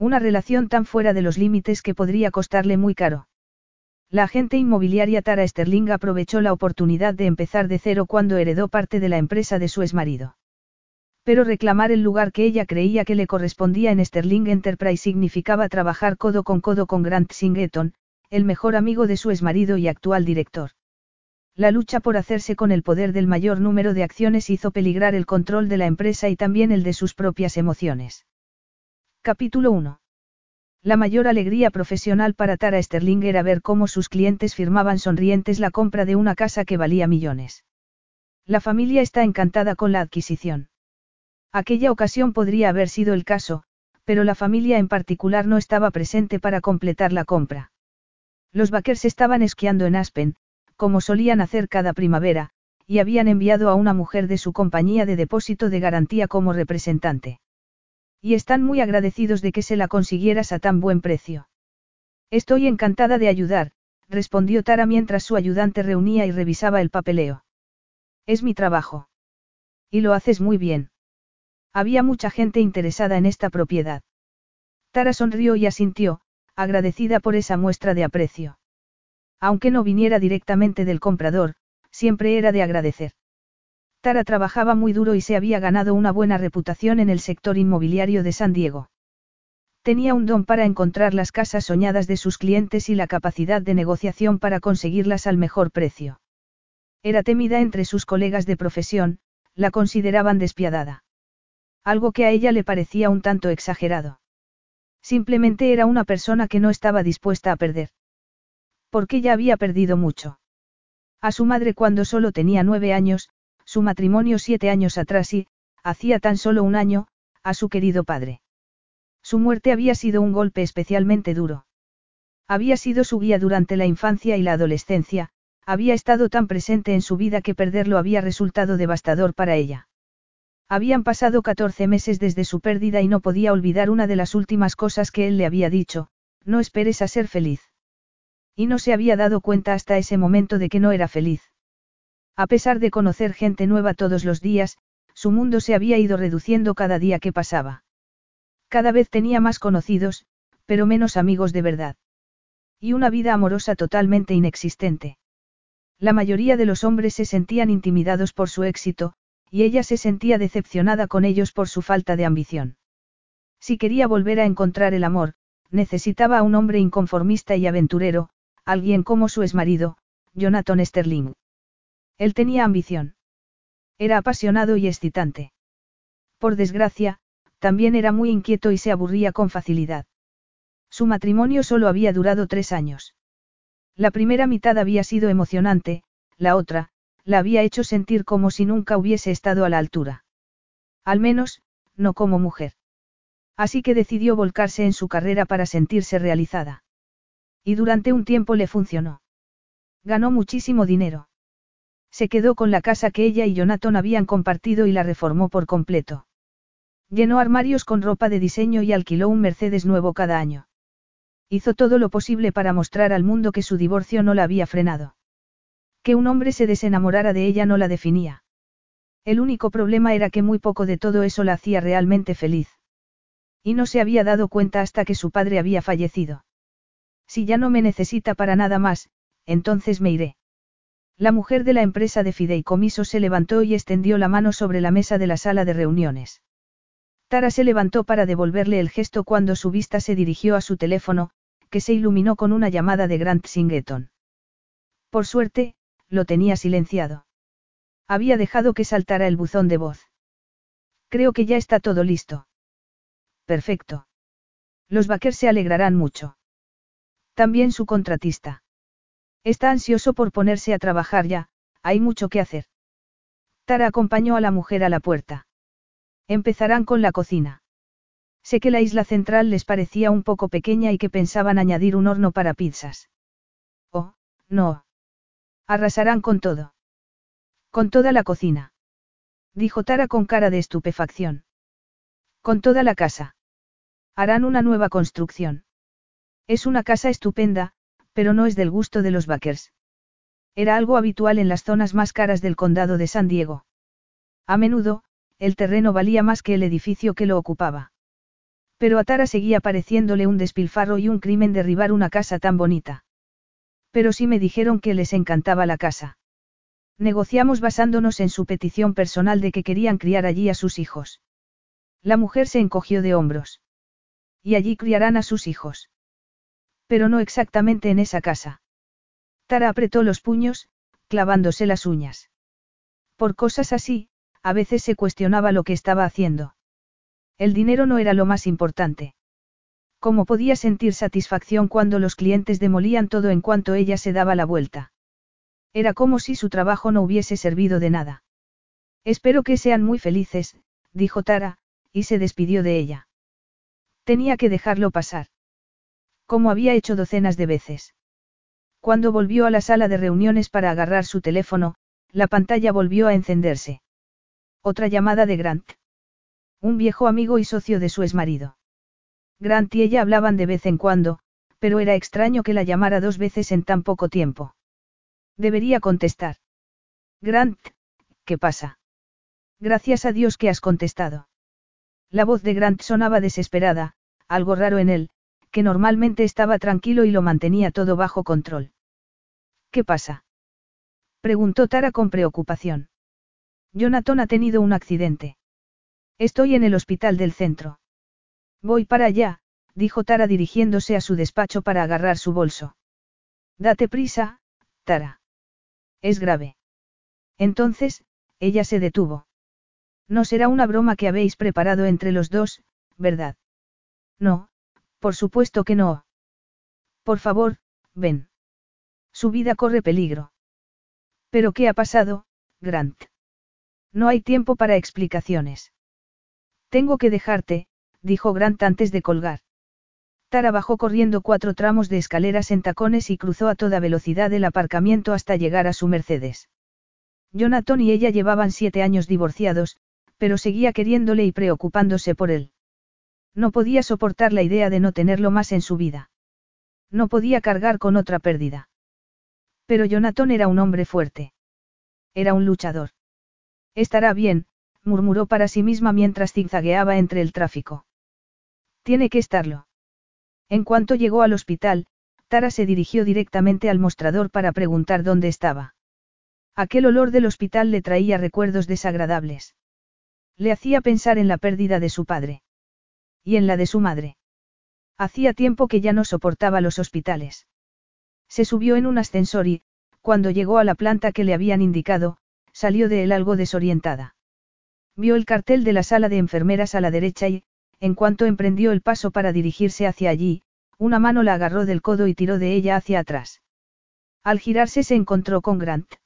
Una relación tan fuera de los límites que podría costarle muy caro. La agente inmobiliaria Tara Sterling aprovechó la oportunidad de empezar de cero cuando heredó parte de la empresa de su exmarido. Pero reclamar el lugar que ella creía que le correspondía en Sterling Enterprise significaba trabajar codo con codo con Grant Singleton, el mejor amigo de su exmarido y actual director. La lucha por hacerse con el poder del mayor número de acciones hizo peligrar el control de la empresa y también el de sus propias emociones. Capítulo 1. La mayor alegría profesional para Tara Sterling era ver cómo sus clientes firmaban sonrientes la compra de una casa que valía millones. La familia está encantada con la adquisición. Aquella ocasión podría haber sido el caso, pero la familia en particular no estaba presente para completar la compra. Los Bakers estaban esquiando en Aspen, como solían hacer cada primavera, y habían enviado a una mujer de su compañía de depósito de garantía como representante. Y están muy agradecidos de que se la consiguieras a tan buen precio. Estoy encantada de ayudar, respondió Tara mientras su ayudante reunía y revisaba el papeleo. Es mi trabajo. Y lo haces muy bien. Había mucha gente interesada en esta propiedad. Tara sonrió y asintió, agradecida por esa muestra de aprecio. Aunque no viniera directamente del comprador, siempre era de agradecer. Tara trabajaba muy duro y se había ganado una buena reputación en el sector inmobiliario de San Diego. Tenía un don para encontrar las casas soñadas de sus clientes y la capacidad de negociación para conseguirlas al mejor precio. Era temida entre sus colegas de profesión, la consideraban despiadada. Algo que a ella le parecía un tanto exagerado. Simplemente era una persona que no estaba dispuesta a perder. Porque ya había perdido mucho. A su madre cuando solo tenía nueve años, su matrimonio siete años atrás y, hacía tan solo un año, a su querido padre. Su muerte había sido un golpe especialmente duro. Había sido su guía durante la infancia y la adolescencia, había estado tan presente en su vida que perderlo había resultado devastador para ella. Habían pasado 14 meses desde su pérdida y no podía olvidar una de las últimas cosas que él le había dicho, no esperes a ser feliz. Y no se había dado cuenta hasta ese momento de que no era feliz. A pesar de conocer gente nueva todos los días, su mundo se había ido reduciendo cada día que pasaba. Cada vez tenía más conocidos, pero menos amigos de verdad. Y una vida amorosa totalmente inexistente. La mayoría de los hombres se sentían intimidados por su éxito, y ella se sentía decepcionada con ellos por su falta de ambición. Si quería volver a encontrar el amor, necesitaba a un hombre inconformista y aventurero, alguien como su exmarido, Jonathan Sterling. Él tenía ambición. Era apasionado y excitante. Por desgracia, también era muy inquieto y se aburría con facilidad. Su matrimonio solo había durado tres años. La primera mitad había sido emocionante, la otra, la había hecho sentir como si nunca hubiese estado a la altura. Al menos, no como mujer. Así que decidió volcarse en su carrera para sentirse realizada. Y durante un tiempo le funcionó. Ganó muchísimo dinero. Se quedó con la casa que ella y Jonathan habían compartido y la reformó por completo. Llenó armarios con ropa de diseño y alquiló un Mercedes nuevo cada año. Hizo todo lo posible para mostrar al mundo que su divorcio no la había frenado. Que un hombre se desenamorara de ella no la definía. El único problema era que muy poco de todo eso la hacía realmente feliz. Y no se había dado cuenta hasta que su padre había fallecido. Si ya no me necesita para nada más, entonces me iré. La mujer de la empresa de fideicomiso se levantó y extendió la mano sobre la mesa de la sala de reuniones. Tara se levantó para devolverle el gesto cuando su vista se dirigió a su teléfono, que se iluminó con una llamada de Grant Singleton. Por suerte, lo tenía silenciado. Había dejado que saltara el buzón de voz. Creo que ya está todo listo. Perfecto. Los Bakers se alegrarán mucho. También su contratista. Está ansioso por ponerse a trabajar ya, hay mucho que hacer. Tara acompañó a la mujer a la puerta. Empezarán con la cocina. Sé que la isla central les parecía un poco pequeña y que pensaban añadir un horno para pizzas. Oh, no. Arrasarán con todo. Con toda la cocina. Dijo Tara con cara de estupefacción. Con toda la casa. Harán una nueva construcción. Es una casa estupenda, pero no es del gusto de los Backers. Era algo habitual en las zonas más caras del condado de San Diego. A menudo, el terreno valía más que el edificio que lo ocupaba. Pero a Tara seguía pareciéndole un despilfarro y un crimen derribar una casa tan bonita. Pero sí me dijeron que les encantaba la casa. Negociamos basándonos en su petición personal de que querían criar allí a sus hijos. La mujer se encogió de hombros. Y allí criarán a sus hijos. Pero no exactamente en esa casa. Tara apretó los puños, clavándose las uñas. Por cosas así, a veces se cuestionaba lo que estaba haciendo. El dinero no era lo más importante. ¿Cómo podía sentir satisfacción cuando los clientes demolían todo en cuanto ella se daba la vuelta? Era como si su trabajo no hubiese servido de nada. Espero que sean muy felices, dijo Tara, y se despidió de ella. Tenía que dejarlo pasar. Como había hecho docenas de veces. Cuando volvió a la sala de reuniones para agarrar su teléfono, la pantalla volvió a encenderse. Otra llamada de Grant. Un viejo amigo y socio de su exmarido. Grant y ella hablaban de vez en cuando, pero era extraño que la llamara dos veces en tan poco tiempo. Debería contestar. Grant, ¿qué pasa? Gracias a Dios que has contestado. La voz de Grant sonaba desesperada, algo raro en él, que normalmente estaba tranquilo y lo mantenía todo bajo control. ¿Qué pasa? preguntó Tara con preocupación. Jonathan ha tenido un accidente. Estoy en el hospital del centro. Voy para allá, dijo Tara dirigiéndose a su despacho para agarrar su bolso. Date prisa, Tara. Es grave. Entonces, ella se detuvo. No será una broma que habéis preparado entre los dos, ¿verdad? No, por supuesto que no. Por favor, ven. Su vida corre peligro. ¿Pero qué ha pasado, Grant? No hay tiempo para explicaciones. Tengo que dejarte, dijo Grant antes de colgar. Tara bajó corriendo cuatro tramos de escaleras en tacones y cruzó a toda velocidad el aparcamiento hasta llegar a su Mercedes. Jonathan y ella llevaban siete años divorciados, pero seguía queriéndole y preocupándose por él. No podía soportar la idea de no tenerlo más en su vida. No podía cargar con otra pérdida. Pero Jonathan era un hombre fuerte. Era un luchador. Estará bien, murmuró para sí misma mientras zigzagueaba entre el tráfico. Tiene que estarlo. En cuanto llegó al hospital, Tara se dirigió directamente al mostrador para preguntar dónde estaba. Aquel olor del hospital le traía recuerdos desagradables. Le hacía pensar en la pérdida de su padre. Y en la de su madre. Hacía tiempo que ya no soportaba los hospitales. Se subió en un ascensor y, cuando llegó a la planta que le habían indicado, salió de él algo desorientada. Vio el cartel de la sala de enfermeras a la derecha y, en cuanto emprendió el paso para dirigirse hacia allí, una mano la agarró del codo y tiró de ella hacia atrás. Al girarse se encontró con Grant.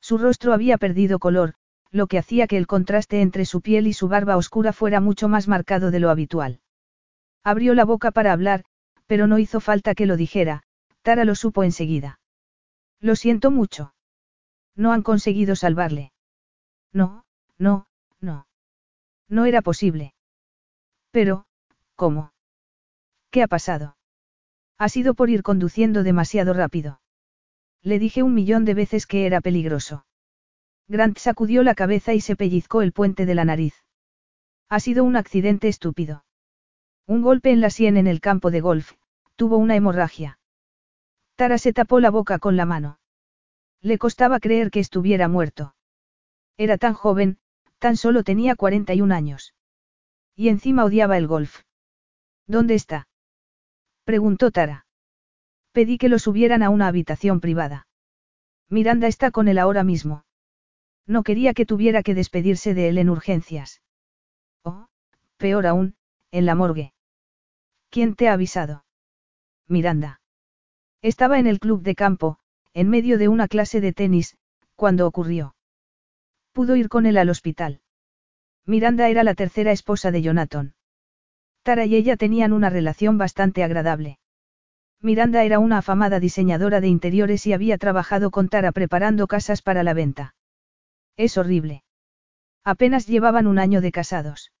Su rostro había perdido color, lo que hacía que el contraste entre su piel y su barba oscura fuera mucho más marcado de lo habitual. Abrió la boca para hablar, pero no hizo falta que lo dijera, Tara lo supo enseguida. Lo siento mucho. No han conseguido salvarle. No, no, no. No era posible. Pero, ¿cómo? ¿Qué ha pasado? Ha sido por ir conduciendo demasiado rápido. Le dije un millón de veces que era peligroso. Grant sacudió la cabeza y se pellizcó el puente de la nariz. Ha sido un accidente estúpido. Un golpe en la sien en el campo de golf, tuvo una hemorragia. Tara se tapó la boca con la mano. Le costaba creer que estuviera muerto. Era tan joven, tan solo tenía 41 años. Y encima odiaba el golf. ¿Dónde está? Preguntó Tara. Pedí que lo subieran a una habitación privada. Miranda está con él ahora mismo. No quería que tuviera que despedirse de él en urgencias. Oh, peor aún, en la morgue. ¿Quién te ha avisado? Miranda. Estaba en el club de campo, en medio de una clase de tenis, cuando ocurrió. Pudo ir con él al hospital. Miranda era la tercera esposa de Jonathan. Tara y ella tenían una relación bastante agradable. Miranda era una afamada diseñadora de interiores y había trabajado con Tara preparando casas para la venta. Es horrible. Apenas llevaban un año de casados.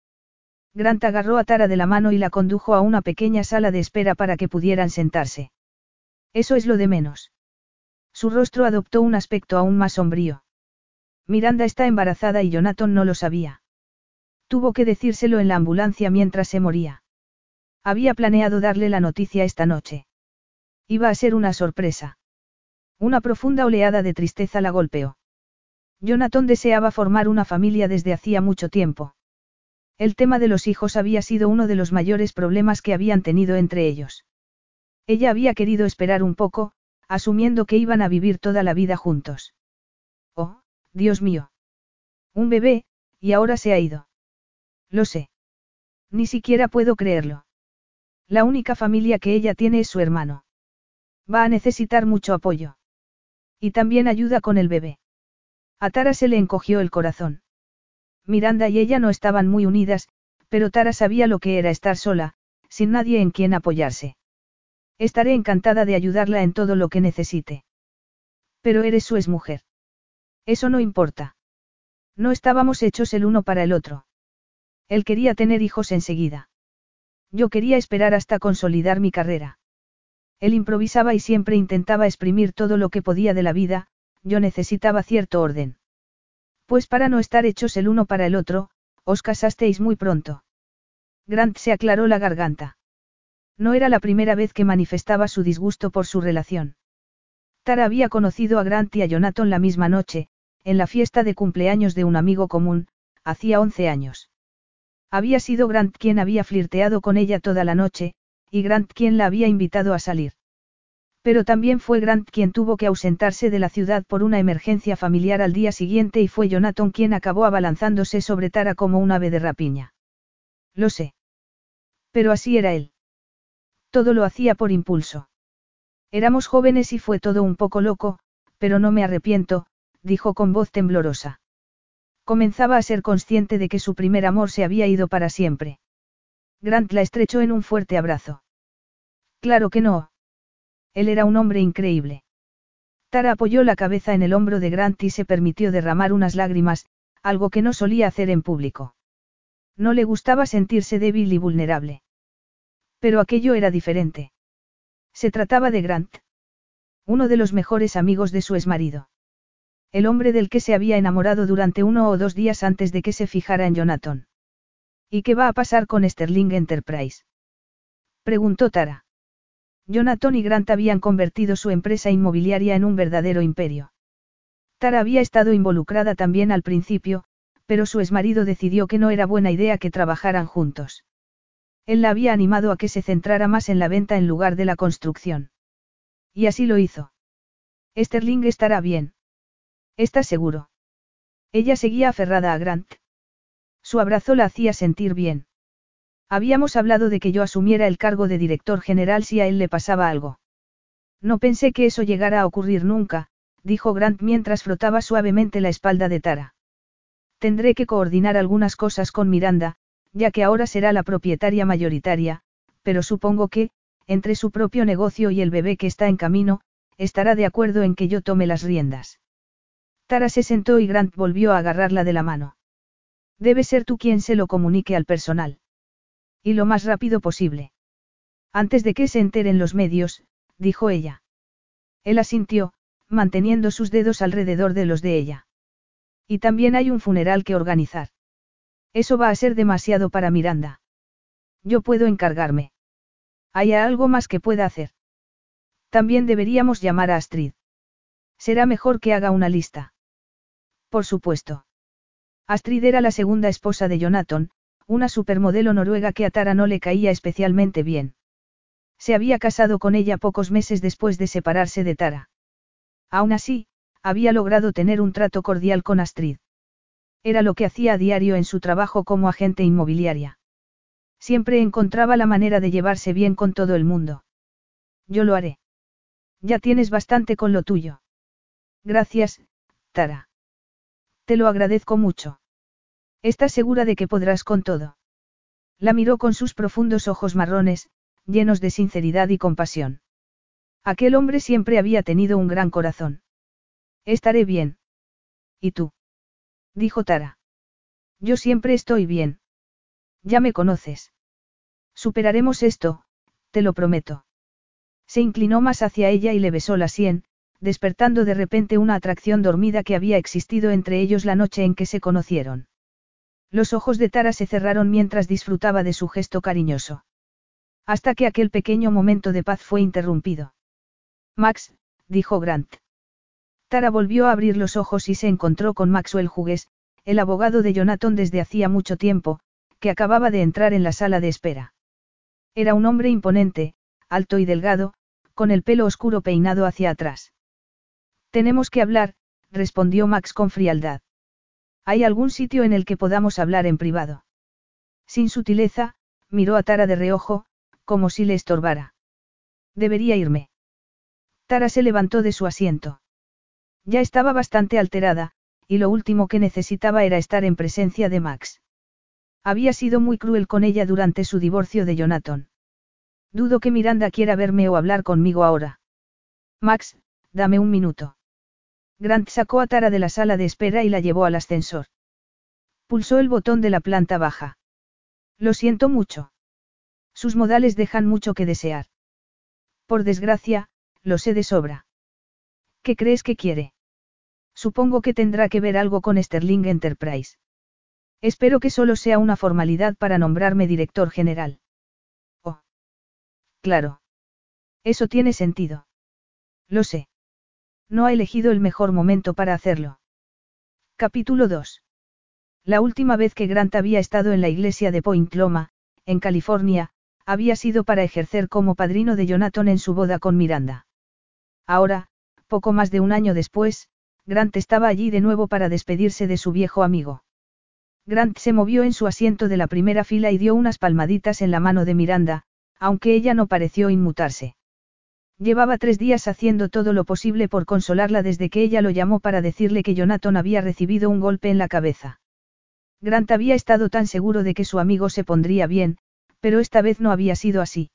Grant agarró a Tara de la mano y la condujo a una pequeña sala de espera para que pudieran sentarse. Eso es lo de menos. Su rostro adoptó un aspecto aún más sombrío. Miranda está embarazada y Jonathan no lo sabía. Tuvo que decírselo en la ambulancia mientras se moría. Había planeado darle la noticia esta noche. Iba a ser una sorpresa. Una profunda oleada de tristeza la golpeó. Jonathan deseaba formar una familia desde hacía mucho tiempo. El tema de los hijos había sido uno de los mayores problemas que habían tenido entre ellos. Ella había querido esperar un poco, asumiendo que iban a vivir toda la vida juntos. Oh, Dios mío. Un bebé, y ahora se ha ido. Lo sé. Ni siquiera puedo creerlo. La única familia que ella tiene es su hermano. Va a necesitar mucho apoyo. Y también ayuda con el bebé. A Tara se le encogió el corazón. Miranda y ella no estaban muy unidas, pero Tara sabía lo que era estar sola, sin nadie en quien apoyarse. Estaré encantada de ayudarla en todo lo que necesite. Pero eres su exmujer. Eso no importa. No estábamos hechos el uno para el otro. Él quería tener hijos enseguida. Yo quería esperar hasta consolidar mi carrera. Él improvisaba y siempre intentaba exprimir todo lo que podía de la vida, yo necesitaba cierto orden. Pues para no estar hechos el uno para el otro, os casasteis muy pronto. Grant se aclaró la garganta. No era la primera vez que manifestaba su disgusto por su relación. Tara había conocido a Grant y a Jonathan la misma noche, en la fiesta de cumpleaños de un amigo común, hacía 11 años. Había sido Grant quien había flirteado con ella toda la noche, y Grant quien la había invitado a salir. Pero también fue Grant quien tuvo que ausentarse de la ciudad por una emergencia familiar al día siguiente y fue Jonathan quien acabó abalanzándose sobre Tara como un ave de rapiña. Lo sé. Pero así era él. Todo lo hacía por impulso. Éramos jóvenes y fue todo un poco loco, pero no me arrepiento, dijo con voz temblorosa. Comenzaba a ser consciente de que su primer amor se había ido para siempre. Grant la estrechó en un fuerte abrazo. Claro que no. Él era un hombre increíble. Tara apoyó la cabeza en el hombro de Grant y se permitió derramar unas lágrimas, algo que no solía hacer en público. No le gustaba sentirse débil y vulnerable. Pero aquello era diferente. Se trataba de Grant. Uno de los mejores amigos de su exmarido. El hombre del que se había enamorado durante uno o dos días antes de que se fijara en Jonathan. ¿Y qué va a pasar con Sterling Enterprise? Preguntó Tara. Jonathan y Grant habían convertido su empresa inmobiliaria en un verdadero imperio. Tara había estado involucrada también al principio, pero su exmarido decidió que no era buena idea que trabajaran juntos. Él la había animado a que se centrara más en la venta en lugar de la construcción. Y así lo hizo. Sterling estará bien. ¿Estás seguro? Ella seguía aferrada a Grant. Su abrazo la hacía sentir bien. Habíamos hablado de que yo asumiera el cargo de director general si a él le pasaba algo. No pensé que eso llegara a ocurrir nunca, dijo Grant mientras frotaba suavemente la espalda de Tara. Tendré que coordinar algunas cosas con Miranda, ya que ahora será la propietaria mayoritaria, pero supongo que, entre su propio negocio y el bebé que está en camino, estará de acuerdo en que yo tome las riendas. Tara se sentó y Grant volvió a agarrarla de la mano. Debe ser tú quien se lo comunique al personal. Y lo más rápido posible. Antes de que se enteren los medios, dijo ella. Él asintió, manteniendo sus dedos alrededor de los de ella. Y también hay un funeral que organizar. Eso va a ser demasiado para Miranda. Yo puedo encargarme. ¿Hay algo más que pueda hacer? También deberíamos llamar a Astrid. Será mejor que haga una lista. Por supuesto. Astrid era la segunda esposa de Jonathan, una supermodelo noruega que a Tara no le caía especialmente bien. Se había casado con ella pocos meses después de separarse de Tara. Aún así, había logrado tener un trato cordial con Astrid. Era lo que hacía a diario en su trabajo como agente inmobiliaria. Siempre encontraba la manera de llevarse bien con todo el mundo. Yo lo haré. Ya tienes bastante con lo tuyo. Gracias, Tara. Te lo agradezco mucho. ¿Estás segura de que podrás con todo? La miró con sus profundos ojos marrones, llenos de sinceridad y compasión. Aquel hombre siempre había tenido un gran corazón. Estaré bien. ¿Y tú? dijo Tara. Yo siempre estoy bien. Ya me conoces. Superaremos esto, te lo prometo. Se inclinó más hacia ella y le besó la sien, despertando de repente una atracción dormida que había existido entre ellos la noche en que se conocieron. Los ojos de Tara se cerraron mientras disfrutaba de su gesto cariñoso. Hasta que aquel pequeño momento de paz fue interrumpido. Max, dijo Grant. Tara volvió a abrir los ojos y se encontró con Maxwell Hughes, el abogado de Jonathan desde hacía mucho tiempo, que acababa de entrar en la sala de espera. Era un hombre imponente, alto y delgado, con el pelo oscuro peinado hacia atrás. Tenemos que hablar, respondió Max con frialdad. ¿Hay algún sitio en el que podamos hablar en privado? Sin sutileza, miró a Tara de reojo, como si le estorbara. Debería irme. Tara se levantó de su asiento. Ya estaba bastante alterada, y lo último que necesitaba era estar en presencia de Max. Había sido muy cruel con ella durante su divorcio de Jonathan. Dudo que Miranda quiera verme o hablar conmigo ahora. Max, dame un minuto. Grant sacó a Tara de la sala de espera y la llevó al ascensor. Pulsó el botón de la planta baja. Lo siento mucho. Sus modales dejan mucho que desear. Por desgracia, lo sé de sobra. ¿Qué crees que quiere? Supongo que tendrá que ver algo con Sterling Enterprise. Espero que solo sea una formalidad para nombrarme director general. Oh. Claro. Eso tiene sentido. Lo sé. No ha elegido el mejor momento para hacerlo. Capítulo 2. La última vez que Grant había estado en la iglesia de Point Loma, en California, había sido para ejercer como padrino de Jonathan en su boda con Miranda. Ahora, poco más de un año después, Grant estaba allí de nuevo para despedirse de su viejo amigo. Grant se movió en su asiento de la primera fila y dio unas palmaditas en la mano de Miranda, aunque ella no pareció inmutarse. Llevaba tres días haciendo todo lo posible por consolarla desde que ella lo llamó para decirle que Jonathan había recibido un golpe en la cabeza. Grant había estado tan seguro de que su amigo se pondría bien, pero esta vez no había sido así.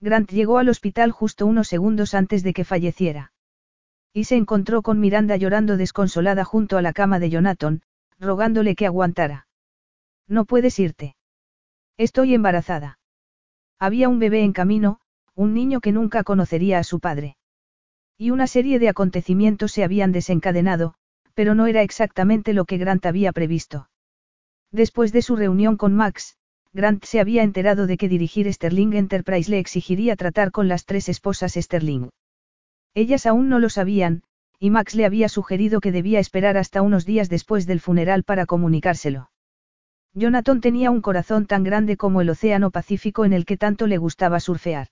Grant llegó al hospital justo unos segundos antes de que falleciera. Y se encontró con Miranda llorando desconsolada junto a la cama de Jonathan, rogándole que aguantara. No puedes irte. Estoy embarazada. Había un bebé en camino, un niño que nunca conocería a su padre. Y una serie de acontecimientos se habían desencadenado, pero no era exactamente lo que Grant había previsto. Después de su reunión con Max, Grant se había enterado de que dirigir Sterling Enterprise le exigiría tratar con las tres esposas Sterling. Ellas aún no lo sabían, y Max le había sugerido que debía esperar hasta unos días después del funeral para comunicárselo. Jonathan tenía un corazón tan grande como el Océano Pacífico en el que tanto le gustaba surfear.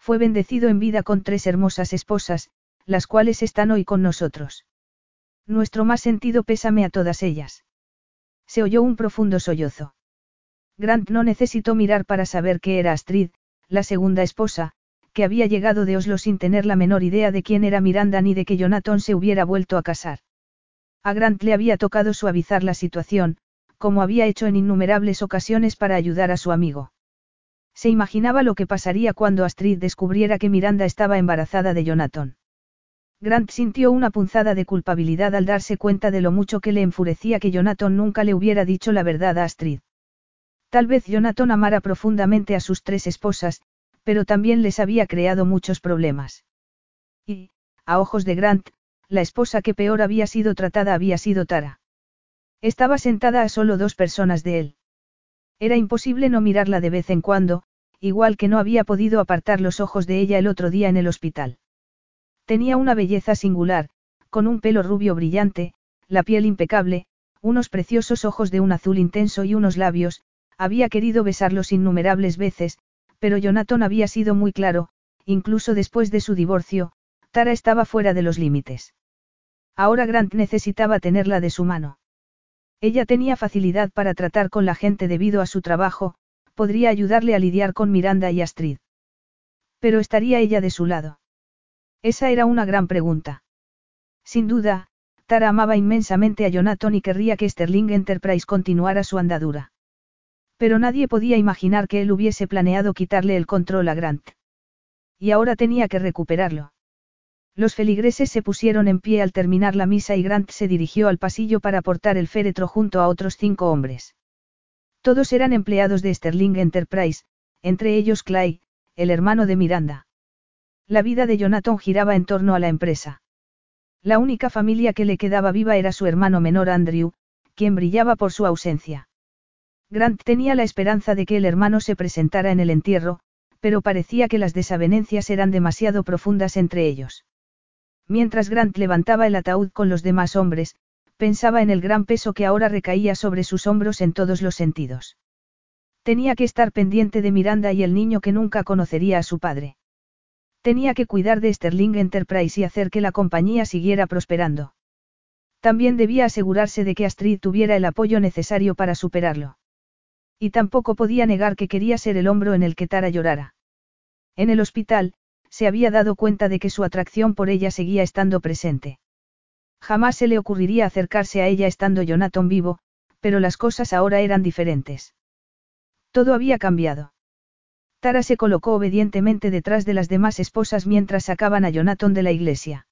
Fue bendecido en vida con tres hermosas esposas, las cuales están hoy con nosotros. Nuestro más sentido pésame a todas ellas. Se oyó un profundo sollozo. Grant no necesitó mirar para saber que era Astrid, la segunda esposa, que había llegado de Oslo sin tener la menor idea de quién era Miranda ni de que Jonathan se hubiera vuelto a casar. A Grant le había tocado suavizar la situación, como había hecho en innumerables ocasiones para ayudar a su amigo. Se imaginaba lo que pasaría cuando Astrid descubriera que Miranda estaba embarazada de Jonathan. Grant sintió una punzada de culpabilidad al darse cuenta de lo mucho que le enfurecía que Jonathan nunca le hubiera dicho la verdad a Astrid. Tal vez Jonathan amara profundamente a sus tres esposas, pero también les había creado muchos problemas. Y, a ojos de Grant, la esposa que peor había sido tratada había sido Tara. Estaba sentada a solo dos personas de él. Era imposible no mirarla de vez en cuando, igual que no había podido apartar los ojos de ella el otro día en el hospital. Tenía una belleza singular, con un pelo rubio brillante, la piel impecable, unos preciosos ojos de un azul intenso y unos labios, había querido besarlos innumerables veces, pero Jonathan había sido muy claro, incluso después de su divorcio, Tara estaba fuera de los límites. Ahora Grant necesitaba tenerla de su mano. Ella tenía facilidad para tratar con la gente debido a su trabajo, podría ayudarle a lidiar con Miranda y Astrid. Pero estaría ella de su lado. Esa era una gran pregunta. Sin duda, Tara amaba inmensamente a Jonathan y querría que Sterling Enterprise continuara su andadura. Pero nadie podía imaginar que él hubiese planeado quitarle el control a Grant. Y ahora tenía que recuperarlo. Los feligreses se pusieron en pie al terminar la misa y Grant se dirigió al pasillo para portar el féretro junto a otros cinco hombres. Todos eran empleados de Sterling Enterprise, entre ellos Clay, el hermano de Miranda. La vida de Jonathan giraba en torno a la empresa. La única familia que le quedaba viva era su hermano menor Andrew, quien brillaba por su ausencia. Grant tenía la esperanza de que el hermano se presentara en el entierro, pero parecía que las desavenencias eran demasiado profundas entre ellos. Mientras Grant levantaba el ataúd con los demás hombres, pensaba en el gran peso que ahora recaía sobre sus hombros en todos los sentidos. Tenía que estar pendiente de Miranda y el niño que nunca conocería a su padre. Tenía que cuidar de Sterling Enterprise y hacer que la compañía siguiera prosperando. También debía asegurarse de que Astrid tuviera el apoyo necesario para superarlo. Y tampoco podía negar que quería ser el hombro en el que Tara llorara. En el hospital, se había dado cuenta de que su atracción por ella seguía estando presente. Jamás se le ocurriría acercarse a ella estando Jonathan vivo, pero las cosas ahora eran diferentes. Todo había cambiado. Tara se colocó obedientemente detrás de las demás esposas mientras sacaban a Jonathan de la iglesia.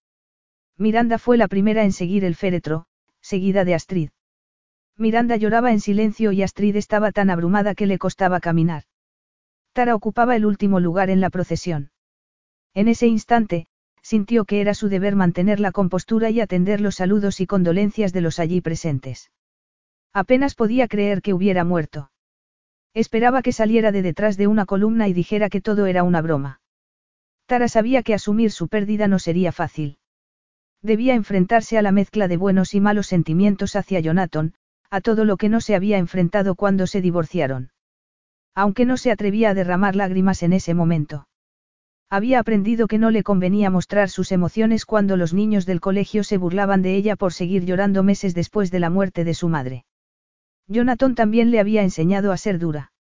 Miranda fue la primera en seguir el féretro, seguida de Astrid. Miranda lloraba en silencio y Astrid estaba tan abrumada que le costaba caminar. Tara ocupaba el último lugar en la procesión. En ese instante, sintió que era su deber mantener la compostura y atender los saludos y condolencias de los allí presentes. Apenas podía creer que hubiera muerto. Esperaba que saliera de detrás de una columna y dijera que todo era una broma. Tara sabía que asumir su pérdida no sería fácil. Debía enfrentarse a la mezcla de buenos y malos sentimientos hacia Jonathan, a todo lo que no se había enfrentado cuando se divorciaron. Aunque no se atrevía a derramar lágrimas en ese momento. Había aprendido que no le convenía mostrar sus emociones cuando los niños del colegio se burlaban de ella por seguir llorando meses después de la muerte de su madre. Jonathan también le había enseñado a ser dura.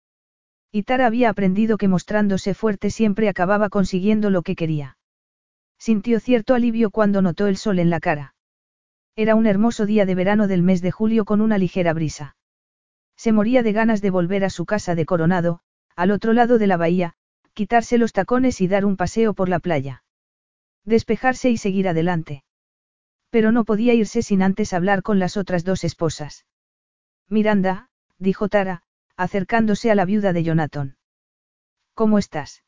Y Tara había aprendido que mostrándose fuerte siempre acababa consiguiendo lo que quería. Sintió cierto alivio cuando notó el sol en la cara. Era un hermoso día de verano del mes de julio con una ligera brisa. Se moría de ganas de volver a su casa de Coronado, al otro lado de la bahía, quitarse los tacones y dar un paseo por la playa. Despejarse y seguir adelante. Pero no podía irse sin antes hablar con las otras dos esposas. Miranda, dijo Tara, acercándose a la viuda de Jonathan. ¿Cómo estás?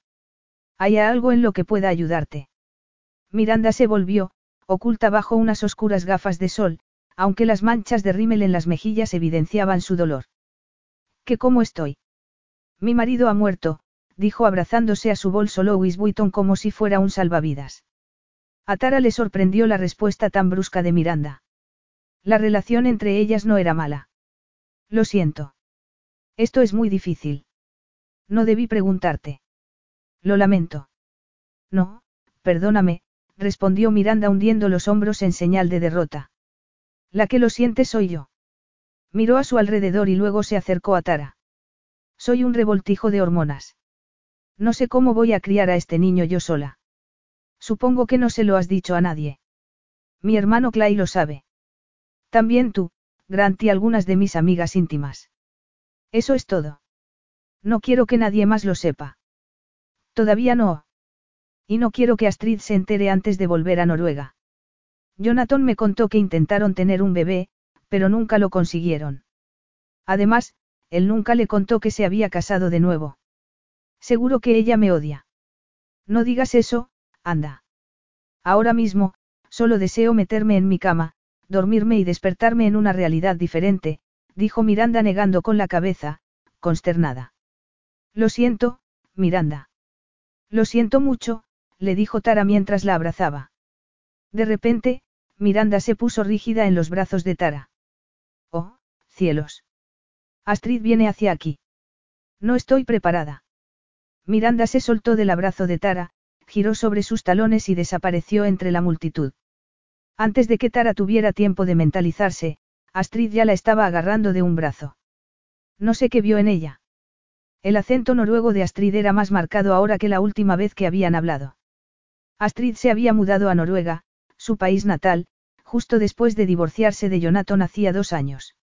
¿Hay algo en lo que pueda ayudarte? Miranda se volvió, oculta bajo unas oscuras gafas de sol, aunque las manchas de rímel en las mejillas evidenciaban su dolor. ¿Qué cómo estoy? Mi marido ha muerto, dijo abrazándose a su bolso Louis Vuitton como si fuera un salvavidas. A Tara le sorprendió la respuesta tan brusca de Miranda. La relación entre ellas no era mala. Lo siento. Esto es muy difícil. No debí preguntarte. Lo lamento. No, perdóname, respondió Miranda hundiendo los hombros en señal de derrota. La que lo siente soy yo. Miró a su alrededor y luego se acercó a Tara. Soy un revoltijo de hormonas. No sé cómo voy a criar a este niño yo sola. Supongo que no se lo has dicho a nadie. Mi hermano Clay lo sabe. También tú, Grant y algunas de mis amigas íntimas. Eso es todo. No quiero que nadie más lo sepa. Todavía no. Y no quiero que Astrid se entere antes de volver a Noruega. Jonathan me contó que intentaron tener un bebé, pero nunca lo consiguieron. Además, él nunca le contó que se había casado de nuevo. Seguro que ella me odia. No digas eso, anda. Ahora mismo, solo deseo meterme en mi cama, dormirme y despertarme en una realidad diferente, dijo Miranda negando con la cabeza, consternada. Lo siento, Miranda. Lo siento mucho, le dijo Tara mientras la abrazaba. De repente, Miranda se puso rígida en los brazos de Tara. Oh, cielos. Astrid viene hacia aquí. No estoy preparada. Miranda se soltó del abrazo de Tara, giró sobre sus talones y desapareció entre la multitud. Antes de que Tara tuviera tiempo de mentalizarse, Astrid ya la estaba agarrando de un brazo. No sé qué vio en ella. El acento noruego de Astrid era más marcado ahora que la última vez que habían hablado. Astrid se había mudado a Noruega, su país natal, justo después de divorciarse de Jonathan hacía dos años.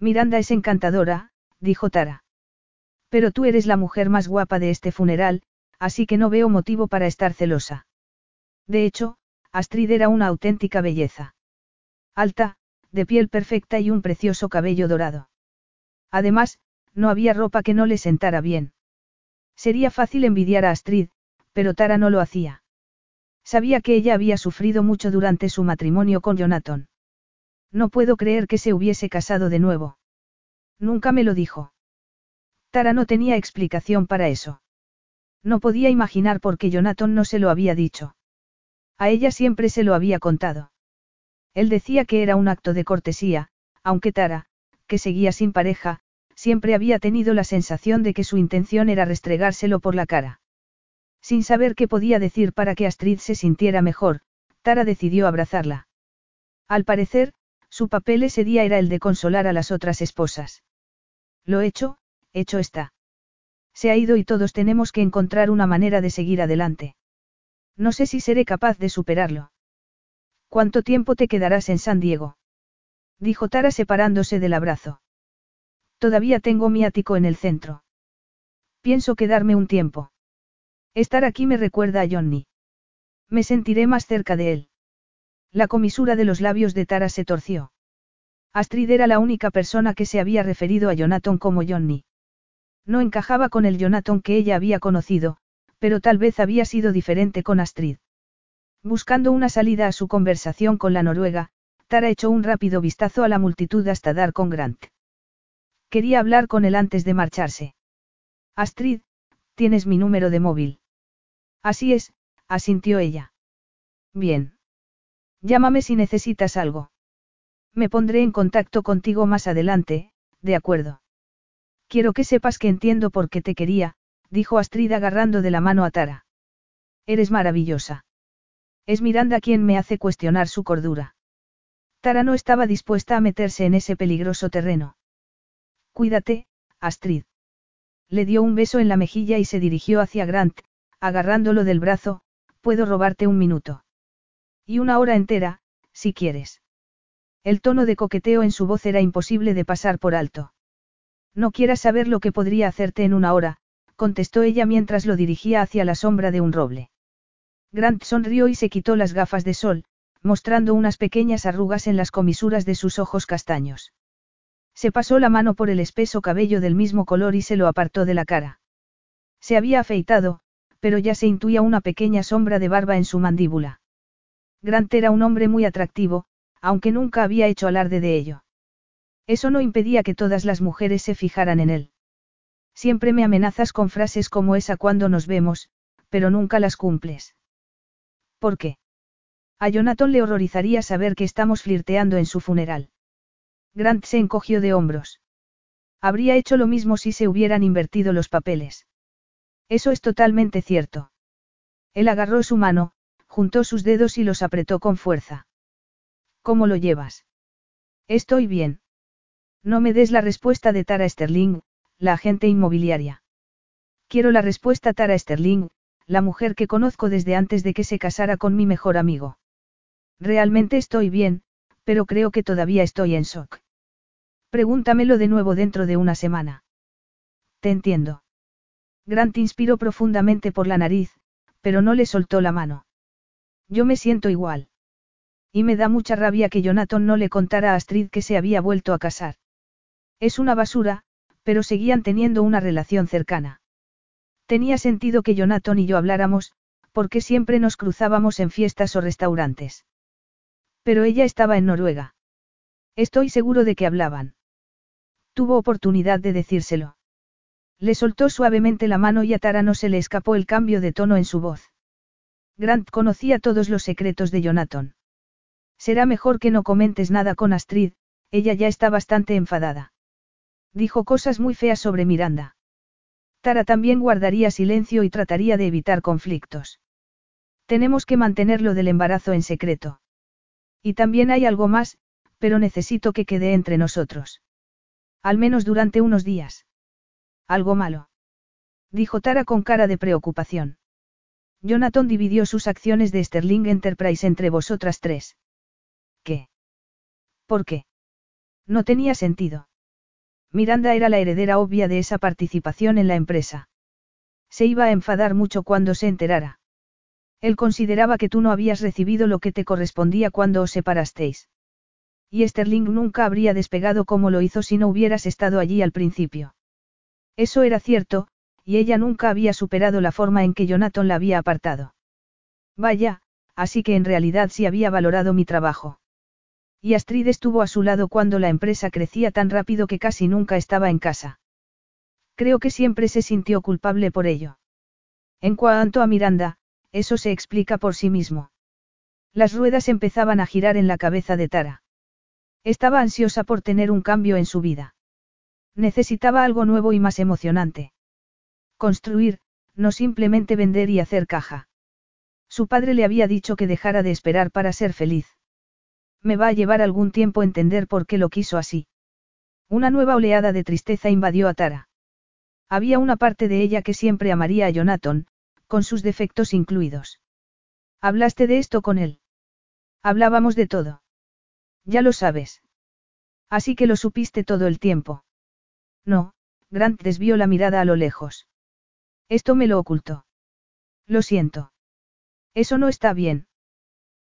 Miranda es encantadora, dijo Tara. Pero tú eres la mujer más guapa de este funeral, así que no veo motivo para estar celosa. De hecho, Astrid era una auténtica belleza. Alta, de piel perfecta y un precioso cabello dorado. Además, no había ropa que no le sentara bien. Sería fácil envidiar a Astrid, pero Tara no lo hacía. Sabía que ella había sufrido mucho durante su matrimonio con Jonathan. No puedo creer que se hubiese casado de nuevo. Nunca me lo dijo. Tara no tenía explicación para eso. No podía imaginar por qué Jonathan no se lo había dicho. A ella siempre se lo había contado. Él decía que era un acto de cortesía, aunque Tara, que seguía sin pareja, siempre había tenido la sensación de que su intención era restregárselo por la cara. Sin saber qué podía decir para que Astrid se sintiera mejor, Tara decidió abrazarla. Al parecer, su papel ese día era el de consolar a las otras esposas. Lo hecho, hecho está. Se ha ido y todos tenemos que encontrar una manera de seguir adelante. No sé si seré capaz de superarlo. ¿Cuánto tiempo te quedarás en San Diego? Dijo Tara separándose del abrazo. Todavía tengo mi ático en el centro. Pienso quedarme un tiempo. Estar aquí me recuerda a Johnny. Me sentiré más cerca de él. La comisura de los labios de Tara se torció. Astrid era la única persona que se había referido a Jonathan como Johnny. No encajaba con el Jonathan que ella había conocido, pero tal vez había sido diferente con Astrid. Buscando una salida a su conversación con la noruega, Tara echó un rápido vistazo a la multitud hasta dar con Grant. Quería hablar con él antes de marcharse. Astrid, tienes mi número de móvil. Así es, asintió ella. Bien. Llámame si necesitas algo. Me pondré en contacto contigo más adelante, de acuerdo. Quiero que sepas que entiendo por qué te quería, dijo Astrid agarrando de la mano a Tara. Eres maravillosa. Es Miranda quien me hace cuestionar su cordura. Tara no estaba dispuesta a meterse en ese peligroso terreno. Cuídate, Astrid. Le dio un beso en la mejilla y se dirigió hacia Grant, agarrándolo del brazo, puedo robarte un minuto. Y una hora entera, si quieres. El tono de coqueteo en su voz era imposible de pasar por alto. No quieras saber lo que podría hacerte en una hora, contestó ella mientras lo dirigía hacia la sombra de un roble. Grant sonrió y se quitó las gafas de sol, mostrando unas pequeñas arrugas en las comisuras de sus ojos castaños. Se pasó la mano por el espeso cabello del mismo color y se lo apartó de la cara. Se había afeitado, pero ya se intuía una pequeña sombra de barba en su mandíbula. Grant era un hombre muy atractivo, aunque nunca había hecho alarde de ello. Eso no impedía que todas las mujeres se fijaran en él. Siempre me amenazas con frases como esa cuando nos vemos, pero nunca las cumples. ¿Por qué? A Jonathan le horrorizaría saber que estamos flirteando en su funeral. Grant se encogió de hombros. Habría hecho lo mismo si se hubieran invertido los papeles. Eso es totalmente cierto. Él agarró su mano, juntó sus dedos y los apretó con fuerza. ¿Cómo lo llevas? Estoy bien. No me des la respuesta de Tara Sterling, la agente inmobiliaria. Quiero la respuesta Tara Sterling, la mujer que conozco desde antes de que se casara con mi mejor amigo. Realmente estoy bien, pero creo que todavía estoy en shock. Pregúntamelo de nuevo dentro de una semana. Te entiendo. Grant inspiró profundamente por la nariz, pero no le soltó la mano. Yo me siento igual. Y me da mucha rabia que Jonathan no le contara a Astrid que se había vuelto a casar. Es una basura, pero seguían teniendo una relación cercana. Tenía sentido que Jonathan y yo habláramos, porque siempre nos cruzábamos en fiestas o restaurantes. Pero ella estaba en Noruega. Estoy seguro de que hablaban. Tuvo oportunidad de decírselo. Le soltó suavemente la mano y a Tara no se le escapó el cambio de tono en su voz. Grant conocía todos los secretos de Jonathan. Será mejor que no comentes nada con Astrid, ella ya está bastante enfadada. Dijo cosas muy feas sobre Miranda. Tara también guardaría silencio y trataría de evitar conflictos. Tenemos que mantenerlo del embarazo en secreto. Y también hay algo más, pero necesito que quede entre nosotros. Al menos durante unos días. Algo malo. Dijo Tara con cara de preocupación. Jonathan dividió sus acciones de Sterling Enterprise entre vosotras tres. ¿Qué? ¿Por qué? No tenía sentido. Miranda era la heredera obvia de esa participación en la empresa. Se iba a enfadar mucho cuando se enterara. Él consideraba que tú no habías recibido lo que te correspondía cuando os separasteis. Y Sterling nunca habría despegado como lo hizo si no hubieras estado allí al principio. Eso era cierto, y ella nunca había superado la forma en que Jonathan la había apartado. Vaya, así que en realidad sí había valorado mi trabajo. Y Astrid estuvo a su lado cuando la empresa crecía tan rápido que casi nunca estaba en casa. Creo que siempre se sintió culpable por ello. En cuanto a Miranda, eso se explica por sí mismo. Las ruedas empezaban a girar en la cabeza de Tara. Estaba ansiosa por tener un cambio en su vida. Necesitaba algo nuevo y más emocionante. Construir, no simplemente vender y hacer caja. Su padre le había dicho que dejara de esperar para ser feliz. Me va a llevar algún tiempo entender por qué lo quiso así. Una nueva oleada de tristeza invadió a Tara. Había una parte de ella que siempre amaría a Jonathan, con sus defectos incluidos. ¿Hablaste de esto con él? Hablábamos de todo. Ya lo sabes. Así que lo supiste todo el tiempo. No, Grant desvió la mirada a lo lejos. Esto me lo ocultó. Lo siento. Eso no está bien.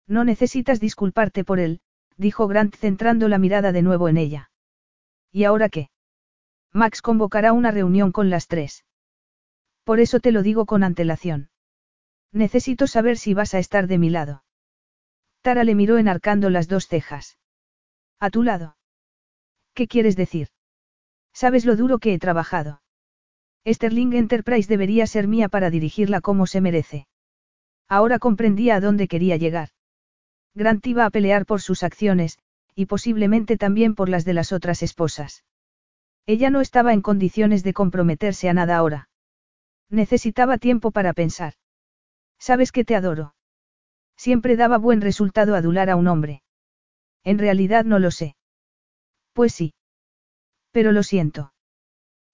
No necesitas disculparte por él, dijo Grant centrando la mirada de nuevo en ella. ¿Y ahora qué? Max convocará una reunión con las tres. Por eso te lo digo con antelación. Necesito saber si vas a estar de mi lado. Tara le miró enarcando las dos cejas. ¿A tu lado? ¿Qué quieres decir? Sabes lo duro que he trabajado. Sterling Enterprise debería ser mía para dirigirla como se merece. Ahora comprendía a dónde quería llegar. Grant iba a pelear por sus acciones, y posiblemente también por las de las otras esposas. Ella no estaba en condiciones de comprometerse a nada ahora. Necesitaba tiempo para pensar. Sabes que te adoro. Siempre daba buen resultado adular a un hombre. En realidad no lo sé. Pues sí. Pero lo siento.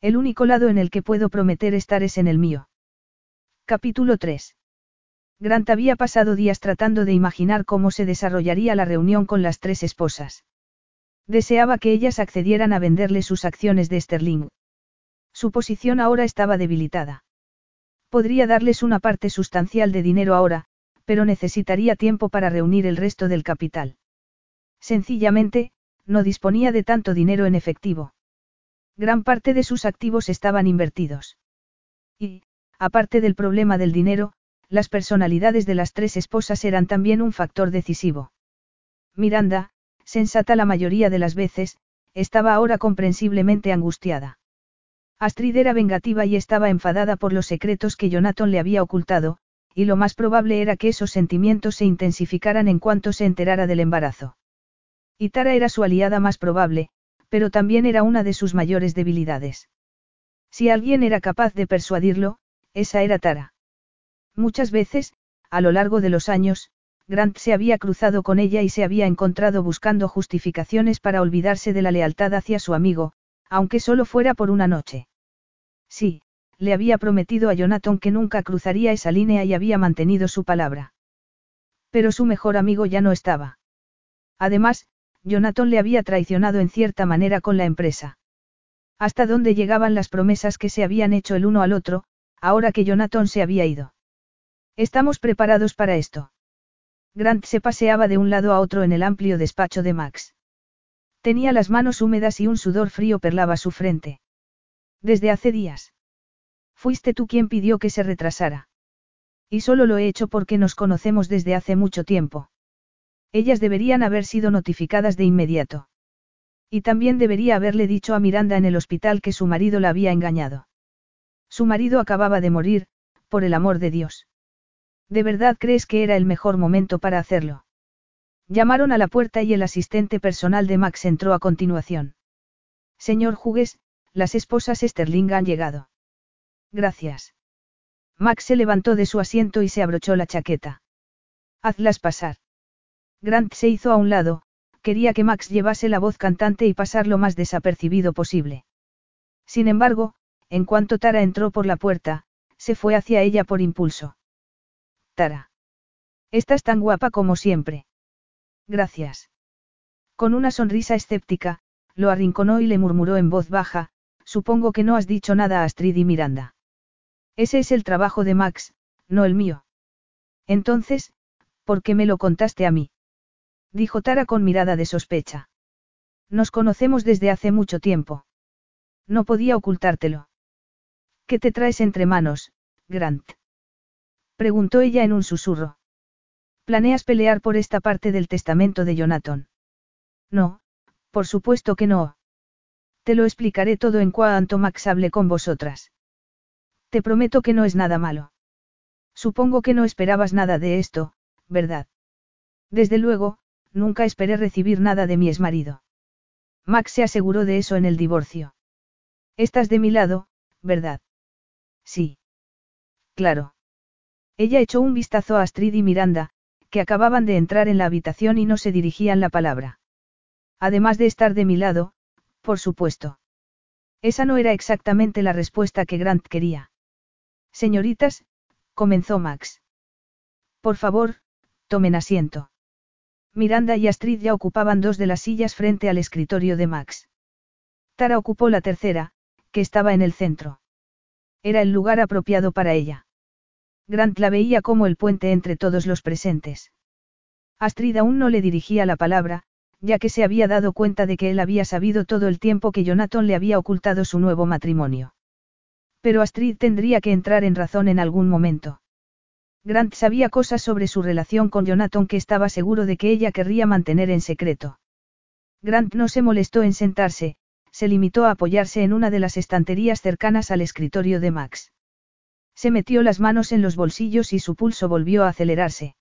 El único lado en el que puedo prometer estar es en el mío. Capítulo 3. Grant había pasado días tratando de imaginar cómo se desarrollaría la reunión con las tres esposas. Deseaba que ellas accedieran a venderle sus acciones de Sterling. Su posición ahora estaba debilitada. Podría darles una parte sustancial de dinero ahora, pero necesitaría tiempo para reunir el resto del capital. Sencillamente, no disponía de tanto dinero en efectivo. Gran parte de sus activos estaban invertidos. Y, aparte del problema del dinero, las personalidades de las tres esposas eran también un factor decisivo. Miranda, sensata la mayoría de las veces, estaba ahora comprensiblemente angustiada. Astrid era vengativa y estaba enfadada por los secretos que Jonathan le había ocultado, y lo más probable era que esos sentimientos se intensificaran en cuanto se enterara del embarazo. Y Tara era su aliada más probable, pero también era una de sus mayores debilidades. Si alguien era capaz de persuadirlo, esa era Tara. Muchas veces, a lo largo de los años, Grant se había cruzado con ella y se había encontrado buscando justificaciones para olvidarse de la lealtad hacia su amigo, aunque solo fuera por una noche. Sí, le había prometido a Jonathan que nunca cruzaría esa línea y había mantenido su palabra. Pero su mejor amigo ya no estaba. Además, Jonathan le había traicionado en cierta manera con la empresa. Hasta dónde llegaban las promesas que se habían hecho el uno al otro, ahora que Jonathan se había ido. Estamos preparados para esto. Grant se paseaba de un lado a otro en el amplio despacho de Max. Tenía las manos húmedas y un sudor frío perlaba su frente. Desde hace días. Fuiste tú quien pidió que se retrasara. Y solo lo he hecho porque nos conocemos desde hace mucho tiempo. Ellas deberían haber sido notificadas de inmediato. Y también debería haberle dicho a Miranda en el hospital que su marido la había engañado. Su marido acababa de morir, por el amor de Dios. ¿De verdad crees que era el mejor momento para hacerlo? Llamaron a la puerta y el asistente personal de Max entró a continuación. Señor Hughes, las esposas Sterling han llegado. Gracias. Max se levantó de su asiento y se abrochó la chaqueta. Hazlas pasar. Grant se hizo a un lado, quería que Max llevase la voz cantante y pasar lo más desapercibido posible. Sin embargo, en cuanto Tara entró por la puerta, se fue hacia ella por impulso. Tara. Estás tan guapa como siempre. Gracias. Con una sonrisa escéptica, lo arrinconó y le murmuró en voz baja, Supongo que no has dicho nada a Astrid y Miranda. Ese es el trabajo de Max, no el mío. Entonces, ¿por qué me lo contaste a mí? Dijo Tara con mirada de sospecha. Nos conocemos desde hace mucho tiempo. No podía ocultártelo. ¿Qué te traes entre manos, Grant? Preguntó ella en un susurro. ¿Planeas pelear por esta parte del testamento de Jonathan? No, por supuesto que no. Te lo explicaré todo en cuanto Max hable con vosotras. Te prometo que no es nada malo. Supongo que no esperabas nada de esto, ¿verdad? Desde luego, nunca esperé recibir nada de mi exmarido. Max se aseguró de eso en el divorcio. Estás de mi lado, ¿verdad? Sí. Claro. Ella echó un vistazo a Astrid y Miranda, que acababan de entrar en la habitación y no se dirigían la palabra. Además de estar de mi lado, por supuesto. Esa no era exactamente la respuesta que Grant quería. Señoritas, comenzó Max. Por favor, tomen asiento. Miranda y Astrid ya ocupaban dos de las sillas frente al escritorio de Max. Tara ocupó la tercera, que estaba en el centro. Era el lugar apropiado para ella. Grant la veía como el puente entre todos los presentes. Astrid aún no le dirigía la palabra, ya que se había dado cuenta de que él había sabido todo el tiempo que Jonathan le había ocultado su nuevo matrimonio. Pero Astrid tendría que entrar en razón en algún momento. Grant sabía cosas sobre su relación con Jonathan que estaba seguro de que ella querría mantener en secreto. Grant no se molestó en sentarse, se limitó a apoyarse en una de las estanterías cercanas al escritorio de Max. Se metió las manos en los bolsillos y su pulso volvió a acelerarse.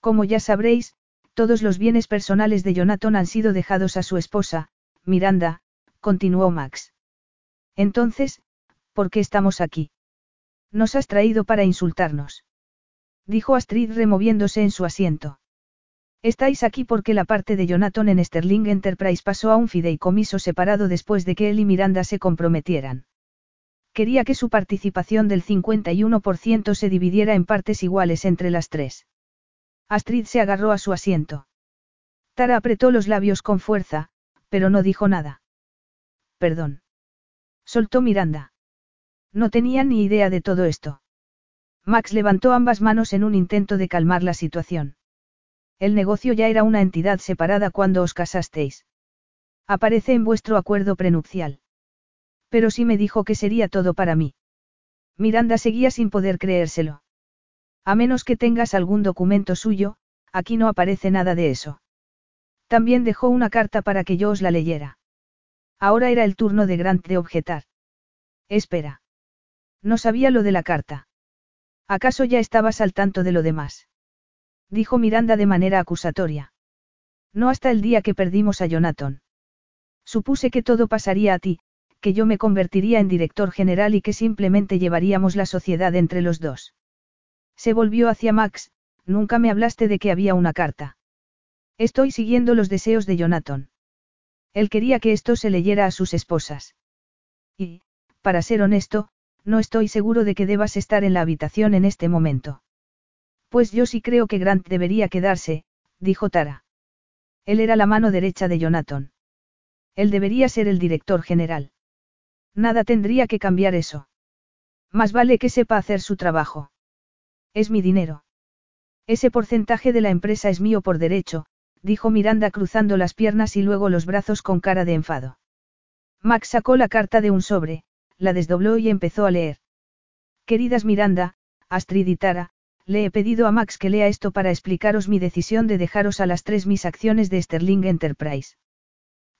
Como ya sabréis, todos los bienes personales de Jonathan han sido dejados a su esposa, Miranda, continuó Max. Entonces, ¿por qué estamos aquí? Nos has traído para insultarnos. Dijo Astrid removiéndose en su asiento. Estáis aquí porque la parte de Jonathan en Sterling Enterprise pasó a un fideicomiso separado después de que él y Miranda se comprometieran. Quería que su participación del 51% se dividiera en partes iguales entre las tres. Astrid se agarró a su asiento. Tara apretó los labios con fuerza, pero no dijo nada. Perdón. Soltó Miranda. No tenía ni idea de todo esto. Max levantó ambas manos en un intento de calmar la situación. El negocio ya era una entidad separada cuando os casasteis. Aparece en vuestro acuerdo prenupcial. Pero sí me dijo que sería todo para mí. Miranda seguía sin poder creérselo. A menos que tengas algún documento suyo, aquí no aparece nada de eso. También dejó una carta para que yo os la leyera. Ahora era el turno de Grant de objetar. Espera. No sabía lo de la carta. ¿Acaso ya estabas al tanto de lo demás? Dijo Miranda de manera acusatoria. No hasta el día que perdimos a Jonathan. Supuse que todo pasaría a ti, que yo me convertiría en director general y que simplemente llevaríamos la sociedad entre los dos. Se volvió hacia Max, nunca me hablaste de que había una carta. Estoy siguiendo los deseos de Jonathan. Él quería que esto se leyera a sus esposas. Y, para ser honesto, no estoy seguro de que debas estar en la habitación en este momento. Pues yo sí creo que Grant debería quedarse, dijo Tara. Él era la mano derecha de Jonathan. Él debería ser el director general. Nada tendría que cambiar eso. Más vale que sepa hacer su trabajo. Es mi dinero. Ese porcentaje de la empresa es mío por derecho, dijo Miranda cruzando las piernas y luego los brazos con cara de enfado. Max sacó la carta de un sobre, la desdobló y empezó a leer. Queridas Miranda, Astrid y Tara, le he pedido a Max que lea esto para explicaros mi decisión de dejaros a las tres mis acciones de Sterling Enterprise.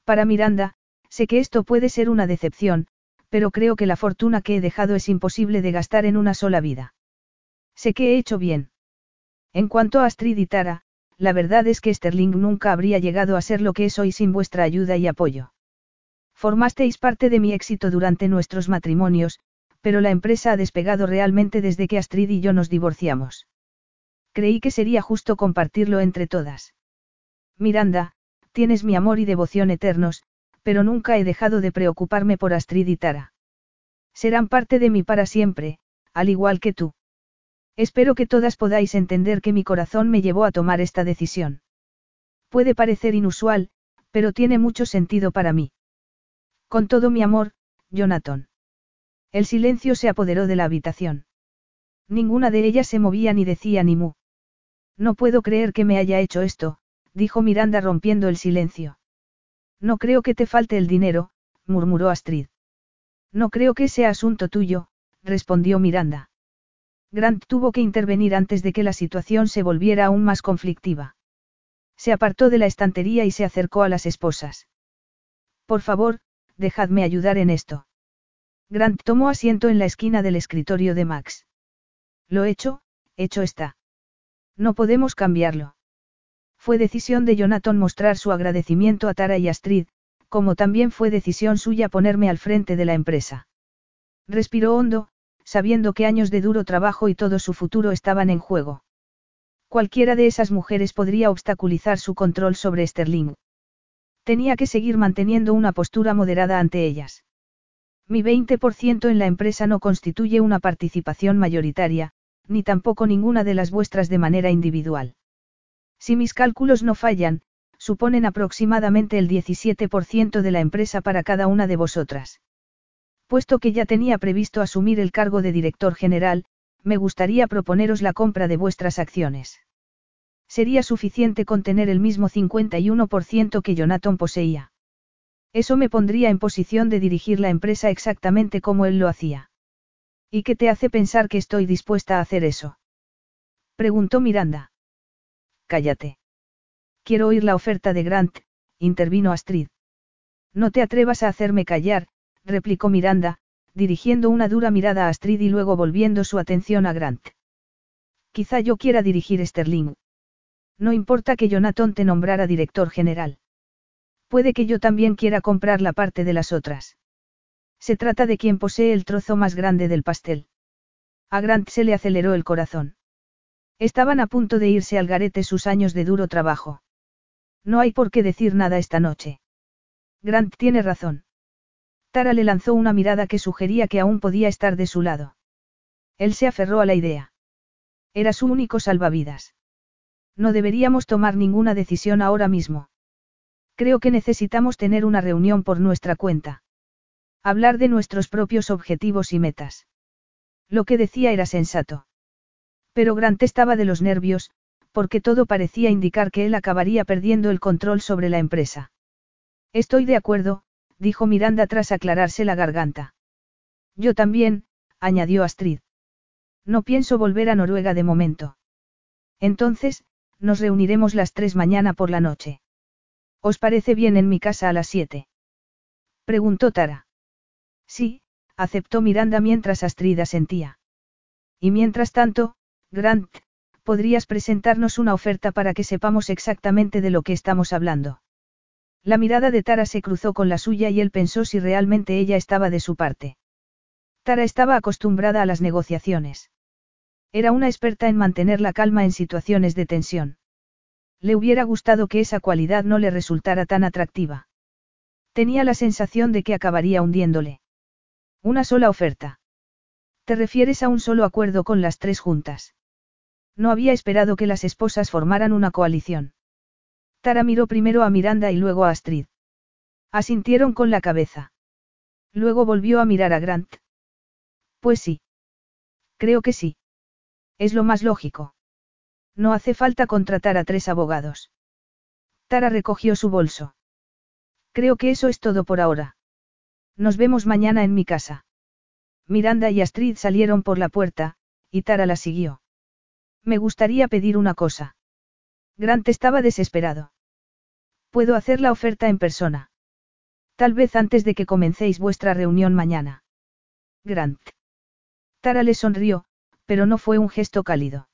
Para Miranda, sé que esto puede ser una decepción, pero creo que la fortuna que he dejado es imposible de gastar en una sola vida. Sé que he hecho bien. En cuanto a Astrid y Tara, la verdad es que Sterling nunca habría llegado a ser lo que es hoy sin vuestra ayuda y apoyo. Formasteis parte de mi éxito durante nuestros matrimonios, pero la empresa ha despegado realmente desde que Astrid y yo nos divorciamos. Creí que sería justo compartirlo entre todas. Miranda, tienes mi amor y devoción eternos, pero nunca he dejado de preocuparme por Astrid y Tara. Serán parte de mí para siempre, al igual que tú. Espero que todas podáis entender que mi corazón me llevó a tomar esta decisión. Puede parecer inusual, pero tiene mucho sentido para mí. Con todo mi amor, Jonathan. El silencio se apoderó de la habitación. Ninguna de ellas se movía ni decía ni mu. No puedo creer que me haya hecho esto, dijo Miranda rompiendo el silencio. No creo que te falte el dinero, murmuró Astrid. No creo que sea asunto tuyo, respondió Miranda. Grant tuvo que intervenir antes de que la situación se volviera aún más conflictiva. Se apartó de la estantería y se acercó a las esposas. Por favor, dejadme ayudar en esto. Grant tomó asiento en la esquina del escritorio de Max. Lo hecho, hecho está. No podemos cambiarlo. Fue decisión de Jonathan mostrar su agradecimiento a Tara y Astrid, como también fue decisión suya ponerme al frente de la empresa. Respiró hondo, sabiendo que años de duro trabajo y todo su futuro estaban en juego. Cualquiera de esas mujeres podría obstaculizar su control sobre Sterling. Tenía que seguir manteniendo una postura moderada ante ellas. Mi 20% en la empresa no constituye una participación mayoritaria, ni tampoco ninguna de las vuestras de manera individual. Si mis cálculos no fallan, suponen aproximadamente el 17% de la empresa para cada una de vosotras. Puesto que ya tenía previsto asumir el cargo de director general, me gustaría proponeros la compra de vuestras acciones. Sería suficiente con tener el mismo 51% que Jonathan poseía. Eso me pondría en posición de dirigir la empresa exactamente como él lo hacía. ¿Y qué te hace pensar que estoy dispuesta a hacer eso? Preguntó Miranda. Cállate. Quiero oír la oferta de Grant, intervino Astrid. No te atrevas a hacerme callar, replicó Miranda, dirigiendo una dura mirada a Astrid y luego volviendo su atención a Grant. Quizá yo quiera dirigir Sterling. No importa que Jonathan te nombrara director general. Puede que yo también quiera comprar la parte de las otras. Se trata de quien posee el trozo más grande del pastel. A Grant se le aceleró el corazón. Estaban a punto de irse al garete sus años de duro trabajo. No hay por qué decir nada esta noche. Grant tiene razón. Tara le lanzó una mirada que sugería que aún podía estar de su lado. Él se aferró a la idea. Era su único salvavidas. No deberíamos tomar ninguna decisión ahora mismo. Creo que necesitamos tener una reunión por nuestra cuenta. Hablar de nuestros propios objetivos y metas. Lo que decía era sensato. Pero Grant estaba de los nervios, porque todo parecía indicar que él acabaría perdiendo el control sobre la empresa. Estoy de acuerdo, dijo Miranda tras aclararse la garganta. Yo también, añadió Astrid. No pienso volver a Noruega de momento. Entonces, nos reuniremos las tres mañana por la noche. ¿Os parece bien en mi casa a las siete? Preguntó Tara. Sí, aceptó Miranda mientras Astrid asentía. Y mientras tanto, Grant, podrías presentarnos una oferta para que sepamos exactamente de lo que estamos hablando. La mirada de Tara se cruzó con la suya y él pensó si realmente ella estaba de su parte. Tara estaba acostumbrada a las negociaciones. Era una experta en mantener la calma en situaciones de tensión. Le hubiera gustado que esa cualidad no le resultara tan atractiva. Tenía la sensación de que acabaría hundiéndole. Una sola oferta. ¿Te refieres a un solo acuerdo con las tres juntas? No había esperado que las esposas formaran una coalición. Tara miró primero a Miranda y luego a Astrid. Asintieron con la cabeza. Luego volvió a mirar a Grant. Pues sí. Creo que sí. Es lo más lógico. No hace falta contratar a tres abogados. Tara recogió su bolso. Creo que eso es todo por ahora. Nos vemos mañana en mi casa. Miranda y Astrid salieron por la puerta, y Tara la siguió. Me gustaría pedir una cosa. Grant estaba desesperado. Puedo hacer la oferta en persona. Tal vez antes de que comencéis vuestra reunión mañana. Grant. Tara le sonrió, pero no fue un gesto cálido.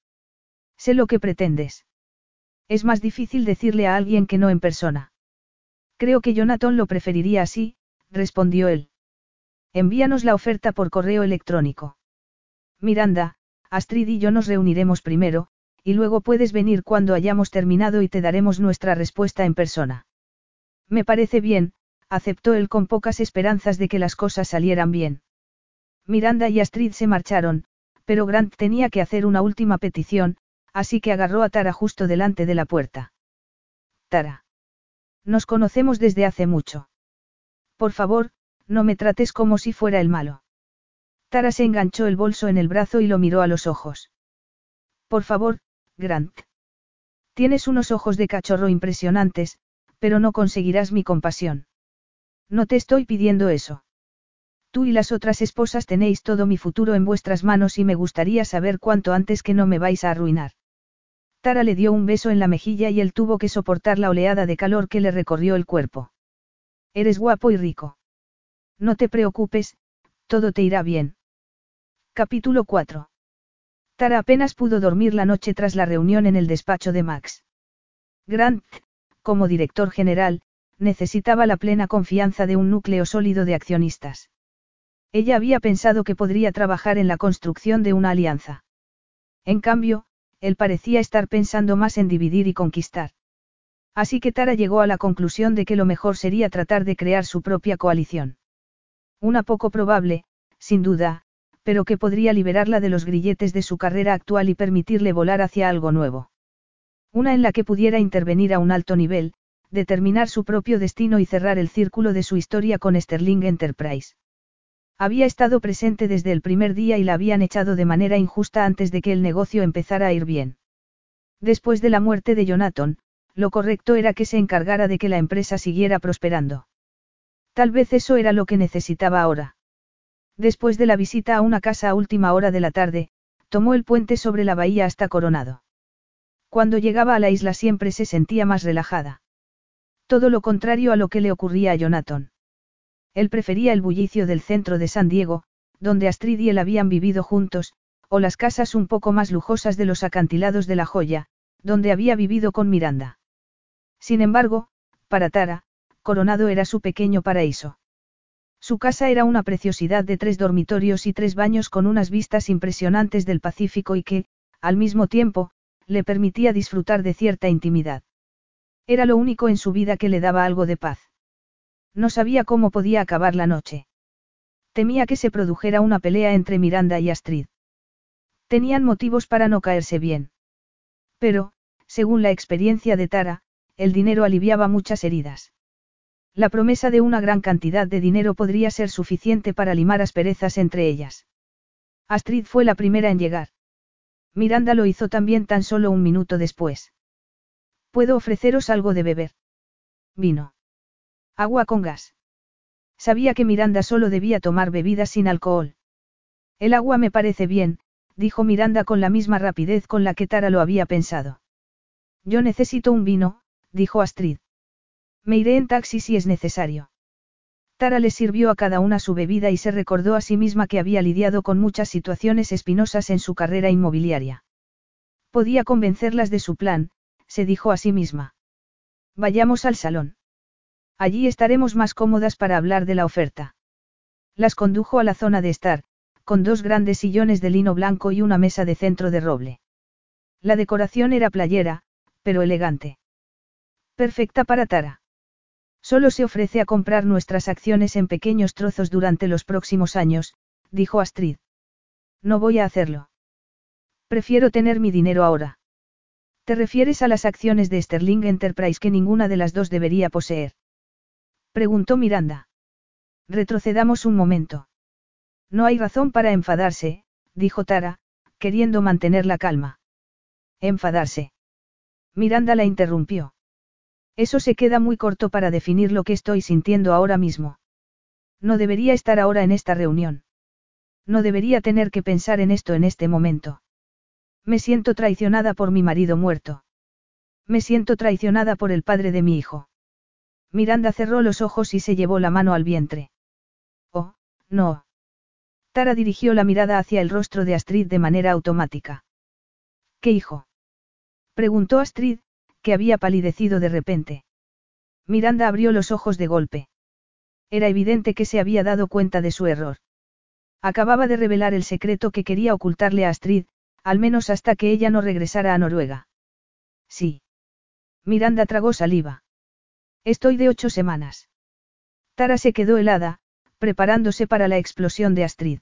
Sé lo que pretendes. Es más difícil decirle a alguien que no en persona. Creo que Jonathan lo preferiría así, respondió él. Envíanos la oferta por correo electrónico. Miranda, Astrid y yo nos reuniremos primero, y luego puedes venir cuando hayamos terminado y te daremos nuestra respuesta en persona. Me parece bien, aceptó él con pocas esperanzas de que las cosas salieran bien. Miranda y Astrid se marcharon, pero Grant tenía que hacer una última petición, así que agarró a Tara justo delante de la puerta. Tara. Nos conocemos desde hace mucho. Por favor, No me trates como si fuera el malo. Tara se enganchó el bolso en el brazo y lo miró a los ojos. Por favor, Grant. Tienes unos ojos de cachorro impresionantes, pero no conseguirás mi compasión. No te estoy pidiendo eso. Tú y las otras esposas tenéis todo mi futuro en vuestras manos y me gustaría saber cuánto antes que no me vais a arruinar. Tara le dio un beso en la mejilla y él tuvo que soportar la oleada de calor que le recorrió el cuerpo. Eres guapo y rico. No te preocupes, todo te irá bien. Capítulo 4. Tara apenas pudo dormir la noche tras la reunión en el despacho de Max. Grant, como director general, necesitaba la plena confianza de un núcleo sólido de accionistas. Ella había pensado que podría trabajar en la construcción de una alianza. En cambio, él parecía estar pensando más en dividir y conquistar. Así que Tara llegó a la conclusión de que lo mejor sería tratar de crear su propia coalición. Una poco probable, sin duda, pero que podría liberarla de los grilletes de su carrera actual y permitirle volar hacia algo nuevo. Una en la que pudiera intervenir a un alto nivel, determinar su propio destino y cerrar el círculo de su historia con Sterling Enterprise. Había estado presente desde el primer día y la habían echado de manera injusta antes de que el negocio empezara a ir bien. Después de la muerte de Jonathan, lo correcto era que se encargara de que la empresa siguiera prosperando. Tal vez eso era lo que necesitaba ahora. Después de la visita a una casa a última hora de la tarde, tomó el puente sobre la bahía hasta Coronado. Cuando llegaba a la isla siempre se sentía más relajada. Todo lo contrario a lo que le ocurría a Jonathan. Él prefería el bullicio del centro de San Diego, donde Astrid y él habían vivido juntos, o las casas un poco más lujosas de los acantilados de la joya, donde había vivido con Miranda. Sin embargo, para Tara, Coronado era su pequeño paraíso. Su casa era una preciosidad de tres dormitorios y tres baños con unas vistas impresionantes del Pacífico y que, al mismo tiempo, le permitía disfrutar de cierta intimidad. Era lo único en su vida que le daba algo de paz. No sabía cómo podía acabar la noche. Temía que se produjera una pelea entre Miranda y Astrid. Tenían motivos para no caerse bien. Pero, según la experiencia de Tara, el dinero aliviaba muchas heridas. La promesa de una gran cantidad de dinero podría ser suficiente para limar asperezas entre ellas. Astrid fue la primera en llegar. Miranda lo hizo también tan solo un minuto después. ¿Puedo ofreceros algo de beber? Vino. Agua con gas. Sabía que Miranda solo debía tomar bebidas sin alcohol. El agua me parece bien, dijo Miranda con la misma rapidez con la que Tara lo había pensado. Yo necesito un vino, dijo Astrid. Me iré en taxi si es necesario. Tara le sirvió a cada una su bebida y se recordó a sí misma que había lidiado con muchas situaciones espinosas en su carrera inmobiliaria. Podía convencerlas de su plan, se dijo a sí misma. Vayamos al salón. Allí estaremos más cómodas para hablar de la oferta. Las condujo a la zona de estar, con dos grandes sillones de lino blanco y una mesa de centro de roble. La decoración era playera, pero elegante. Perfecta para Tara. Solo se ofrece a comprar nuestras acciones en pequeños trozos durante los próximos años, dijo Astrid. No voy a hacerlo. Prefiero tener mi dinero ahora. ¿Te refieres a las acciones de Sterling Enterprise que ninguna de las dos debería poseer? Preguntó Miranda. Retrocedamos un momento. No hay razón para enfadarse, dijo Tara, queriendo mantener la calma. Enfadarse. Miranda la interrumpió. Eso se queda muy corto para definir lo que estoy sintiendo ahora mismo. No debería estar ahora en esta reunión. No debería tener que pensar en esto en este momento. Me siento traicionada por mi marido muerto. Me siento traicionada por el padre de mi hijo. Miranda cerró los ojos y se llevó la mano al vientre. Oh, no. Tara dirigió la mirada hacia el rostro de Astrid de manera automática. ¿Qué hijo? Preguntó Astrid, había palidecido de repente. Miranda abrió los ojos de golpe. Era evidente que se había dado cuenta de su error. Acababa de revelar el secreto que quería ocultarle a Astrid, al menos hasta que ella no regresara a Noruega. Sí. Miranda tragó saliva. Estoy de ocho semanas. Tara se quedó helada, preparándose para la explosión de Astrid.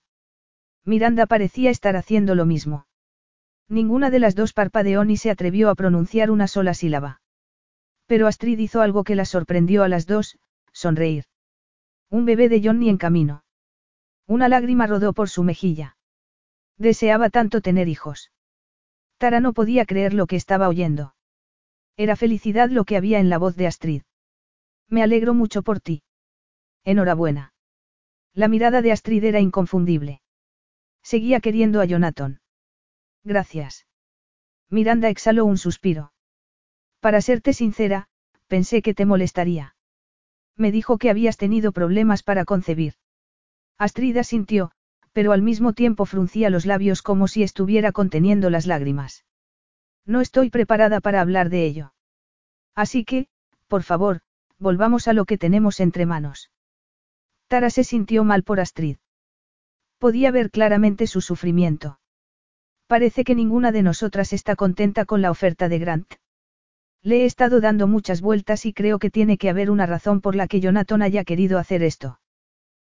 Miranda parecía estar haciendo lo mismo. Ninguna de las dos parpadeó ni se atrevió a pronunciar una sola sílaba. Pero Astrid hizo algo que la sorprendió a las dos, sonreír. Un bebé de Johnny en camino. Una lágrima rodó por su mejilla. Deseaba tanto tener hijos. Tara no podía creer lo que estaba oyendo. Era felicidad lo que había en la voz de Astrid. Me alegro mucho por ti. Enhorabuena. La mirada de Astrid era inconfundible. Seguía queriendo a Jonathan. Gracias. Miranda exhaló un suspiro. Para serte sincera, pensé que te molestaría. Me dijo que habías tenido problemas para concebir. Astrid asintió, pero al mismo tiempo fruncía los labios como si estuviera conteniendo las lágrimas. No estoy preparada para hablar de ello. Así que, por favor, volvamos a lo que tenemos entre manos. Tara se sintió mal por Astrid. Podía ver claramente su sufrimiento. Parece que ninguna de nosotras está contenta con la oferta de Grant. Le he estado dando muchas vueltas y creo que tiene que haber una razón por la que Jonathan haya querido hacer esto.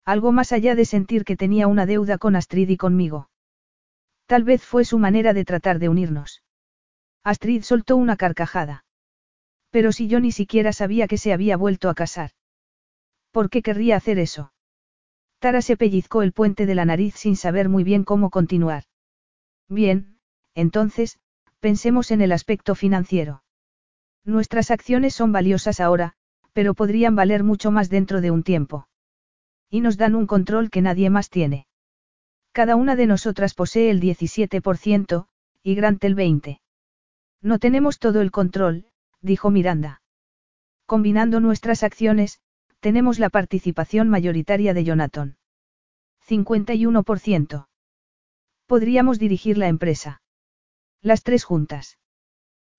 Algo más allá de sentir que tenía una deuda con Astrid y conmigo. Tal vez fue su manera de tratar de unirnos. Astrid soltó una carcajada. Pero si yo ni siquiera sabía que se había vuelto a casar. ¿Por qué querría hacer eso? Tara se pellizcó el puente de la nariz sin saber muy bien cómo continuar. Bien, entonces, pensemos en el aspecto financiero. Nuestras acciones son valiosas ahora, pero podrían valer mucho más dentro de un tiempo. Y nos dan un control que nadie más tiene. Cada una de nosotras posee el 17%, y Grant el 20%. No tenemos todo el control, dijo Miranda. Combinando nuestras acciones, tenemos la participación mayoritaria de Jonathan. 51%. Podríamos dirigir la empresa. Las tres juntas.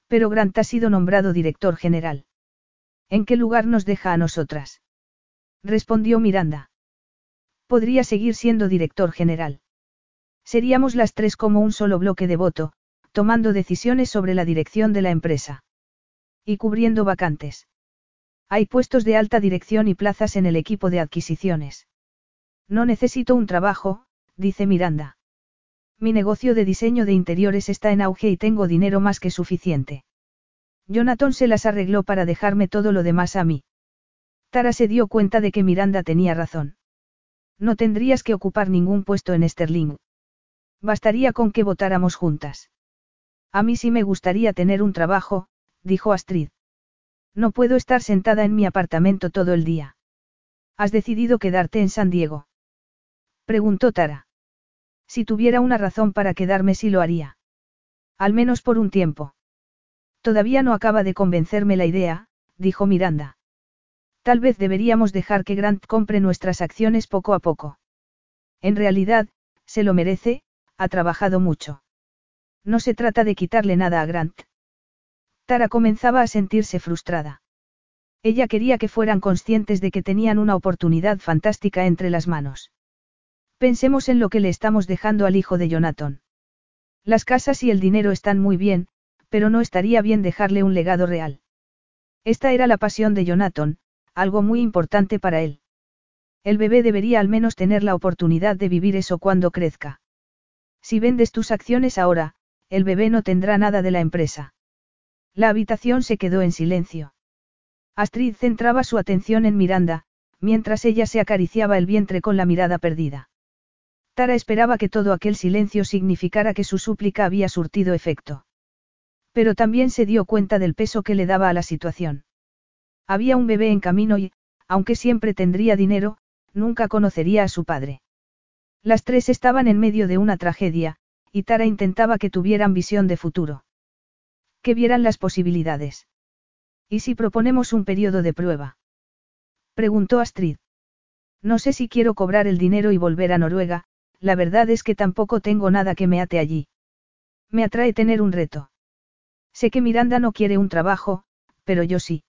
Pero Grant ha sido nombrado director general. ¿En qué lugar nos deja a nosotras? Respondió Miranda. Podría seguir siendo director general. Seríamos las tres como un solo bloque de voto, tomando decisiones sobre la dirección de la empresa. Y cubriendo vacantes. Hay puestos de alta dirección y plazas en el equipo de adquisiciones. No necesito un trabajo, dice Miranda. Mi negocio de diseño de interiores está en auge y tengo dinero más que suficiente. Jonathan se las arregló para dejarme todo lo demás a mí. Tara se dio cuenta de que Miranda tenía razón. No tendrías que ocupar ningún puesto en Sterling. Bastaría con que votáramos juntas. A mí sí me gustaría tener un trabajo, dijo Astrid. No puedo estar sentada en mi apartamento todo el día. ¿Has decidido quedarte en San Diego? Preguntó Tara. Si tuviera una razón para quedarme sí lo haría. Al menos por un tiempo. Todavía no acaba de convencerme la idea, dijo Miranda. Tal vez deberíamos dejar que Grant compre nuestras acciones poco a poco. En realidad, se lo merece, ha trabajado mucho. No se trata de quitarle nada a Grant. Tara comenzaba a sentirse frustrada. Ella quería que fueran conscientes de que tenían una oportunidad fantástica entre las manos. Pensemos en lo que le estamos dejando al hijo de Jonathan. Las casas y el dinero están muy bien, pero no estaría bien dejarle un legado real. Esta era la pasión de Jonathan, algo muy importante para él. El bebé debería al menos tener la oportunidad de vivir eso cuando crezca. Si vendes tus acciones ahora, el bebé no tendrá nada de la empresa. La habitación se quedó en silencio. Astrid centraba su atención en Miranda, mientras ella se acariciaba el vientre con la mirada perdida. Tara esperaba que todo aquel silencio significara que su súplica había surtido efecto. Pero también se dio cuenta del peso que le daba a la situación. Había un bebé en camino y, aunque siempre tendría dinero, nunca conocería a su padre. Las tres estaban en medio de una tragedia, y Tara intentaba que tuvieran visión de futuro. Que vieran las posibilidades. ¿Y si proponemos un periodo de prueba? Preguntó Astrid. No sé si quiero cobrar el dinero y volver a Noruega, la verdad es que tampoco tengo nada que me ate allí. Me atrae tener un reto. Sé que Miranda no quiere un trabajo, pero yo sí.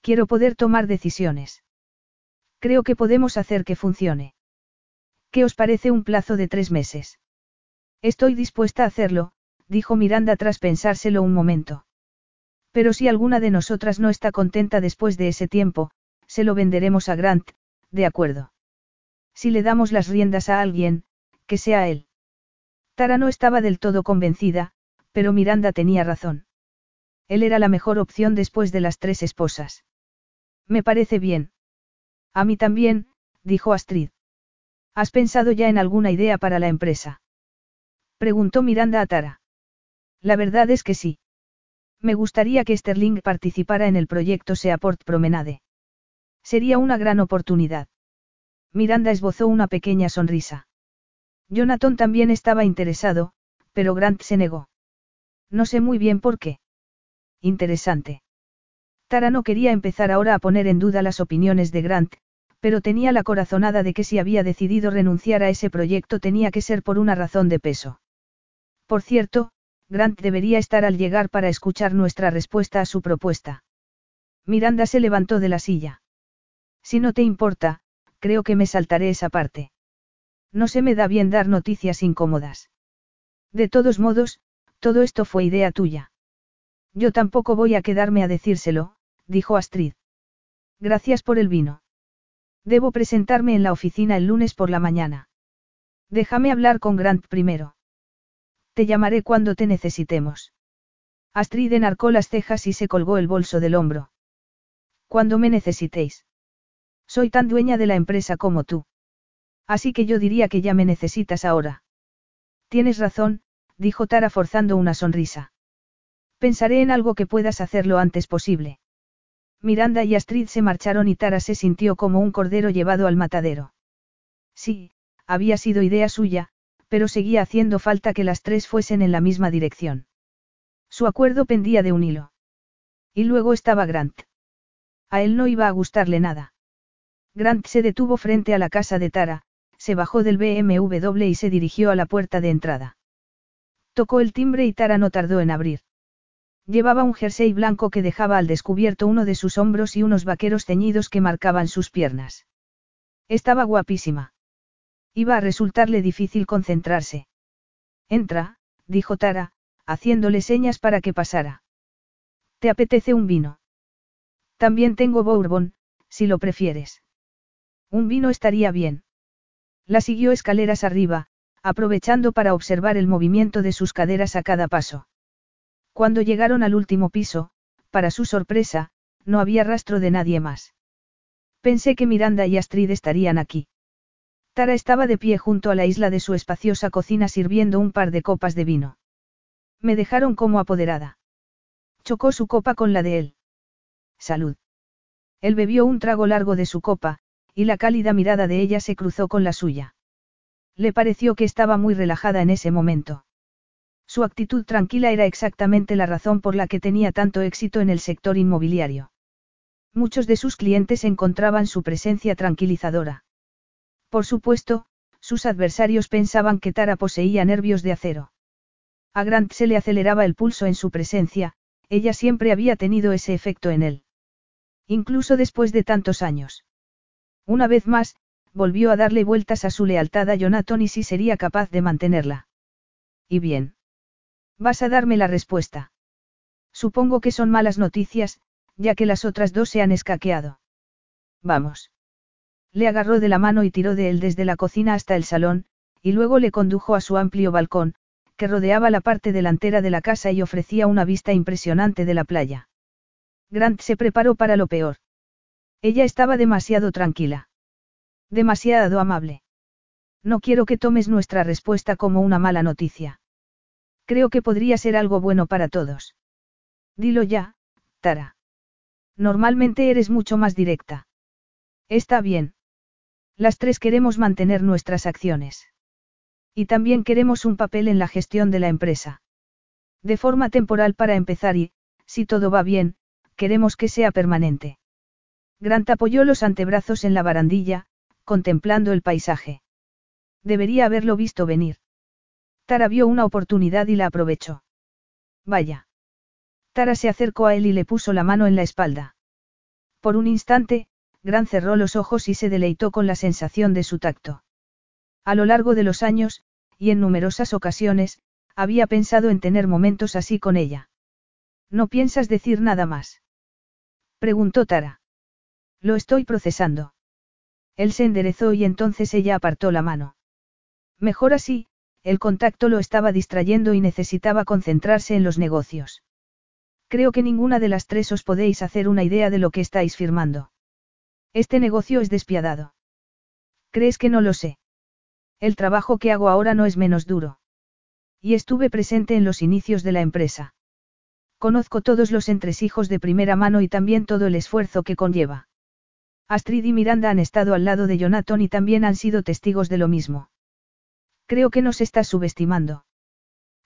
Quiero poder tomar decisiones. Creo que podemos hacer que funcione. ¿Qué os parece un plazo de tres meses? Estoy dispuesta a hacerlo, dijo Miranda tras pensárselo un momento. Pero si alguna de nosotras no está contenta después de ese tiempo, se lo venderemos a Grant, de acuerdo. Si le damos las riendas a alguien, que sea él. Tara no estaba del todo convencida, pero Miranda tenía razón. Él era la mejor opción después de las tres esposas. Me parece bien. A mí también, dijo Astrid. ¿Has pensado ya en alguna idea para la empresa? Preguntó Miranda a Tara. La verdad es que sí. Me gustaría que Sterling participara en el proyecto Seaport Promenade. Sería una gran oportunidad. Miranda esbozó una pequeña sonrisa. Jonathan también estaba interesado, pero Grant se negó. No sé muy bien por qué. Interesante. Tara no quería empezar ahora a poner en duda las opiniones de Grant, pero tenía la corazonada de que si había decidido renunciar a ese proyecto tenía que ser por una razón de peso. Por cierto, Grant debería estar al llegar para escuchar nuestra respuesta a su propuesta. Miranda se levantó de la silla. Si no te importa, creo que me saltaré esa parte. No se me da bien dar noticias incómodas. De todos modos, todo esto fue idea tuya. Yo tampoco voy a quedarme a decírselo, dijo Astrid. Gracias por el vino. Debo presentarme en la oficina el lunes por la mañana. Déjame hablar con Grant primero. Te llamaré cuando te necesitemos. Astrid enarcó las cejas y se colgó el bolso del hombro. Cuando me necesitéis. Soy tan dueña de la empresa como tú. Así que yo diría que ya me necesitas ahora. Tienes razón, dijo Tara forzando una sonrisa. Pensaré en algo que puedas hacer lo antes posible. Miranda y Astrid se marcharon y Tara se sintió como un cordero llevado al matadero. Sí, había sido idea suya, pero seguía haciendo falta que las tres fuesen en la misma dirección. Su acuerdo pendía de un hilo. Y luego estaba Grant. A él no iba a gustarle nada. Grant se detuvo frente a la casa de Tara, se bajó del BMW y se dirigió a la puerta de entrada. Tocó el timbre y Tara no tardó en abrir. Llevaba un jersey blanco que dejaba al descubierto uno de sus hombros y unos vaqueros ceñidos que marcaban sus piernas. Estaba guapísima. Iba a resultarle difícil concentrarse. Entra, dijo Tara, haciéndole señas para que pasara. ¿Te apetece un vino? También tengo bourbon, si lo prefieres. Un vino estaría bien. La siguió escaleras arriba, aprovechando para observar el movimiento de sus caderas a cada paso. Cuando llegaron al último piso, para su sorpresa, no había rastro de nadie más. Pensé que Miranda y Astrid estarían aquí. Tara estaba de pie junto a la isla de su espaciosa cocina sirviendo un par de copas de vino. Me dejaron como apoderada. Chocó su copa con la de él. Salud. Él bebió un trago largo de su copa, y la cálida mirada de ella se cruzó con la suya. Le pareció que estaba muy relajada en ese momento. Su actitud tranquila era exactamente la razón por la que tenía tanto éxito en el sector inmobiliario. Muchos de sus clientes encontraban su presencia tranquilizadora. Por supuesto, sus adversarios pensaban que Tara poseía nervios de acero. A Grant se le aceleraba el pulso en su presencia, ella siempre había tenido ese efecto en él. Incluso después de tantos años. Una vez más, volvió a darle vueltas a su lealtad a Jonathan y si sería capaz de mantenerla. Y bien. Vas a darme la respuesta. Supongo que son malas noticias, ya que las otras dos se han escaqueado. Vamos. Le agarró de la mano y tiró de él desde la cocina hasta el salón, y luego le condujo a su amplio balcón, que rodeaba la parte delantera de la casa y ofrecía una vista impresionante de la playa. Grant se preparó para lo peor. Ella estaba demasiado tranquila. Demasiado amable. No quiero que tomes nuestra respuesta como una mala noticia. Creo que podría ser algo bueno para todos. Dilo ya, Tara. Normalmente eres mucho más directa. Está bien. Las tres queremos mantener nuestras acciones. Y también queremos un papel en la gestión de la empresa. De forma temporal para empezar y, si todo va bien, queremos que sea permanente. Grant apoyó los antebrazos en la barandilla, contemplando el paisaje. Debería haberlo visto venir. Tara vio una oportunidad y la aprovechó. Vaya. Tara se acercó a él y le puso la mano en la espalda. Por un instante, Gran cerró los ojos y se deleitó con la sensación de su tacto. A lo largo de los años, y en numerosas ocasiones, había pensado en tener momentos así con ella. ¿No piensas decir nada más? Preguntó Tara. Lo estoy procesando. Él se enderezó y entonces ella apartó la mano. Mejor así, el contacto lo estaba distrayendo y necesitaba concentrarse en los negocios. Creo que ninguna de las tres os podéis hacer una idea de lo que estáis firmando. Este negocio es despiadado. ¿Crees que no lo sé? El trabajo que hago ahora no es menos duro. Y estuve presente en los inicios de la empresa. Conozco todos los entresijos de primera mano y también todo el esfuerzo que conlleva. Astrid y Miranda han estado al lado de Jonathan y también han sido testigos de lo mismo. Creo que nos estás subestimando.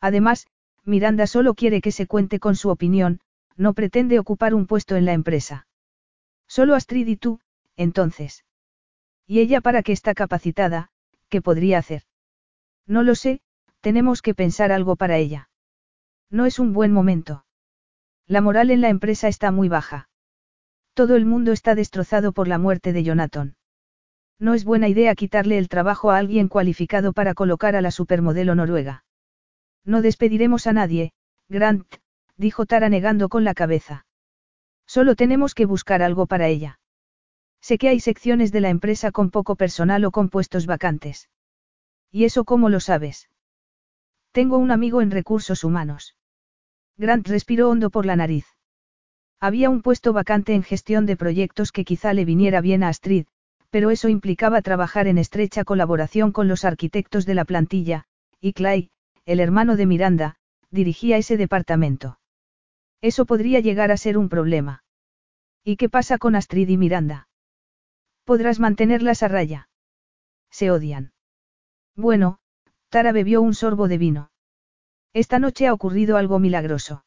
Además, Miranda solo quiere que se cuente con su opinión, no pretende ocupar un puesto en la empresa. Solo Astrid y tú, entonces. ¿Y ella para qué está capacitada? ¿Qué podría hacer? No lo sé, tenemos que pensar algo para ella. No es un buen momento. La moral en la empresa está muy baja. Todo el mundo está destrozado por la muerte de Jonathan. No es buena idea quitarle el trabajo a alguien cualificado para colocar a la supermodelo noruega. No despediremos a nadie, Grant, dijo Tara negando con la cabeza. Solo tenemos que buscar algo para ella. Sé que hay secciones de la empresa con poco personal o con puestos vacantes. ¿Y eso cómo lo sabes? Tengo un amigo en recursos humanos. Grant respiró hondo por la nariz. Había un puesto vacante en gestión de proyectos que quizá le viniera bien a Astrid, pero eso implicaba trabajar en estrecha colaboración con los arquitectos de la plantilla, y Clay, el hermano de Miranda, dirigía ese departamento. Eso podría llegar a ser un problema. ¿Y qué pasa con Astrid y Miranda? ¿Podrás mantenerlas a raya? Se odian. Bueno, Tara bebió un sorbo de vino. Esta noche ha ocurrido algo milagroso.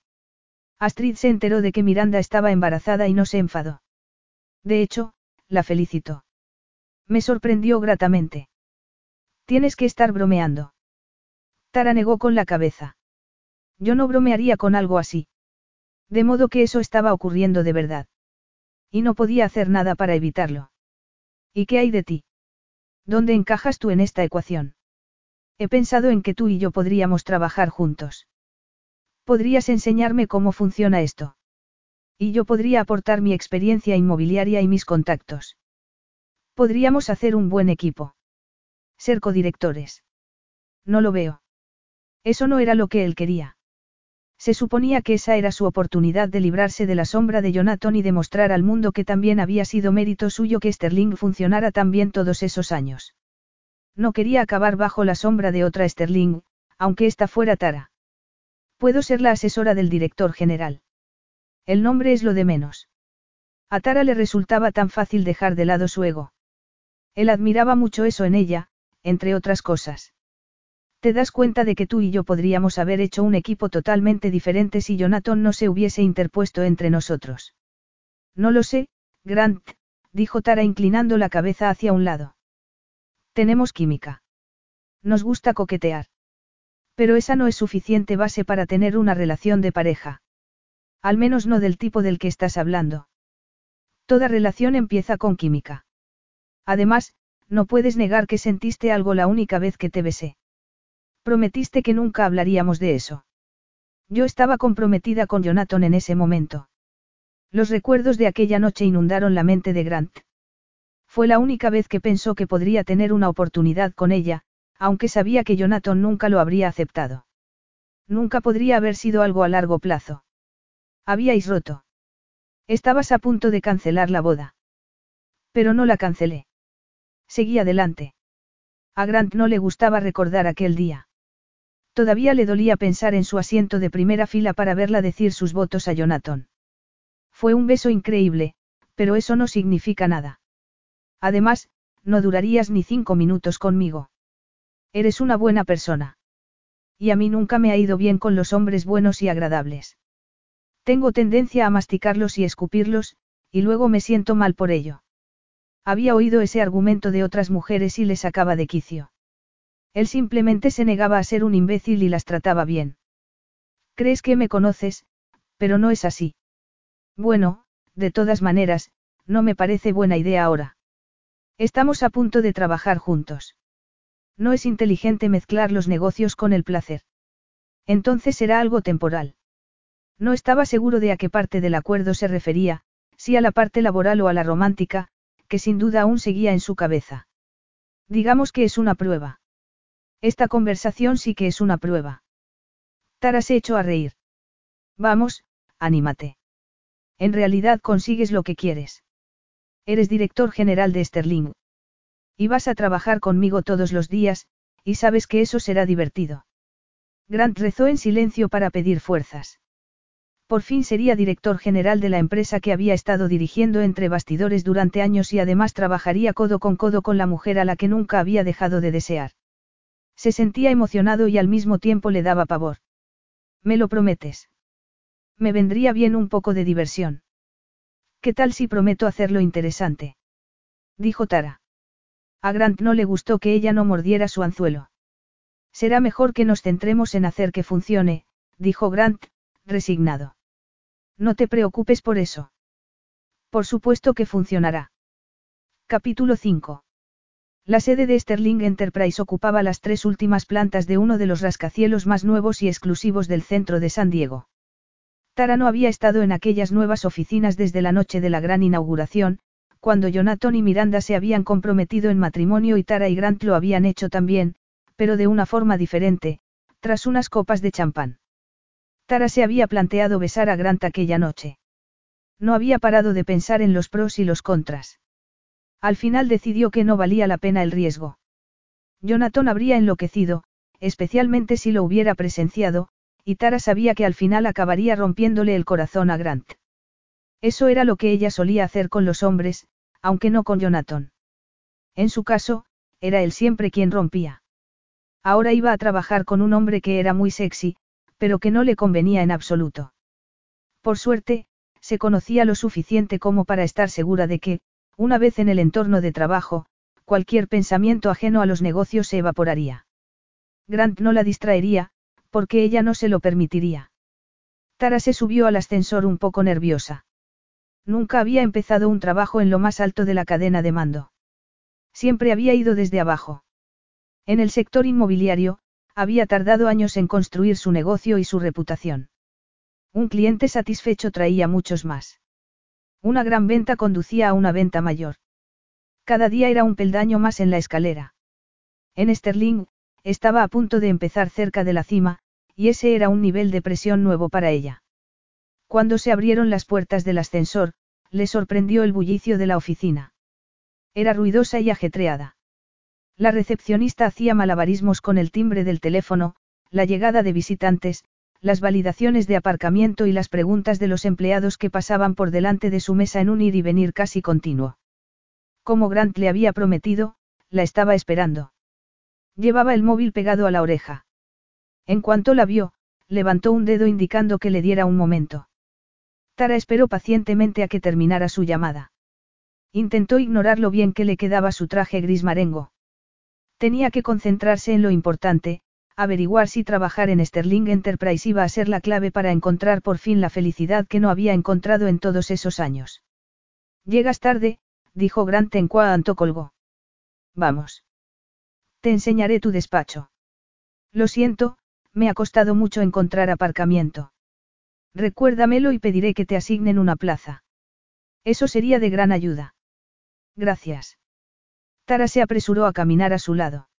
Astrid se enteró de que Miranda estaba embarazada y no se enfadó. De hecho, la felicitó. Me sorprendió gratamente. Tienes que estar bromeando. Tara negó con la cabeza. Yo no bromearía con algo así. De modo que eso estaba ocurriendo de verdad. Y no podía hacer nada para evitarlo. ¿Y qué hay de ti? ¿Dónde encajas tú en esta ecuación? He pensado en que tú y yo podríamos trabajar juntos. Podrías enseñarme cómo funciona esto. Y yo podría aportar mi experiencia inmobiliaria y mis contactos. Podríamos hacer un buen equipo. Ser codirectores. No lo veo. Eso no era lo que él quería. Se suponía que esa era su oportunidad de librarse de la sombra de Jonathan y demostrar al mundo que también había sido mérito suyo que Sterling funcionara tan bien todos esos años. No quería acabar bajo la sombra de otra Sterling, aunque ésta fuera Tara. Puedo ser la asesora del director general. El nombre es lo de menos. A Tara le resultaba tan fácil dejar de lado su ego. Él admiraba mucho eso en ella, entre otras cosas. Te das cuenta de que tú y yo podríamos haber hecho un equipo totalmente diferente si Jonathan no se hubiese interpuesto entre nosotros. No lo sé, Grant, dijo Tara inclinando la cabeza hacia un lado. Tenemos química. Nos gusta coquetear. Pero esa no es suficiente base para tener una relación de pareja. Al menos no del tipo del que estás hablando. Toda relación empieza con química. Además, no puedes negar que sentiste algo la única vez que te besé. Prometiste que nunca hablaríamos de eso. Yo estaba comprometida con Jonathan en ese momento. Los recuerdos de aquella noche inundaron la mente de Grant. Fue la única vez que pensó que podría tener una oportunidad con ella, aunque sabía que Jonathan nunca lo habría aceptado. Nunca podría haber sido algo a largo plazo. Habíais roto. Estabas a punto de cancelar la boda. Pero no la cancelé. Seguí adelante. A Grant no le gustaba recordar aquel día. Todavía le dolía pensar en su asiento de primera fila para verla decir sus votos a Jonathan. Fue un beso increíble, pero eso no significa nada. Además, no durarías ni cinco minutos conmigo. Eres una buena persona. Y a mí nunca me ha ido bien con los hombres buenos y agradables. Tengo tendencia a masticarlos y escupirlos, y luego me siento mal por ello. Había oído ese argumento de otras mujeres y les sacaba de quicio. Él simplemente se negaba a ser un imbécil y las trataba bien. Crees que me conoces, pero no es así. Bueno, de todas maneras, no me parece buena idea ahora. Estamos a punto de trabajar juntos. No es inteligente mezclar los negocios con el placer. Entonces será algo temporal. No estaba seguro de a qué parte del acuerdo se refería, si a la parte laboral o a la romántica, que sin duda aún seguía en su cabeza. Digamos que es una prueba. Esta conversación sí que es una prueba. Tara se echó a reír. Vamos, anímate. En realidad consigues lo que quieres. Eres director general de Sterling. Y vas a trabajar conmigo todos los días, y sabes que eso será divertido. Grant rezó en silencio para pedir fuerzas. Por fin sería director general de la empresa que había estado dirigiendo entre bastidores durante años y además trabajaría codo con codo con la mujer a la que nunca había dejado de desear. Se sentía emocionado y al mismo tiempo le daba pavor. ¿Me lo prometes? Me vendría bien un poco de diversión. ¿Qué tal si prometo hacerlo interesante? Dijo Tara. A Grant no le gustó que ella no mordiera su anzuelo. Será mejor que nos centremos en hacer que funcione, dijo Grant, resignado. No te preocupes por eso. Por supuesto que funcionará. Capítulo 5. La sede de Sterling Enterprise ocupaba las tres últimas plantas de uno de los rascacielos más nuevos y exclusivos del centro de San Diego. Tara no había estado en aquellas nuevas oficinas desde la noche de la gran inauguración, cuando Jonathan y Miranda se habían comprometido en matrimonio y Tara y Grant lo habían hecho también, pero de una forma diferente, tras unas copas de champán. Tara se había planteado besar a Grant aquella noche. No había parado de pensar en los pros y los contras. Al final decidió que no valía la pena el riesgo. Jonathan habría enloquecido, especialmente si lo hubiera presenciado, y Tara sabía que al final acabaría rompiéndole el corazón a Grant. Eso era lo que ella solía hacer con los hombres, aunque no con Jonathan. En su caso, era él siempre quien rompía. Ahora iba a trabajar con un hombre que era muy sexy, pero que no le convenía en absoluto. Por suerte, se conocía lo suficiente como para estar segura de que, una vez en el entorno de trabajo, cualquier pensamiento ajeno a los negocios se evaporaría. Grant no la distraería, porque ella no se lo permitiría. Tara se subió al ascensor un poco nerviosa. Nunca había empezado un trabajo en lo más alto de la cadena de mando. Siempre había ido desde abajo. En el sector inmobiliario, había tardado años en construir su negocio y su reputación. Un cliente satisfecho traía muchos más. Una gran venta conducía a una venta mayor. Cada día era un peldaño más en la escalera. En Sterling, estaba a punto de empezar cerca de la cima, y ese era un nivel de presión nuevo para ella. Cuando se abrieron las puertas del ascensor, le sorprendió el bullicio de la oficina. Era ruidosa y ajetreada. La recepcionista hacía malabarismos con el timbre del teléfono, la llegada de visitantes, las validaciones de aparcamiento y las preguntas de los empleados que pasaban por delante de su mesa en un ir y venir casi continuo. Como Grant le había prometido, la estaba esperando. Llevaba el móvil pegado a la oreja. En cuanto la vio, levantó un dedo indicando que le diera un momento. Tara esperó pacientemente a que terminara su llamada. Intentó ignorar lo bien que le quedaba su traje gris marengo. Tenía que concentrarse en lo importante, averiguar si trabajar en Sterling Enterprise iba a ser la clave para encontrar por fin la felicidad que no había encontrado en todos esos años. Llegas tarde, dijo Grant en cuanto colgó. Vamos. Te enseñaré tu despacho. Lo siento, me ha costado mucho encontrar aparcamiento. Recuérdamelo y pediré que te asignen una plaza. Eso sería de gran ayuda. Gracias. Tara se apresuró a caminar a su lado.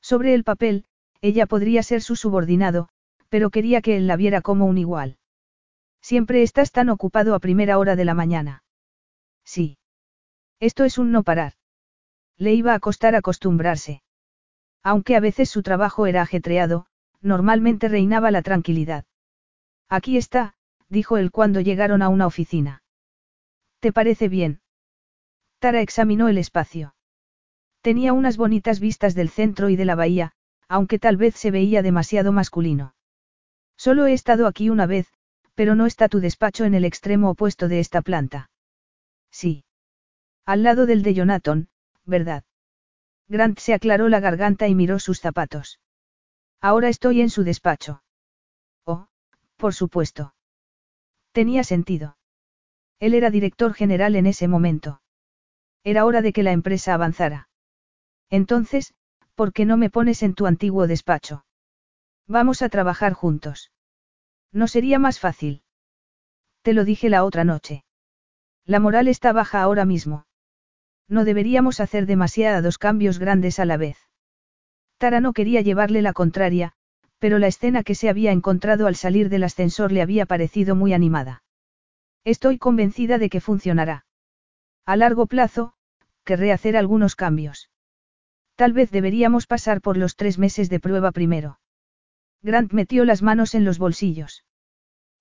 Sobre el papel, ella podría ser su subordinado, pero quería que él la viera como un igual. Siempre estás tan ocupado a primera hora de la mañana. Sí. Esto es un no parar. Le iba a costar acostumbrarse. Aunque a veces su trabajo era ajetreado, normalmente reinaba la tranquilidad. Aquí está, dijo él cuando llegaron a una oficina. ¿Te parece bien? Tara examinó el espacio. Tenía unas bonitas vistas del centro y de la bahía, aunque tal vez se veía demasiado masculino. Solo he estado aquí una vez, pero no está tu despacho en el extremo opuesto de esta planta. Sí. Al lado del de Jonathan, ¿verdad? Grant se aclaró la garganta y miró sus zapatos. Ahora estoy en su despacho. Por supuesto. Tenía sentido. Él era director general en ese momento. Era hora de que la empresa avanzara. Entonces, ¿por qué no me pones en tu antiguo despacho? Vamos a trabajar juntos. ¿No sería más fácil? Te lo dije la otra noche. La moral está baja ahora mismo. No deberíamos hacer demasiados cambios grandes a la vez. Tara no quería llevarle la contraria, pero la escena que se había encontrado al salir del ascensor le había parecido muy animada. Estoy convencida de que funcionará. A largo plazo, querré hacer algunos cambios. Tal vez deberíamos pasar por los tres meses de prueba primero. Grant metió las manos en los bolsillos.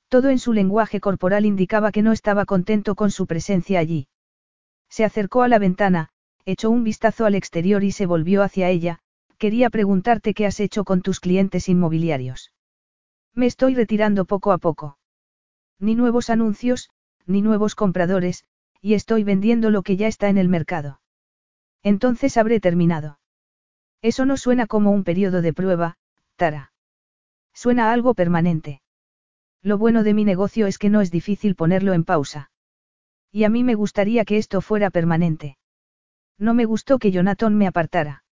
Todo en su lenguaje corporal indicaba que no estaba contento con su presencia allí. Se acercó a la ventana, echó un vistazo al exterior y se volvió hacia ella, quería preguntarte qué has hecho con tus clientes inmobiliarios. Me estoy retirando poco a poco. Ni nuevos anuncios, ni nuevos compradores, y estoy vendiendo lo que ya está en el mercado. Entonces habré terminado. Eso no suena como un periodo de prueba, Tara. Suena algo permanente. Lo bueno de mi negocio es que no es difícil ponerlo en pausa. Y a mí me gustaría que esto fuera permanente. No me gustó que Jonathan me apartara.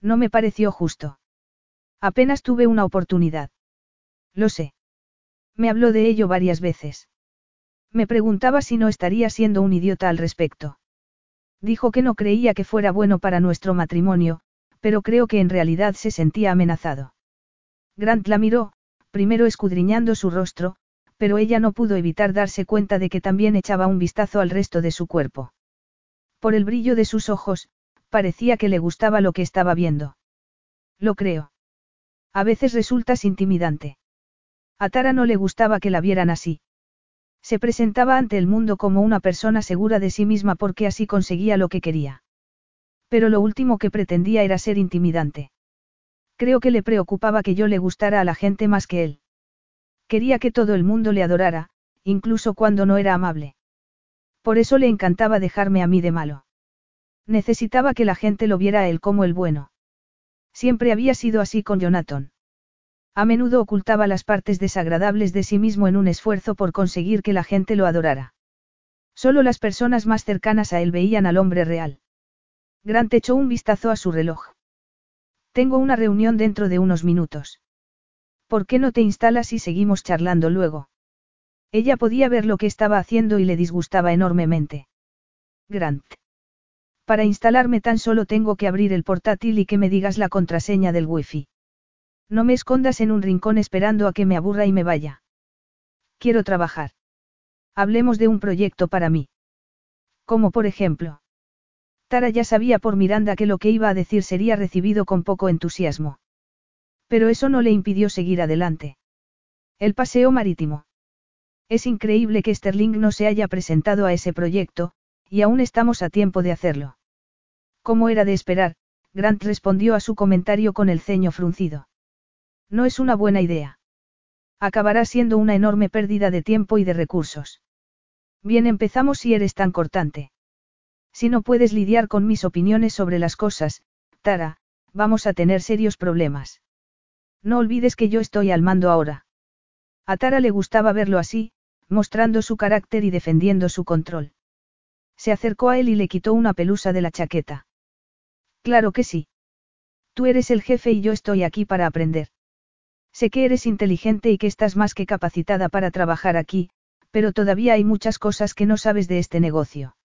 No me pareció justo. Apenas tuve una oportunidad. Lo sé. Me habló de ello varias veces. Me preguntaba si no estaría siendo un idiota al respecto. Dijo que no creía que fuera bueno para nuestro matrimonio, pero creo que en realidad se sentía amenazado. Grant la miró, primero escudriñando su rostro, pero ella no pudo evitar darse cuenta de que también echaba un vistazo al resto de su cuerpo. Por el brillo de sus ojos, parecía que le gustaba lo que estaba viendo. Lo creo. A veces resultas intimidante. A Tara no le gustaba que la vieran así. Se presentaba ante el mundo como una persona segura de sí misma porque así conseguía lo que quería. Pero lo último que pretendía era ser intimidante. Creo que le preocupaba que yo le gustara a la gente más que él. Quería que todo el mundo le adorara, incluso cuando no era amable. Por eso le encantaba dejarme a mí de malo. Necesitaba que la gente lo viera a él como el bueno. Siempre había sido así con Jonathan. A menudo ocultaba las partes desagradables de sí mismo en un esfuerzo por conseguir que la gente lo adorara. Solo las personas más cercanas a él veían al hombre real. Grant echó un vistazo a su reloj. Tengo una reunión dentro de unos minutos. ¿Por qué no te instalas y seguimos charlando luego? Ella podía ver lo que estaba haciendo y le disgustaba enormemente. Grant. Para instalarme tan solo tengo que abrir el portátil y que me digas la contraseña del wifi. No me escondas en un rincón esperando a que me aburra y me vaya. Quiero trabajar. Hablemos de un proyecto para mí. Como por ejemplo. Tara ya sabía por Miranda que lo que iba a decir sería recibido con poco entusiasmo. Pero eso no le impidió seguir adelante. El paseo marítimo. Es increíble que Sterling no se haya presentado a ese proyecto, y aún estamos a tiempo de hacerlo. Como era de esperar, Grant respondió a su comentario con el ceño fruncido. No es una buena idea. Acabará siendo una enorme pérdida de tiempo y de recursos. Bien empezamos si eres tan cortante. Si no puedes lidiar con mis opiniones sobre las cosas, Tara, vamos a tener serios problemas. No olvides que yo estoy al mando ahora. A Tara le gustaba verlo así, mostrando su carácter y defendiendo su control. Se acercó a él y le quitó una pelusa de la chaqueta. Claro que sí. Tú eres el jefe y yo estoy aquí para aprender. Sé que eres inteligente y que estás más que capacitada para trabajar aquí, pero todavía hay muchas cosas que no sabes de este negocio.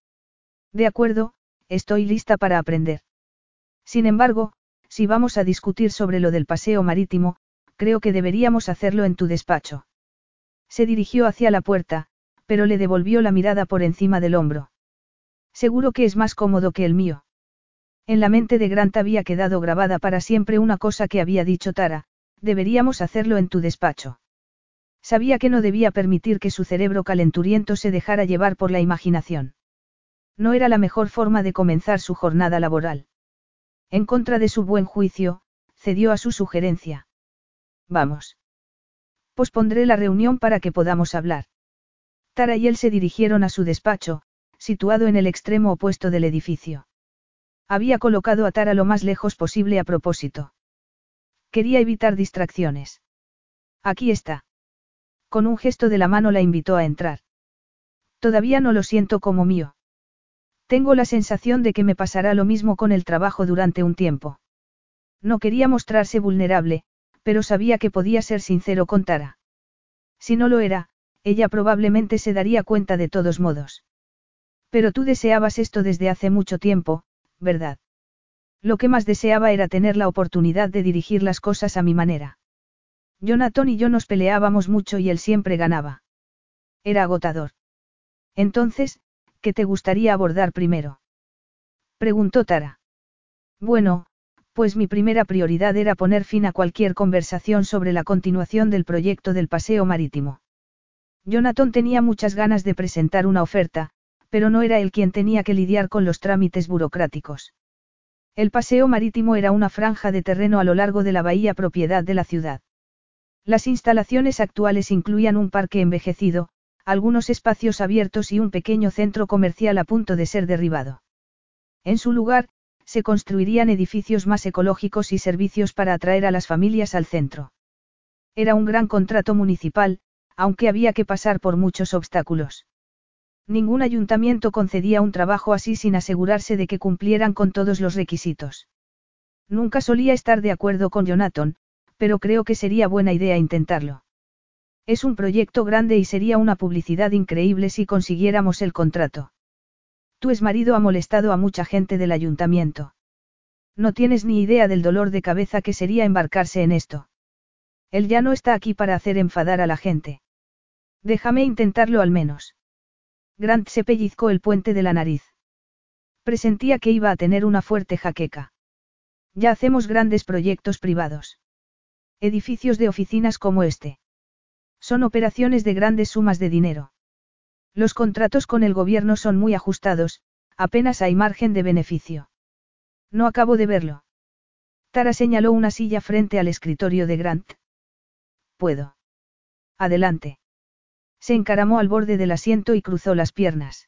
De acuerdo, estoy lista para aprender. Sin embargo, si vamos a discutir sobre lo del paseo marítimo, creo que deberíamos hacerlo en tu despacho. Se dirigió hacia la puerta, pero le devolvió la mirada por encima del hombro. Seguro que es más cómodo que el mío. En la mente de Grant había quedado grabada para siempre una cosa que había dicho Tara, deberíamos hacerlo en tu despacho. Sabía que no debía permitir que su cerebro calenturiento se dejara llevar por la imaginación. No era la mejor forma de comenzar su jornada laboral. En contra de su buen juicio, cedió a su sugerencia. Vamos. Pospondré la reunión para que podamos hablar. Tara y él se dirigieron a su despacho, situado en el extremo opuesto del edificio. Había colocado a Tara lo más lejos posible a propósito. Quería evitar distracciones. Aquí está. Con un gesto de la mano la invitó a entrar. Todavía no lo siento como mío. Tengo la sensación de que me pasará lo mismo con el trabajo durante un tiempo. No quería mostrarse vulnerable, pero sabía que podía ser sincero con Tara. Si no lo era, ella probablemente se daría cuenta de todos modos. Pero tú deseabas esto desde hace mucho tiempo, ¿verdad? Lo que más deseaba era tener la oportunidad de dirigir las cosas a mi manera. Jonathan y yo nos peleábamos mucho y él siempre ganaba. Era agotador. Entonces, ¿qué te gustaría abordar primero? Preguntó Tara. Bueno, pues mi primera prioridad era poner fin a cualquier conversación sobre la continuación del proyecto del paseo marítimo. Jonathan tenía muchas ganas de presentar una oferta, pero no era él quien tenía que lidiar con los trámites burocráticos. El paseo marítimo era una franja de terreno a lo largo de la bahía propiedad de la ciudad. Las instalaciones actuales incluían un parque envejecido, algunos espacios abiertos y un pequeño centro comercial a punto de ser derribado. En su lugar, se construirían edificios más ecológicos y servicios para atraer a las familias al centro. Era un gran contrato municipal, aunque había que pasar por muchos obstáculos. Ningún ayuntamiento concedía un trabajo así sin asegurarse de que cumplieran con todos los requisitos. Nunca solía estar de acuerdo con Jonathan, pero creo que sería buena idea intentarlo. Es un proyecto grande y sería una publicidad increíble si consiguiéramos el contrato. Tu marido ha molestado a mucha gente del ayuntamiento. No tienes ni idea del dolor de cabeza que sería embarcarse en esto. Él ya no está aquí para hacer enfadar a la gente. Déjame intentarlo al menos. Grant se pellizcó el puente de la nariz. Presentía que iba a tener una fuerte jaqueca. Ya hacemos grandes proyectos privados. Edificios de oficinas como este. Son operaciones de grandes sumas de dinero. Los contratos con el gobierno son muy ajustados, apenas hay margen de beneficio. No acabo de verlo. Tara señaló una silla frente al escritorio de Grant. Puedo. Adelante. Se encaramó al borde del asiento y cruzó las piernas.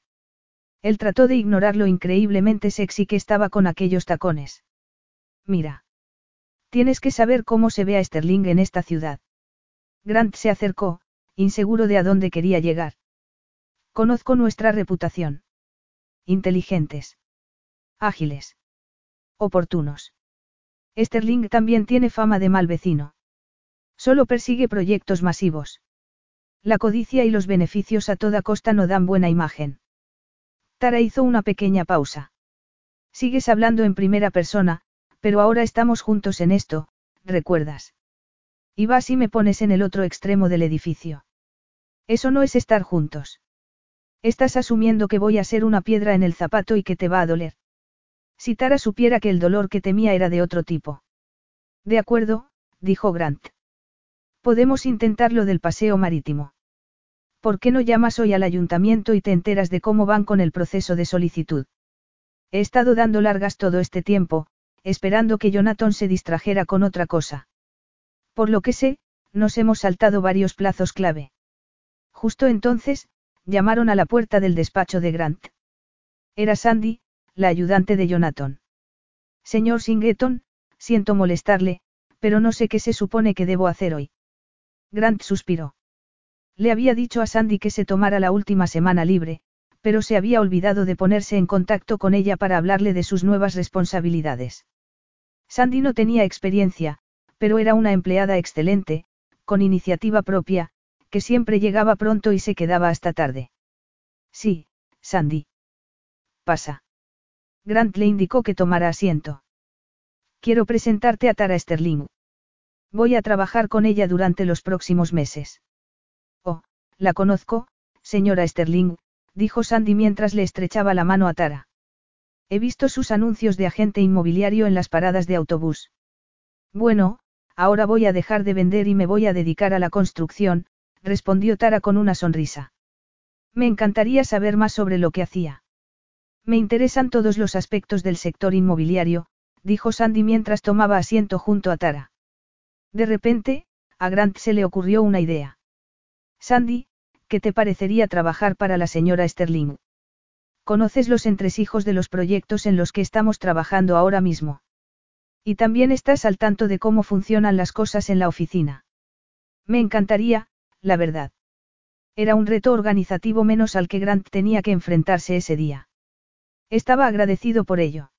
Él trató de ignorar lo increíblemente sexy que estaba con aquellos tacones. Mira. Tienes que saber cómo se ve a Sterling en esta ciudad. Grant se acercó, inseguro de a dónde quería llegar. Conozco nuestra reputación. Inteligentes. Ágiles. Oportunos. Sterling también tiene fama de mal vecino. Solo persigue proyectos masivos. La codicia y los beneficios a toda costa no dan buena imagen. Tara hizo una pequeña pausa. Sigues hablando en primera persona, pero ahora estamos juntos en esto, ¿recuerdas? Y vas y me pones en el otro extremo del edificio. Eso no es estar juntos. Estás asumiendo que voy a ser una piedra en el zapato y que te va a doler. Si Tara supiera que el dolor que temía era de otro tipo. De acuerdo, dijo Grant. Podemos intentar lo del paseo marítimo. ¿Por qué no llamas hoy al ayuntamiento y te enteras de cómo van con el proceso de solicitud? He estado dando largas todo este tiempo, esperando que Jonathan se distrajera con otra cosa. Por lo que sé, nos hemos saltado varios plazos clave. Justo entonces, llamaron a la puerta del despacho de Grant. Era Sandy, la ayudante de Jonathan. Señor Singleton, siento molestarle, pero no sé qué se supone que debo hacer hoy. Grant suspiró. Le había dicho a Sandy que se tomara la última semana libre, pero se había olvidado de ponerse en contacto con ella para hablarle de sus nuevas responsabilidades. Sandy no tenía experiencia, pero era una empleada excelente, con iniciativa propia, que siempre llegaba pronto y se quedaba hasta tarde. Sí, Sandy. Pasa. Grant le indicó que tomara asiento. Quiero presentarte a Tara Sterling. Voy a trabajar con ella durante los próximos meses. Oh, la conozco, señora Sterling, dijo Sandy mientras le estrechaba la mano a Tara. He visto sus anuncios de agente inmobiliario en las paradas de autobús. Bueno, ahora voy a dejar de vender y me voy a dedicar a la construcción, respondió Tara con una sonrisa. Me encantaría saber más sobre lo que hacía. Me interesan todos los aspectos del sector inmobiliario, dijo Sandy mientras tomaba asiento junto a Tara. De repente, a Grant se le ocurrió una idea. Sandy, ¿qué te parecería trabajar para la señora Sterling? Conoces los entresijos de los proyectos en los que estamos trabajando ahora mismo. Y también estás al tanto de cómo funcionan las cosas en la oficina. Me encantaría, la verdad. Era un reto organizativo menos al que Grant tenía que enfrentarse ese día. Estaba agradecido por ello.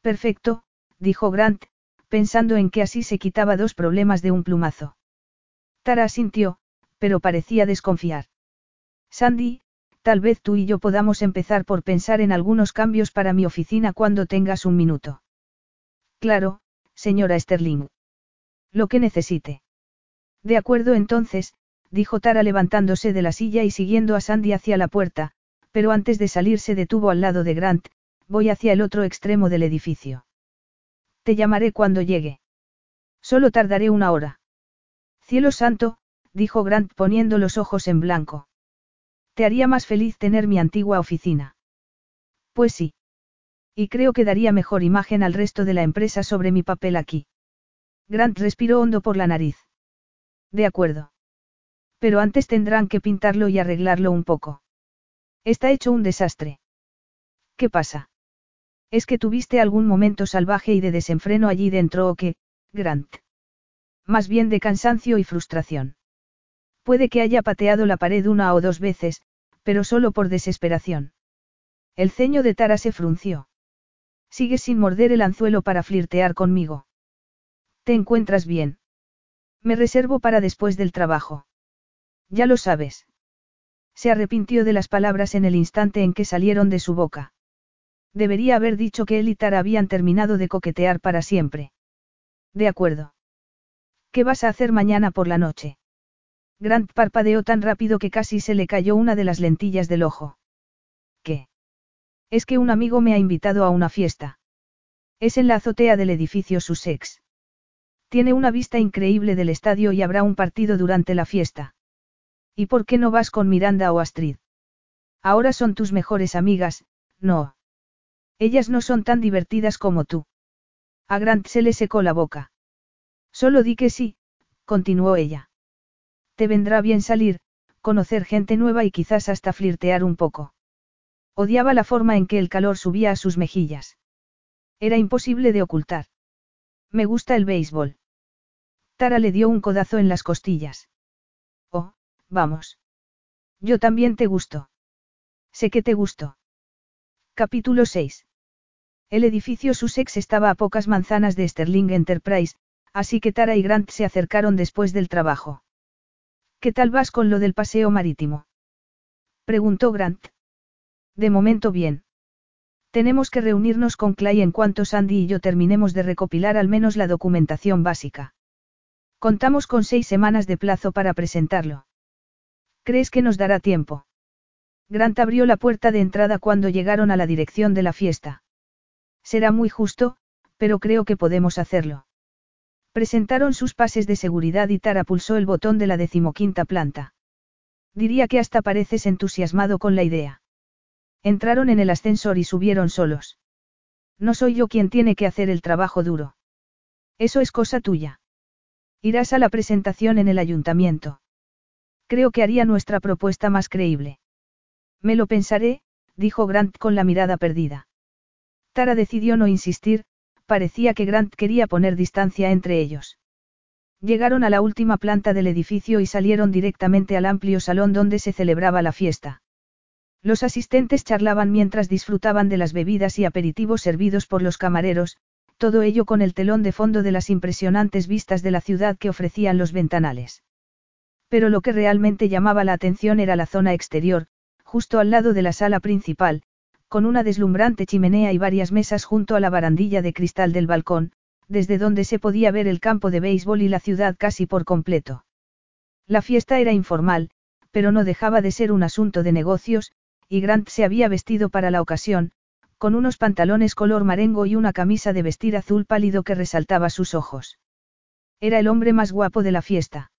Perfecto, dijo Grant, pensando en que así se quitaba dos problemas de un plumazo. Tara asintió, pero parecía desconfiar. Sandy, tal vez tú y yo podamos empezar por pensar en algunos cambios para mi oficina cuando tengas un minuto. Claro, señora Sterling. Lo que necesite. De acuerdo entonces, dijo Tara levantándose de la silla y siguiendo a Sandy hacia la puerta, pero antes de salir se detuvo al lado de Grant, voy hacia el otro extremo del edificio. Te llamaré cuando llegue. Solo tardaré una hora. Cielo santo, dijo Grant poniendo los ojos en blanco. Te haría más feliz tener mi antigua oficina. Pues sí. Y creo que daría mejor imagen al resto de la empresa sobre mi papel aquí. Grant respiró hondo por la nariz. De acuerdo. Pero antes tendrán que pintarlo y arreglarlo un poco. Está hecho un desastre. ¿Qué pasa? ¿Es que tuviste algún momento salvaje y de desenfreno allí dentro o qué, Grant? Más bien de cansancio y frustración. Puede que haya pateado la pared una o dos veces, pero solo por desesperación. El ceño de Tara se frunció. Sigues sin morder el anzuelo para flirtear conmigo. ¿Te encuentras bien? Me reservo para después del trabajo. Ya lo sabes. Se arrepintió de las palabras en el instante en que salieron de su boca. Debería haber dicho que él y Tara habían terminado de coquetear para siempre. De acuerdo. ¿Qué vas a hacer mañana por la noche? Grant parpadeó tan rápido que casi se le cayó una de las lentillas del ojo. ¿Qué? Es que un amigo me ha invitado a una fiesta. Es en la azotea del edificio Sussex. Tiene una vista increíble del estadio y habrá un partido durante la fiesta. ¿Y por qué no vas con Miranda o Astrid? Ahora son tus mejores amigas, no. Ellas no son tan divertidas como tú. A Grant se le secó la boca. Solo di que sí, continuó ella. Te vendrá bien salir, conocer gente nueva y quizás hasta flirtear un poco. Odiaba la forma en que el calor subía a sus mejillas. Era imposible de ocultar. Me gusta el béisbol. Tara le dio un codazo en las costillas. Oh, vamos. Yo también te gusto. Sé que te gustó. Capítulo 6. El edificio Sussex estaba a pocas manzanas de Sterling Enterprise, así que Tara y Grant se acercaron después del trabajo. ¿Qué tal vas con lo del paseo marítimo? Preguntó Grant. De momento bien. Tenemos que reunirnos con Clay en cuanto Sandy y yo terminemos de recopilar al menos la documentación básica. Contamos con seis semanas de plazo para presentarlo. ¿Crees que nos dará tiempo? Grant abrió la puerta de entrada cuando llegaron a la dirección de la fiesta. Será muy justo, pero creo que podemos hacerlo. Presentaron sus pases de seguridad y Tara pulsó el botón de la decimoquinta planta. Diría que hasta pareces entusiasmado con la idea. Entraron en el ascensor y subieron solos. No soy yo quien tiene que hacer el trabajo duro. Eso es cosa tuya. Irás a la presentación en el ayuntamiento. Creo que haría nuestra propuesta más creíble. Me lo pensaré, dijo Grant con la mirada perdida. Tara decidió no insistir, parecía que Grant quería poner distancia entre ellos. Llegaron a la última planta del edificio y salieron directamente al amplio salón donde se celebraba la fiesta. Los asistentes charlaban mientras disfrutaban de las bebidas y aperitivos servidos por los camareros, todo ello con el telón de fondo de las impresionantes vistas de la ciudad que ofrecían los ventanales. Pero lo que realmente llamaba la atención era la zona exterior, justo al lado de la sala principal, con una deslumbrante chimenea y varias mesas junto a la barandilla de cristal del balcón, desde donde se podía ver el campo de béisbol y la ciudad casi por completo. La fiesta era informal, pero no dejaba de ser un asunto de negocios, y Grant se había vestido para la ocasión, con unos pantalones color marengo y una camisa de vestir azul pálido que resaltaba sus ojos. Era el hombre más guapo de la fiesta.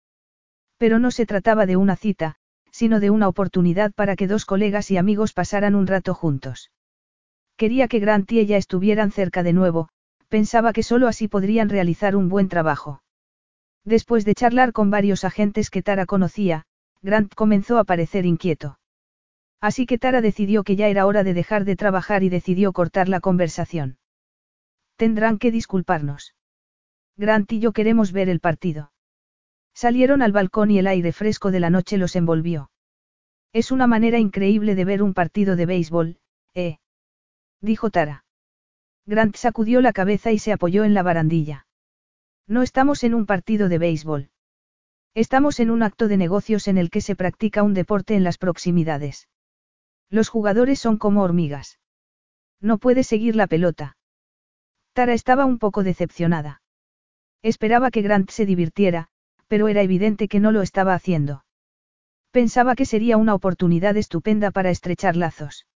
Pero no se trataba de una cita, sino de una oportunidad para que dos colegas y amigos pasaran un rato juntos. Quería que Grant y ella estuvieran cerca de nuevo, pensaba que solo así podrían realizar un buen trabajo. Después de charlar con varios agentes que Tara conocía, Grant comenzó a parecer inquieto. Así que Tara decidió que ya era hora de dejar de trabajar y decidió cortar la conversación. Tendrán que disculparnos. Grant y yo queremos ver el partido. Salieron al balcón y el aire fresco de la noche los envolvió. Es una manera increíble de ver un partido de béisbol, ¿eh? Dijo Tara. Grant sacudió la cabeza y se apoyó en la barandilla. No estamos en un partido de béisbol. Estamos en un acto de negocios en el que se practica un deporte en las proximidades. Los jugadores son como hormigas. No puede seguir la pelota. Tara estaba un poco decepcionada. Esperaba que Grant se divirtiera, pero era evidente que no lo estaba haciendo. Pensaba que sería una oportunidad estupenda para estrechar lazos.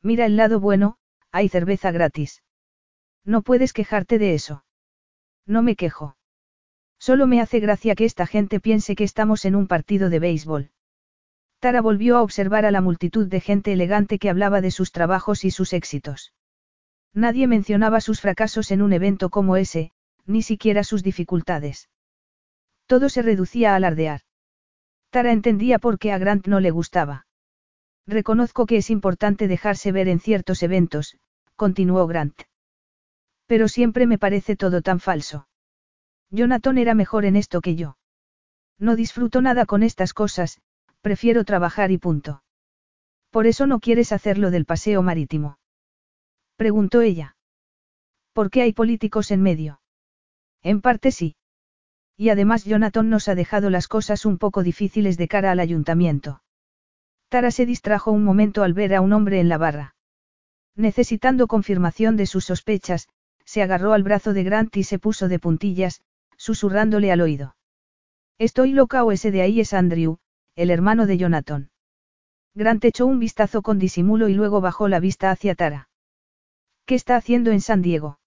Mira el lado bueno, hay cerveza gratis. No puedes quejarte de eso. No me quejo. Solo me hace gracia que esta gente piense que estamos en un partido de béisbol. Tara volvió a observar a la multitud de gente elegante que hablaba de sus trabajos y sus éxitos. Nadie mencionaba sus fracasos en un evento como ese, ni siquiera sus dificultades. Todo se reducía a alardear. Tara entendía por qué a Grant no le gustaba. Reconozco que es importante dejarse ver en ciertos eventos, continuó Grant. Pero siempre me parece todo tan falso. Jonathan era mejor en esto que yo. No disfruto nada con estas cosas, prefiero trabajar y punto. Por eso no quieres hacerlo del paseo marítimo. Preguntó ella. ¿Por qué hay políticos en medio? En parte sí. Y además Jonathan nos ha dejado las cosas un poco difíciles de cara al ayuntamiento. Tara se distrajo un momento al ver a un hombre en la barra. Necesitando confirmación de sus sospechas, se agarró al brazo de Grant y se puso de puntillas, susurrándole al oído. Estoy loca o ese de ahí es Andrew, el hermano de Jonathan. Grant echó un vistazo con disimulo y luego bajó la vista hacia Tara. ¿Qué está haciendo en San Diego?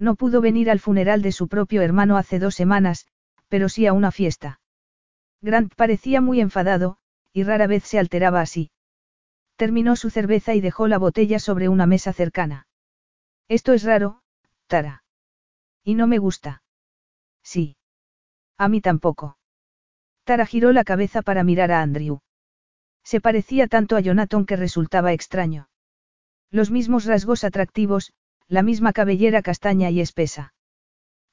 No pudo venir al funeral de su propio hermano hace dos semanas, pero sí a una fiesta. Grant parecía muy enfadado, y rara vez se alteraba así. Terminó su cerveza y dejó la botella sobre una mesa cercana. Esto es raro, Tara. Y no me gusta. Sí. A mí tampoco. Tara giró la cabeza para mirar a Andrew. Se parecía tanto a Jonathan que resultaba extraño. Los mismos rasgos atractivos, la misma cabellera castaña y espesa.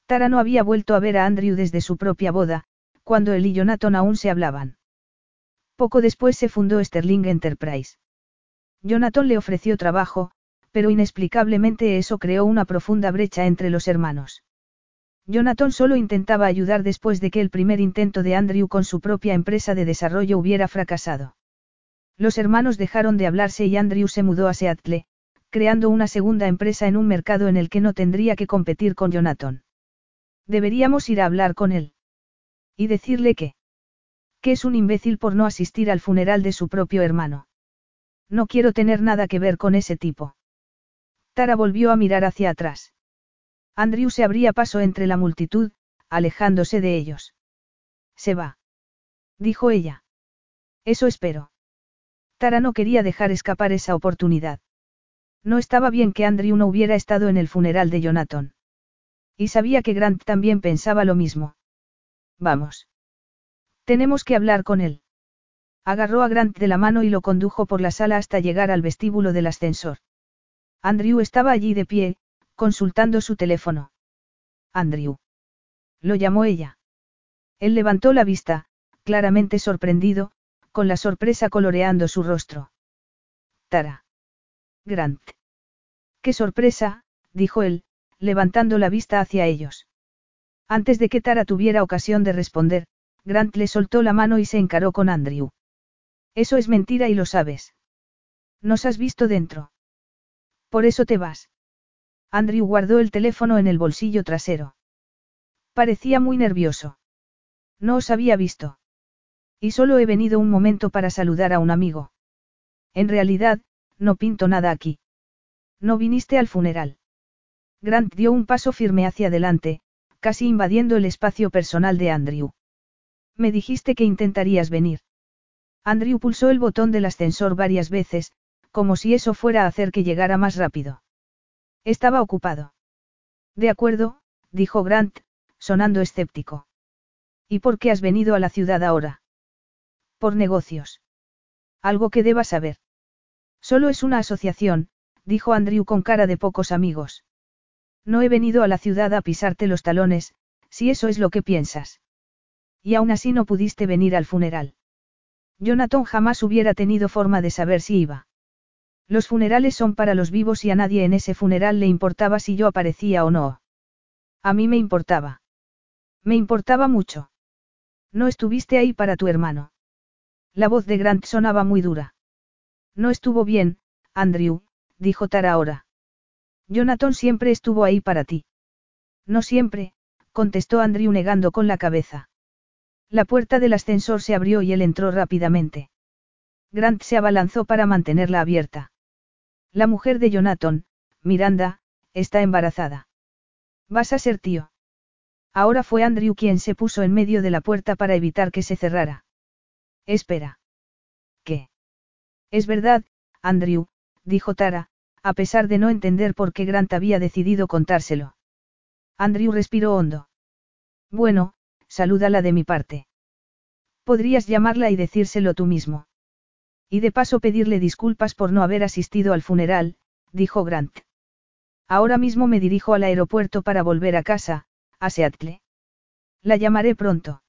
Tara no había vuelto a ver a Andrew desde su propia boda, cuando él y Jonathan aún se hablaban. Poco después se fundó Sterling Enterprise. Jonathan le ofreció trabajo, pero inexplicablemente eso creó una profunda brecha entre los hermanos. Jonathan solo intentaba ayudar después de que el primer intento de Andrew con su propia empresa de desarrollo hubiera fracasado. Los hermanos dejaron de hablarse y Andrew se mudó a Seattle, creando una segunda empresa en un mercado en el que no tendría que competir con Jonathan. Deberíamos ir a hablar con él. Y decirle que. Que es un imbécil por no asistir al funeral de su propio hermano. No quiero tener nada que ver con ese tipo. Tara volvió a mirar hacia atrás. Andrew se abría paso entre la multitud, alejándose de ellos. Se va. Dijo ella. Eso espero. Tara no quería dejar escapar esa oportunidad. No estaba bien que Andrew no hubiera estado en el funeral de Jonathan. Y sabía que Grant también pensaba lo mismo. Vamos. Tenemos que hablar con él. Agarró a Grant de la mano y lo condujo por la sala hasta llegar al vestíbulo del ascensor. Andrew estaba allí de pie, consultando su teléfono. Andrew. Lo llamó ella. Él levantó la vista, claramente sorprendido, con la sorpresa coloreando su rostro. Tara. Grant. ¡Qué sorpresa! dijo él, levantando la vista hacia ellos. Antes de que Tara tuviera ocasión de responder, Grant le soltó la mano y se encaró con Andrew. Eso es mentira y lo sabes. Nos has visto dentro. Por eso te vas. Andrew guardó el teléfono en el bolsillo trasero. Parecía muy nervioso. No os había visto. Y solo he venido un momento para saludar a un amigo. En realidad, no pinto nada aquí. No viniste al funeral. Grant dio un paso firme hacia adelante, casi invadiendo el espacio personal de Andrew. Me dijiste que intentarías venir. Andrew pulsó el botón del ascensor varias veces, como si eso fuera a hacer que llegara más rápido. Estaba ocupado. De acuerdo, dijo Grant, sonando escéptico. ¿Y por qué has venido a la ciudad ahora? Por negocios. Algo que debas saber. Solo es una asociación, dijo Andrew con cara de pocos amigos. No he venido a la ciudad a pisarte los talones, si eso es lo que piensas. Y aún así no pudiste venir al funeral. Jonathan jamás hubiera tenido forma de saber si iba. Los funerales son para los vivos y a nadie en ese funeral le importaba si yo aparecía o no. A mí me importaba. Me importaba mucho. No estuviste ahí para tu hermano. La voz de Grant sonaba muy dura. No estuvo bien, Andrew, dijo Tara ahora. Jonathan siempre estuvo ahí para ti. No siempre, contestó Andrew negando con la cabeza. La puerta del ascensor se abrió y él entró rápidamente. Grant se abalanzó para mantenerla abierta. La mujer de Jonathan, Miranda, está embarazada. Vas a ser tío. Ahora fue Andrew quien se puso en medio de la puerta para evitar que se cerrara. Espera. Es verdad, Andrew, dijo Tara, a pesar de no entender por qué Grant había decidido contárselo. Andrew respiró hondo. Bueno, salúdala de mi parte. Podrías llamarla y decírselo tú mismo. Y de paso pedirle disculpas por no haber asistido al funeral, dijo Grant. Ahora mismo me dirijo al aeropuerto para volver a casa, a Seattle. La llamaré pronto.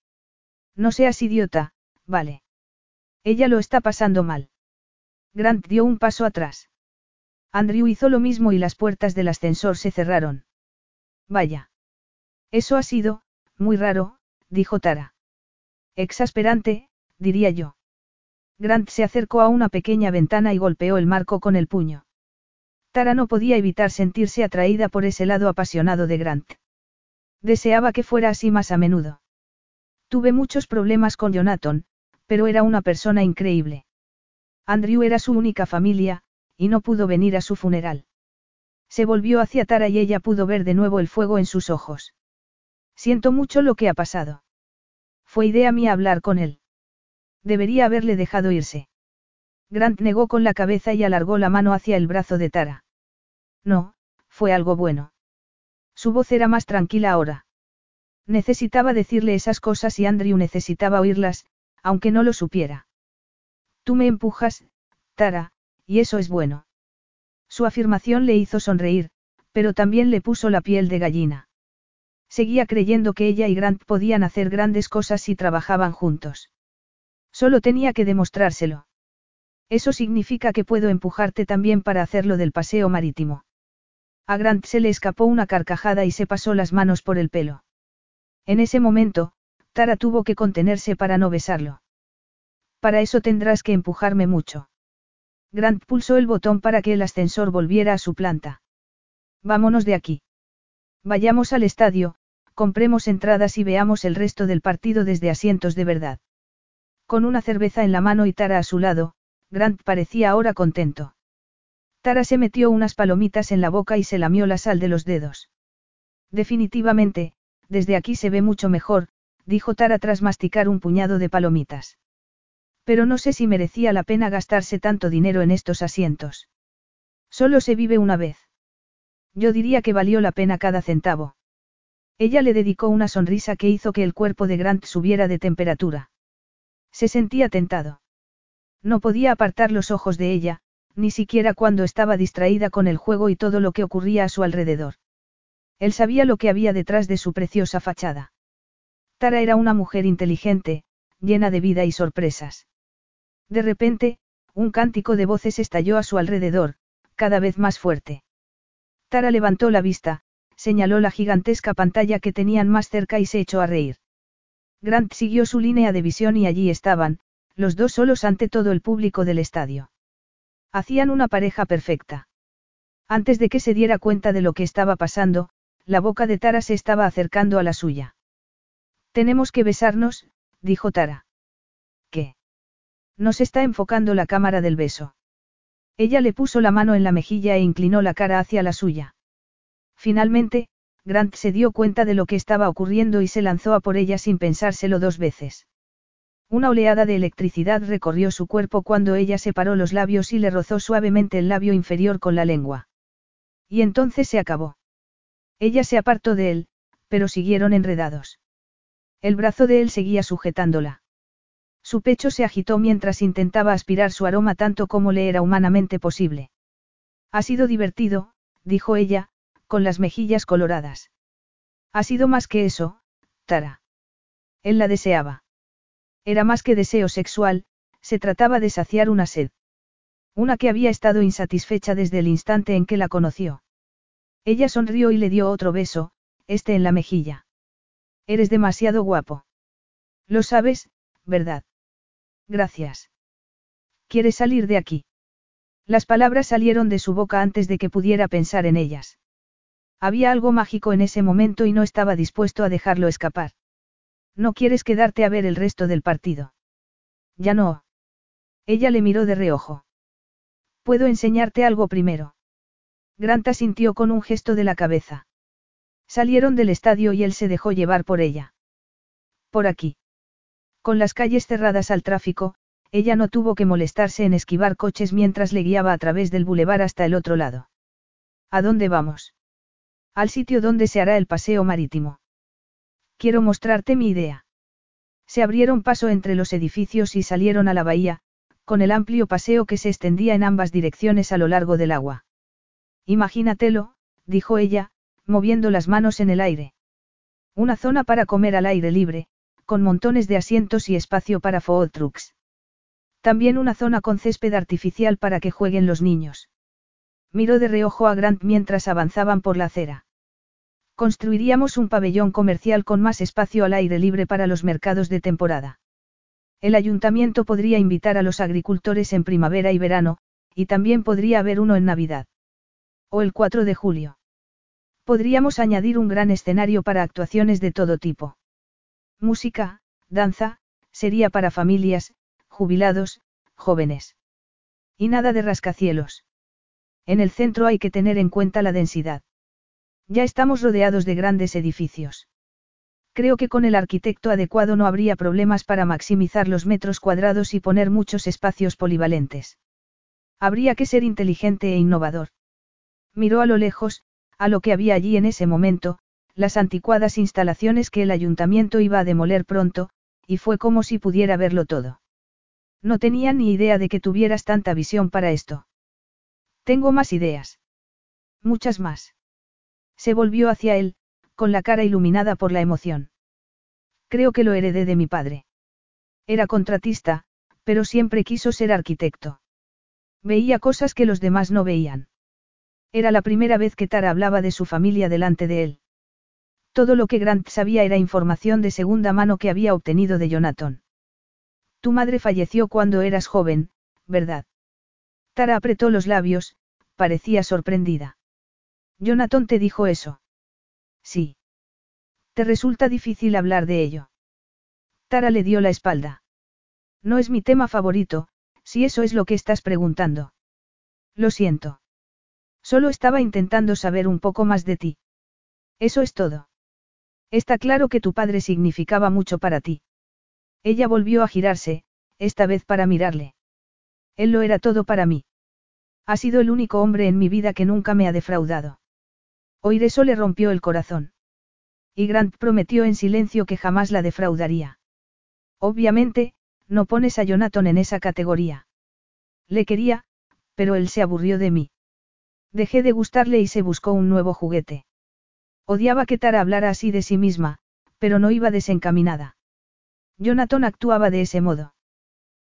No seas idiota, vale. Ella lo está pasando mal. Grant dio un paso atrás. Andrew hizo lo mismo y las puertas del ascensor se cerraron. Vaya. Eso ha sido, muy raro, dijo Tara. Exasperante, diría yo. Grant se acercó a una pequeña ventana y golpeó el marco con el puño. Tara no podía evitar sentirse atraída por ese lado apasionado de Grant. Deseaba que fuera así más a menudo. Tuve muchos problemas con Jonathan, pero era una persona increíble. Andrew era su única familia, y no pudo venir a su funeral. Se volvió hacia Tara y ella pudo ver de nuevo el fuego en sus ojos. Siento mucho lo que ha pasado. Fue idea mía hablar con él. Debería haberle dejado irse. Grant negó con la cabeza y alargó la mano hacia el brazo de Tara. No, fue algo bueno. Su voz era más tranquila ahora. Necesitaba decirle esas cosas y Andrew necesitaba oírlas, aunque no lo supiera. Tú me empujas, Tara, y eso es bueno. Su afirmación le hizo sonreír, pero también le puso la piel de gallina. Seguía creyendo que ella y Grant podían hacer grandes cosas si trabajaban juntos. Solo tenía que demostrárselo. Eso significa que puedo empujarte también para hacerlo del paseo marítimo. A Grant se le escapó una carcajada y se pasó las manos por el pelo. En ese momento, Tara tuvo que contenerse para no besarlo. Para eso tendrás que empujarme mucho. Grant pulsó el botón para que el ascensor volviera a su planta. Vámonos de aquí. Vayamos al estadio, compremos entradas y veamos el resto del partido desde asientos de verdad. Con una cerveza en la mano y Tara a su lado, Grant parecía ahora contento. Tara se metió unas palomitas en la boca y se lamió la sal de los dedos. Definitivamente, desde aquí se ve mucho mejor, dijo Tara tras masticar un puñado de palomitas. Pero no sé si merecía la pena gastarse tanto dinero en estos asientos. Solo se vive una vez. Yo diría que valió la pena cada centavo. Ella le dedicó una sonrisa que hizo que el cuerpo de Grant subiera de temperatura. Se sentía tentado. No podía apartar los ojos de ella, ni siquiera cuando estaba distraída con el juego y todo lo que ocurría a su alrededor. Él sabía lo que había detrás de su preciosa fachada. Tara era una mujer inteligente, llena de vida y sorpresas. De repente, un cántico de voces estalló a su alrededor, cada vez más fuerte. Tara levantó la vista, señaló la gigantesca pantalla que tenían más cerca y se echó a reír. Grant siguió su línea de visión y allí estaban, los dos solos ante todo el público del estadio. Hacían una pareja perfecta. Antes de que se diera cuenta de lo que estaba pasando, la boca de Tara se estaba acercando a la suya. Tenemos que besarnos, dijo Tara. ¿Qué? Nos está enfocando la cámara del beso. Ella le puso la mano en la mejilla e inclinó la cara hacia la suya. Finalmente, Grant se dio cuenta de lo que estaba ocurriendo y se lanzó a por ella sin pensárselo dos veces. Una oleada de electricidad recorrió su cuerpo cuando ella separó los labios y le rozó suavemente el labio inferior con la lengua. Y entonces se acabó. Ella se apartó de él, pero siguieron enredados. El brazo de él seguía sujetándola. Su pecho se agitó mientras intentaba aspirar su aroma tanto como le era humanamente posible. Ha sido divertido, dijo ella, con las mejillas coloradas. Ha sido más que eso, Tara. Él la deseaba. Era más que deseo sexual, se trataba de saciar una sed. Una que había estado insatisfecha desde el instante en que la conoció. Ella sonrió y le dio otro beso, este en la mejilla. Eres demasiado guapo. Lo sabes, ¿verdad? Gracias. ¿Quieres salir de aquí? Las palabras salieron de su boca antes de que pudiera pensar en ellas. Había algo mágico en ese momento y no estaba dispuesto a dejarlo escapar. ¿No quieres quedarte a ver el resto del partido? Ya no. Ella le miró de reojo. ¿Puedo enseñarte algo primero? Grant asintió con un gesto de la cabeza. Salieron del estadio y él se dejó llevar por ella. Por aquí. Con las calles cerradas al tráfico, ella no tuvo que molestarse en esquivar coches mientras le guiaba a través del bulevar hasta el otro lado. ¿A dónde vamos? Al sitio donde se hará el paseo marítimo. Quiero mostrarte mi idea. Se abrieron paso entre los edificios y salieron a la bahía, con el amplio paseo que se extendía en ambas direcciones a lo largo del agua. Imagínatelo, dijo ella, moviendo las manos en el aire. Una zona para comer al aire libre, con montones de asientos y espacio para food trucks. También una zona con césped artificial para que jueguen los niños. Miró de reojo a Grant mientras avanzaban por la acera. Construiríamos un pabellón comercial con más espacio al aire libre para los mercados de temporada. El ayuntamiento podría invitar a los agricultores en primavera y verano, y también podría haber uno en Navidad. O el 4 de julio. Podríamos añadir un gran escenario para actuaciones de todo tipo. Música, danza, sería para familias, jubilados, jóvenes. Y nada de rascacielos. En el centro hay que tener en cuenta la densidad. Ya estamos rodeados de grandes edificios. Creo que con el arquitecto adecuado no habría problemas para maximizar los metros cuadrados y poner muchos espacios polivalentes. Habría que ser inteligente e innovador. Miró a lo lejos, a lo que había allí en ese momento, las anticuadas instalaciones que el ayuntamiento iba a demoler pronto, y fue como si pudiera verlo todo. No tenía ni idea de que tuvieras tanta visión para esto. Tengo más ideas. Muchas más. Se volvió hacia él, con la cara iluminada por la emoción. Creo que lo heredé de mi padre. Era contratista, pero siempre quiso ser arquitecto. Veía cosas que los demás no veían. Era la primera vez que Tara hablaba de su familia delante de él. Todo lo que Grant sabía era información de segunda mano que había obtenido de Jonathan. Tu madre falleció cuando eras joven, ¿verdad? Tara apretó los labios, parecía sorprendida. Jonathan te dijo eso. Sí. ¿Te resulta difícil hablar de ello? Tara le dio la espalda. No es mi tema favorito, si eso es lo que estás preguntando. Lo siento. Solo estaba intentando saber un poco más de ti. Eso es todo. Está claro que tu padre significaba mucho para ti. Ella volvió a girarse, esta vez para mirarle. Él lo era todo para mí. Ha sido el único hombre en mi vida que nunca me ha defraudado. Oír eso le rompió el corazón. Y Grant prometió en silencio que jamás la defraudaría. Obviamente, no pones a Jonathan en esa categoría. Le quería, pero él se aburrió de mí. Dejé de gustarle y se buscó un nuevo juguete. Odiaba que Tara hablara así de sí misma, pero no iba desencaminada. Jonathan actuaba de ese modo.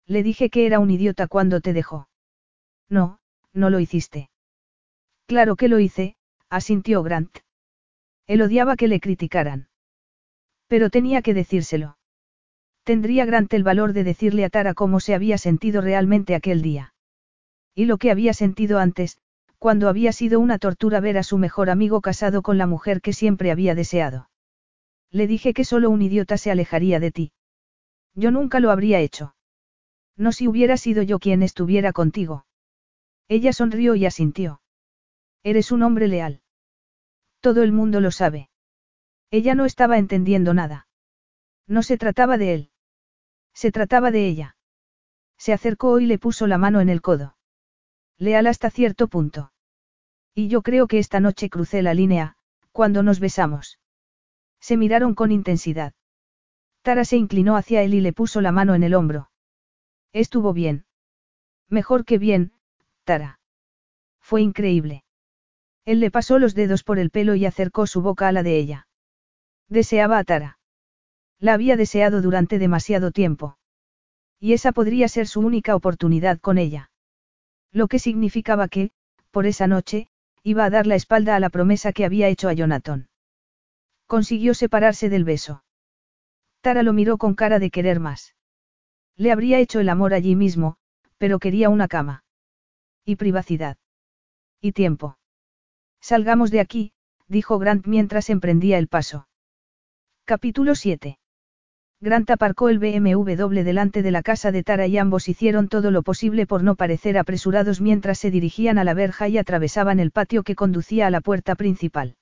Le dije que era un idiota cuando te dejó. No, no lo hiciste. Claro que lo hice, asintió Grant. Él odiaba que le criticaran. Pero tenía que decírselo. Tendría Grant el valor de decirle a Tara cómo se había sentido realmente aquel día. Y lo que había sentido antes, cuando había sido una tortura ver a su mejor amigo casado con la mujer que siempre había deseado. Le dije que solo un idiota se alejaría de ti. Yo nunca lo habría hecho. No si hubiera sido yo quien estuviera contigo. Ella sonrió y asintió. Eres un hombre leal. Todo el mundo lo sabe. Ella no estaba entendiendo nada. No se trataba de él. Se trataba de ella. Se acercó y le puso la mano en el codo. Leal hasta cierto punto. Y yo creo que esta noche crucé la línea, cuando nos besamos. Se miraron con intensidad. Tara se inclinó hacia él y le puso la mano en el hombro. Estuvo bien. Mejor que bien, Tara. Fue increíble. Él le pasó los dedos por el pelo y acercó su boca a la de ella. Deseaba a Tara. La había deseado durante demasiado tiempo. Y esa podría ser su única oportunidad con ella. Lo que significaba que, por esa noche, iba a dar la espalda a la promesa que había hecho a Jonathan. Consiguió separarse del beso. Tara lo miró con cara de querer más. Le habría hecho el amor allí mismo, pero quería una cama. Y privacidad. Y tiempo. Salgamos de aquí, dijo Grant mientras emprendía el paso. Capítulo 7. Grant aparcó el BMW delante de la casa de Tara y ambos hicieron todo lo posible por no parecer apresurados mientras se dirigían a la verja y atravesaban el patio que conducía a la puerta principal.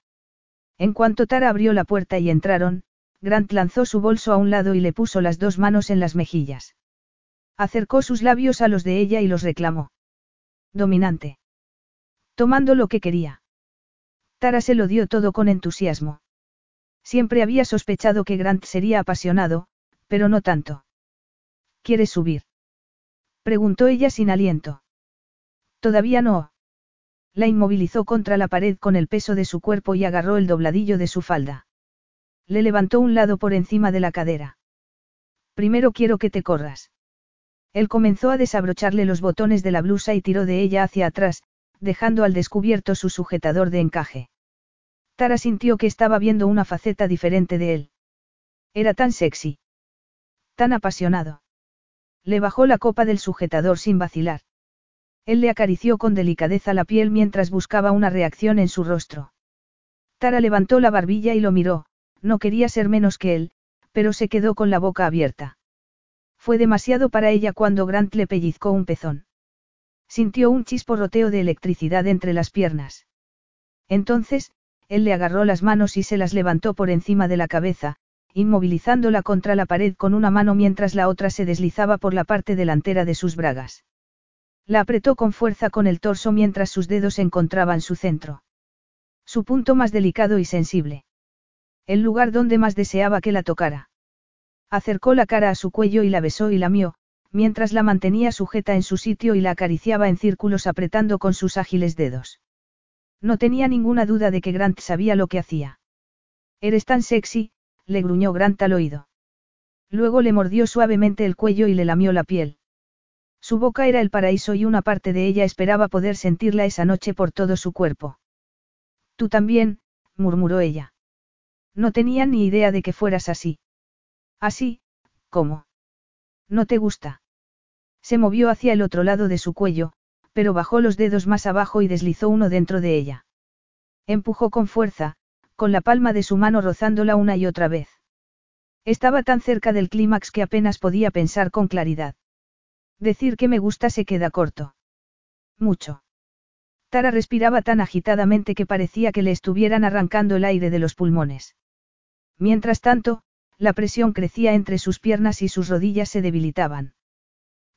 En cuanto Tara abrió la puerta y entraron, Grant lanzó su bolso a un lado y le puso las dos manos en las mejillas. Acercó sus labios a los de ella y los reclamó. Dominante. Tomando lo que quería. Tara se lo dio todo con entusiasmo. Siempre había sospechado que Grant sería apasionado, pero no tanto. ¿Quieres subir? Preguntó ella sin aliento. Todavía no. La inmovilizó contra la pared con el peso de su cuerpo y agarró el dobladillo de su falda. Le levantó un lado por encima de la cadera. Primero quiero que te corras. Él comenzó a desabrocharle los botones de la blusa y tiró de ella hacia atrás, dejando al descubierto su sujetador de encaje. Tara sintió que estaba viendo una faceta diferente de él. Era tan sexy. Tan apasionado. Le bajó la copa del sujetador sin vacilar. Él le acarició con delicadeza la piel mientras buscaba una reacción en su rostro. Tara levantó la barbilla y lo miró, no quería ser menos que él, pero se quedó con la boca abierta. Fue demasiado para ella cuando Grant le pellizcó un pezón. Sintió un chisporroteo de electricidad entre las piernas. Entonces, él le agarró las manos y se las levantó por encima de la cabeza, inmovilizándola contra la pared con una mano mientras la otra se deslizaba por la parte delantera de sus bragas. La apretó con fuerza con el torso mientras sus dedos encontraban su centro. Su punto más delicado y sensible. El lugar donde más deseaba que la tocara. Acercó la cara a su cuello y la besó y lamió, mientras la mantenía sujeta en su sitio y la acariciaba en círculos apretando con sus ágiles dedos. No tenía ninguna duda de que Grant sabía lo que hacía. Eres tan sexy, le gruñó Grant al oído. Luego le mordió suavemente el cuello y le lamió la piel. Su boca era el paraíso y una parte de ella esperaba poder sentirla esa noche por todo su cuerpo. Tú también, murmuró ella. No tenía ni idea de que fueras así. Así, ¿cómo? ¿No te gusta? Se movió hacia el otro lado de su cuello, pero bajó los dedos más abajo y deslizó uno dentro de ella. Empujó con fuerza, con la palma de su mano rozándola una y otra vez. Estaba tan cerca del clímax que apenas podía pensar con claridad. Decir que me gusta se queda corto. Mucho. Tara respiraba tan agitadamente que parecía que le estuvieran arrancando el aire de los pulmones. Mientras tanto, la presión crecía entre sus piernas y sus rodillas se debilitaban.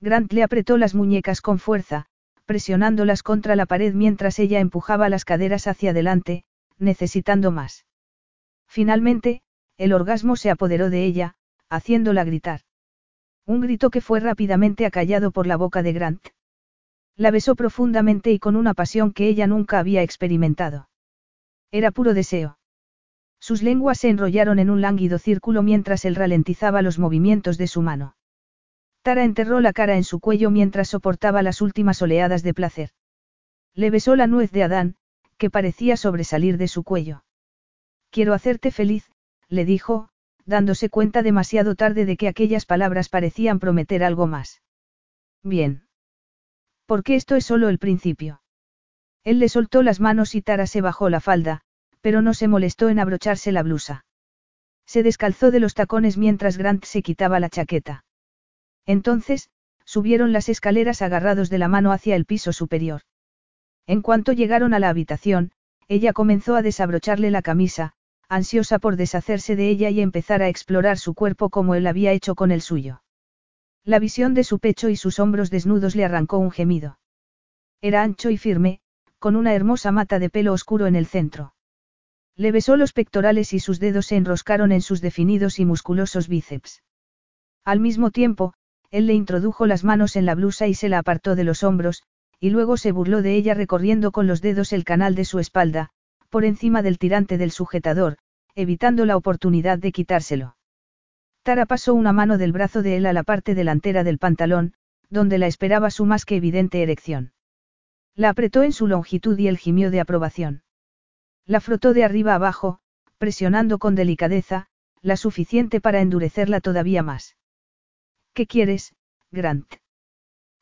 Grant le apretó las muñecas con fuerza, presionándolas contra la pared mientras ella empujaba las caderas hacia adelante, necesitando más. Finalmente, el orgasmo se apoderó de ella, haciéndola gritar. Un grito que fue rápidamente acallado por la boca de Grant. La besó profundamente y con una pasión que ella nunca había experimentado. Era puro deseo. Sus lenguas se enrollaron en un lánguido círculo mientras él ralentizaba los movimientos de su mano. Tara enterró la cara en su cuello mientras soportaba las últimas oleadas de placer. Le besó la nuez de Adán, que parecía sobresalir de su cuello. Quiero hacerte feliz, le dijo, dándose cuenta demasiado tarde de que aquellas palabras parecían prometer algo más. Bien. Porque esto es solo el principio. Él le soltó las manos y Tara se bajó la falda, pero no se molestó en abrocharse la blusa. Se descalzó de los tacones mientras Grant se quitaba la chaqueta. Entonces, subieron las escaleras agarrados de la mano hacia el piso superior. En cuanto llegaron a la habitación, ella comenzó a desabrocharle la camisa, ansiosa por deshacerse de ella y empezar a explorar su cuerpo como él había hecho con el suyo. La visión de su pecho y sus hombros desnudos le arrancó un gemido. Era ancho y firme, con una hermosa mata de pelo oscuro en el centro. Le besó los pectorales y sus dedos se enroscaron en sus definidos y musculosos bíceps. Al mismo tiempo, él le introdujo las manos en la blusa y se la apartó de los hombros, y luego se burló de ella recorriendo con los dedos el canal de su espalda, por encima del tirante del sujetador, evitando la oportunidad de quitárselo. Tara pasó una mano del brazo de él a la parte delantera del pantalón, donde la esperaba su más que evidente erección. La apretó en su longitud y él gimió de aprobación. La frotó de arriba abajo, presionando con delicadeza, la suficiente para endurecerla todavía más. ¿Qué quieres, Grant?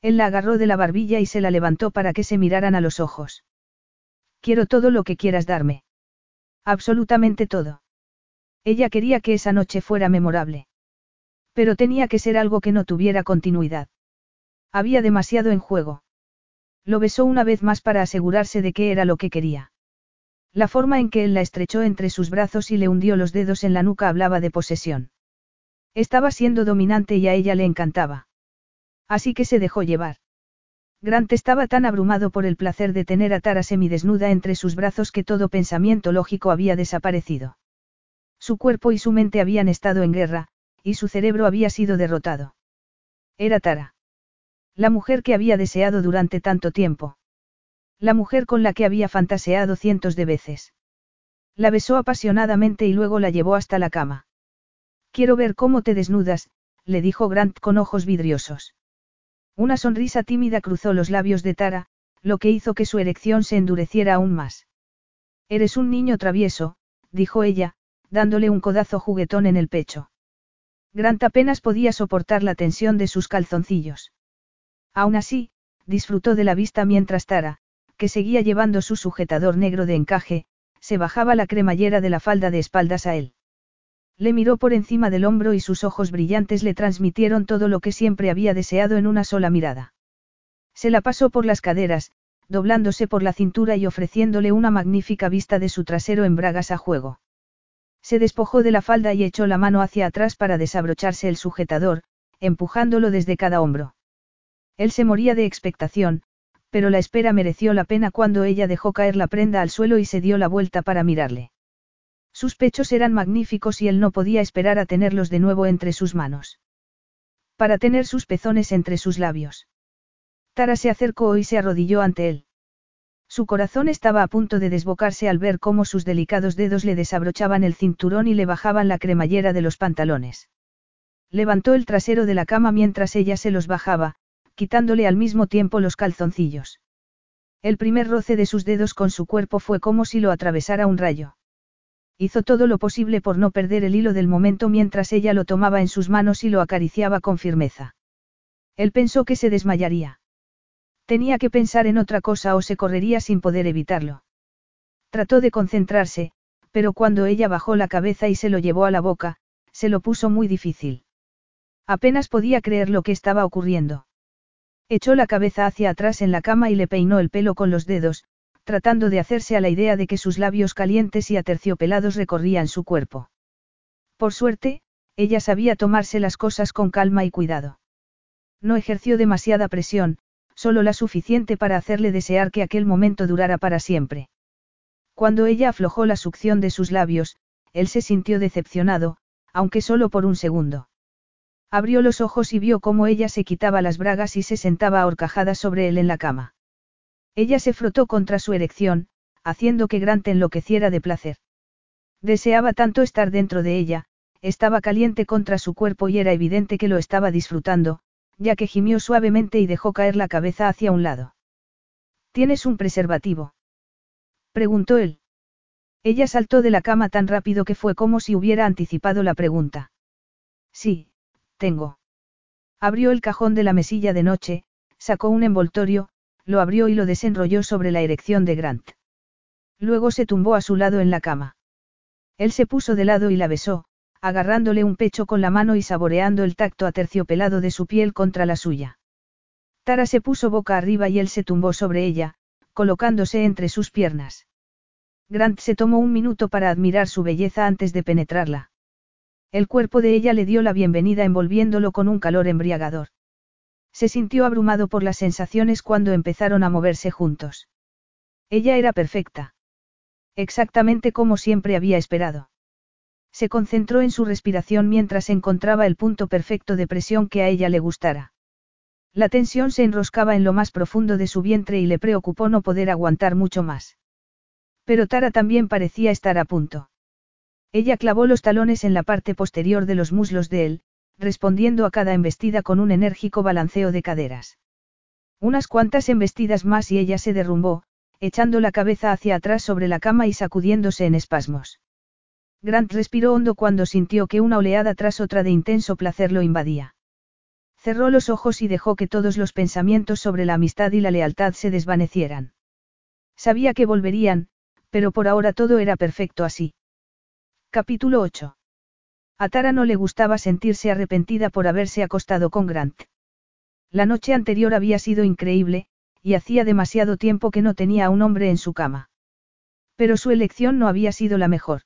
Él la agarró de la barbilla y se la levantó para que se miraran a los ojos. Quiero todo lo que quieras darme. Absolutamente todo. Ella quería que esa noche fuera memorable. Pero tenía que ser algo que no tuviera continuidad. Había demasiado en juego. Lo besó una vez más para asegurarse de que era lo que quería. La forma en que él la estrechó entre sus brazos y le hundió los dedos en la nuca hablaba de posesión. Estaba siendo dominante y a ella le encantaba. Así que se dejó llevar. Grant estaba tan abrumado por el placer de tener a Tara semidesnuda entre sus brazos que todo pensamiento lógico había desaparecido. Su cuerpo y su mente habían estado en guerra, y su cerebro había sido derrotado. Era Tara. La mujer que había deseado durante tanto tiempo. La mujer con la que había fantaseado cientos de veces. La besó apasionadamente y luego la llevó hasta la cama. Quiero ver cómo te desnudas, le dijo Grant con ojos vidriosos. Una sonrisa tímida cruzó los labios de Tara, lo que hizo que su erección se endureciera aún más. Eres un niño travieso, dijo ella, dándole un codazo juguetón en el pecho. Grant apenas podía soportar la tensión de sus calzoncillos. Aún así, disfrutó de la vista mientras Tara, que seguía llevando su sujetador negro de encaje, se bajaba la cremallera de la falda de espaldas a él. Le miró por encima del hombro y sus ojos brillantes le transmitieron todo lo que siempre había deseado en una sola mirada. Se la pasó por las caderas, doblándose por la cintura y ofreciéndole una magnífica vista de su trasero en bragas a juego. Se despojó de la falda y echó la mano hacia atrás para desabrocharse el sujetador, empujándolo desde cada hombro. Él se moría de expectación, pero la espera mereció la pena cuando ella dejó caer la prenda al suelo y se dio la vuelta para mirarle. Sus pechos eran magníficos y él no podía esperar a tenerlos de nuevo entre sus manos. Para tener sus pezones entre sus labios. Tara se acercó y se arrodilló ante él. Su corazón estaba a punto de desbocarse al ver cómo sus delicados dedos le desabrochaban el cinturón y le bajaban la cremallera de los pantalones. Levantó el trasero de la cama mientras ella se los bajaba, quitándole al mismo tiempo los calzoncillos. El primer roce de sus dedos con su cuerpo fue como si lo atravesara un rayo. Hizo todo lo posible por no perder el hilo del momento mientras ella lo tomaba en sus manos y lo acariciaba con firmeza. Él pensó que se desmayaría. Tenía que pensar en otra cosa o se correría sin poder evitarlo. Trató de concentrarse, pero cuando ella bajó la cabeza y se lo llevó a la boca, se lo puso muy difícil. Apenas podía creer lo que estaba ocurriendo. Echó la cabeza hacia atrás en la cama y le peinó el pelo con los dedos, tratando de hacerse a la idea de que sus labios calientes y aterciopelados recorrían su cuerpo. Por suerte, ella sabía tomarse las cosas con calma y cuidado. No ejerció demasiada presión, solo la suficiente para hacerle desear que aquel momento durara para siempre. Cuando ella aflojó la succión de sus labios, él se sintió decepcionado, aunque solo por un segundo. Abrió los ojos y vio cómo ella se quitaba las bragas y se sentaba ahorcajada sobre él en la cama. Ella se frotó contra su erección, haciendo que Grant enloqueciera de placer. Deseaba tanto estar dentro de ella, estaba caliente contra su cuerpo y era evidente que lo estaba disfrutando, ya que gimió suavemente y dejó caer la cabeza hacia un lado. ¿Tienes un preservativo? preguntó él. Ella saltó de la cama tan rápido que fue como si hubiera anticipado la pregunta. Sí, tengo. Abrió el cajón de la mesilla de noche, sacó un envoltorio, lo abrió y lo desenrolló sobre la erección de Grant. Luego se tumbó a su lado en la cama. Él se puso de lado y la besó, agarrándole un pecho con la mano y saboreando el tacto aterciopelado de su piel contra la suya. Tara se puso boca arriba y él se tumbó sobre ella, colocándose entre sus piernas. Grant se tomó un minuto para admirar su belleza antes de penetrarla. El cuerpo de ella le dio la bienvenida envolviéndolo con un calor embriagador. Se sintió abrumado por las sensaciones cuando empezaron a moverse juntos. Ella era perfecta. Exactamente como siempre había esperado. Se concentró en su respiración mientras encontraba el punto perfecto de presión que a ella le gustara. La tensión se enroscaba en lo más profundo de su vientre y le preocupó no poder aguantar mucho más. Pero Tara también parecía estar a punto. Ella clavó los talones en la parte posterior de los muslos de él, respondiendo a cada embestida con un enérgico balanceo de caderas. Unas cuantas embestidas más y ella se derrumbó, echando la cabeza hacia atrás sobre la cama y sacudiéndose en espasmos. Grant respiró hondo cuando sintió que una oleada tras otra de intenso placer lo invadía. Cerró los ojos y dejó que todos los pensamientos sobre la amistad y la lealtad se desvanecieran. Sabía que volverían, pero por ahora todo era perfecto así. Capítulo 8. A Tara no le gustaba sentirse arrepentida por haberse acostado con Grant. La noche anterior había sido increíble, y hacía demasiado tiempo que no tenía a un hombre en su cama. Pero su elección no había sido la mejor.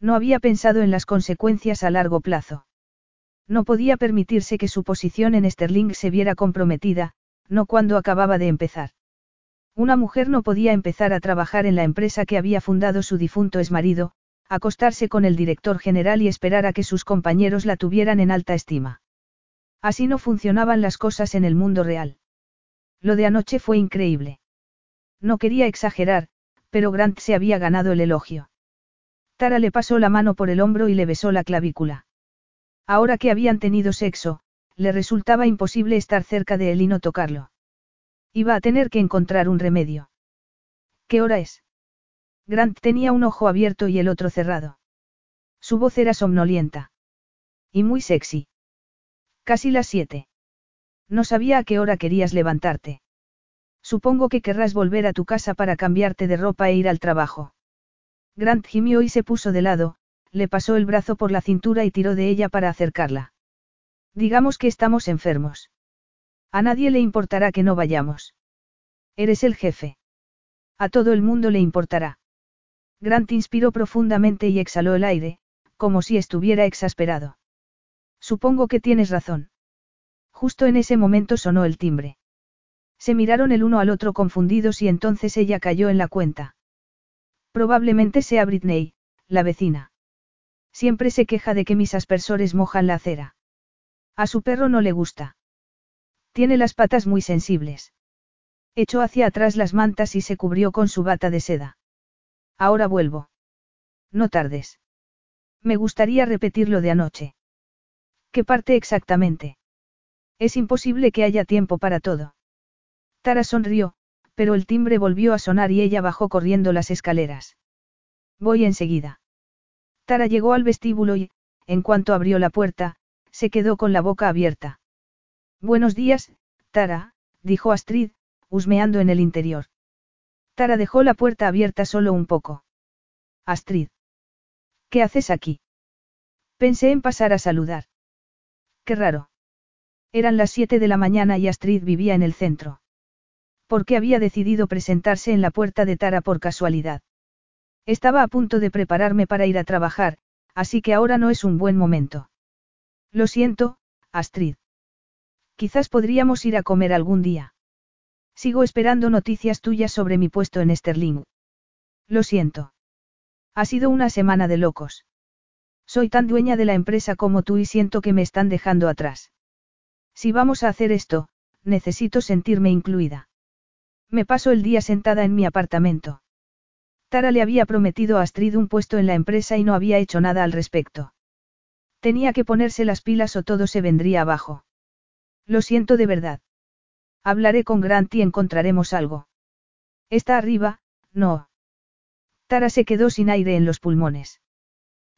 No había pensado en las consecuencias a largo plazo. No podía permitirse que su posición en Sterling se viera comprometida, no cuando acababa de empezar. Una mujer no podía empezar a trabajar en la empresa que había fundado su difunto exmarido, acostarse con el director general y esperar a que sus compañeros la tuvieran en alta estima. Así no funcionaban las cosas en el mundo real. Lo de anoche fue increíble. No quería exagerar, pero Grant se había ganado el elogio. Tara le pasó la mano por el hombro y le besó la clavícula. Ahora que habían tenido sexo, le resultaba imposible estar cerca de él y no tocarlo. Iba a tener que encontrar un remedio. ¿Qué hora es? Grant tenía un ojo abierto y el otro cerrado. Su voz era somnolienta. Y muy sexy. Casi las siete. No sabía a qué hora querías levantarte. Supongo que querrás volver a tu casa para cambiarte de ropa e ir al trabajo. Grant gimió y se puso de lado, le pasó el brazo por la cintura y tiró de ella para acercarla. Digamos que estamos enfermos. A nadie le importará que no vayamos. Eres el jefe. A todo el mundo le importará. Grant inspiró profundamente y exhaló el aire, como si estuviera exasperado. Supongo que tienes razón. Justo en ese momento sonó el timbre. Se miraron el uno al otro confundidos y entonces ella cayó en la cuenta. Probablemente sea Britney, la vecina. Siempre se queja de que mis aspersores mojan la acera. A su perro no le gusta. Tiene las patas muy sensibles. Echó hacia atrás las mantas y se cubrió con su bata de seda. Ahora vuelvo. No tardes. Me gustaría repetir lo de anoche. ¿Qué parte exactamente? Es imposible que haya tiempo para todo. Tara sonrió, pero el timbre volvió a sonar y ella bajó corriendo las escaleras. Voy enseguida. Tara llegó al vestíbulo y, en cuanto abrió la puerta, se quedó con la boca abierta. Buenos días, Tara, dijo Astrid, husmeando en el interior. Tara dejó la puerta abierta solo un poco. Astrid. ¿Qué haces aquí? Pensé en pasar a saludar. Qué raro. Eran las siete de la mañana y Astrid vivía en el centro. ¿Por qué había decidido presentarse en la puerta de Tara por casualidad? Estaba a punto de prepararme para ir a trabajar, así que ahora no es un buen momento. Lo siento, Astrid. Quizás podríamos ir a comer algún día. Sigo esperando noticias tuyas sobre mi puesto en Sterling. Lo siento. Ha sido una semana de locos. Soy tan dueña de la empresa como tú y siento que me están dejando atrás. Si vamos a hacer esto, necesito sentirme incluida. Me paso el día sentada en mi apartamento. Tara le había prometido a Astrid un puesto en la empresa y no había hecho nada al respecto. Tenía que ponerse las pilas o todo se vendría abajo. Lo siento de verdad. Hablaré con Grant y encontraremos algo. Está arriba, no. Tara se quedó sin aire en los pulmones.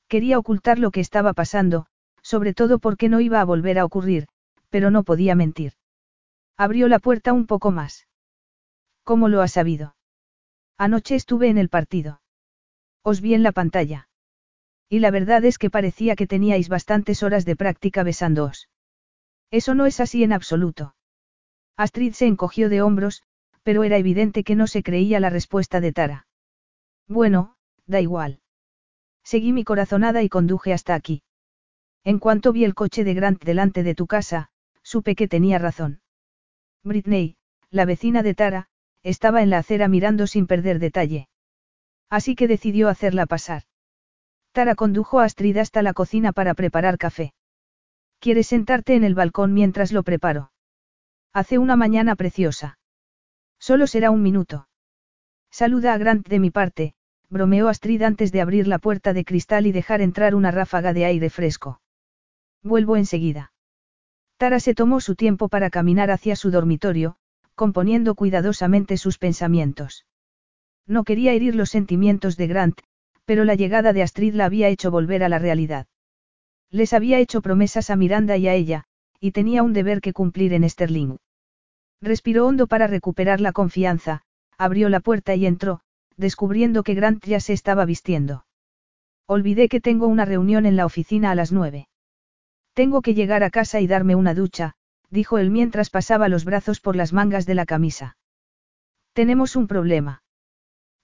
Quería ocultar lo que estaba pasando, sobre todo porque no iba a volver a ocurrir, pero no podía mentir. Abrió la puerta un poco más. ¿Cómo lo ha sabido? Anoche estuve en el partido. Os vi en la pantalla. Y la verdad es que parecía que teníais bastantes horas de práctica besándoos. Eso no es así en absoluto. Astrid se encogió de hombros, pero era evidente que no se creía la respuesta de Tara. Bueno, da igual. Seguí mi corazonada y conduje hasta aquí. En cuanto vi el coche de Grant delante de tu casa, supe que tenía razón. Britney, la vecina de Tara, estaba en la acera mirando sin perder detalle. Así que decidió hacerla pasar. Tara condujo a Astrid hasta la cocina para preparar café. ¿Quieres sentarte en el balcón mientras lo preparo? Hace una mañana preciosa. Solo será un minuto. Saluda a Grant de mi parte, bromeó Astrid antes de abrir la puerta de cristal y dejar entrar una ráfaga de aire fresco. Vuelvo enseguida. Tara se tomó su tiempo para caminar hacia su dormitorio, componiendo cuidadosamente sus pensamientos. No quería herir los sentimientos de Grant, pero la llegada de Astrid la había hecho volver a la realidad. Les había hecho promesas a Miranda y a ella, y tenía un deber que cumplir en Sterling. Respiró hondo para recuperar la confianza, abrió la puerta y entró, descubriendo que Grant ya se estaba vistiendo. Olvidé que tengo una reunión en la oficina a las nueve. Tengo que llegar a casa y darme una ducha, dijo él mientras pasaba los brazos por las mangas de la camisa. Tenemos un problema.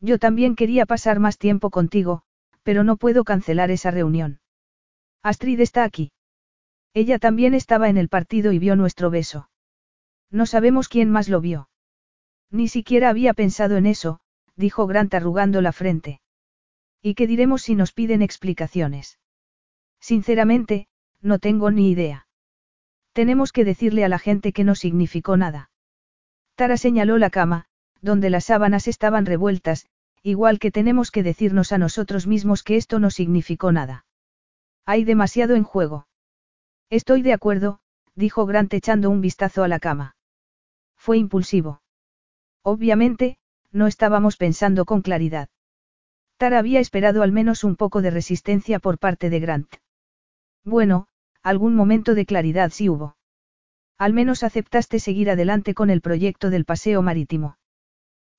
Yo también quería pasar más tiempo contigo, pero no puedo cancelar esa reunión. Astrid está aquí. Ella también estaba en el partido y vio nuestro beso. No sabemos quién más lo vio. Ni siquiera había pensado en eso, dijo Grant arrugando la frente. ¿Y qué diremos si nos piden explicaciones? Sinceramente, no tengo ni idea. Tenemos que decirle a la gente que no significó nada. Tara señaló la cama, donde las sábanas estaban revueltas, igual que tenemos que decirnos a nosotros mismos que esto no significó nada. Hay demasiado en juego. Estoy de acuerdo, dijo Grant echando un vistazo a la cama. Fue impulsivo. Obviamente, no estábamos pensando con claridad. Tara había esperado al menos un poco de resistencia por parte de Grant. Bueno, algún momento de claridad sí hubo. Al menos aceptaste seguir adelante con el proyecto del paseo marítimo.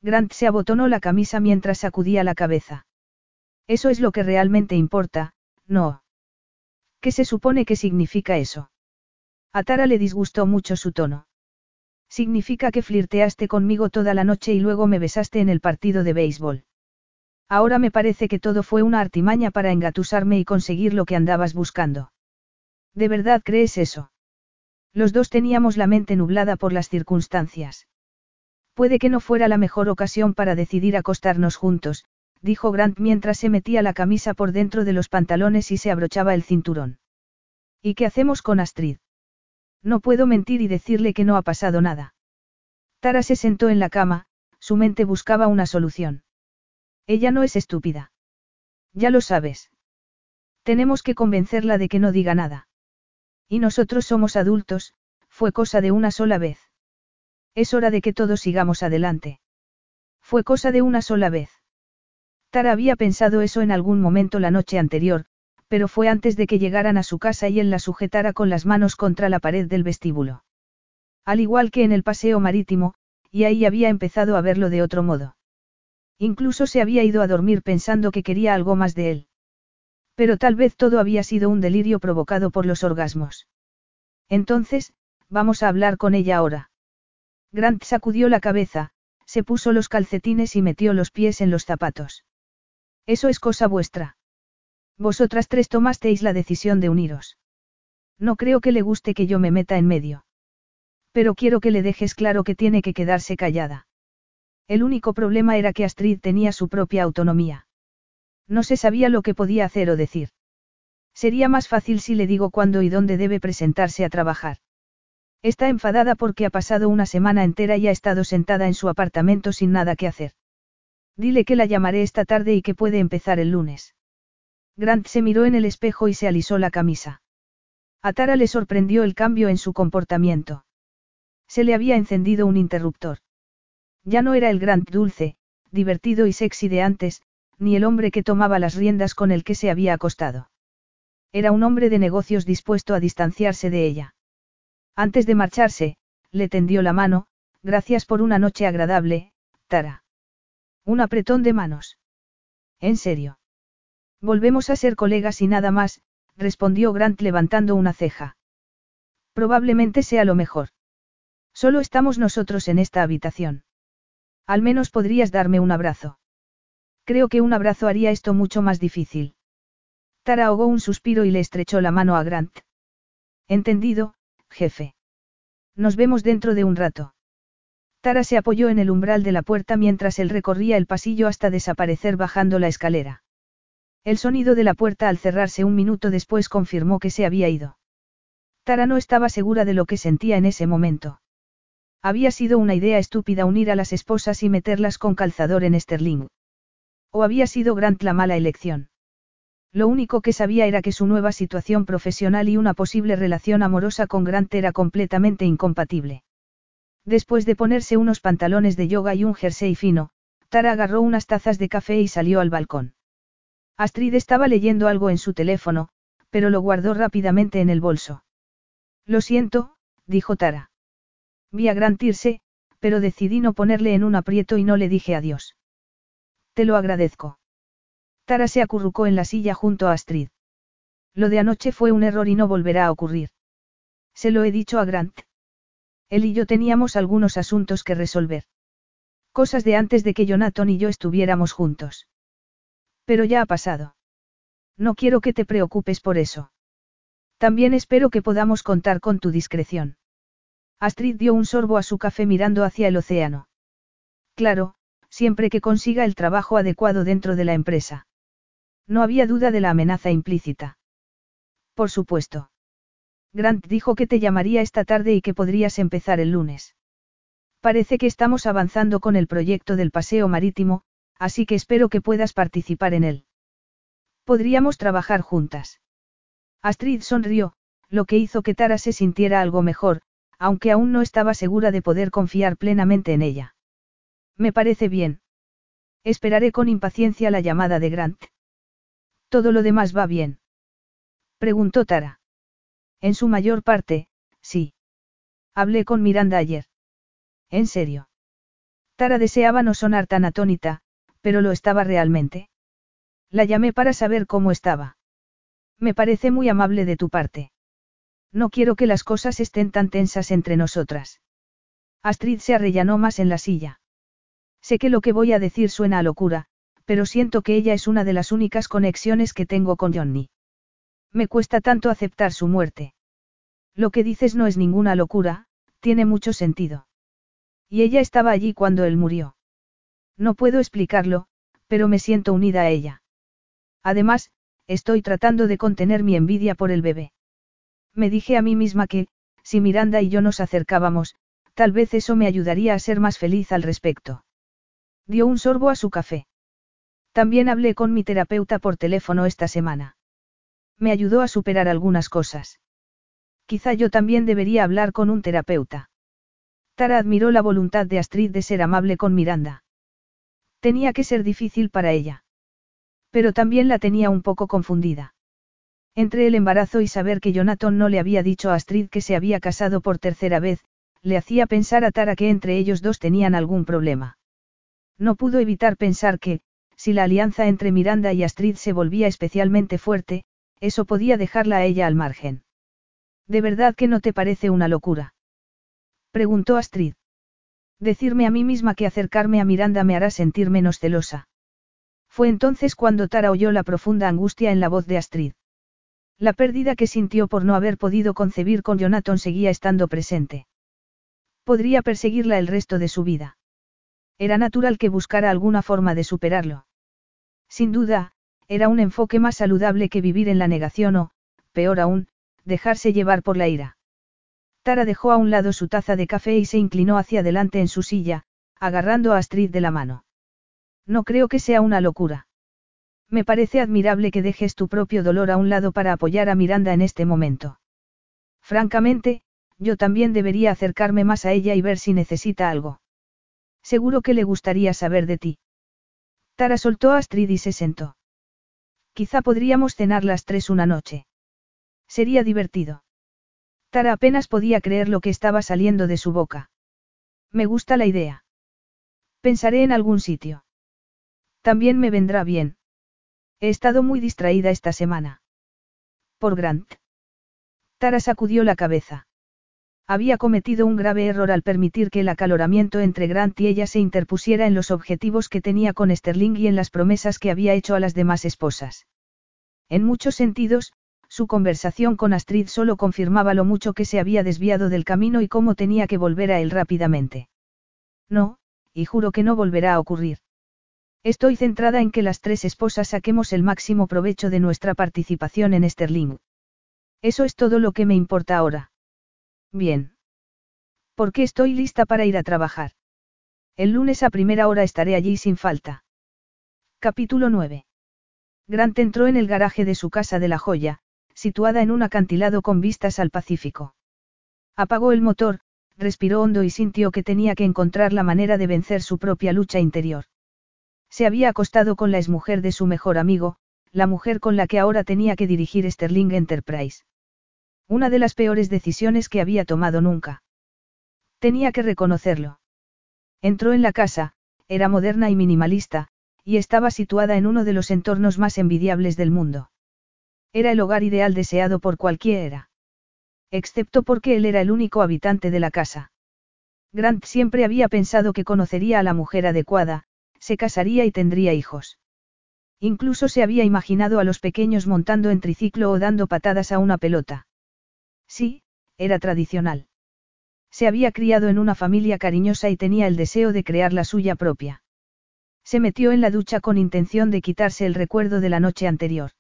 Grant se abotonó la camisa mientras sacudía la cabeza. Eso es lo que realmente importa, no. ¿Qué se supone que significa eso? A Tara le disgustó mucho su tono. Significa que flirteaste conmigo toda la noche y luego me besaste en el partido de béisbol. Ahora me parece que todo fue una artimaña para engatusarme y conseguir lo que andabas buscando. ¿De verdad crees eso? Los dos teníamos la mente nublada por las circunstancias. Puede que no fuera la mejor ocasión para decidir acostarnos juntos, dijo Grant mientras se metía la camisa por dentro de los pantalones y se abrochaba el cinturón. ¿Y qué hacemos con Astrid? No puedo mentir y decirle que no ha pasado nada. Tara se sentó en la cama, su mente buscaba una solución. Ella no es estúpida. Ya lo sabes. Tenemos que convencerla de que no diga nada. Y nosotros somos adultos, fue cosa de una sola vez. Es hora de que todos sigamos adelante. Fue cosa de una sola vez. Tara había pensado eso en algún momento la noche anterior, pero fue antes de que llegaran a su casa y él la sujetara con las manos contra la pared del vestíbulo. Al igual que en el paseo marítimo, y ahí había empezado a verlo de otro modo. Incluso se había ido a dormir pensando que quería algo más de él. Pero tal vez todo había sido un delirio provocado por los orgasmos. Entonces, vamos a hablar con ella ahora. Grant sacudió la cabeza, se puso los calcetines y metió los pies en los zapatos. Eso es cosa vuestra. Vosotras tres tomasteis la decisión de uniros. No creo que le guste que yo me meta en medio. Pero quiero que le dejes claro que tiene que quedarse callada. El único problema era que Astrid tenía su propia autonomía. No se sabía lo que podía hacer o decir. Sería más fácil si le digo cuándo y dónde debe presentarse a trabajar. Está enfadada porque ha pasado una semana entera y ha estado sentada en su apartamento sin nada que hacer. Dile que la llamaré esta tarde y que puede empezar el lunes. Grant se miró en el espejo y se alisó la camisa. A Tara le sorprendió el cambio en su comportamiento. Se le había encendido un interruptor. Ya no era el Grant dulce, divertido y sexy de antes, ni el hombre que tomaba las riendas con el que se había acostado. Era un hombre de negocios dispuesto a distanciarse de ella. Antes de marcharse, le tendió la mano, gracias por una noche agradable, Tara. Un apretón de manos. En serio. Volvemos a ser colegas y nada más, respondió Grant levantando una ceja. Probablemente sea lo mejor. Solo estamos nosotros en esta habitación. Al menos podrías darme un abrazo. Creo que un abrazo haría esto mucho más difícil. Tara ahogó un suspiro y le estrechó la mano a Grant. Entendido, jefe. Nos vemos dentro de un rato. Tara se apoyó en el umbral de la puerta mientras él recorría el pasillo hasta desaparecer bajando la escalera. El sonido de la puerta al cerrarse un minuto después confirmó que se había ido. Tara no estaba segura de lo que sentía en ese momento. Había sido una idea estúpida unir a las esposas y meterlas con calzador en Sterling. O había sido Grant la mala elección. Lo único que sabía era que su nueva situación profesional y una posible relación amorosa con Grant era completamente incompatible. Después de ponerse unos pantalones de yoga y un jersey fino, Tara agarró unas tazas de café y salió al balcón. Astrid estaba leyendo algo en su teléfono, pero lo guardó rápidamente en el bolso. Lo siento, dijo Tara. Vi a Grant irse, pero decidí no ponerle en un aprieto y no le dije adiós. Te lo agradezco. Tara se acurrucó en la silla junto a Astrid. Lo de anoche fue un error y no volverá a ocurrir. Se lo he dicho a Grant. Él y yo teníamos algunos asuntos que resolver. Cosas de antes de que Jonathan y yo estuviéramos juntos. Pero ya ha pasado. No quiero que te preocupes por eso. También espero que podamos contar con tu discreción. Astrid dio un sorbo a su café mirando hacia el océano. Claro, siempre que consiga el trabajo adecuado dentro de la empresa. No había duda de la amenaza implícita. Por supuesto. Grant dijo que te llamaría esta tarde y que podrías empezar el lunes. Parece que estamos avanzando con el proyecto del paseo marítimo, así que espero que puedas participar en él. Podríamos trabajar juntas. Astrid sonrió, lo que hizo que Tara se sintiera algo mejor, aunque aún no estaba segura de poder confiar plenamente en ella. Me parece bien. Esperaré con impaciencia la llamada de Grant. ¿Todo lo demás va bien? Preguntó Tara. En su mayor parte, sí. Hablé con Miranda ayer. ¿En serio? Tara deseaba no sonar tan atónita, pero lo estaba realmente. La llamé para saber cómo estaba. Me parece muy amable de tu parte. No quiero que las cosas estén tan tensas entre nosotras. Astrid se arrellanó más en la silla. Sé que lo que voy a decir suena a locura, pero siento que ella es una de las únicas conexiones que tengo con Johnny. Me cuesta tanto aceptar su muerte. Lo que dices no es ninguna locura, tiene mucho sentido. Y ella estaba allí cuando él murió. No puedo explicarlo, pero me siento unida a ella. Además, estoy tratando de contener mi envidia por el bebé. Me dije a mí misma que, si Miranda y yo nos acercábamos, tal vez eso me ayudaría a ser más feliz al respecto. Dio un sorbo a su café. También hablé con mi terapeuta por teléfono esta semana. Me ayudó a superar algunas cosas. Quizá yo también debería hablar con un terapeuta. Tara admiró la voluntad de Astrid de ser amable con Miranda. Tenía que ser difícil para ella. Pero también la tenía un poco confundida. Entre el embarazo y saber que Jonathan no le había dicho a Astrid que se había casado por tercera vez, le hacía pensar a Tara que entre ellos dos tenían algún problema. No pudo evitar pensar que, si la alianza entre Miranda y Astrid se volvía especialmente fuerte, eso podía dejarla a ella al margen. ¿De verdad que no te parece una locura? Preguntó Astrid. Decirme a mí misma que acercarme a Miranda me hará sentir menos celosa. Fue entonces cuando Tara oyó la profunda angustia en la voz de Astrid. La pérdida que sintió por no haber podido concebir con Jonathan seguía estando presente. Podría perseguirla el resto de su vida. Era natural que buscara alguna forma de superarlo. Sin duda, era un enfoque más saludable que vivir en la negación o, peor aún, dejarse llevar por la ira. Tara dejó a un lado su taza de café y se inclinó hacia adelante en su silla, agarrando a Astrid de la mano. No creo que sea una locura. Me parece admirable que dejes tu propio dolor a un lado para apoyar a Miranda en este momento. Francamente, yo también debería acercarme más a ella y ver si necesita algo. Seguro que le gustaría saber de ti. Tara soltó a Astrid y se sentó. Quizá podríamos cenar las tres una noche. Sería divertido. Tara apenas podía creer lo que estaba saliendo de su boca. Me gusta la idea. Pensaré en algún sitio. También me vendrá bien. He estado muy distraída esta semana. Por Grant. Tara sacudió la cabeza. Había cometido un grave error al permitir que el acaloramiento entre Grant y ella se interpusiera en los objetivos que tenía con Sterling y en las promesas que había hecho a las demás esposas. En muchos sentidos, su conversación con Astrid solo confirmaba lo mucho que se había desviado del camino y cómo tenía que volver a él rápidamente. No, y juro que no volverá a ocurrir. Estoy centrada en que las tres esposas saquemos el máximo provecho de nuestra participación en Sterling. Eso es todo lo que me importa ahora. Bien. Porque estoy lista para ir a trabajar. El lunes a primera hora estaré allí sin falta. Capítulo 9. Grant entró en el garaje de su casa de la joya, situada en un acantilado con vistas al Pacífico. Apagó el motor, respiró hondo y sintió que tenía que encontrar la manera de vencer su propia lucha interior. Se había acostado con la exmujer de su mejor amigo, la mujer con la que ahora tenía que dirigir Sterling Enterprise. Una de las peores decisiones que había tomado nunca. Tenía que reconocerlo. Entró en la casa, era moderna y minimalista, y estaba situada en uno de los entornos más envidiables del mundo. Era el hogar ideal deseado por cualquiera. Excepto porque él era el único habitante de la casa. Grant siempre había pensado que conocería a la mujer adecuada, se casaría y tendría hijos. Incluso se había imaginado a los pequeños montando en triciclo o dando patadas a una pelota. Sí, era tradicional. Se había criado en una familia cariñosa y tenía el deseo de crear la suya propia. Se metió en la ducha con intención de quitarse el recuerdo de la noche anterior.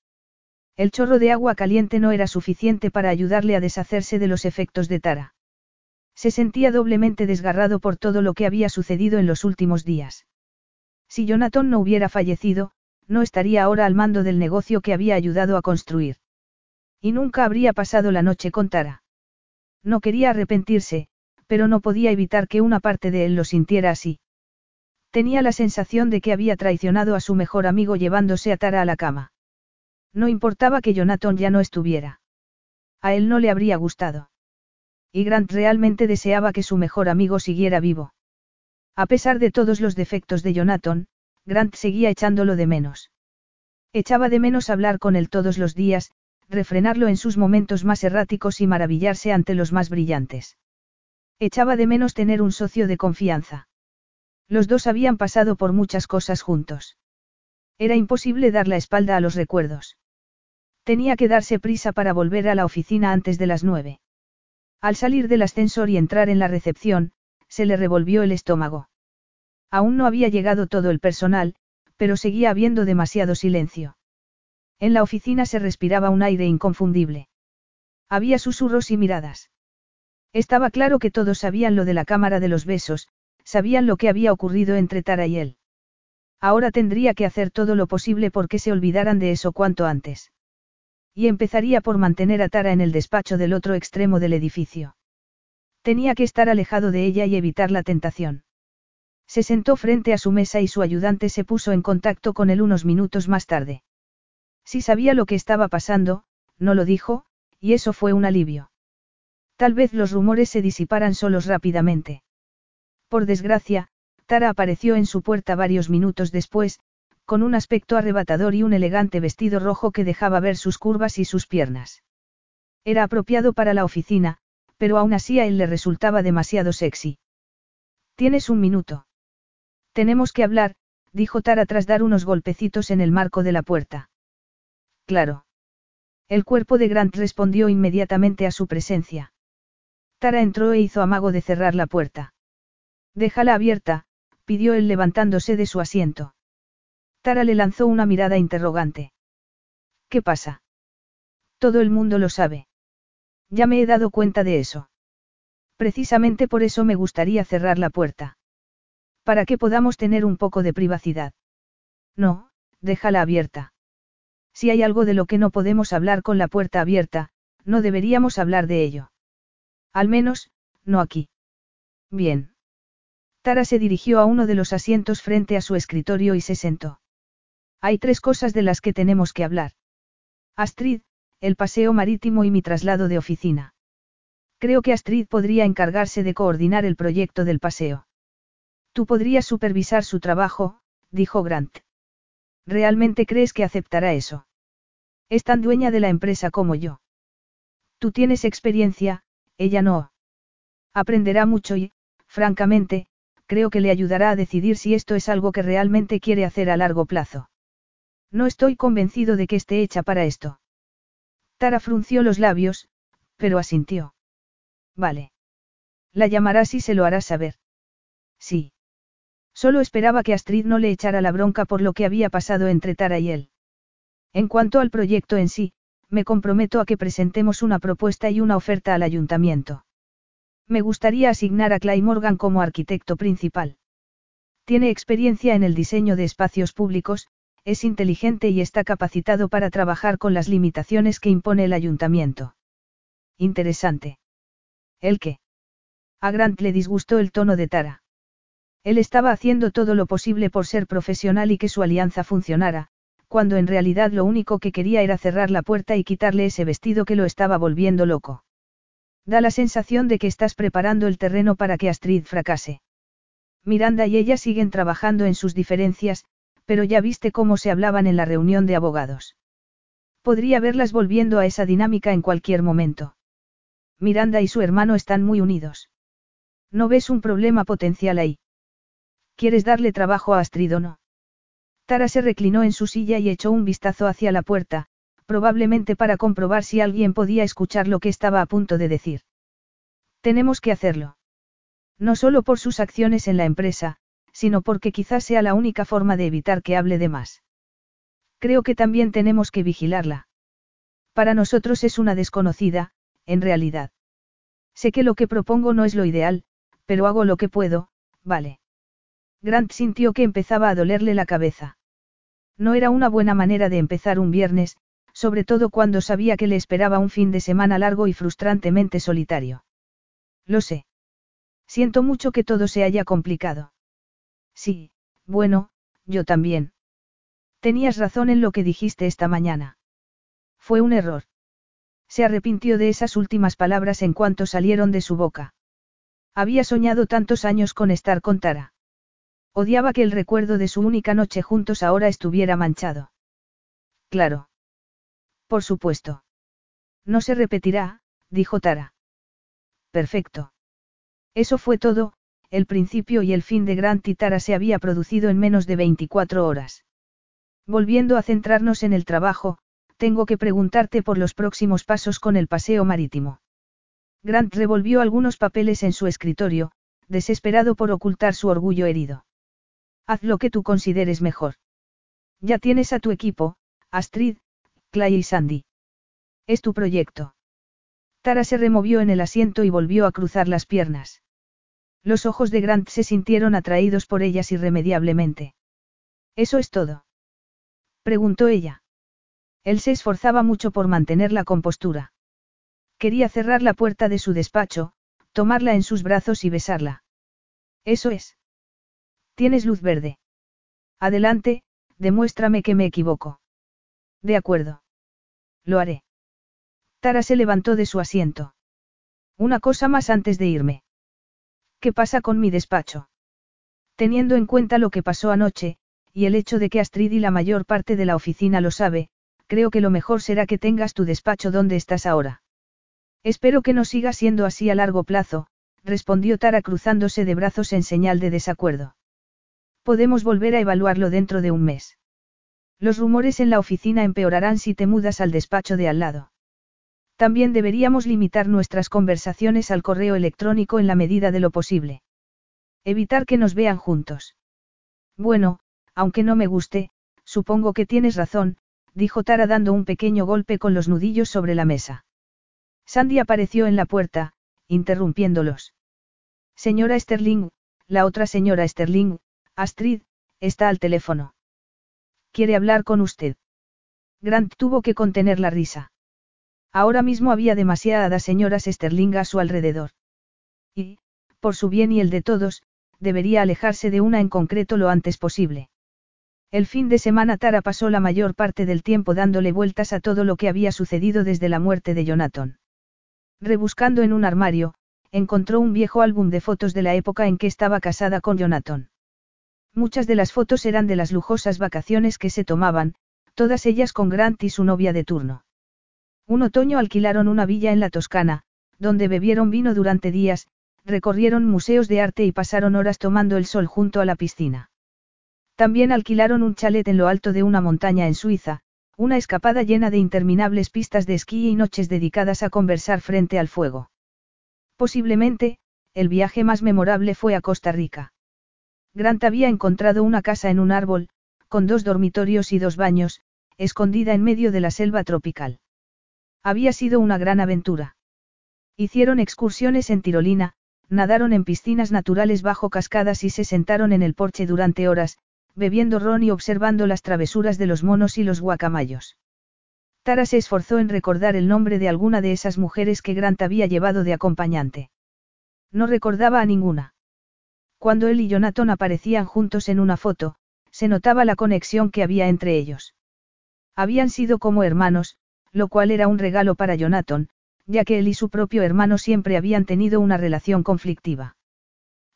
El chorro de agua caliente no era suficiente para ayudarle a deshacerse de los efectos de Tara. Se sentía doblemente desgarrado por todo lo que había sucedido en los últimos días. Si Jonathan no hubiera fallecido, no estaría ahora al mando del negocio que había ayudado a construir. Y nunca habría pasado la noche con Tara. No quería arrepentirse, pero no podía evitar que una parte de él lo sintiera así. Tenía la sensación de que había traicionado a su mejor amigo llevándose a Tara a la cama. No importaba que Jonathan ya no estuviera. A él no le habría gustado. Y Grant realmente deseaba que su mejor amigo siguiera vivo. A pesar de todos los defectos de Jonathan, Grant seguía echándolo de menos. Echaba de menos hablar con él todos los días, refrenarlo en sus momentos más erráticos y maravillarse ante los más brillantes. Echaba de menos tener un socio de confianza. Los dos habían pasado por muchas cosas juntos. Era imposible dar la espalda a los recuerdos. Tenía que darse prisa para volver a la oficina antes de las nueve. Al salir del ascensor y entrar en la recepción, se le revolvió el estómago. Aún no había llegado todo el personal, pero seguía habiendo demasiado silencio. En la oficina se respiraba un aire inconfundible. Había susurros y miradas. Estaba claro que todos sabían lo de la cámara de los besos, sabían lo que había ocurrido entre Tara y él. Ahora tendría que hacer todo lo posible porque se olvidaran de eso cuanto antes. Y empezaría por mantener a Tara en el despacho del otro extremo del edificio. Tenía que estar alejado de ella y evitar la tentación. Se sentó frente a su mesa y su ayudante se puso en contacto con él unos minutos más tarde. Si sabía lo que estaba pasando, no lo dijo, y eso fue un alivio. Tal vez los rumores se disiparan solos rápidamente. Por desgracia, Tara apareció en su puerta varios minutos después, con un aspecto arrebatador y un elegante vestido rojo que dejaba ver sus curvas y sus piernas. Era apropiado para la oficina, pero aún así a él le resultaba demasiado sexy. Tienes un minuto. Tenemos que hablar, dijo Tara tras dar unos golpecitos en el marco de la puerta. Claro. El cuerpo de Grant respondió inmediatamente a su presencia. Tara entró e hizo amago de cerrar la puerta. Déjala abierta, pidió él levantándose de su asiento. Tara le lanzó una mirada interrogante. ¿Qué pasa? Todo el mundo lo sabe. Ya me he dado cuenta de eso. Precisamente por eso me gustaría cerrar la puerta. Para que podamos tener un poco de privacidad. No, déjala abierta. Si hay algo de lo que no podemos hablar con la puerta abierta, no deberíamos hablar de ello. Al menos, no aquí. Bien. Tara se dirigió a uno de los asientos frente a su escritorio y se sentó. Hay tres cosas de las que tenemos que hablar. Astrid, el paseo marítimo y mi traslado de oficina. Creo que Astrid podría encargarse de coordinar el proyecto del paseo. Tú podrías supervisar su trabajo, dijo Grant. ¿Realmente crees que aceptará eso? Es tan dueña de la empresa como yo. Tú tienes experiencia, ella no. Aprenderá mucho y, francamente, creo que le ayudará a decidir si esto es algo que realmente quiere hacer a largo plazo. No estoy convencido de que esté hecha para esto. Tara frunció los labios, pero asintió. Vale. La llamarás y se lo harás saber. Sí. Solo esperaba que Astrid no le echara la bronca por lo que había pasado entre Tara y él. En cuanto al proyecto en sí, me comprometo a que presentemos una propuesta y una oferta al ayuntamiento. Me gustaría asignar a Clay Morgan como arquitecto principal. Tiene experiencia en el diseño de espacios públicos, es inteligente y está capacitado para trabajar con las limitaciones que impone el ayuntamiento. Interesante. ¿El qué? A Grant le disgustó el tono de Tara. Él estaba haciendo todo lo posible por ser profesional y que su alianza funcionara, cuando en realidad lo único que quería era cerrar la puerta y quitarle ese vestido que lo estaba volviendo loco. Da la sensación de que estás preparando el terreno para que Astrid fracase. Miranda y ella siguen trabajando en sus diferencias, pero ya viste cómo se hablaban en la reunión de abogados. Podría verlas volviendo a esa dinámica en cualquier momento. Miranda y su hermano están muy unidos. ¿No ves un problema potencial ahí? ¿Quieres darle trabajo a Astrid o no? Tara se reclinó en su silla y echó un vistazo hacia la puerta, probablemente para comprobar si alguien podía escuchar lo que estaba a punto de decir. Tenemos que hacerlo. No solo por sus acciones en la empresa, sino porque quizás sea la única forma de evitar que hable de más. Creo que también tenemos que vigilarla. Para nosotros es una desconocida, en realidad. Sé que lo que propongo no es lo ideal, pero hago lo que puedo, vale. Grant sintió que empezaba a dolerle la cabeza. No era una buena manera de empezar un viernes, sobre todo cuando sabía que le esperaba un fin de semana largo y frustrantemente solitario. Lo sé. Siento mucho que todo se haya complicado. Sí, bueno, yo también. Tenías razón en lo que dijiste esta mañana. Fue un error. Se arrepintió de esas últimas palabras en cuanto salieron de su boca. Había soñado tantos años con estar con Tara. Odiaba que el recuerdo de su única noche juntos ahora estuviera manchado. Claro. Por supuesto. No se repetirá, dijo Tara. Perfecto. Eso fue todo, el principio y el fin de Grant y Tara se había producido en menos de 24 horas. Volviendo a centrarnos en el trabajo, tengo que preguntarte por los próximos pasos con el paseo marítimo. Grant revolvió algunos papeles en su escritorio, desesperado por ocultar su orgullo herido. Haz lo que tú consideres mejor. Ya tienes a tu equipo, Astrid, Clay y Sandy. Es tu proyecto. Tara se removió en el asiento y volvió a cruzar las piernas. Los ojos de Grant se sintieron atraídos por ellas irremediablemente. ¿Eso es todo? preguntó ella. Él se esforzaba mucho por mantener la compostura. Quería cerrar la puerta de su despacho, tomarla en sus brazos y besarla. Eso es. Tienes luz verde. Adelante, demuéstrame que me equivoco. De acuerdo. Lo haré. Tara se levantó de su asiento. Una cosa más antes de irme. ¿Qué pasa con mi despacho? Teniendo en cuenta lo que pasó anoche, y el hecho de que Astrid y la mayor parte de la oficina lo sabe, creo que lo mejor será que tengas tu despacho donde estás ahora. Espero que no siga siendo así a largo plazo, respondió Tara cruzándose de brazos en señal de desacuerdo. Podemos volver a evaluarlo dentro de un mes. Los rumores en la oficina empeorarán si te mudas al despacho de al lado. También deberíamos limitar nuestras conversaciones al correo electrónico en la medida de lo posible. Evitar que nos vean juntos. Bueno, aunque no me guste, supongo que tienes razón, dijo Tara dando un pequeño golpe con los nudillos sobre la mesa. Sandy apareció en la puerta, interrumpiéndolos. Señora Sterling, la otra señora Sterling, Astrid, está al teléfono. ¿Quiere hablar con usted? Grant tuvo que contener la risa. Ahora mismo había demasiadas señoras Sterling a su alrededor. Y, por su bien y el de todos, debería alejarse de una en concreto lo antes posible. El fin de semana Tara pasó la mayor parte del tiempo dándole vueltas a todo lo que había sucedido desde la muerte de Jonathan. Rebuscando en un armario, encontró un viejo álbum de fotos de la época en que estaba casada con Jonathan. Muchas de las fotos eran de las lujosas vacaciones que se tomaban, todas ellas con Grant y su novia de turno. Un otoño alquilaron una villa en la Toscana, donde bebieron vino durante días, recorrieron museos de arte y pasaron horas tomando el sol junto a la piscina. También alquilaron un chalet en lo alto de una montaña en Suiza, una escapada llena de interminables pistas de esquí y noches dedicadas a conversar frente al fuego. Posiblemente, el viaje más memorable fue a Costa Rica. Grant había encontrado una casa en un árbol, con dos dormitorios y dos baños, escondida en medio de la selva tropical. Había sido una gran aventura. Hicieron excursiones en tirolina, nadaron en piscinas naturales bajo cascadas y se sentaron en el porche durante horas, bebiendo ron y observando las travesuras de los monos y los guacamayos. Tara se esforzó en recordar el nombre de alguna de esas mujeres que Grant había llevado de acompañante. No recordaba a ninguna. Cuando él y Jonathan aparecían juntos en una foto, se notaba la conexión que había entre ellos. Habían sido como hermanos, lo cual era un regalo para Jonathan, ya que él y su propio hermano siempre habían tenido una relación conflictiva.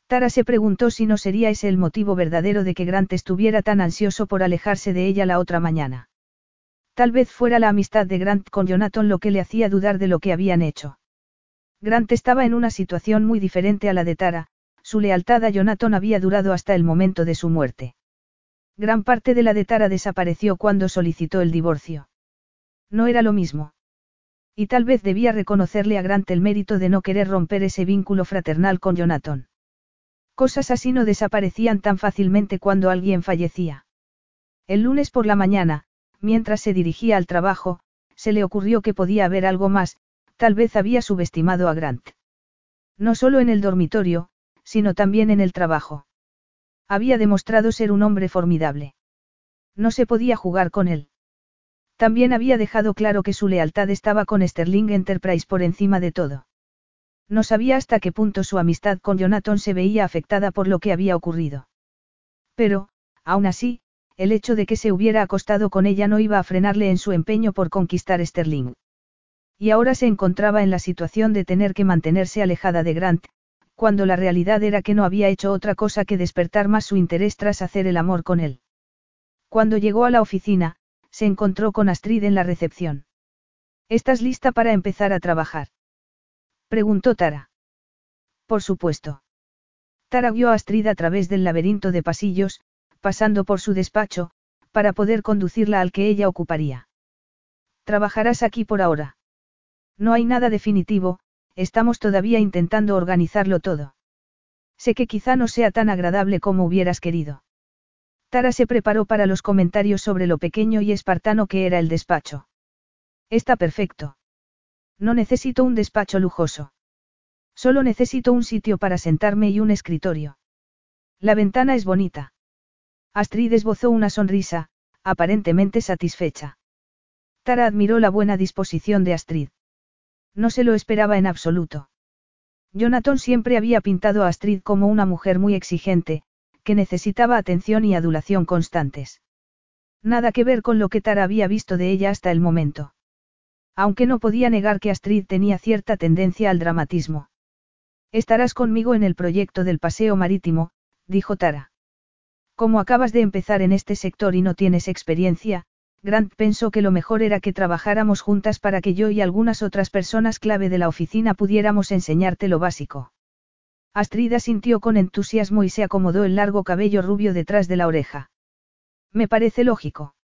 Tara se preguntó si no sería ese el motivo verdadero de que Grant estuviera tan ansioso por alejarse de ella la otra mañana. Tal vez fuera la amistad de Grant con Jonathan lo que le hacía dudar de lo que habían hecho. Grant estaba en una situación muy diferente a la de Tara, su lealtad a Jonathan había durado hasta el momento de su muerte. Gran parte de la de Tara desapareció cuando solicitó el divorcio. No era lo mismo. Y tal vez debía reconocerle a Grant el mérito de no querer romper ese vínculo fraternal con Jonathan. Cosas así no desaparecían tan fácilmente cuando alguien fallecía. El lunes por la mañana, mientras se dirigía al trabajo, se le ocurrió que podía haber algo más, tal vez había subestimado a Grant. No solo en el dormitorio, sino también en el trabajo. Había demostrado ser un hombre formidable. No se podía jugar con él. También había dejado claro que su lealtad estaba con Sterling Enterprise por encima de todo. No sabía hasta qué punto su amistad con Jonathan se veía afectada por lo que había ocurrido. Pero, aún así, el hecho de que se hubiera acostado con ella no iba a frenarle en su empeño por conquistar Sterling. Y ahora se encontraba en la situación de tener que mantenerse alejada de Grant, cuando la realidad era que no había hecho otra cosa que despertar más su interés tras hacer el amor con él. Cuando llegó a la oficina, se encontró con Astrid en la recepción. ¿Estás lista para empezar a trabajar? Preguntó Tara. Por supuesto. Tara guió a Astrid a través del laberinto de pasillos, pasando por su despacho, para poder conducirla al que ella ocuparía. Trabajarás aquí por ahora. No hay nada definitivo, estamos todavía intentando organizarlo todo. Sé que quizá no sea tan agradable como hubieras querido. Tara se preparó para los comentarios sobre lo pequeño y espartano que era el despacho. Está perfecto. No necesito un despacho lujoso. Solo necesito un sitio para sentarme y un escritorio. La ventana es bonita. Astrid esbozó una sonrisa, aparentemente satisfecha. Tara admiró la buena disposición de Astrid. No se lo esperaba en absoluto. Jonathan siempre había pintado a Astrid como una mujer muy exigente, que necesitaba atención y adulación constantes. Nada que ver con lo que Tara había visto de ella hasta el momento. Aunque no podía negar que Astrid tenía cierta tendencia al dramatismo. Estarás conmigo en el proyecto del paseo marítimo, dijo Tara. Como acabas de empezar en este sector y no tienes experiencia, Grant pensó que lo mejor era que trabajáramos juntas para que yo y algunas otras personas clave de la oficina pudiéramos enseñarte lo básico. Astrid asintió con entusiasmo y se acomodó el largo cabello rubio detrás de la oreja. Me parece lógico.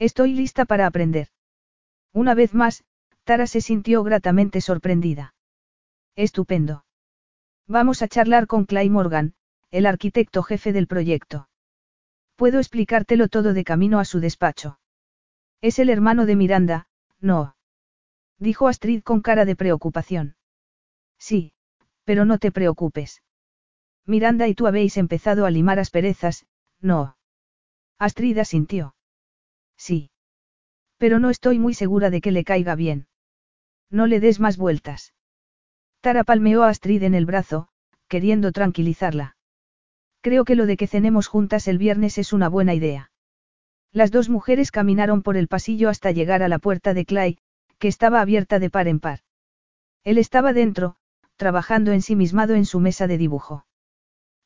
Estoy lista para aprender. Una vez más, Tara se sintió gratamente sorprendida. Estupendo. Vamos a charlar con Clay Morgan, el arquitecto jefe del proyecto. Puedo explicártelo todo de camino a su despacho. Es el hermano de Miranda, no. Dijo Astrid con cara de preocupación. Sí, pero no te preocupes. Miranda y tú habéis empezado a limar asperezas, no. Astrid asintió. Sí. Pero no estoy muy segura de que le caiga bien. No le des más vueltas. Tara palmeó a Astrid en el brazo, queriendo tranquilizarla. Creo que lo de que cenemos juntas el viernes es una buena idea. Las dos mujeres caminaron por el pasillo hasta llegar a la puerta de Clay, que estaba abierta de par en par. Él estaba dentro, trabajando ensimismado en su mesa de dibujo.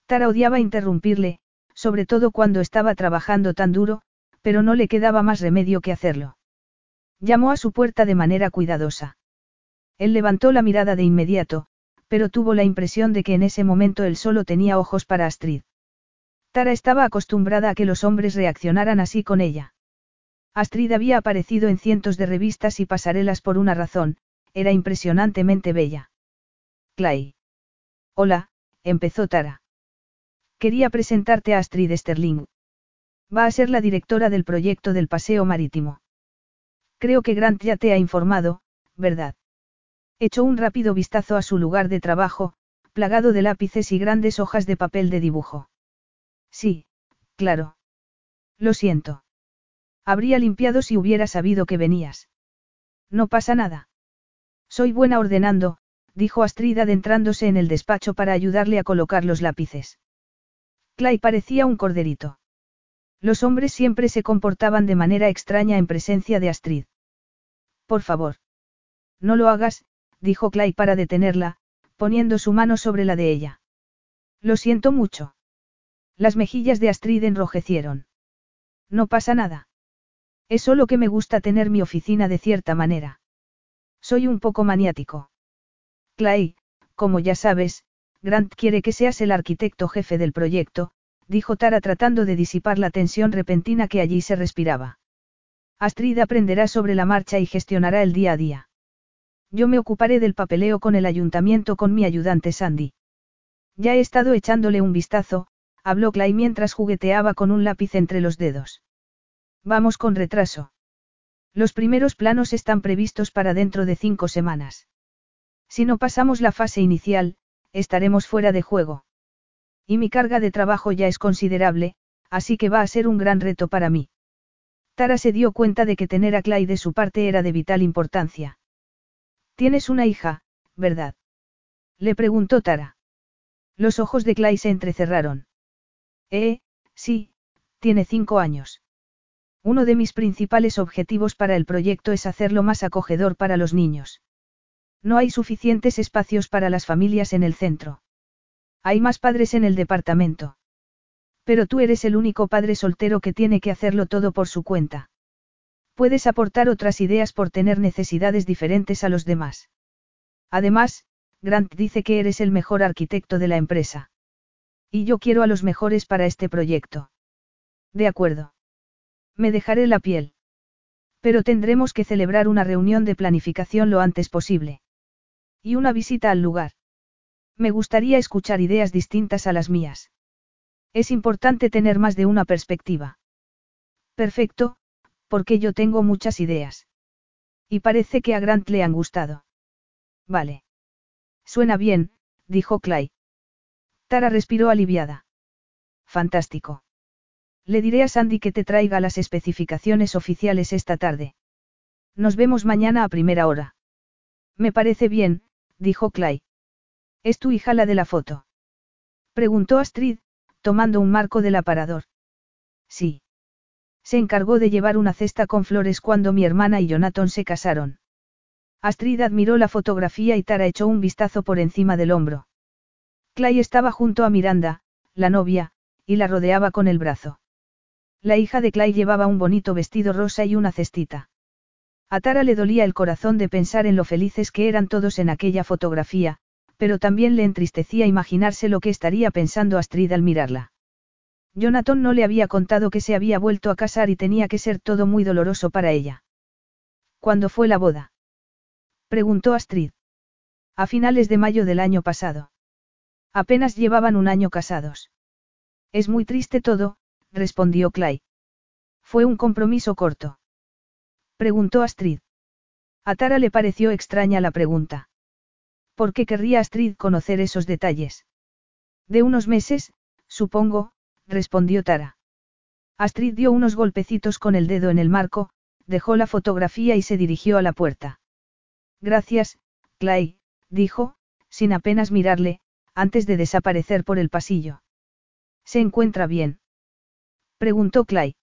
Tara odiaba interrumpirle, sobre todo cuando estaba trabajando tan duro, pero no le quedaba más remedio que hacerlo. Llamó a su puerta de manera cuidadosa. Él levantó la mirada de inmediato, pero tuvo la impresión de que en ese momento él solo tenía ojos para Astrid. Tara estaba acostumbrada a que los hombres reaccionaran así con ella. Astrid había aparecido en cientos de revistas y pasarelas por una razón, era impresionantemente bella. Clay. Hola, empezó Tara. Quería presentarte a Astrid Sterling. Va a ser la directora del proyecto del paseo marítimo. Creo que Grant ya te ha informado, ¿verdad? Echó un rápido vistazo a su lugar de trabajo, plagado de lápices y grandes hojas de papel de dibujo. Sí, claro. Lo siento. Habría limpiado si hubiera sabido que venías. No pasa nada. Soy buena ordenando, dijo Astrid adentrándose en el despacho para ayudarle a colocar los lápices. Clay parecía un corderito. Los hombres siempre se comportaban de manera extraña en presencia de Astrid. Por favor. No lo hagas, dijo Clay para detenerla, poniendo su mano sobre la de ella. Lo siento mucho. Las mejillas de Astrid enrojecieron. No pasa nada. Es solo que me gusta tener mi oficina de cierta manera. Soy un poco maniático. Clay, como ya sabes, Grant quiere que seas el arquitecto jefe del proyecto, dijo Tara tratando de disipar la tensión repentina que allí se respiraba. Astrid aprenderá sobre la marcha y gestionará el día a día. Yo me ocuparé del papeleo con el ayuntamiento con mi ayudante Sandy. Ya he estado echándole un vistazo, habló Clay mientras jugueteaba con un lápiz entre los dedos. Vamos con retraso. Los primeros planos están previstos para dentro de cinco semanas. Si no pasamos la fase inicial, estaremos fuera de juego. Y mi carga de trabajo ya es considerable, así que va a ser un gran reto para mí. Tara se dio cuenta de que tener a Clay de su parte era de vital importancia. Tienes una hija, ¿verdad? Le preguntó Tara. Los ojos de Clay se entrecerraron. Eh, sí, tiene cinco años. Uno de mis principales objetivos para el proyecto es hacerlo más acogedor para los niños. No hay suficientes espacios para las familias en el centro. Hay más padres en el departamento. Pero tú eres el único padre soltero que tiene que hacerlo todo por su cuenta. Puedes aportar otras ideas por tener necesidades diferentes a los demás. Además, Grant dice que eres el mejor arquitecto de la empresa. Y yo quiero a los mejores para este proyecto. De acuerdo. Me dejaré la piel. Pero tendremos que celebrar una reunión de planificación lo antes posible. Y una visita al lugar. Me gustaría escuchar ideas distintas a las mías. Es importante tener más de una perspectiva. Perfecto, porque yo tengo muchas ideas. Y parece que a Grant le han gustado. Vale. Suena bien, dijo Clay. Tara respiró aliviada. Fantástico. Le diré a Sandy que te traiga las especificaciones oficiales esta tarde. Nos vemos mañana a primera hora. Me parece bien, dijo Clay. ¿Es tu hija la de la foto? Preguntó Astrid, tomando un marco del aparador. Sí. Se encargó de llevar una cesta con flores cuando mi hermana y Jonathan se casaron. Astrid admiró la fotografía y Tara echó un vistazo por encima del hombro. Clay estaba junto a Miranda, la novia, y la rodeaba con el brazo. La hija de Clay llevaba un bonito vestido rosa y una cestita. A Tara le dolía el corazón de pensar en lo felices que eran todos en aquella fotografía, pero también le entristecía imaginarse lo que estaría pensando Astrid al mirarla. Jonathan no le había contado que se había vuelto a casar y tenía que ser todo muy doloroso para ella. ¿Cuándo fue la boda? preguntó Astrid. A finales de mayo del año pasado. Apenas llevaban un año casados. Es muy triste todo, respondió Clay. Fue un compromiso corto. Preguntó Astrid. A Tara le pareció extraña la pregunta. ¿Por qué querría Astrid conocer esos detalles? De unos meses, supongo, respondió Tara. Astrid dio unos golpecitos con el dedo en el marco, dejó la fotografía y se dirigió a la puerta. Gracias, Clay, dijo, sin apenas mirarle, antes de desaparecer por el pasillo. ¿Se encuentra bien? preguntó Clay.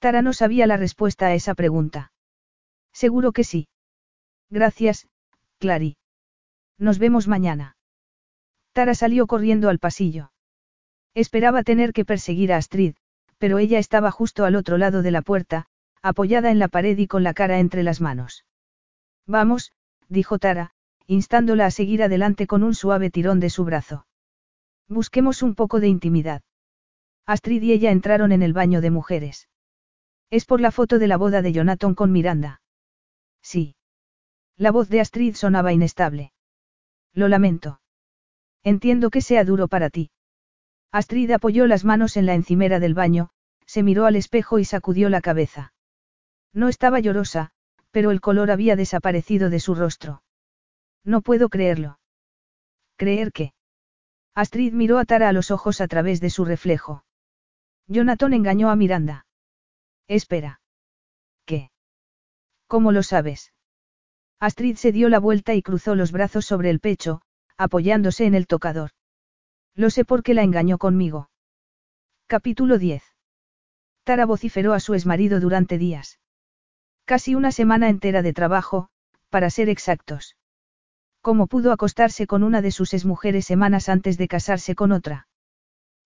Tara no sabía la respuesta a esa pregunta. Seguro que sí. Gracias, Clary. Nos vemos mañana. Tara salió corriendo al pasillo. Esperaba tener que perseguir a Astrid, pero ella estaba justo al otro lado de la puerta, apoyada en la pared y con la cara entre las manos. Vamos, dijo Tara, instándola a seguir adelante con un suave tirón de su brazo. Busquemos un poco de intimidad. Astrid y ella entraron en el baño de mujeres. Es por la foto de la boda de Jonathan con Miranda. Sí. La voz de Astrid sonaba inestable. Lo lamento. Entiendo que sea duro para ti. Astrid apoyó las manos en la encimera del baño, se miró al espejo y sacudió la cabeza. No estaba llorosa, pero el color había desaparecido de su rostro. No puedo creerlo. ¿Creer qué? Astrid miró a Tara a los ojos a través de su reflejo. Jonathan engañó a Miranda. Espera. ¿Qué? ¿Cómo lo sabes? Astrid se dio la vuelta y cruzó los brazos sobre el pecho, apoyándose en el tocador. Lo sé porque la engañó conmigo. Capítulo 10. Tara vociferó a su exmarido durante días. Casi una semana entera de trabajo, para ser exactos. ¿Cómo pudo acostarse con una de sus exmujeres semanas antes de casarse con otra?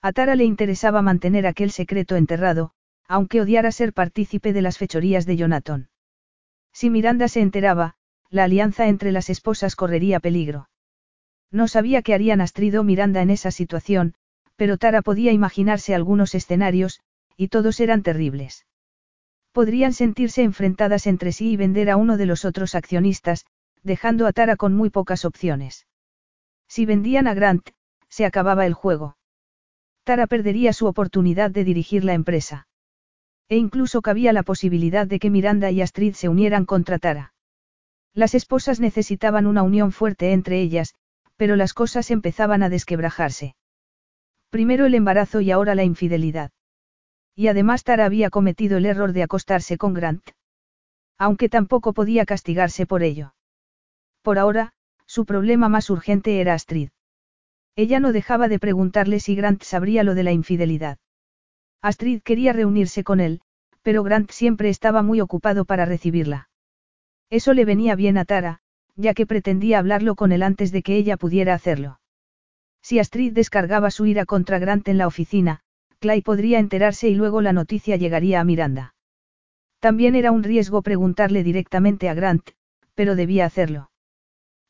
A Tara le interesaba mantener aquel secreto enterrado, aunque odiara ser partícipe de las fechorías de Jonathan. Si Miranda se enteraba, la alianza entre las esposas correría peligro. No sabía qué harían Astrid o Miranda en esa situación, pero Tara podía imaginarse algunos escenarios, y todos eran terribles. Podrían sentirse enfrentadas entre sí y vender a uno de los otros accionistas, dejando a Tara con muy pocas opciones. Si vendían a Grant, se acababa el juego. Tara perdería su oportunidad de dirigir la empresa. E incluso cabía la posibilidad de que Miranda y Astrid se unieran contra Tara. Las esposas necesitaban una unión fuerte entre ellas, pero las cosas empezaban a desquebrajarse. Primero el embarazo y ahora la infidelidad. Y además Tara había cometido el error de acostarse con Grant. Aunque tampoco podía castigarse por ello. Por ahora, su problema más urgente era Astrid. Ella no dejaba de preguntarle si Grant sabría lo de la infidelidad. Astrid quería reunirse con él, pero Grant siempre estaba muy ocupado para recibirla. Eso le venía bien a Tara, ya que pretendía hablarlo con él antes de que ella pudiera hacerlo. Si Astrid descargaba su ira contra Grant en la oficina, Clay podría enterarse y luego la noticia llegaría a Miranda. También era un riesgo preguntarle directamente a Grant, pero debía hacerlo.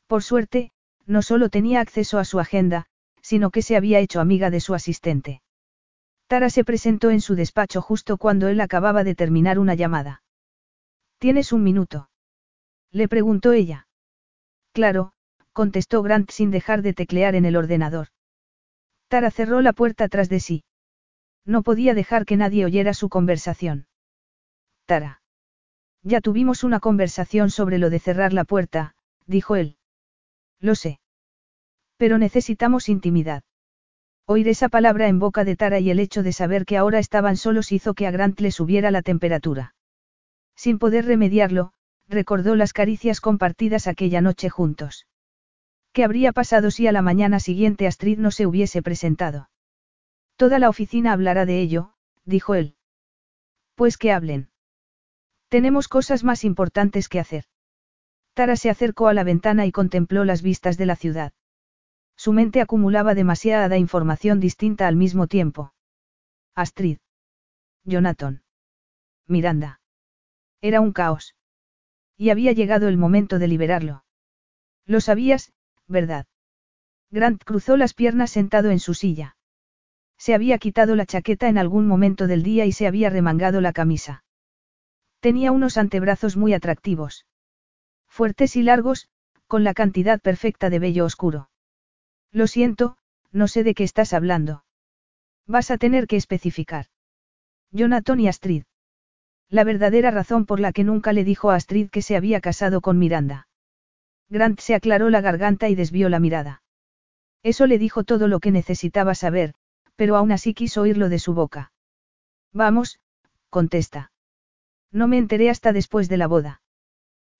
Por suerte, no solo tenía acceso a su agenda, sino que se había hecho amiga de su asistente. Tara se presentó en su despacho justo cuando él acababa de terminar una llamada. ¿Tienes un minuto? Le preguntó ella. Claro, contestó Grant sin dejar de teclear en el ordenador. Tara cerró la puerta tras de sí. No podía dejar que nadie oyera su conversación. Tara. Ya tuvimos una conversación sobre lo de cerrar la puerta, dijo él. Lo sé. Pero necesitamos intimidad. Oír esa palabra en boca de Tara y el hecho de saber que ahora estaban solos hizo que a Grant le subiera la temperatura. Sin poder remediarlo, recordó las caricias compartidas aquella noche juntos. ¿Qué habría pasado si a la mañana siguiente Astrid no se hubiese presentado? Toda la oficina hablará de ello, dijo él. Pues que hablen. Tenemos cosas más importantes que hacer. Tara se acercó a la ventana y contempló las vistas de la ciudad. Su mente acumulaba demasiada información distinta al mismo tiempo. Astrid. Jonathan. Miranda. Era un caos. Y había llegado el momento de liberarlo. Lo sabías, ¿verdad? Grant cruzó las piernas sentado en su silla. Se había quitado la chaqueta en algún momento del día y se había remangado la camisa. Tenía unos antebrazos muy atractivos. Fuertes y largos, con la cantidad perfecta de vello oscuro. Lo siento, no sé de qué estás hablando. Vas a tener que especificar. Jonathan y Astrid. La verdadera razón por la que nunca le dijo a Astrid que se había casado con Miranda. Grant se aclaró la garganta y desvió la mirada. Eso le dijo todo lo que necesitaba saber, pero aún así quiso oírlo de su boca. Vamos, contesta. No me enteré hasta después de la boda.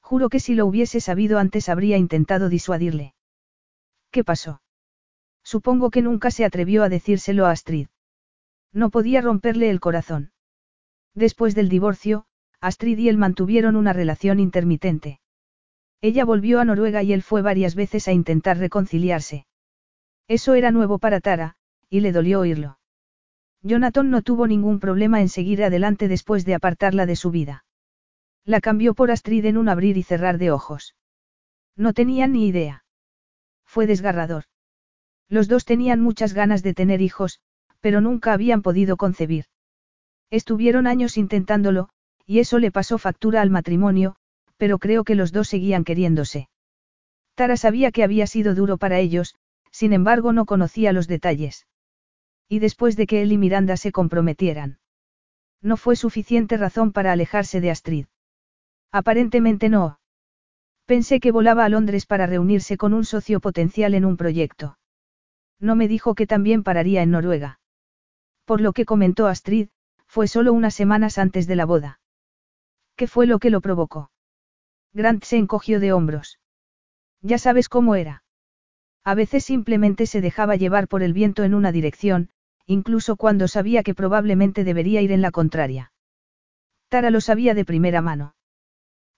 Juro que si lo hubiese sabido antes habría intentado disuadirle. ¿Qué pasó? Supongo que nunca se atrevió a decírselo a Astrid. No podía romperle el corazón. Después del divorcio, Astrid y él mantuvieron una relación intermitente. Ella volvió a Noruega y él fue varias veces a intentar reconciliarse. Eso era nuevo para Tara, y le dolió oírlo. Jonathan no tuvo ningún problema en seguir adelante después de apartarla de su vida. La cambió por Astrid en un abrir y cerrar de ojos. No tenían ni idea. Fue desgarrador. Los dos tenían muchas ganas de tener hijos, pero nunca habían podido concebir. Estuvieron años intentándolo, y eso le pasó factura al matrimonio, pero creo que los dos seguían queriéndose. Tara sabía que había sido duro para ellos, sin embargo no conocía los detalles. Y después de que él y Miranda se comprometieran. No fue suficiente razón para alejarse de Astrid. Aparentemente no. Pensé que volaba a Londres para reunirse con un socio potencial en un proyecto. No me dijo que también pararía en Noruega. Por lo que comentó Astrid, fue solo unas semanas antes de la boda. ¿Qué fue lo que lo provocó? Grant se encogió de hombros. Ya sabes cómo era. A veces simplemente se dejaba llevar por el viento en una dirección, incluso cuando sabía que probablemente debería ir en la contraria. Tara lo sabía de primera mano.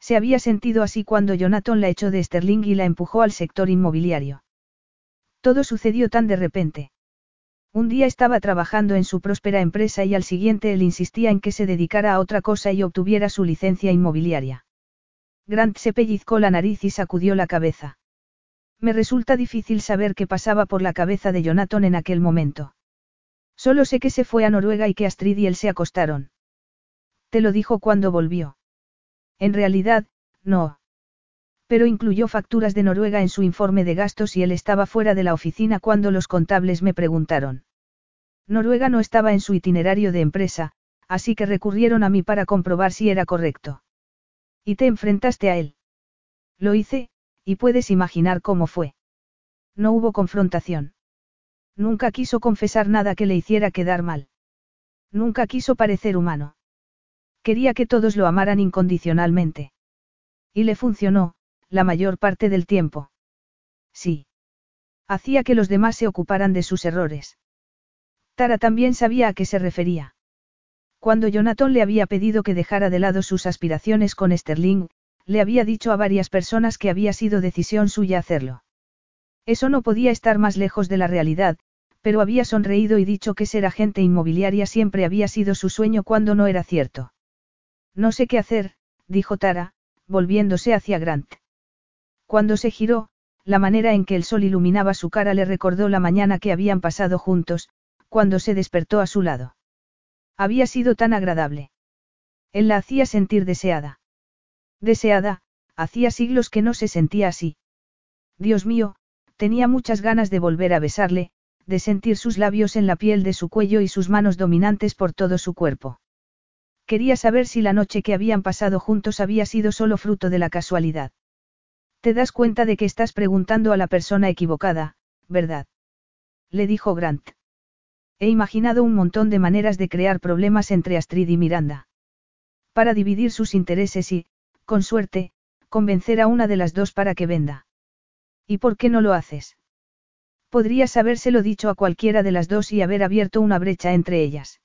Se había sentido así cuando Jonathan la echó de Sterling y la empujó al sector inmobiliario. Todo sucedió tan de repente. Un día estaba trabajando en su próspera empresa y al siguiente él insistía en que se dedicara a otra cosa y obtuviera su licencia inmobiliaria. Grant se pellizcó la nariz y sacudió la cabeza. Me resulta difícil saber qué pasaba por la cabeza de Jonathan en aquel momento. Solo sé que se fue a Noruega y que Astrid y él se acostaron. Te lo dijo cuando volvió. En realidad, no. Pero incluyó facturas de Noruega en su informe de gastos y él estaba fuera de la oficina cuando los contables me preguntaron. Noruega no estaba en su itinerario de empresa, así que recurrieron a mí para comprobar si era correcto. Y te enfrentaste a él. Lo hice, y puedes imaginar cómo fue. No hubo confrontación. Nunca quiso confesar nada que le hiciera quedar mal. Nunca quiso parecer humano. Quería que todos lo amaran incondicionalmente. Y le funcionó, la mayor parte del tiempo. Sí. Hacía que los demás se ocuparan de sus errores. Tara también sabía a qué se refería. Cuando Jonathan le había pedido que dejara de lado sus aspiraciones con Sterling, le había dicho a varias personas que había sido decisión suya hacerlo. Eso no podía estar más lejos de la realidad, pero había sonreído y dicho que ser agente inmobiliaria siempre había sido su sueño cuando no era cierto. No sé qué hacer, dijo Tara, volviéndose hacia Grant. Cuando se giró, la manera en que el sol iluminaba su cara le recordó la mañana que habían pasado juntos, cuando se despertó a su lado. Había sido tan agradable. Él la hacía sentir deseada. Deseada, hacía siglos que no se sentía así. Dios mío, tenía muchas ganas de volver a besarle, de sentir sus labios en la piel de su cuello y sus manos dominantes por todo su cuerpo. Quería saber si la noche que habían pasado juntos había sido solo fruto de la casualidad. Te das cuenta de que estás preguntando a la persona equivocada, ¿verdad? Le dijo Grant. He imaginado un montón de maneras de crear problemas entre Astrid y Miranda. Para dividir sus intereses y, con suerte, convencer a una de las dos para que venda. ¿Y por qué no lo haces? Podrías habérselo dicho a cualquiera de las dos y haber abierto una brecha entre ellas.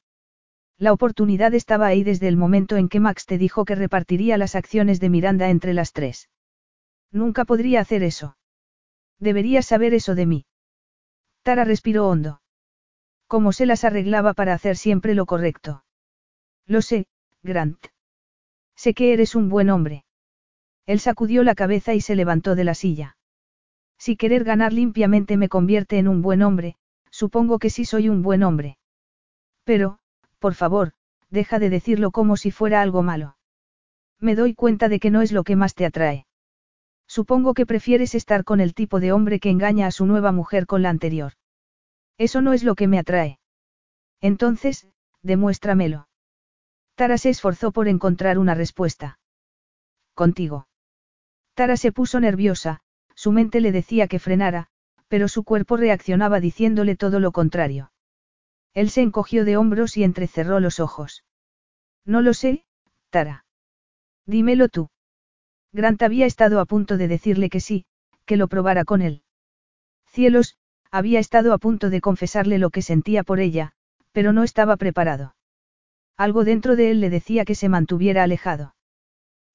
La oportunidad estaba ahí desde el momento en que Max te dijo que repartiría las acciones de Miranda entre las tres. Nunca podría hacer eso. Deberías saber eso de mí. Tara respiró hondo. ¿Cómo se las arreglaba para hacer siempre lo correcto? Lo sé, Grant. Sé que eres un buen hombre. Él sacudió la cabeza y se levantó de la silla. Si querer ganar limpiamente me convierte en un buen hombre, supongo que sí soy un buen hombre. Pero, por favor, deja de decirlo como si fuera algo malo. Me doy cuenta de que no es lo que más te atrae. Supongo que prefieres estar con el tipo de hombre que engaña a su nueva mujer con la anterior. Eso no es lo que me atrae. Entonces, demuéstramelo. Tara se esforzó por encontrar una respuesta. Contigo. Tara se puso nerviosa, su mente le decía que frenara, pero su cuerpo reaccionaba diciéndole todo lo contrario. Él se encogió de hombros y entrecerró los ojos. No lo sé, Tara. Dímelo tú. Grant había estado a punto de decirle que sí, que lo probara con él. Cielos, había estado a punto de confesarle lo que sentía por ella, pero no estaba preparado. Algo dentro de él le decía que se mantuviera alejado.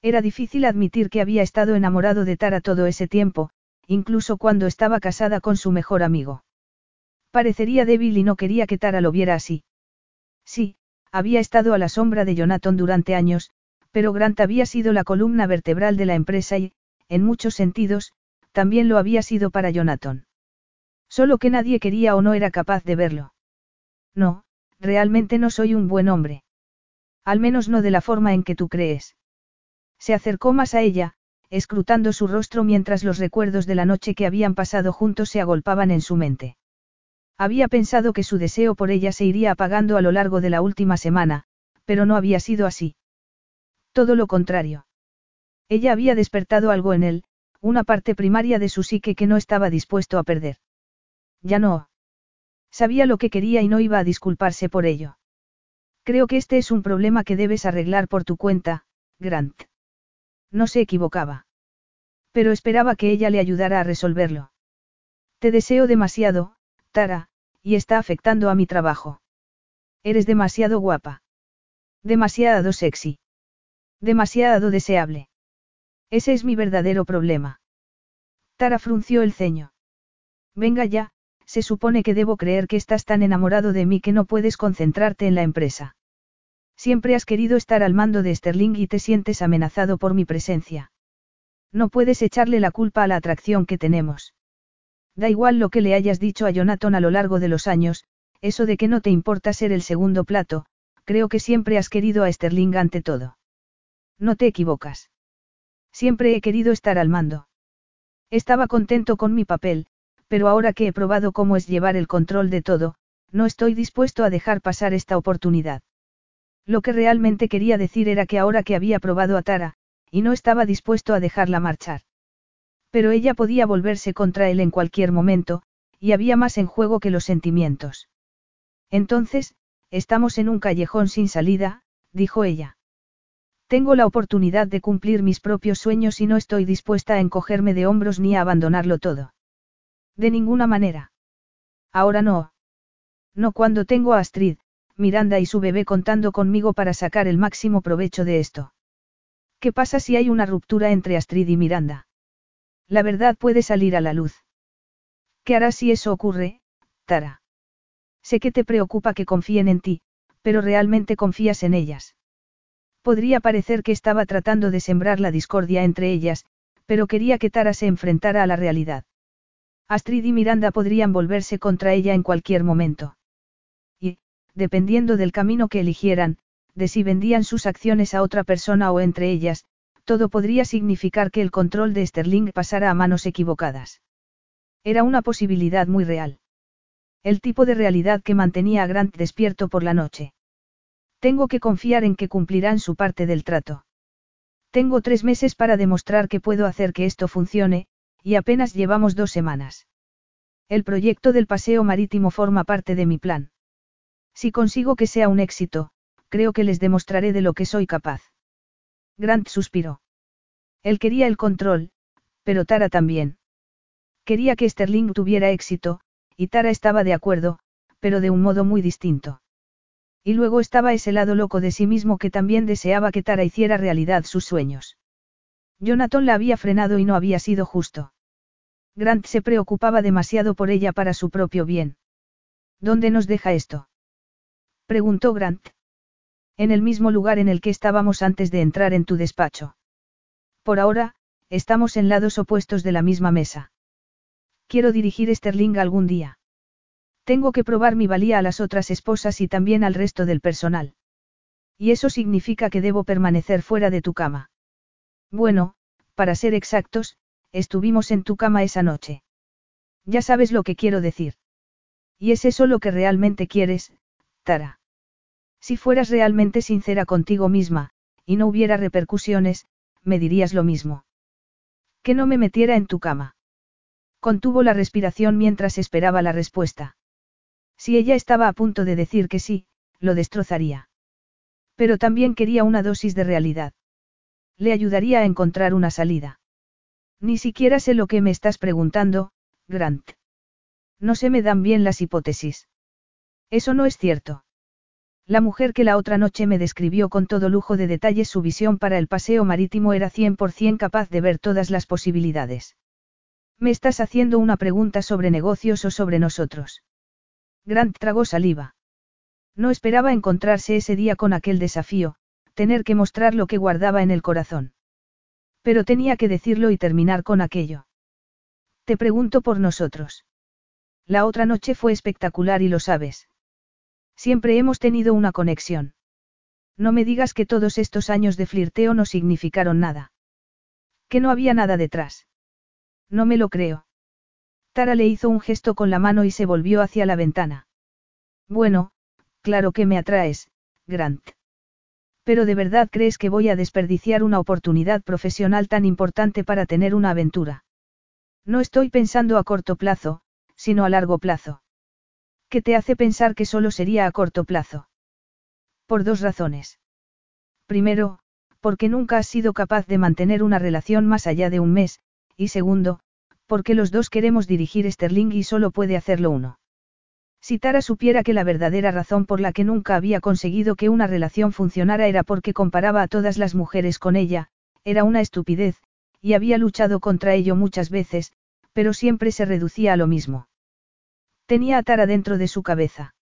Era difícil admitir que había estado enamorado de Tara todo ese tiempo, incluso cuando estaba casada con su mejor amigo. Parecería débil y no quería que Tara lo viera así. Sí, había estado a la sombra de Jonathan durante años, pero Grant había sido la columna vertebral de la empresa y, en muchos sentidos, también lo había sido para Jonathan. Solo que nadie quería o no era capaz de verlo. No, realmente no soy un buen hombre. Al menos no de la forma en que tú crees. Se acercó más a ella, escrutando su rostro mientras los recuerdos de la noche que habían pasado juntos se agolpaban en su mente. Había pensado que su deseo por ella se iría apagando a lo largo de la última semana, pero no había sido así. Todo lo contrario. Ella había despertado algo en él, una parte primaria de su psique que no estaba dispuesto a perder. Ya no. Sabía lo que quería y no iba a disculparse por ello. Creo que este es un problema que debes arreglar por tu cuenta, Grant. No se equivocaba. Pero esperaba que ella le ayudara a resolverlo. Te deseo demasiado, Tara, y está afectando a mi trabajo. Eres demasiado guapa. Demasiado sexy. Demasiado deseable. Ese es mi verdadero problema. Tara frunció el ceño. Venga ya, se supone que debo creer que estás tan enamorado de mí que no puedes concentrarte en la empresa. Siempre has querido estar al mando de Sterling y te sientes amenazado por mi presencia. No puedes echarle la culpa a la atracción que tenemos. Da igual lo que le hayas dicho a Jonathan a lo largo de los años, eso de que no te importa ser el segundo plato, creo que siempre has querido a Sterling ante todo. No te equivocas. Siempre he querido estar al mando. Estaba contento con mi papel, pero ahora que he probado cómo es llevar el control de todo, no estoy dispuesto a dejar pasar esta oportunidad. Lo que realmente quería decir era que ahora que había probado a Tara, y no estaba dispuesto a dejarla marchar. Pero ella podía volverse contra él en cualquier momento, y había más en juego que los sentimientos. Entonces, estamos en un callejón sin salida, dijo ella. Tengo la oportunidad de cumplir mis propios sueños y no estoy dispuesta a encogerme de hombros ni a abandonarlo todo. De ninguna manera. Ahora no. No cuando tengo a Astrid, Miranda y su bebé contando conmigo para sacar el máximo provecho de esto. ¿Qué pasa si hay una ruptura entre Astrid y Miranda? La verdad puede salir a la luz. ¿Qué harás si eso ocurre, Tara? Sé que te preocupa que confíen en ti, pero realmente confías en ellas. Podría parecer que estaba tratando de sembrar la discordia entre ellas, pero quería que Tara se enfrentara a la realidad. Astrid y Miranda podrían volverse contra ella en cualquier momento. Y, dependiendo del camino que eligieran, de si vendían sus acciones a otra persona o entre ellas, todo podría significar que el control de Sterling pasara a manos equivocadas. Era una posibilidad muy real. El tipo de realidad que mantenía a Grant despierto por la noche. Tengo que confiar en que cumplirán su parte del trato. Tengo tres meses para demostrar que puedo hacer que esto funcione, y apenas llevamos dos semanas. El proyecto del paseo marítimo forma parte de mi plan. Si consigo que sea un éxito, creo que les demostraré de lo que soy capaz. Grant suspiró. Él quería el control, pero Tara también. Quería que Sterling tuviera éxito, y Tara estaba de acuerdo, pero de un modo muy distinto. Y luego estaba ese lado loco de sí mismo que también deseaba que Tara hiciera realidad sus sueños. Jonathan la había frenado y no había sido justo. Grant se preocupaba demasiado por ella para su propio bien. ¿Dónde nos deja esto? preguntó Grant. En el mismo lugar en el que estábamos antes de entrar en tu despacho. Por ahora, estamos en lados opuestos de la misma mesa. Quiero dirigir Sterling algún día. Tengo que probar mi valía a las otras esposas y también al resto del personal. Y eso significa que debo permanecer fuera de tu cama. Bueno, para ser exactos, estuvimos en tu cama esa noche. Ya sabes lo que quiero decir. Y es eso lo que realmente quieres, Tara. Si fueras realmente sincera contigo misma, y no hubiera repercusiones, me dirías lo mismo. Que no me metiera en tu cama. Contuvo la respiración mientras esperaba la respuesta. Si ella estaba a punto de decir que sí, lo destrozaría. Pero también quería una dosis de realidad. Le ayudaría a encontrar una salida. Ni siquiera sé lo que me estás preguntando, Grant. No se me dan bien las hipótesis. Eso no es cierto. La mujer que la otra noche me describió con todo lujo de detalles su visión para el paseo marítimo era 100% capaz de ver todas las posibilidades. ¿Me estás haciendo una pregunta sobre negocios o sobre nosotros? Grant tragó saliva. No esperaba encontrarse ese día con aquel desafío, tener que mostrar lo que guardaba en el corazón. Pero tenía que decirlo y terminar con aquello. Te pregunto por nosotros. La otra noche fue espectacular y lo sabes. Siempre hemos tenido una conexión. No me digas que todos estos años de flirteo no significaron nada. Que no había nada detrás. No me lo creo. Tara le hizo un gesto con la mano y se volvió hacia la ventana. Bueno, claro que me atraes, Grant. Pero ¿de verdad crees que voy a desperdiciar una oportunidad profesional tan importante para tener una aventura? No estoy pensando a corto plazo, sino a largo plazo. ¿Qué te hace pensar que solo sería a corto plazo? Por dos razones. Primero, porque nunca has sido capaz de mantener una relación más allá de un mes, y segundo, porque los dos queremos dirigir Sterling y solo puede hacerlo uno. Si Tara supiera que la verdadera razón por la que nunca había conseguido que una relación funcionara era porque comparaba a todas las mujeres con ella, era una estupidez, y había luchado contra ello muchas veces, pero siempre se reducía a lo mismo. Tenía a Tara dentro de su cabeza.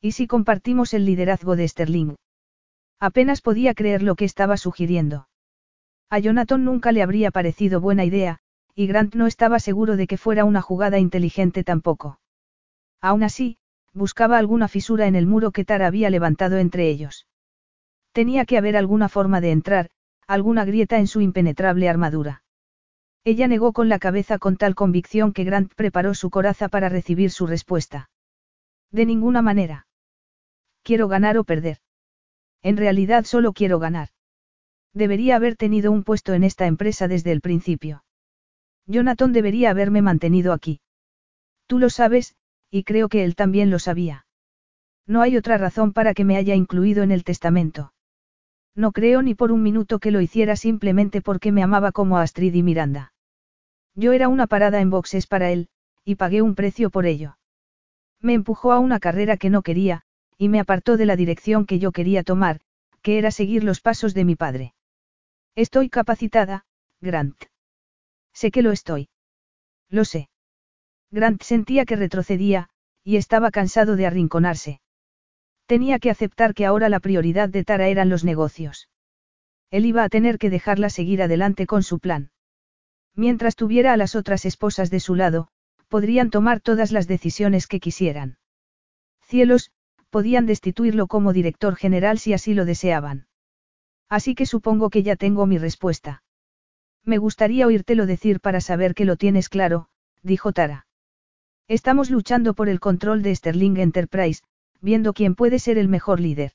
¿Y si compartimos el liderazgo de Sterling? Apenas podía creer lo que estaba sugiriendo. A Jonathan nunca le habría parecido buena idea, y Grant no estaba seguro de que fuera una jugada inteligente tampoco. Aún así, buscaba alguna fisura en el muro que Tara había levantado entre ellos. Tenía que haber alguna forma de entrar, alguna grieta en su impenetrable armadura. Ella negó con la cabeza con tal convicción que Grant preparó su coraza para recibir su respuesta. De ninguna manera. Quiero ganar o perder. En realidad solo quiero ganar. Debería haber tenido un puesto en esta empresa desde el principio. Jonathan debería haberme mantenido aquí. Tú lo sabes, y creo que él también lo sabía. No hay otra razón para que me haya incluido en el testamento. No creo ni por un minuto que lo hiciera simplemente porque me amaba como a Astrid y Miranda. Yo era una parada en boxes para él, y pagué un precio por ello. Me empujó a una carrera que no quería, y me apartó de la dirección que yo quería tomar, que era seguir los pasos de mi padre. Estoy capacitada, Grant. Sé que lo estoy. Lo sé. Grant sentía que retrocedía, y estaba cansado de arrinconarse. Tenía que aceptar que ahora la prioridad de Tara eran los negocios. Él iba a tener que dejarla seguir adelante con su plan. Mientras tuviera a las otras esposas de su lado, podrían tomar todas las decisiones que quisieran. Cielos, podían destituirlo como director general si así lo deseaban. Así que supongo que ya tengo mi respuesta. Me gustaría oírtelo decir para saber que lo tienes claro, dijo Tara. Estamos luchando por el control de Sterling Enterprise, viendo quién puede ser el mejor líder.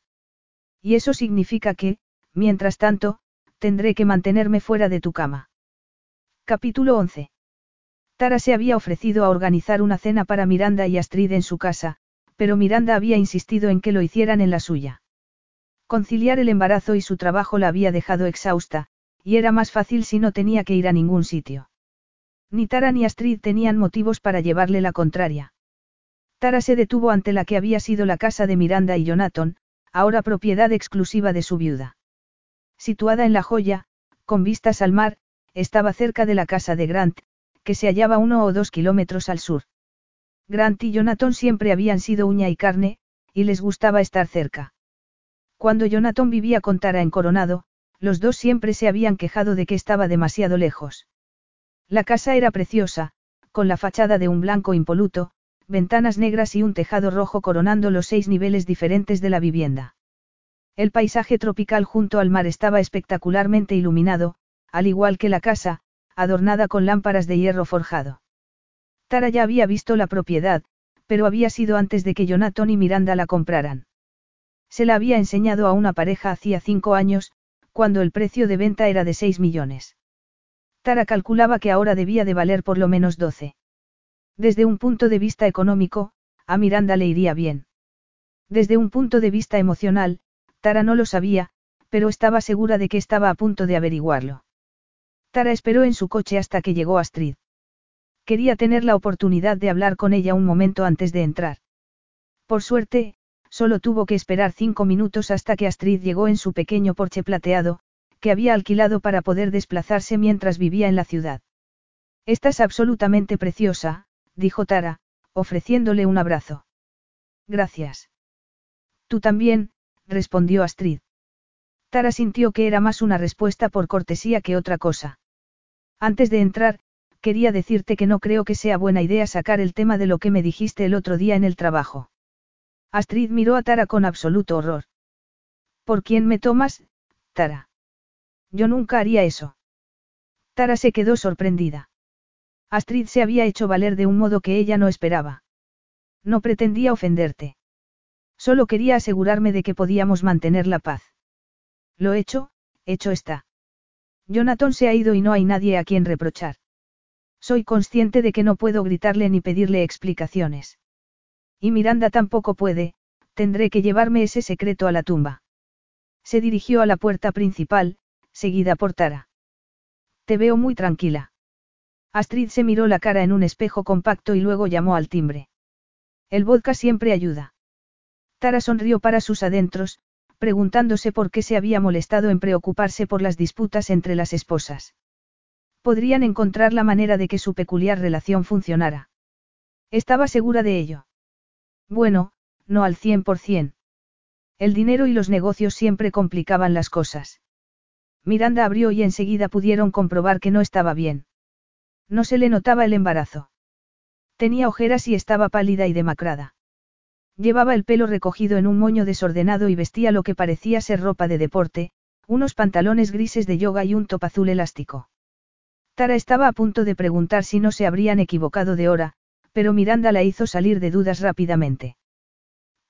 Y eso significa que, mientras tanto, tendré que mantenerme fuera de tu cama. Capítulo 11. Tara se había ofrecido a organizar una cena para Miranda y Astrid en su casa, pero Miranda había insistido en que lo hicieran en la suya. Conciliar el embarazo y su trabajo la había dejado exhausta, y era más fácil si no tenía que ir a ningún sitio. Ni Tara ni Astrid tenían motivos para llevarle la contraria. Tara se detuvo ante la que había sido la casa de Miranda y Jonathan, ahora propiedad exclusiva de su viuda. Situada en La Joya, con vistas al mar, estaba cerca de la casa de Grant, que se hallaba uno o dos kilómetros al sur. Grant y Jonathan siempre habían sido uña y carne, y les gustaba estar cerca. Cuando Jonathan vivía con Tara en Coronado, los dos siempre se habían quejado de que estaba demasiado lejos. La casa era preciosa, con la fachada de un blanco impoluto, ventanas negras y un tejado rojo coronando los seis niveles diferentes de la vivienda. El paisaje tropical junto al mar estaba espectacularmente iluminado, al igual que la casa, adornada con lámparas de hierro forjado. Tara ya había visto la propiedad, pero había sido antes de que Jonathan y Miranda la compraran. Se la había enseñado a una pareja hacía cinco años, cuando el precio de venta era de 6 millones. Tara calculaba que ahora debía de valer por lo menos 12. Desde un punto de vista económico, a Miranda le iría bien. Desde un punto de vista emocional, Tara no lo sabía, pero estaba segura de que estaba a punto de averiguarlo. Tara esperó en su coche hasta que llegó Astrid. Quería tener la oportunidad de hablar con ella un momento antes de entrar. Por suerte, Solo tuvo que esperar cinco minutos hasta que Astrid llegó en su pequeño porche plateado, que había alquilado para poder desplazarse mientras vivía en la ciudad. Estás absolutamente preciosa, dijo Tara, ofreciéndole un abrazo. Gracias. Tú también, respondió Astrid. Tara sintió que era más una respuesta por cortesía que otra cosa. Antes de entrar, quería decirte que no creo que sea buena idea sacar el tema de lo que me dijiste el otro día en el trabajo. Astrid miró a Tara con absoluto horror. ¿Por quién me tomas, Tara? Yo nunca haría eso. Tara se quedó sorprendida. Astrid se había hecho valer de un modo que ella no esperaba. No pretendía ofenderte. Solo quería asegurarme de que podíamos mantener la paz. Lo hecho, hecho está. Jonathan se ha ido y no hay nadie a quien reprochar. Soy consciente de que no puedo gritarle ni pedirle explicaciones. Y Miranda tampoco puede, tendré que llevarme ese secreto a la tumba. Se dirigió a la puerta principal, seguida por Tara. Te veo muy tranquila. Astrid se miró la cara en un espejo compacto y luego llamó al timbre. El vodka siempre ayuda. Tara sonrió para sus adentros, preguntándose por qué se había molestado en preocuparse por las disputas entre las esposas. Podrían encontrar la manera de que su peculiar relación funcionara. Estaba segura de ello. Bueno, no al cien por cien. El dinero y los negocios siempre complicaban las cosas. Miranda abrió y enseguida pudieron comprobar que no estaba bien. No se le notaba el embarazo. Tenía ojeras y estaba pálida y demacrada. Llevaba el pelo recogido en un moño desordenado y vestía lo que parecía ser ropa de deporte, unos pantalones grises de yoga y un top azul elástico. Tara estaba a punto de preguntar si no se habrían equivocado de hora, pero Miranda la hizo salir de dudas rápidamente.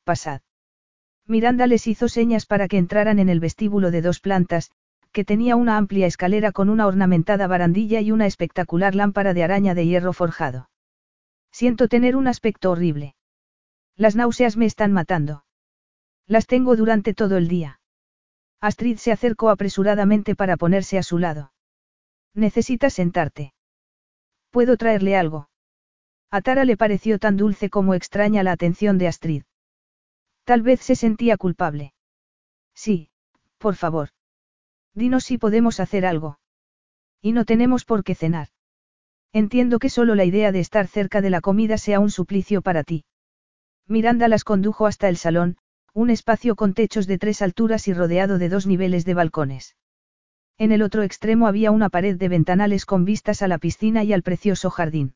Pasad. Miranda les hizo señas para que entraran en el vestíbulo de dos plantas, que tenía una amplia escalera con una ornamentada barandilla y una espectacular lámpara de araña de hierro forjado. Siento tener un aspecto horrible. Las náuseas me están matando. Las tengo durante todo el día. Astrid se acercó apresuradamente para ponerse a su lado. Necesitas sentarte. ¿Puedo traerle algo? A Tara le pareció tan dulce como extraña la atención de Astrid. Tal vez se sentía culpable. Sí, por favor. Dinos si podemos hacer algo. Y no tenemos por qué cenar. Entiendo que solo la idea de estar cerca de la comida sea un suplicio para ti. Miranda las condujo hasta el salón, un espacio con techos de tres alturas y rodeado de dos niveles de balcones. En el otro extremo había una pared de ventanales con vistas a la piscina y al precioso jardín.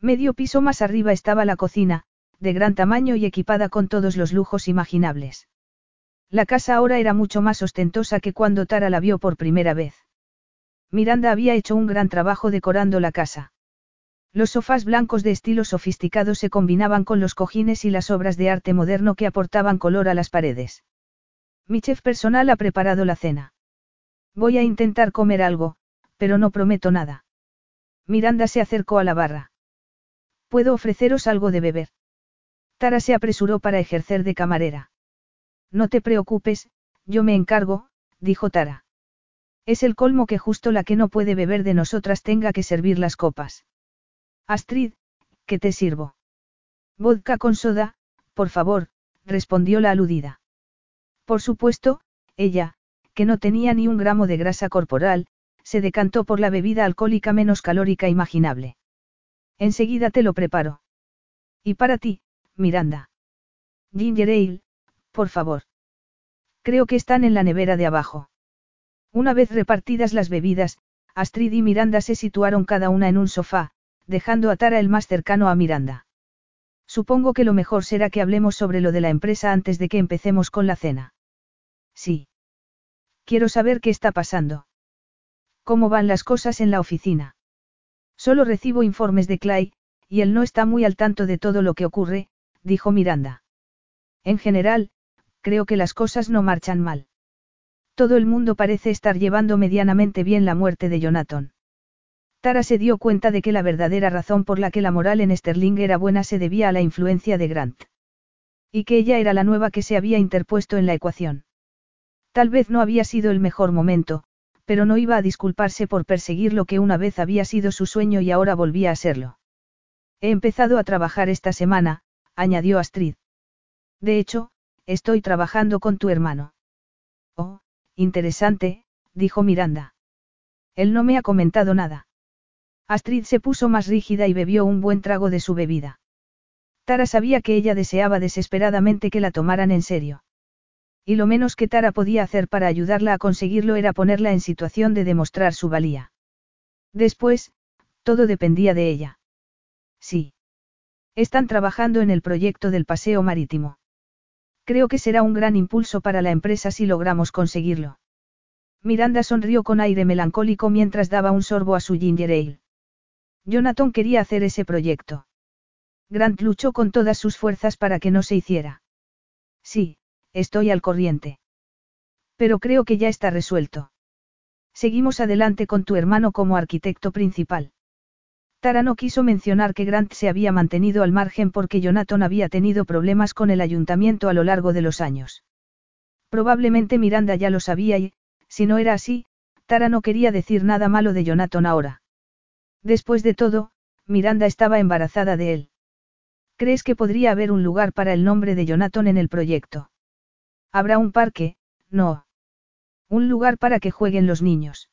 Medio piso más arriba estaba la cocina, de gran tamaño y equipada con todos los lujos imaginables. La casa ahora era mucho más ostentosa que cuando Tara la vio por primera vez. Miranda había hecho un gran trabajo decorando la casa. Los sofás blancos de estilo sofisticado se combinaban con los cojines y las obras de arte moderno que aportaban color a las paredes. Mi chef personal ha preparado la cena. Voy a intentar comer algo, pero no prometo nada. Miranda se acercó a la barra. ¿Puedo ofreceros algo de beber? Tara se apresuró para ejercer de camarera. No te preocupes, yo me encargo, dijo Tara. Es el colmo que justo la que no puede beber de nosotras tenga que servir las copas. Astrid, ¿qué te sirvo? Vodka con soda, por favor, respondió la aludida. Por supuesto, ella, que no tenía ni un gramo de grasa corporal, se decantó por la bebida alcohólica menos calórica imaginable. Enseguida te lo preparo. Y para ti, Miranda. Ginger ale, por favor. Creo que están en la nevera de abajo. Una vez repartidas las bebidas, Astrid y Miranda se situaron cada una en un sofá, dejando a Tara el más cercano a Miranda. Supongo que lo mejor será que hablemos sobre lo de la empresa antes de que empecemos con la cena. Sí. Quiero saber qué está pasando. ¿Cómo van las cosas en la oficina? Solo recibo informes de Clay, y él no está muy al tanto de todo lo que ocurre, dijo Miranda. En general, creo que las cosas no marchan mal. Todo el mundo parece estar llevando medianamente bien la muerte de Jonathan. Tara se dio cuenta de que la verdadera razón por la que la moral en Sterling era buena se debía a la influencia de Grant. Y que ella era la nueva que se había interpuesto en la ecuación. Tal vez no había sido el mejor momento, pero no iba a disculparse por perseguir lo que una vez había sido su sueño y ahora volvía a serlo. He empezado a trabajar esta semana, añadió Astrid. De hecho, Estoy trabajando con tu hermano. Oh, interesante, dijo Miranda. Él no me ha comentado nada. Astrid se puso más rígida y bebió un buen trago de su bebida. Tara sabía que ella deseaba desesperadamente que la tomaran en serio. Y lo menos que Tara podía hacer para ayudarla a conseguirlo era ponerla en situación de demostrar su valía. Después, todo dependía de ella. Sí. Están trabajando en el proyecto del paseo marítimo. Creo que será un gran impulso para la empresa si logramos conseguirlo. Miranda sonrió con aire melancólico mientras daba un sorbo a su ginger ale. Jonathan quería hacer ese proyecto. Grant luchó con todas sus fuerzas para que no se hiciera. Sí, estoy al corriente. Pero creo que ya está resuelto. Seguimos adelante con tu hermano como arquitecto principal. Tara no quiso mencionar que Grant se había mantenido al margen porque Jonathan había tenido problemas con el ayuntamiento a lo largo de los años. Probablemente Miranda ya lo sabía y, si no era así, Tara no quería decir nada malo de Jonathan ahora. Después de todo, Miranda estaba embarazada de él. ¿Crees que podría haber un lugar para el nombre de Jonathan en el proyecto? Habrá un parque, no. Un lugar para que jueguen los niños.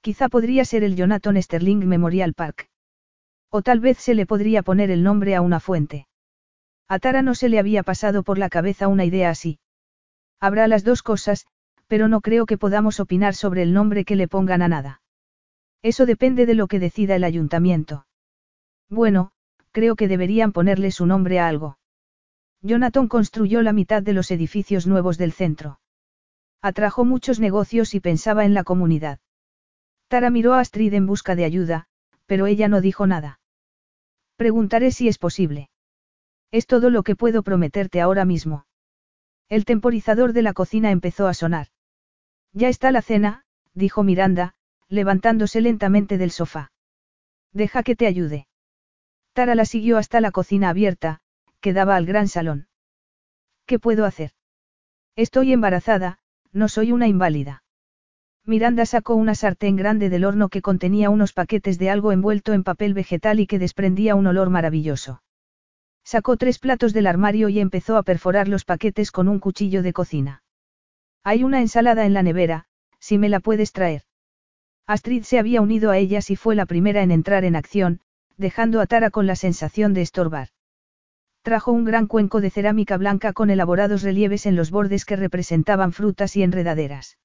Quizá podría ser el Jonathan Sterling Memorial Park. O tal vez se le podría poner el nombre a una fuente. A Tara no se le había pasado por la cabeza una idea así. Habrá las dos cosas, pero no creo que podamos opinar sobre el nombre que le pongan a nada. Eso depende de lo que decida el ayuntamiento. Bueno, creo que deberían ponerle su nombre a algo. Jonathan construyó la mitad de los edificios nuevos del centro. Atrajo muchos negocios y pensaba en la comunidad. Tara miró a Astrid en busca de ayuda, pero ella no dijo nada. Preguntaré si es posible. Es todo lo que puedo prometerte ahora mismo. El temporizador de la cocina empezó a sonar. Ya está la cena, dijo Miranda, levantándose lentamente del sofá. Deja que te ayude. Tara la siguió hasta la cocina abierta, que daba al gran salón. ¿Qué puedo hacer? Estoy embarazada, no soy una inválida. Miranda sacó una sartén grande del horno que contenía unos paquetes de algo envuelto en papel vegetal y que desprendía un olor maravilloso. Sacó tres platos del armario y empezó a perforar los paquetes con un cuchillo de cocina. Hay una ensalada en la nevera, si me la puedes traer. Astrid se había unido a ellas y fue la primera en entrar en acción, dejando a Tara con la sensación de estorbar. Trajo un gran cuenco de cerámica blanca con elaborados relieves en los bordes que representaban frutas y enredaderas.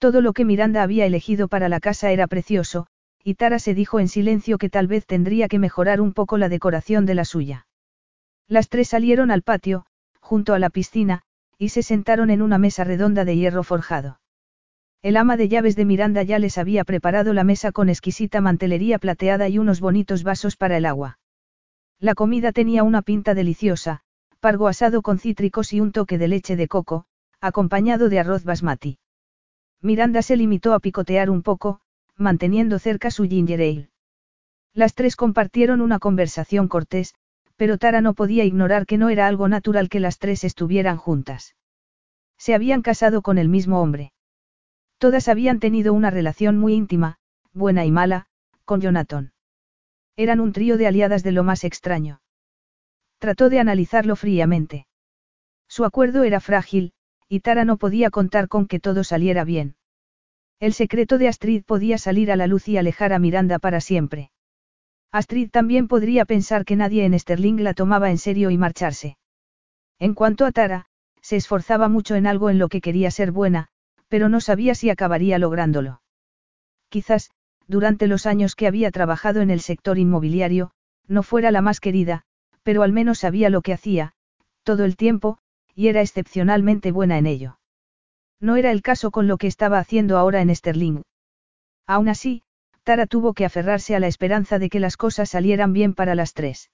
Todo lo que Miranda había elegido para la casa era precioso, y Tara se dijo en silencio que tal vez tendría que mejorar un poco la decoración de la suya. Las tres salieron al patio, junto a la piscina, y se sentaron en una mesa redonda de hierro forjado. El ama de llaves de Miranda ya les había preparado la mesa con exquisita mantelería plateada y unos bonitos vasos para el agua. La comida tenía una pinta deliciosa, pargo asado con cítricos y un toque de leche de coco, acompañado de arroz basmati. Miranda se limitó a picotear un poco, manteniendo cerca su ginger ale. Las tres compartieron una conversación cortés, pero Tara no podía ignorar que no era algo natural que las tres estuvieran juntas. Se habían casado con el mismo hombre. Todas habían tenido una relación muy íntima, buena y mala, con Jonathan. Eran un trío de aliadas de lo más extraño. Trató de analizarlo fríamente. Su acuerdo era frágil, y Tara no podía contar con que todo saliera bien. El secreto de Astrid podía salir a la luz y alejar a Miranda para siempre. Astrid también podría pensar que nadie en Sterling la tomaba en serio y marcharse. En cuanto a Tara, se esforzaba mucho en algo en lo que quería ser buena, pero no sabía si acabaría lográndolo. Quizás, durante los años que había trabajado en el sector inmobiliario, no fuera la más querida, pero al menos sabía lo que hacía, todo el tiempo, y era excepcionalmente buena en ello. No era el caso con lo que estaba haciendo ahora en Sterling. Aún así, Tara tuvo que aferrarse a la esperanza de que las cosas salieran bien para las tres.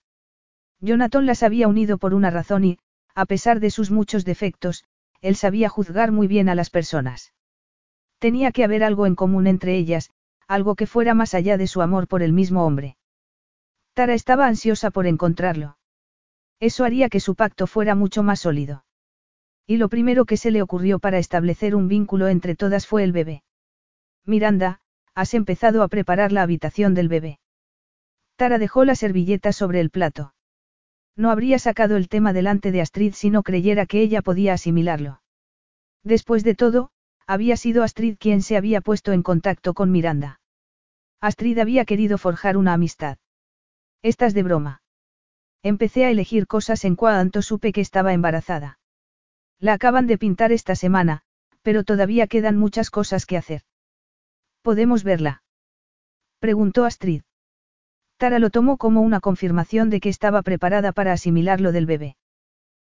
Jonathan las había unido por una razón y, a pesar de sus muchos defectos, él sabía juzgar muy bien a las personas. Tenía que haber algo en común entre ellas, algo que fuera más allá de su amor por el mismo hombre. Tara estaba ansiosa por encontrarlo. Eso haría que su pacto fuera mucho más sólido. Y lo primero que se le ocurrió para establecer un vínculo entre todas fue el bebé. Miranda, has empezado a preparar la habitación del bebé. Tara dejó la servilleta sobre el plato. No habría sacado el tema delante de Astrid si no creyera que ella podía asimilarlo. Después de todo, había sido Astrid quien se había puesto en contacto con Miranda. Astrid había querido forjar una amistad. Estás de broma. Empecé a elegir cosas en cuanto supe que estaba embarazada. La acaban de pintar esta semana, pero todavía quedan muchas cosas que hacer. ¿Podemos verla? Preguntó Astrid. Tara lo tomó como una confirmación de que estaba preparada para asimilar lo del bebé.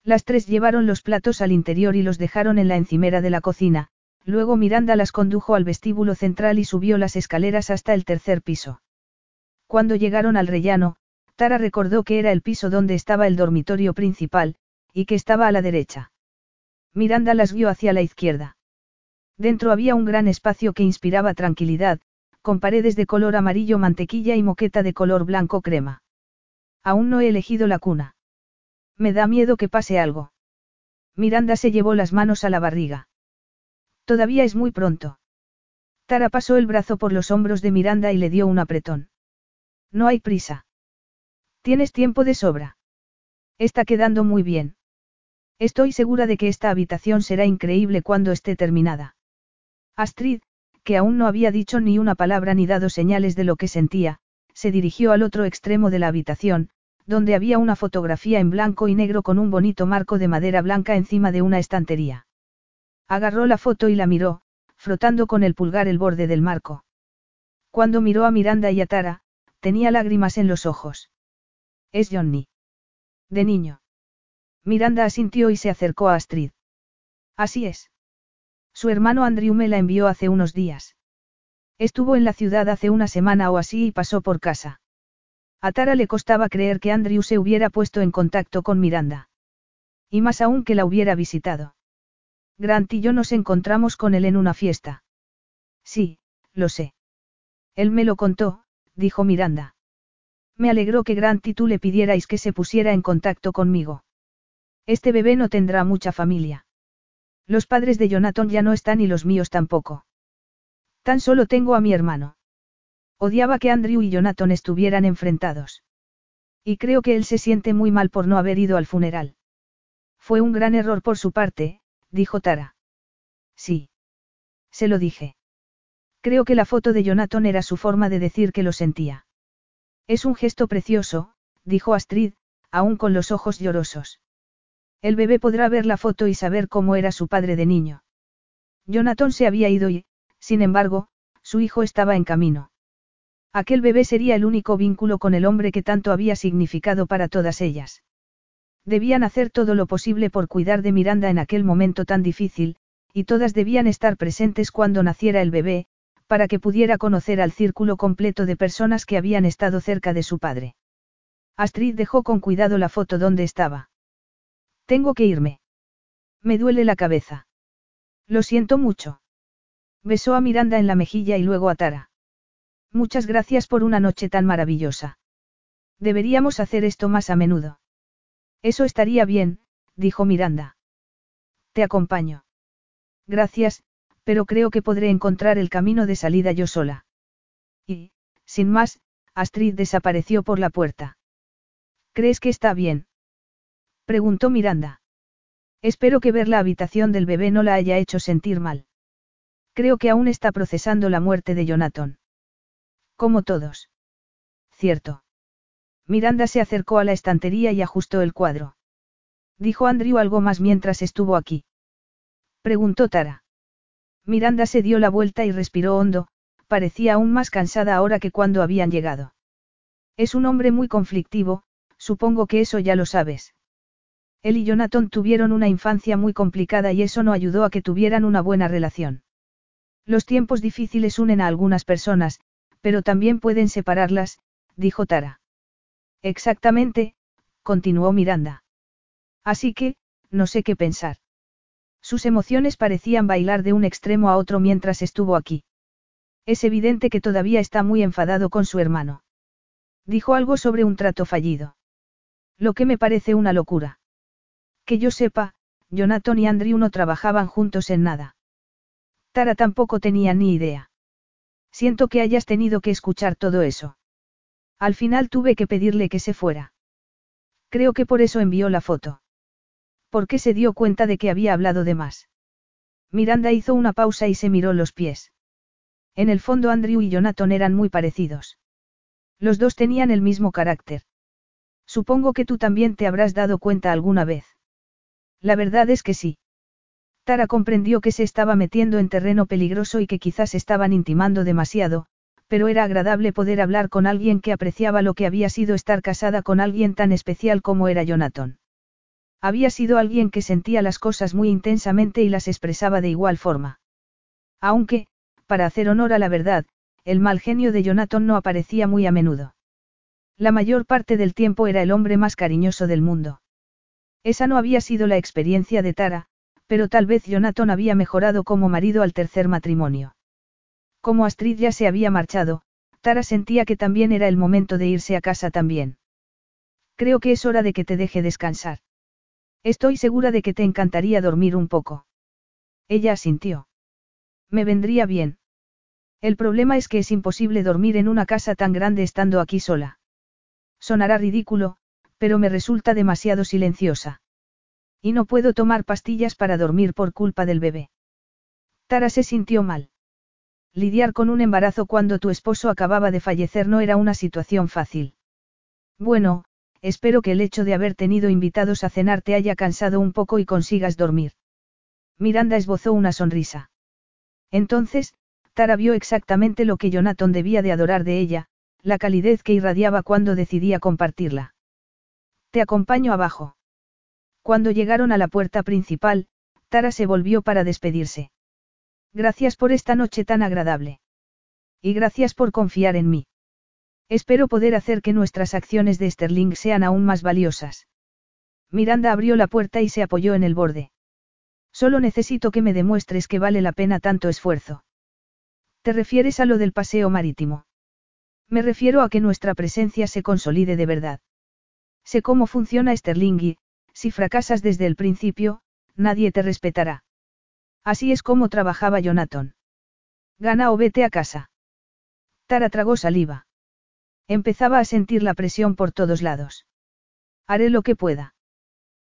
Las tres llevaron los platos al interior y los dejaron en la encimera de la cocina, luego Miranda las condujo al vestíbulo central y subió las escaleras hasta el tercer piso. Cuando llegaron al rellano, Tara recordó que era el piso donde estaba el dormitorio principal, y que estaba a la derecha. Miranda las guió hacia la izquierda. Dentro había un gran espacio que inspiraba tranquilidad, con paredes de color amarillo mantequilla y moqueta de color blanco crema. Aún no he elegido la cuna. Me da miedo que pase algo. Miranda se llevó las manos a la barriga. Todavía es muy pronto. Tara pasó el brazo por los hombros de Miranda y le dio un apretón. No hay prisa. Tienes tiempo de sobra. Está quedando muy bien. Estoy segura de que esta habitación será increíble cuando esté terminada. Astrid, que aún no había dicho ni una palabra ni dado señales de lo que sentía, se dirigió al otro extremo de la habitación, donde había una fotografía en blanco y negro con un bonito marco de madera blanca encima de una estantería. Agarró la foto y la miró, frotando con el pulgar el borde del marco. Cuando miró a Miranda y a Tara, tenía lágrimas en los ojos. Es Johnny. De niño. Miranda asintió y se acercó a Astrid. Así es. Su hermano Andrew me la envió hace unos días. Estuvo en la ciudad hace una semana o así y pasó por casa. A Tara le costaba creer que Andrew se hubiera puesto en contacto con Miranda. Y más aún que la hubiera visitado. Grant y yo nos encontramos con él en una fiesta. Sí, lo sé. Él me lo contó, dijo Miranda. Me alegró que Grant y tú le pidierais que se pusiera en contacto conmigo. Este bebé no tendrá mucha familia. Los padres de Jonathan ya no están y los míos tampoco. Tan solo tengo a mi hermano. Odiaba que Andrew y Jonathan estuvieran enfrentados. Y creo que él se siente muy mal por no haber ido al funeral. Fue un gran error por su parte, dijo Tara. Sí. Se lo dije. Creo que la foto de Jonathan era su forma de decir que lo sentía. Es un gesto precioso, dijo Astrid, aún con los ojos llorosos. El bebé podrá ver la foto y saber cómo era su padre de niño. Jonathan se había ido y, sin embargo, su hijo estaba en camino. Aquel bebé sería el único vínculo con el hombre que tanto había significado para todas ellas. Debían hacer todo lo posible por cuidar de Miranda en aquel momento tan difícil, y todas debían estar presentes cuando naciera el bebé, para que pudiera conocer al círculo completo de personas que habían estado cerca de su padre. Astrid dejó con cuidado la foto donde estaba. Tengo que irme. Me duele la cabeza. Lo siento mucho. Besó a Miranda en la mejilla y luego a Tara. Muchas gracias por una noche tan maravillosa. Deberíamos hacer esto más a menudo. Eso estaría bien, dijo Miranda. Te acompaño. Gracias, pero creo que podré encontrar el camino de salida yo sola. Y, sin más, Astrid desapareció por la puerta. ¿Crees que está bien? Preguntó Miranda. Espero que ver la habitación del bebé no la haya hecho sentir mal. Creo que aún está procesando la muerte de Jonathan. Como todos. Cierto. Miranda se acercó a la estantería y ajustó el cuadro. ¿Dijo Andrew algo más mientras estuvo aquí? Preguntó Tara. Miranda se dio la vuelta y respiró hondo, parecía aún más cansada ahora que cuando habían llegado. Es un hombre muy conflictivo, supongo que eso ya lo sabes. Él y Jonathan tuvieron una infancia muy complicada y eso no ayudó a que tuvieran una buena relación. Los tiempos difíciles unen a algunas personas, pero también pueden separarlas, dijo Tara. Exactamente, continuó Miranda. Así que, no sé qué pensar. Sus emociones parecían bailar de un extremo a otro mientras estuvo aquí. Es evidente que todavía está muy enfadado con su hermano. Dijo algo sobre un trato fallido. Lo que me parece una locura. Que yo sepa, Jonathan y Andrew no trabajaban juntos en nada. Tara tampoco tenía ni idea. Siento que hayas tenido que escuchar todo eso. Al final tuve que pedirle que se fuera. Creo que por eso envió la foto. Porque se dio cuenta de que había hablado de más. Miranda hizo una pausa y se miró los pies. En el fondo Andrew y Jonathan eran muy parecidos. Los dos tenían el mismo carácter. Supongo que tú también te habrás dado cuenta alguna vez. La verdad es que sí. Tara comprendió que se estaba metiendo en terreno peligroso y que quizás estaban intimando demasiado, pero era agradable poder hablar con alguien que apreciaba lo que había sido estar casada con alguien tan especial como era Jonathan. Había sido alguien que sentía las cosas muy intensamente y las expresaba de igual forma. Aunque, para hacer honor a la verdad, el mal genio de Jonathan no aparecía muy a menudo. La mayor parte del tiempo era el hombre más cariñoso del mundo. Esa no había sido la experiencia de Tara, pero tal vez Jonathan había mejorado como marido al tercer matrimonio. Como Astrid ya se había marchado, Tara sentía que también era el momento de irse a casa también. Creo que es hora de que te deje descansar. Estoy segura de que te encantaría dormir un poco. Ella asintió. Me vendría bien. El problema es que es imposible dormir en una casa tan grande estando aquí sola. Sonará ridículo, pero me resulta demasiado silenciosa. Y no puedo tomar pastillas para dormir por culpa del bebé. Tara se sintió mal. Lidiar con un embarazo cuando tu esposo acababa de fallecer no era una situación fácil. Bueno, espero que el hecho de haber tenido invitados a cenar te haya cansado un poco y consigas dormir. Miranda esbozó una sonrisa. Entonces, Tara vio exactamente lo que Jonathan debía de adorar de ella, la calidez que irradiaba cuando decidía compartirla. Te acompaño abajo. Cuando llegaron a la puerta principal, Tara se volvió para despedirse. Gracias por esta noche tan agradable. Y gracias por confiar en mí. Espero poder hacer que nuestras acciones de Sterling sean aún más valiosas. Miranda abrió la puerta y se apoyó en el borde. Solo necesito que me demuestres que vale la pena tanto esfuerzo. ¿Te refieres a lo del paseo marítimo? Me refiero a que nuestra presencia se consolide de verdad. Sé cómo funciona Sterling y, si fracasas desde el principio, nadie te respetará. Así es como trabajaba Jonathan. Gana o vete a casa. Tara tragó saliva. Empezaba a sentir la presión por todos lados. Haré lo que pueda.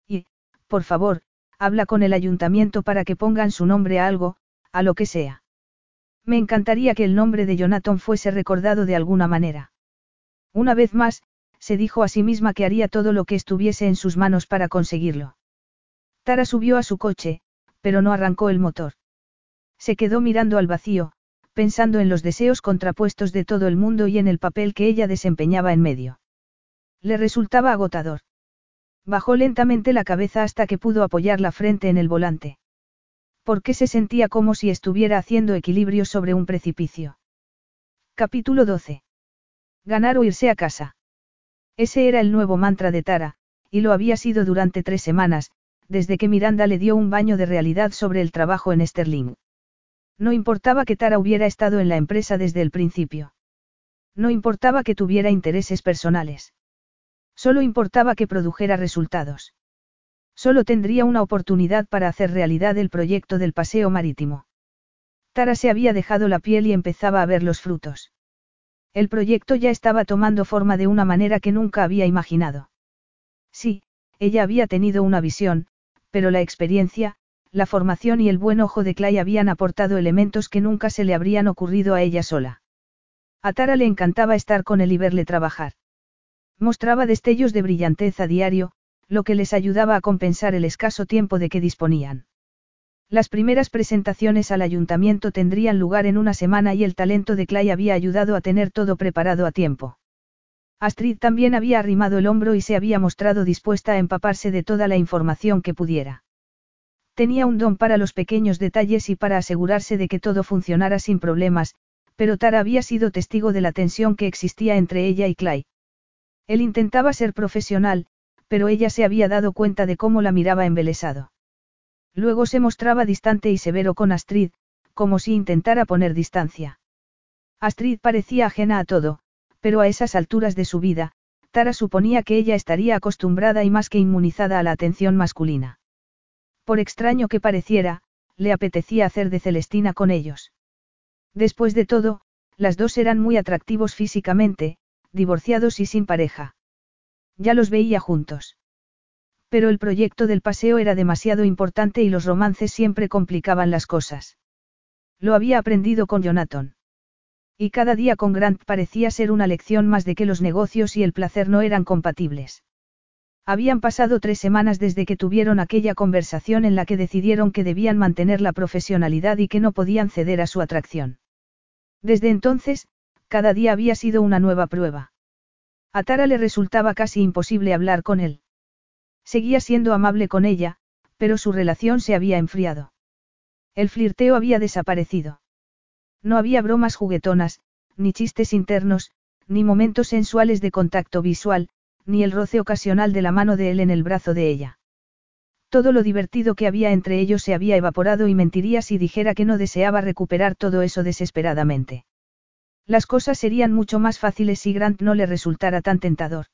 Y, por favor, habla con el ayuntamiento para que pongan su nombre a algo, a lo que sea. Me encantaría que el nombre de Jonathan fuese recordado de alguna manera. Una vez más, se dijo a sí misma que haría todo lo que estuviese en sus manos para conseguirlo. Tara subió a su coche, pero no arrancó el motor. Se quedó mirando al vacío, pensando en los deseos contrapuestos de todo el mundo y en el papel que ella desempeñaba en medio. Le resultaba agotador. Bajó lentamente la cabeza hasta que pudo apoyar la frente en el volante porque se sentía como si estuviera haciendo equilibrio sobre un precipicio. Capítulo 12. Ganar o irse a casa. Ese era el nuevo mantra de Tara, y lo había sido durante tres semanas, desde que Miranda le dio un baño de realidad sobre el trabajo en Sterling. No importaba que Tara hubiera estado en la empresa desde el principio. No importaba que tuviera intereses personales. Solo importaba que produjera resultados. Solo tendría una oportunidad para hacer realidad el proyecto del paseo marítimo. Tara se había dejado la piel y empezaba a ver los frutos. El proyecto ya estaba tomando forma de una manera que nunca había imaginado. Sí, ella había tenido una visión, pero la experiencia, la formación y el buen ojo de Clay habían aportado elementos que nunca se le habrían ocurrido a ella sola. A Tara le encantaba estar con él y verle trabajar. Mostraba destellos de brillantez a diario, lo que les ayudaba a compensar el escaso tiempo de que disponían. Las primeras presentaciones al ayuntamiento tendrían lugar en una semana y el talento de Clay había ayudado a tener todo preparado a tiempo. Astrid también había arrimado el hombro y se había mostrado dispuesta a empaparse de toda la información que pudiera. Tenía un don para los pequeños detalles y para asegurarse de que todo funcionara sin problemas, pero Tara había sido testigo de la tensión que existía entre ella y Clay. Él intentaba ser profesional, pero ella se había dado cuenta de cómo la miraba embelesado. Luego se mostraba distante y severo con Astrid, como si intentara poner distancia. Astrid parecía ajena a todo, pero a esas alturas de su vida, Tara suponía que ella estaría acostumbrada y más que inmunizada a la atención masculina. Por extraño que pareciera, le apetecía hacer de Celestina con ellos. Después de todo, las dos eran muy atractivos físicamente, divorciados y sin pareja. Ya los veía juntos. Pero el proyecto del paseo era demasiado importante y los romances siempre complicaban las cosas. Lo había aprendido con Jonathan. Y cada día con Grant parecía ser una lección más de que los negocios y el placer no eran compatibles. Habían pasado tres semanas desde que tuvieron aquella conversación en la que decidieron que debían mantener la profesionalidad y que no podían ceder a su atracción. Desde entonces, cada día había sido una nueva prueba. A Tara le resultaba casi imposible hablar con él. Seguía siendo amable con ella, pero su relación se había enfriado. El flirteo había desaparecido. No había bromas juguetonas, ni chistes internos, ni momentos sensuales de contacto visual, ni el roce ocasional de la mano de él en el brazo de ella. Todo lo divertido que había entre ellos se había evaporado y mentiría si dijera que no deseaba recuperar todo eso desesperadamente. Las cosas serían mucho más fáciles si Grant no le resultara tan tentador.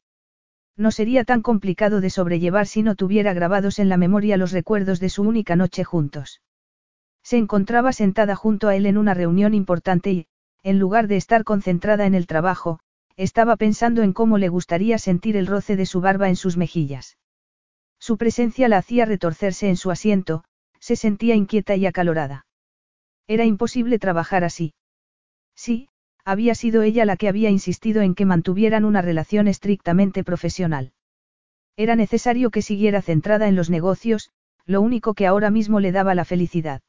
No sería tan complicado de sobrellevar si no tuviera grabados en la memoria los recuerdos de su única noche juntos. Se encontraba sentada junto a él en una reunión importante y, en lugar de estar concentrada en el trabajo, estaba pensando en cómo le gustaría sentir el roce de su barba en sus mejillas. Su presencia la hacía retorcerse en su asiento, se sentía inquieta y acalorada. Era imposible trabajar así. Sí, había sido ella la que había insistido en que mantuvieran una relación estrictamente profesional. Era necesario que siguiera centrada en los negocios, lo único que ahora mismo le daba la felicidad.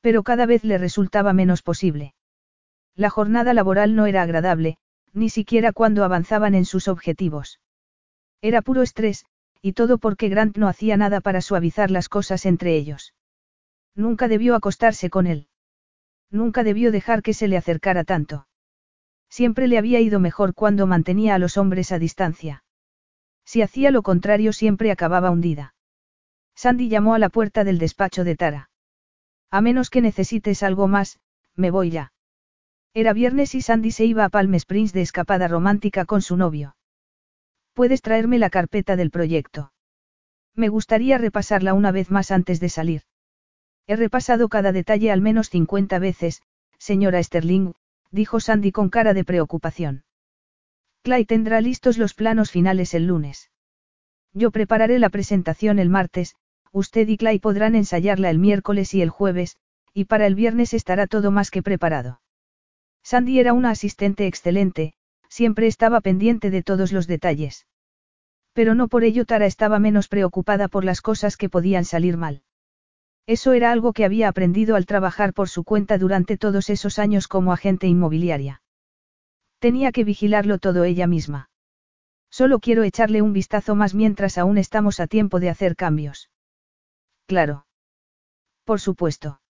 Pero cada vez le resultaba menos posible. La jornada laboral no era agradable, ni siquiera cuando avanzaban en sus objetivos. Era puro estrés, y todo porque Grant no hacía nada para suavizar las cosas entre ellos. Nunca debió acostarse con él. Nunca debió dejar que se le acercara tanto. Siempre le había ido mejor cuando mantenía a los hombres a distancia. Si hacía lo contrario siempre acababa hundida. Sandy llamó a la puerta del despacho de Tara. A menos que necesites algo más, me voy ya. Era viernes y Sandy se iba a Palm Springs de escapada romántica con su novio. Puedes traerme la carpeta del proyecto. Me gustaría repasarla una vez más antes de salir. He repasado cada detalle al menos 50 veces, señora Sterling, dijo Sandy con cara de preocupación. Clay tendrá listos los planos finales el lunes. Yo prepararé la presentación el martes, usted y Clay podrán ensayarla el miércoles y el jueves, y para el viernes estará todo más que preparado. Sandy era una asistente excelente, siempre estaba pendiente de todos los detalles. Pero no por ello Tara estaba menos preocupada por las cosas que podían salir mal. Eso era algo que había aprendido al trabajar por su cuenta durante todos esos años como agente inmobiliaria. Tenía que vigilarlo todo ella misma. Solo quiero echarle un vistazo más mientras aún estamos a tiempo de hacer cambios. Claro. Por supuesto.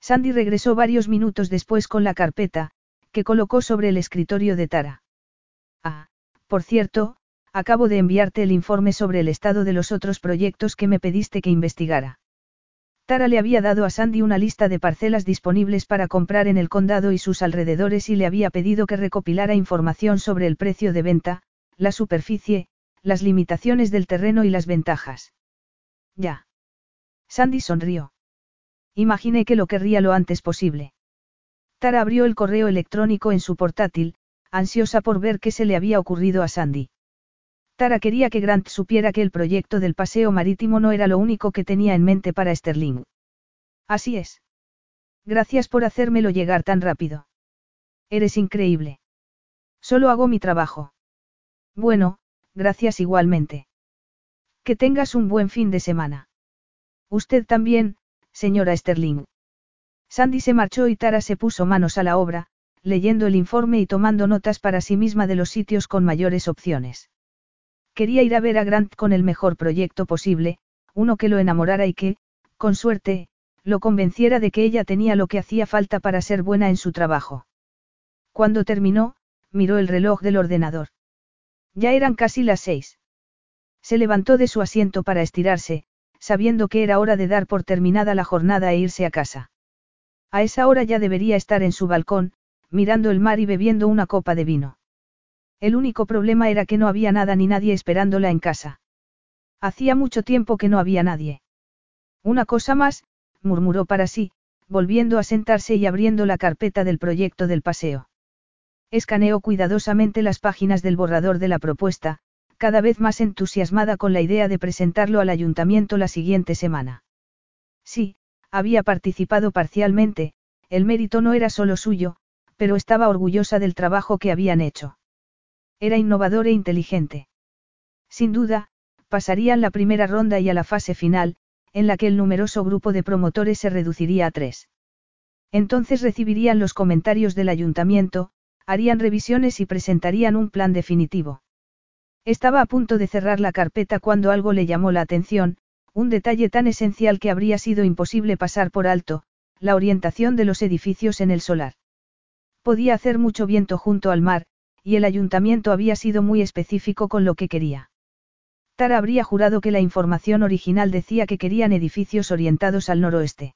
Sandy regresó varios minutos después con la carpeta, que colocó sobre el escritorio de Tara. Ah, por cierto, acabo de enviarte el informe sobre el estado de los otros proyectos que me pediste que investigara. Tara le había dado a Sandy una lista de parcelas disponibles para comprar en el condado y sus alrededores y le había pedido que recopilara información sobre el precio de venta, la superficie, las limitaciones del terreno y las ventajas. Ya. Sandy sonrió. Imaginé que lo querría lo antes posible. Tara abrió el correo electrónico en su portátil, ansiosa por ver qué se le había ocurrido a Sandy. Tara quería que Grant supiera que el proyecto del paseo marítimo no era lo único que tenía en mente para Sterling. Así es. Gracias por hacérmelo llegar tan rápido. Eres increíble. Solo hago mi trabajo. Bueno, gracias igualmente. Que tengas un buen fin de semana. Usted también, señora Sterling. Sandy se marchó y Tara se puso manos a la obra, leyendo el informe y tomando notas para sí misma de los sitios con mayores opciones. Quería ir a ver a Grant con el mejor proyecto posible, uno que lo enamorara y que, con suerte, lo convenciera de que ella tenía lo que hacía falta para ser buena en su trabajo. Cuando terminó, miró el reloj del ordenador. Ya eran casi las seis. Se levantó de su asiento para estirarse, sabiendo que era hora de dar por terminada la jornada e irse a casa. A esa hora ya debería estar en su balcón, mirando el mar y bebiendo una copa de vino. El único problema era que no había nada ni nadie esperándola en casa. Hacía mucho tiempo que no había nadie. Una cosa más, murmuró para sí, volviendo a sentarse y abriendo la carpeta del proyecto del paseo. Escaneó cuidadosamente las páginas del borrador de la propuesta, cada vez más entusiasmada con la idea de presentarlo al ayuntamiento la siguiente semana. Sí, había participado parcialmente, el mérito no era solo suyo, pero estaba orgullosa del trabajo que habían hecho. Era innovador e inteligente. Sin duda, pasarían la primera ronda y a la fase final, en la que el numeroso grupo de promotores se reduciría a tres. Entonces recibirían los comentarios del ayuntamiento, harían revisiones y presentarían un plan definitivo. Estaba a punto de cerrar la carpeta cuando algo le llamó la atención, un detalle tan esencial que habría sido imposible pasar por alto, la orientación de los edificios en el solar. Podía hacer mucho viento junto al mar, y el ayuntamiento había sido muy específico con lo que quería. Tara habría jurado que la información original decía que querían edificios orientados al noroeste.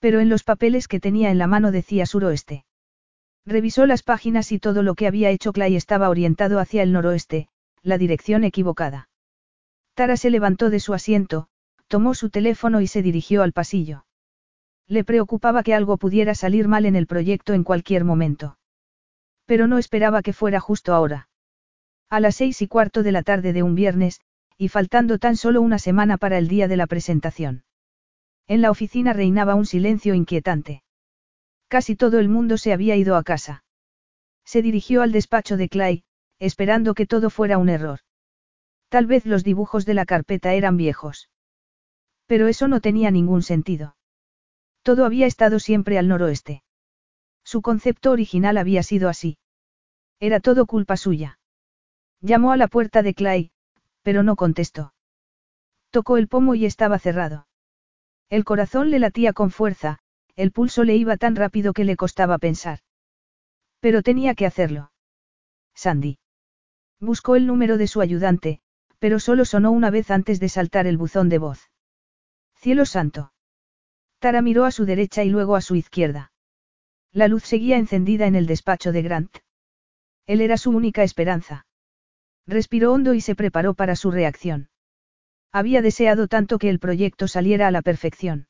Pero en los papeles que tenía en la mano decía suroeste. Revisó las páginas y todo lo que había hecho Clay estaba orientado hacia el noroeste, la dirección equivocada. Tara se levantó de su asiento, tomó su teléfono y se dirigió al pasillo. Le preocupaba que algo pudiera salir mal en el proyecto en cualquier momento. Pero no esperaba que fuera justo ahora. A las seis y cuarto de la tarde de un viernes, y faltando tan solo una semana para el día de la presentación. En la oficina reinaba un silencio inquietante. Casi todo el mundo se había ido a casa. Se dirigió al despacho de Clay, esperando que todo fuera un error. Tal vez los dibujos de la carpeta eran viejos. Pero eso no tenía ningún sentido. Todo había estado siempre al noroeste. Su concepto original había sido así. Era todo culpa suya. Llamó a la puerta de Clay, pero no contestó. Tocó el pomo y estaba cerrado. El corazón le latía con fuerza, el pulso le iba tan rápido que le costaba pensar. Pero tenía que hacerlo. Sandy. Buscó el número de su ayudante, pero solo sonó una vez antes de saltar el buzón de voz. Cielo santo. Tara miró a su derecha y luego a su izquierda. La luz seguía encendida en el despacho de Grant. Él era su única esperanza. Respiró hondo y se preparó para su reacción. Había deseado tanto que el proyecto saliera a la perfección.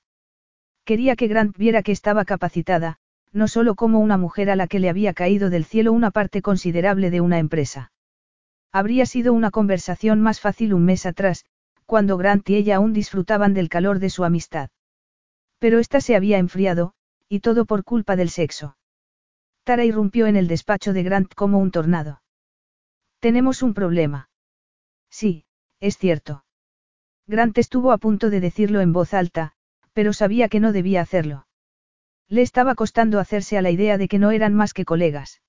Quería que Grant viera que estaba capacitada, no solo como una mujer a la que le había caído del cielo una parte considerable de una empresa. Habría sido una conversación más fácil un mes atrás, cuando Grant y ella aún disfrutaban del calor de su amistad. Pero ésta se había enfriado, y todo por culpa del sexo. Tara irrumpió en el despacho de Grant como un tornado. Tenemos un problema. Sí, es cierto. Grant estuvo a punto de decirlo en voz alta, pero sabía que no debía hacerlo. Le estaba costando hacerse a la idea de que no eran más que colegas.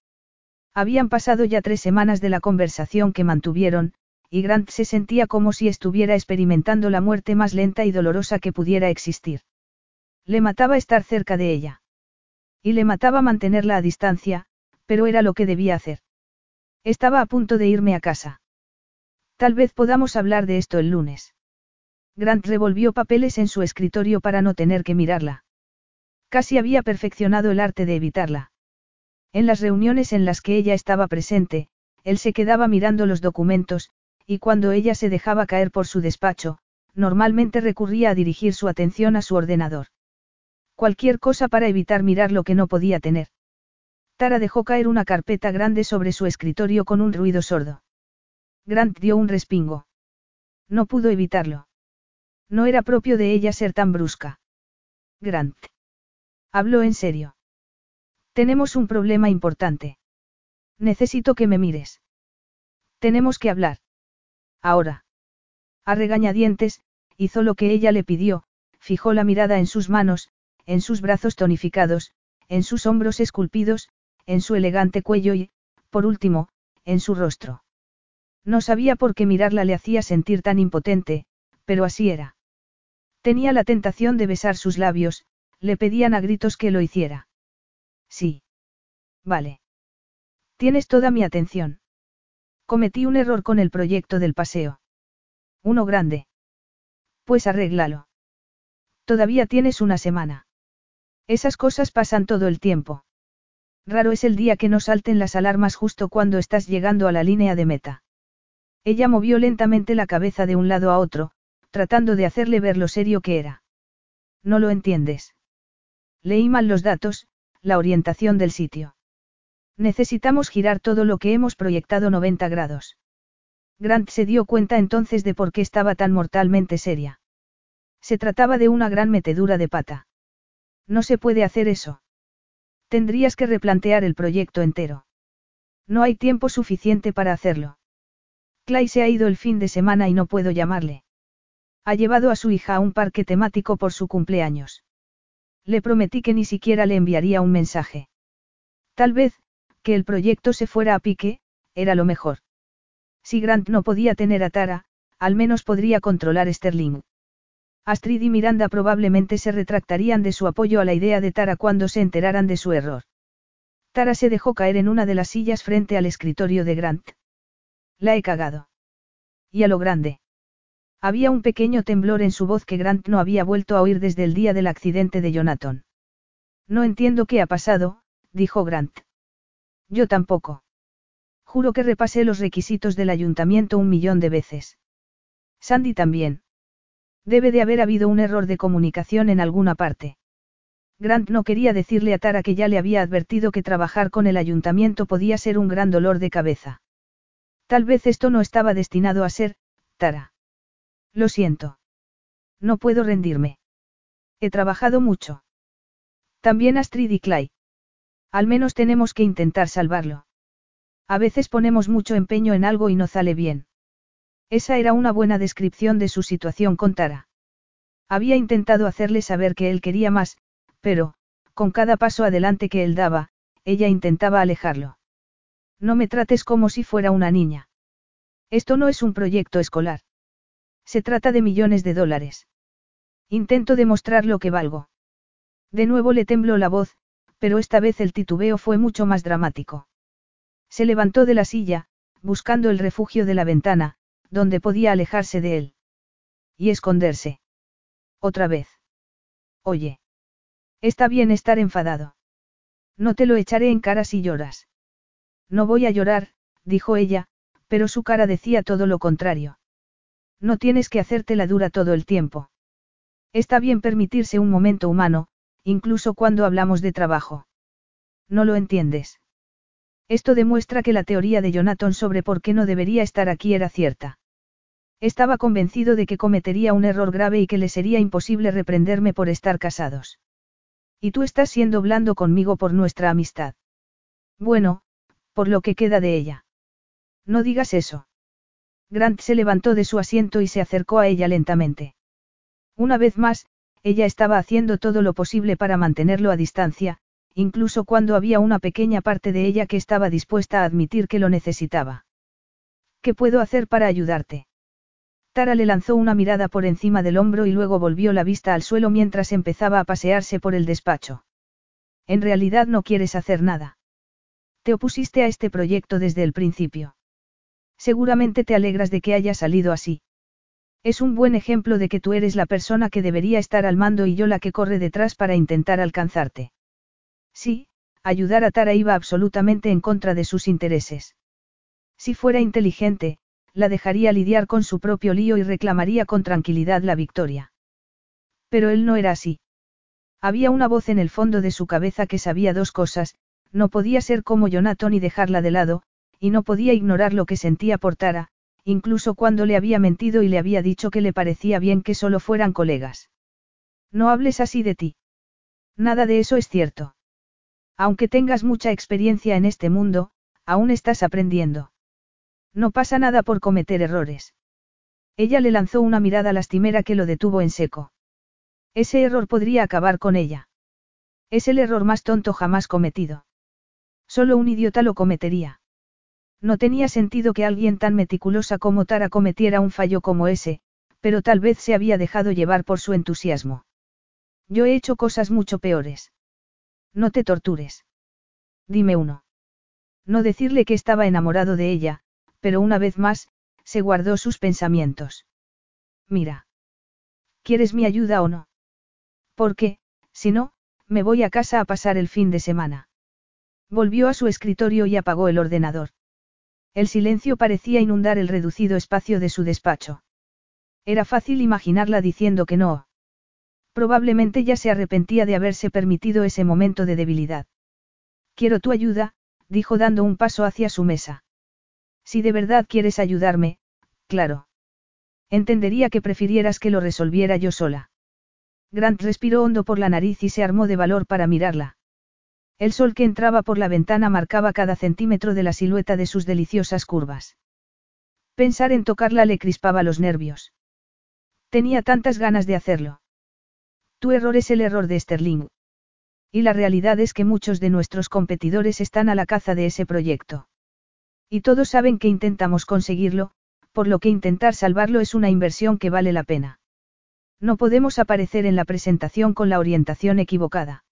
Habían pasado ya tres semanas de la conversación que mantuvieron, y Grant se sentía como si estuviera experimentando la muerte más lenta y dolorosa que pudiera existir. Le mataba estar cerca de ella. Y le mataba mantenerla a distancia, pero era lo que debía hacer. Estaba a punto de irme a casa. Tal vez podamos hablar de esto el lunes. Grant revolvió papeles en su escritorio para no tener que mirarla. Casi había perfeccionado el arte de evitarla. En las reuniones en las que ella estaba presente, él se quedaba mirando los documentos, y cuando ella se dejaba caer por su despacho, normalmente recurría a dirigir su atención a su ordenador. Cualquier cosa para evitar mirar lo que no podía tener. Tara dejó caer una carpeta grande sobre su escritorio con un ruido sordo. Grant dio un respingo. No pudo evitarlo. No era propio de ella ser tan brusca. Grant. Habló en serio. Tenemos un problema importante. Necesito que me mires. Tenemos que hablar. Ahora. A regañadientes, hizo lo que ella le pidió, fijó la mirada en sus manos, en sus brazos tonificados, en sus hombros esculpidos, en su elegante cuello y, por último, en su rostro. No sabía por qué mirarla le hacía sentir tan impotente, pero así era. Tenía la tentación de besar sus labios, le pedían a gritos que lo hiciera. Sí. Vale. Tienes toda mi atención. Cometí un error con el proyecto del paseo. Uno grande. Pues arréglalo. Todavía tienes una semana. Esas cosas pasan todo el tiempo. Raro es el día que no salten las alarmas justo cuando estás llegando a la línea de meta. Ella movió lentamente la cabeza de un lado a otro, tratando de hacerle ver lo serio que era. No lo entiendes. Leí mal los datos, la orientación del sitio. Necesitamos girar todo lo que hemos proyectado 90 grados. Grant se dio cuenta entonces de por qué estaba tan mortalmente seria. Se trataba de una gran metedura de pata. No se puede hacer eso. Tendrías que replantear el proyecto entero. No hay tiempo suficiente para hacerlo. Clay se ha ido el fin de semana y no puedo llamarle. Ha llevado a su hija a un parque temático por su cumpleaños. Le prometí que ni siquiera le enviaría un mensaje. Tal vez, que el proyecto se fuera a pique, era lo mejor. Si Grant no podía tener a Tara, al menos podría controlar Sterling. Astrid y Miranda probablemente se retractarían de su apoyo a la idea de Tara cuando se enteraran de su error. Tara se dejó caer en una de las sillas frente al escritorio de Grant. La he cagado. Y a lo grande. Había un pequeño temblor en su voz que Grant no había vuelto a oír desde el día del accidente de Jonathan. No entiendo qué ha pasado, dijo Grant. Yo tampoco. Juro que repasé los requisitos del ayuntamiento un millón de veces. Sandy también. Debe de haber habido un error de comunicación en alguna parte. Grant no quería decirle a Tara que ya le había advertido que trabajar con el ayuntamiento podía ser un gran dolor de cabeza. Tal vez esto no estaba destinado a ser, Tara. Lo siento. No puedo rendirme. He trabajado mucho. También Astrid y Clay, Al menos tenemos que intentar salvarlo. A veces ponemos mucho empeño en algo y no sale bien. Esa era una buena descripción de su situación con Tara. Había intentado hacerle saber que él quería más, pero, con cada paso adelante que él daba, ella intentaba alejarlo. No me trates como si fuera una niña. Esto no es un proyecto escolar. Se trata de millones de dólares. Intento demostrar lo que valgo. De nuevo le tembló la voz, pero esta vez el titubeo fue mucho más dramático. Se levantó de la silla, buscando el refugio de la ventana, donde podía alejarse de él. Y esconderse. Otra vez. Oye. Está bien estar enfadado. No te lo echaré en cara si lloras. No voy a llorar, dijo ella, pero su cara decía todo lo contrario. No tienes que hacerte la dura todo el tiempo. Está bien permitirse un momento humano, incluso cuando hablamos de trabajo. No lo entiendes. Esto demuestra que la teoría de Jonathan sobre por qué no debería estar aquí era cierta. Estaba convencido de que cometería un error grave y que le sería imposible reprenderme por estar casados. Y tú estás siendo blando conmigo por nuestra amistad. Bueno, por lo que queda de ella. No digas eso. Grant se levantó de su asiento y se acercó a ella lentamente. Una vez más, ella estaba haciendo todo lo posible para mantenerlo a distancia, incluso cuando había una pequeña parte de ella que estaba dispuesta a admitir que lo necesitaba. ¿Qué puedo hacer para ayudarte? Tara le lanzó una mirada por encima del hombro y luego volvió la vista al suelo mientras empezaba a pasearse por el despacho. En realidad no quieres hacer nada. Te opusiste a este proyecto desde el principio. Seguramente te alegras de que haya salido así. Es un buen ejemplo de que tú eres la persona que debería estar al mando y yo la que corre detrás para intentar alcanzarte. Sí, ayudar a Tara iba absolutamente en contra de sus intereses. Si fuera inteligente, la dejaría lidiar con su propio lío y reclamaría con tranquilidad la victoria. Pero él no era así. Había una voz en el fondo de su cabeza que sabía dos cosas, no podía ser como Jonathan y dejarla de lado, y no podía ignorar lo que sentía por Tara, incluso cuando le había mentido y le había dicho que le parecía bien que solo fueran colegas. No hables así de ti. Nada de eso es cierto. Aunque tengas mucha experiencia en este mundo, aún estás aprendiendo. No pasa nada por cometer errores. Ella le lanzó una mirada lastimera que lo detuvo en seco. Ese error podría acabar con ella. Es el error más tonto jamás cometido. Solo un idiota lo cometería. No tenía sentido que alguien tan meticulosa como Tara cometiera un fallo como ese, pero tal vez se había dejado llevar por su entusiasmo. Yo he hecho cosas mucho peores. No te tortures. Dime uno. No decirle que estaba enamorado de ella, pero una vez más, se guardó sus pensamientos. Mira. ¿Quieres mi ayuda o no? Porque, si no, me voy a casa a pasar el fin de semana. Volvió a su escritorio y apagó el ordenador. El silencio parecía inundar el reducido espacio de su despacho. Era fácil imaginarla diciendo que no. Probablemente ya se arrepentía de haberse permitido ese momento de debilidad. Quiero tu ayuda, dijo dando un paso hacia su mesa. Si de verdad quieres ayudarme, claro. Entendería que prefirieras que lo resolviera yo sola. Grant respiró hondo por la nariz y se armó de valor para mirarla. El sol que entraba por la ventana marcaba cada centímetro de la silueta de sus deliciosas curvas. Pensar en tocarla le crispaba los nervios. Tenía tantas ganas de hacerlo. Tu error es el error de Sterling. Y la realidad es que muchos de nuestros competidores están a la caza de ese proyecto. Y todos saben que intentamos conseguirlo, por lo que intentar salvarlo es una inversión que vale la pena. No podemos aparecer en la presentación con la orientación equivocada.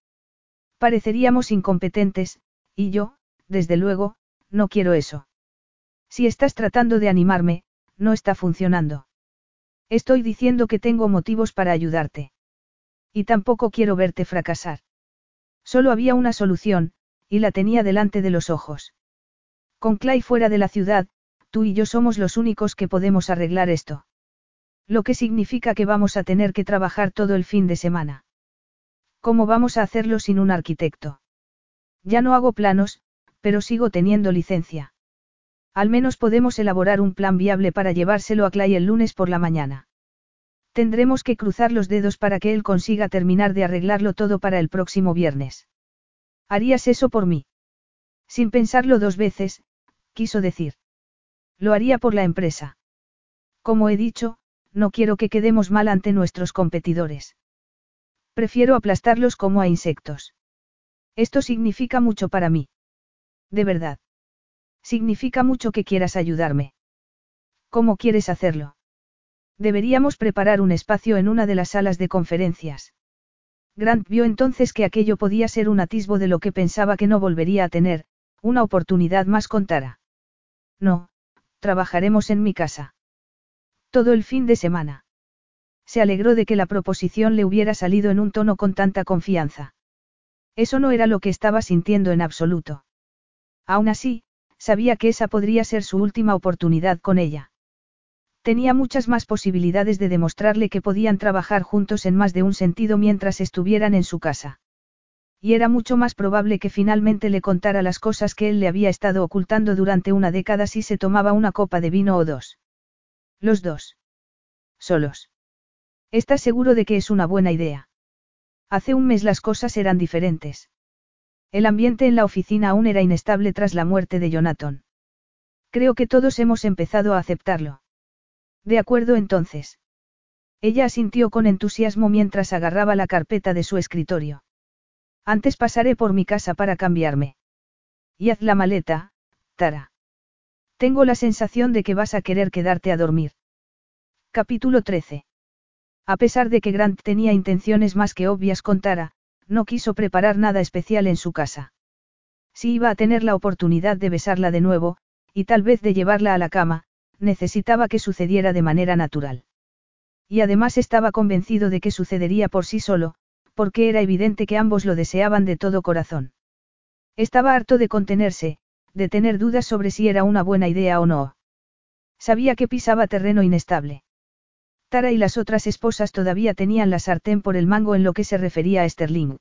Pareceríamos incompetentes, y yo, desde luego, no quiero eso. Si estás tratando de animarme, no está funcionando. Estoy diciendo que tengo motivos para ayudarte. Y tampoco quiero verte fracasar. Solo había una solución, y la tenía delante de los ojos. Con Clay fuera de la ciudad, tú y yo somos los únicos que podemos arreglar esto. Lo que significa que vamos a tener que trabajar todo el fin de semana. ¿Cómo vamos a hacerlo sin un arquitecto? Ya no hago planos, pero sigo teniendo licencia. Al menos podemos elaborar un plan viable para llevárselo a Clay el lunes por la mañana. Tendremos que cruzar los dedos para que él consiga terminar de arreglarlo todo para el próximo viernes. Harías eso por mí. Sin pensarlo dos veces, quiso decir. Lo haría por la empresa. Como he dicho, no quiero que quedemos mal ante nuestros competidores. Prefiero aplastarlos como a insectos. Esto significa mucho para mí. De verdad. Significa mucho que quieras ayudarme. ¿Cómo quieres hacerlo? Deberíamos preparar un espacio en una de las salas de conferencias. Grant vio entonces que aquello podía ser un atisbo de lo que pensaba que no volvería a tener, una oportunidad más con Tara. No, trabajaremos en mi casa. Todo el fin de semana. Se alegró de que la proposición le hubiera salido en un tono con tanta confianza. Eso no era lo que estaba sintiendo en absoluto. Aún así, sabía que esa podría ser su última oportunidad con ella. Tenía muchas más posibilidades de demostrarle que podían trabajar juntos en más de un sentido mientras estuvieran en su casa. Y era mucho más probable que finalmente le contara las cosas que él le había estado ocultando durante una década si se tomaba una copa de vino o dos. Los dos. Solos. ¿Estás seguro de que es una buena idea? Hace un mes las cosas eran diferentes. El ambiente en la oficina aún era inestable tras la muerte de Jonathan. Creo que todos hemos empezado a aceptarlo. De acuerdo entonces. Ella asintió con entusiasmo mientras agarraba la carpeta de su escritorio. Antes pasaré por mi casa para cambiarme. Y haz la maleta, Tara. Tengo la sensación de que vas a querer quedarte a dormir. Capítulo 13. A pesar de que Grant tenía intenciones más que obvias con Tara, no quiso preparar nada especial en su casa. Si iba a tener la oportunidad de besarla de nuevo, y tal vez de llevarla a la cama, necesitaba que sucediera de manera natural. Y además estaba convencido de que sucedería por sí solo, porque era evidente que ambos lo deseaban de todo corazón. Estaba harto de contenerse, de tener dudas sobre si era una buena idea o no. Sabía que pisaba terreno inestable. Tara y las otras esposas todavía tenían la sartén por el mango en lo que se refería a Sterling.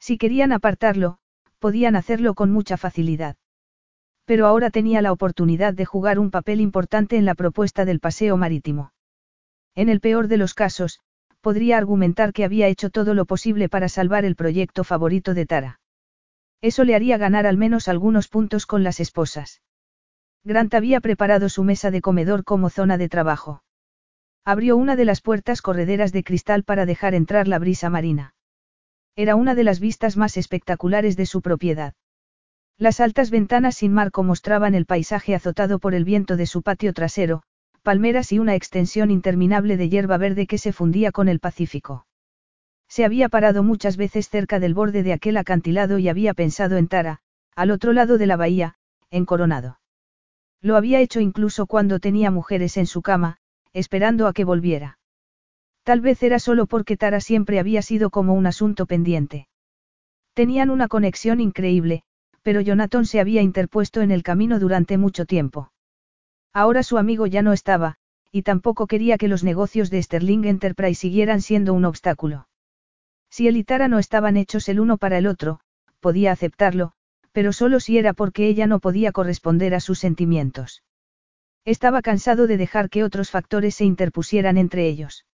Si querían apartarlo, podían hacerlo con mucha facilidad. Pero ahora tenía la oportunidad de jugar un papel importante en la propuesta del paseo marítimo. En el peor de los casos, podría argumentar que había hecho todo lo posible para salvar el proyecto favorito de Tara. Eso le haría ganar al menos algunos puntos con las esposas. Grant había preparado su mesa de comedor como zona de trabajo. Abrió una de las puertas correderas de cristal para dejar entrar la brisa marina. Era una de las vistas más espectaculares de su propiedad. Las altas ventanas sin marco mostraban el paisaje azotado por el viento de su patio trasero, palmeras y una extensión interminable de hierba verde que se fundía con el Pacífico. Se había parado muchas veces cerca del borde de aquel acantilado y había pensado en Tara, al otro lado de la bahía, en Coronado. Lo había hecho incluso cuando tenía mujeres en su cama, esperando a que volviera. Tal vez era solo porque Tara siempre había sido como un asunto pendiente. Tenían una conexión increíble, pero Jonathan se había interpuesto en el camino durante mucho tiempo. Ahora su amigo ya no estaba, y tampoco quería que los negocios de Sterling Enterprise siguieran siendo un obstáculo. Si él y Tara no estaban hechos el uno para el otro, podía aceptarlo, pero solo si era porque ella no podía corresponder a sus sentimientos. Estaba cansado de dejar que otros factores se interpusieran entre ellos.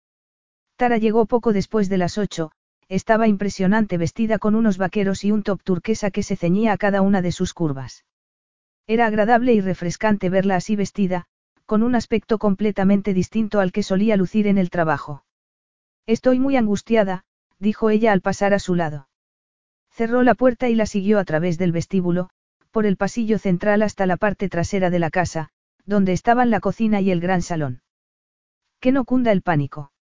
Tara llegó poco después de las ocho, estaba impresionante vestida con unos vaqueros y un top turquesa que se ceñía a cada una de sus curvas. Era agradable y refrescante verla así vestida, con un aspecto completamente distinto al que solía lucir en el trabajo. Estoy muy angustiada, dijo ella al pasar a su lado. Cerró la puerta y la siguió a través del vestíbulo, por el pasillo central hasta la parte trasera de la casa, donde estaban la cocina y el gran salón. Que no cunda el pánico.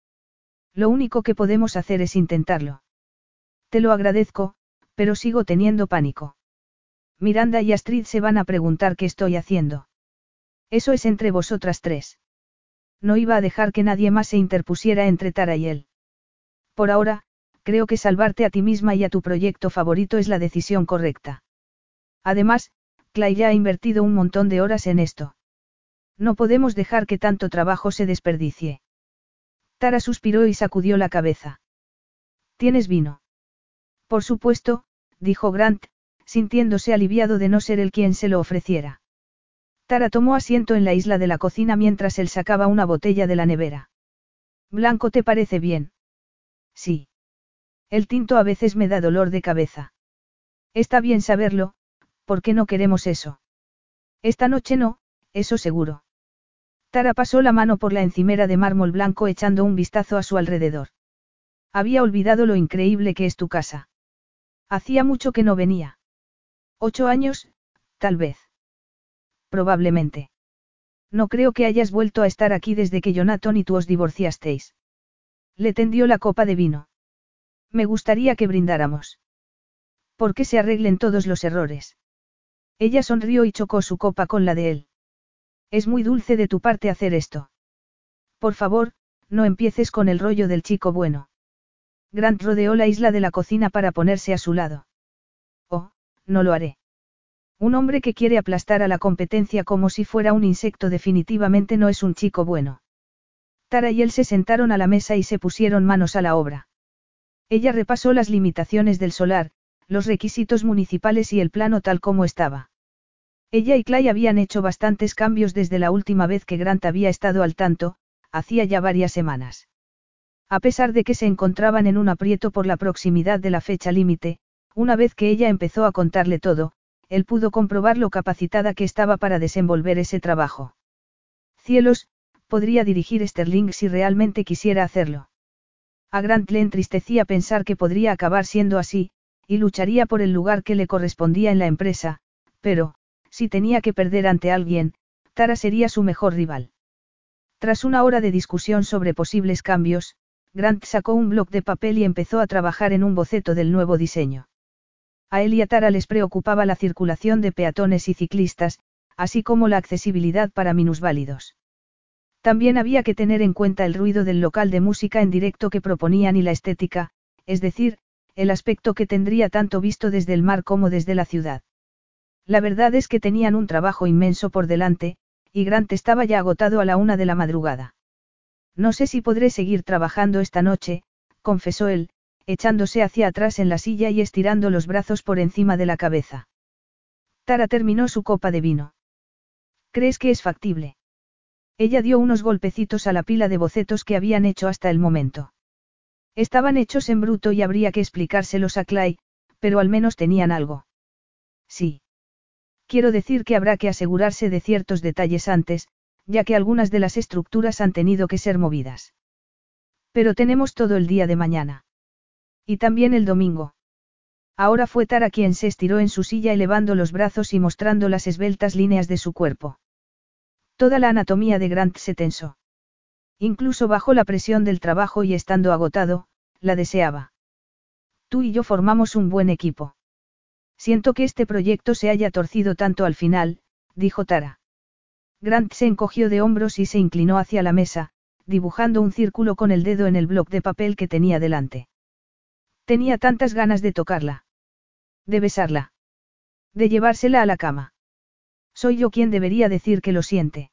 Lo único que podemos hacer es intentarlo. Te lo agradezco, pero sigo teniendo pánico. Miranda y Astrid se van a preguntar qué estoy haciendo. Eso es entre vosotras tres. No iba a dejar que nadie más se interpusiera entre Tara y él. Por ahora, creo que salvarte a ti misma y a tu proyecto favorito es la decisión correcta. Además, Clay ya ha invertido un montón de horas en esto. No podemos dejar que tanto trabajo se desperdicie. Tara suspiró y sacudió la cabeza. ¿Tienes vino? Por supuesto, dijo Grant, sintiéndose aliviado de no ser el quien se lo ofreciera. Tara tomó asiento en la isla de la cocina mientras él sacaba una botella de la nevera. Blanco te parece bien. Sí. El tinto a veces me da dolor de cabeza. Está bien saberlo, ¿por qué no queremos eso? Esta noche no, eso seguro. Tara pasó la mano por la encimera de mármol blanco echando un vistazo a su alrededor. Había olvidado lo increíble que es tu casa. Hacía mucho que no venía. Ocho años, tal vez. Probablemente. No creo que hayas vuelto a estar aquí desde que Jonathan y tú os divorciasteis. Le tendió la copa de vino. Me gustaría que brindáramos. ¿Por qué se arreglen todos los errores? Ella sonrió y chocó su copa con la de él. Es muy dulce de tu parte hacer esto. Por favor, no empieces con el rollo del chico bueno. Grant rodeó la isla de la cocina para ponerse a su lado. Oh, no lo haré. Un hombre que quiere aplastar a la competencia como si fuera un insecto definitivamente no es un chico bueno. Tara y él se sentaron a la mesa y se pusieron manos a la obra. Ella repasó las limitaciones del solar, los requisitos municipales y el plano tal como estaba. Ella y Clay habían hecho bastantes cambios desde la última vez que Grant había estado al tanto, hacía ya varias semanas. A pesar de que se encontraban en un aprieto por la proximidad de la fecha límite, una vez que ella empezó a contarle todo, él pudo comprobar lo capacitada que estaba para desenvolver ese trabajo. Cielos, podría dirigir Sterling si realmente quisiera hacerlo. A Grant le entristecía pensar que podría acabar siendo así, y lucharía por el lugar que le correspondía en la empresa, pero, si tenía que perder ante alguien, Tara sería su mejor rival. Tras una hora de discusión sobre posibles cambios, Grant sacó un bloc de papel y empezó a trabajar en un boceto del nuevo diseño. A él y a Tara les preocupaba la circulación de peatones y ciclistas, así como la accesibilidad para minusválidos. También había que tener en cuenta el ruido del local de música en directo que proponían y la estética, es decir, el aspecto que tendría tanto visto desde el mar como desde la ciudad. La verdad es que tenían un trabajo inmenso por delante, y Grant estaba ya agotado a la una de la madrugada. No sé si podré seguir trabajando esta noche, confesó él, echándose hacia atrás en la silla y estirando los brazos por encima de la cabeza. Tara terminó su copa de vino. ¿Crees que es factible? Ella dio unos golpecitos a la pila de bocetos que habían hecho hasta el momento. Estaban hechos en bruto y habría que explicárselos a Clay, pero al menos tenían algo. Sí. Quiero decir que habrá que asegurarse de ciertos detalles antes, ya que algunas de las estructuras han tenido que ser movidas. Pero tenemos todo el día de mañana. Y también el domingo. Ahora fue Tara quien se estiró en su silla elevando los brazos y mostrando las esbeltas líneas de su cuerpo. Toda la anatomía de Grant se tensó. Incluso bajo la presión del trabajo y estando agotado, la deseaba. Tú y yo formamos un buen equipo. Siento que este proyecto se haya torcido tanto al final, dijo Tara. Grant se encogió de hombros y se inclinó hacia la mesa, dibujando un círculo con el dedo en el bloc de papel que tenía delante. Tenía tantas ganas de tocarla. De besarla. De llevársela a la cama. Soy yo quien debería decir que lo siente.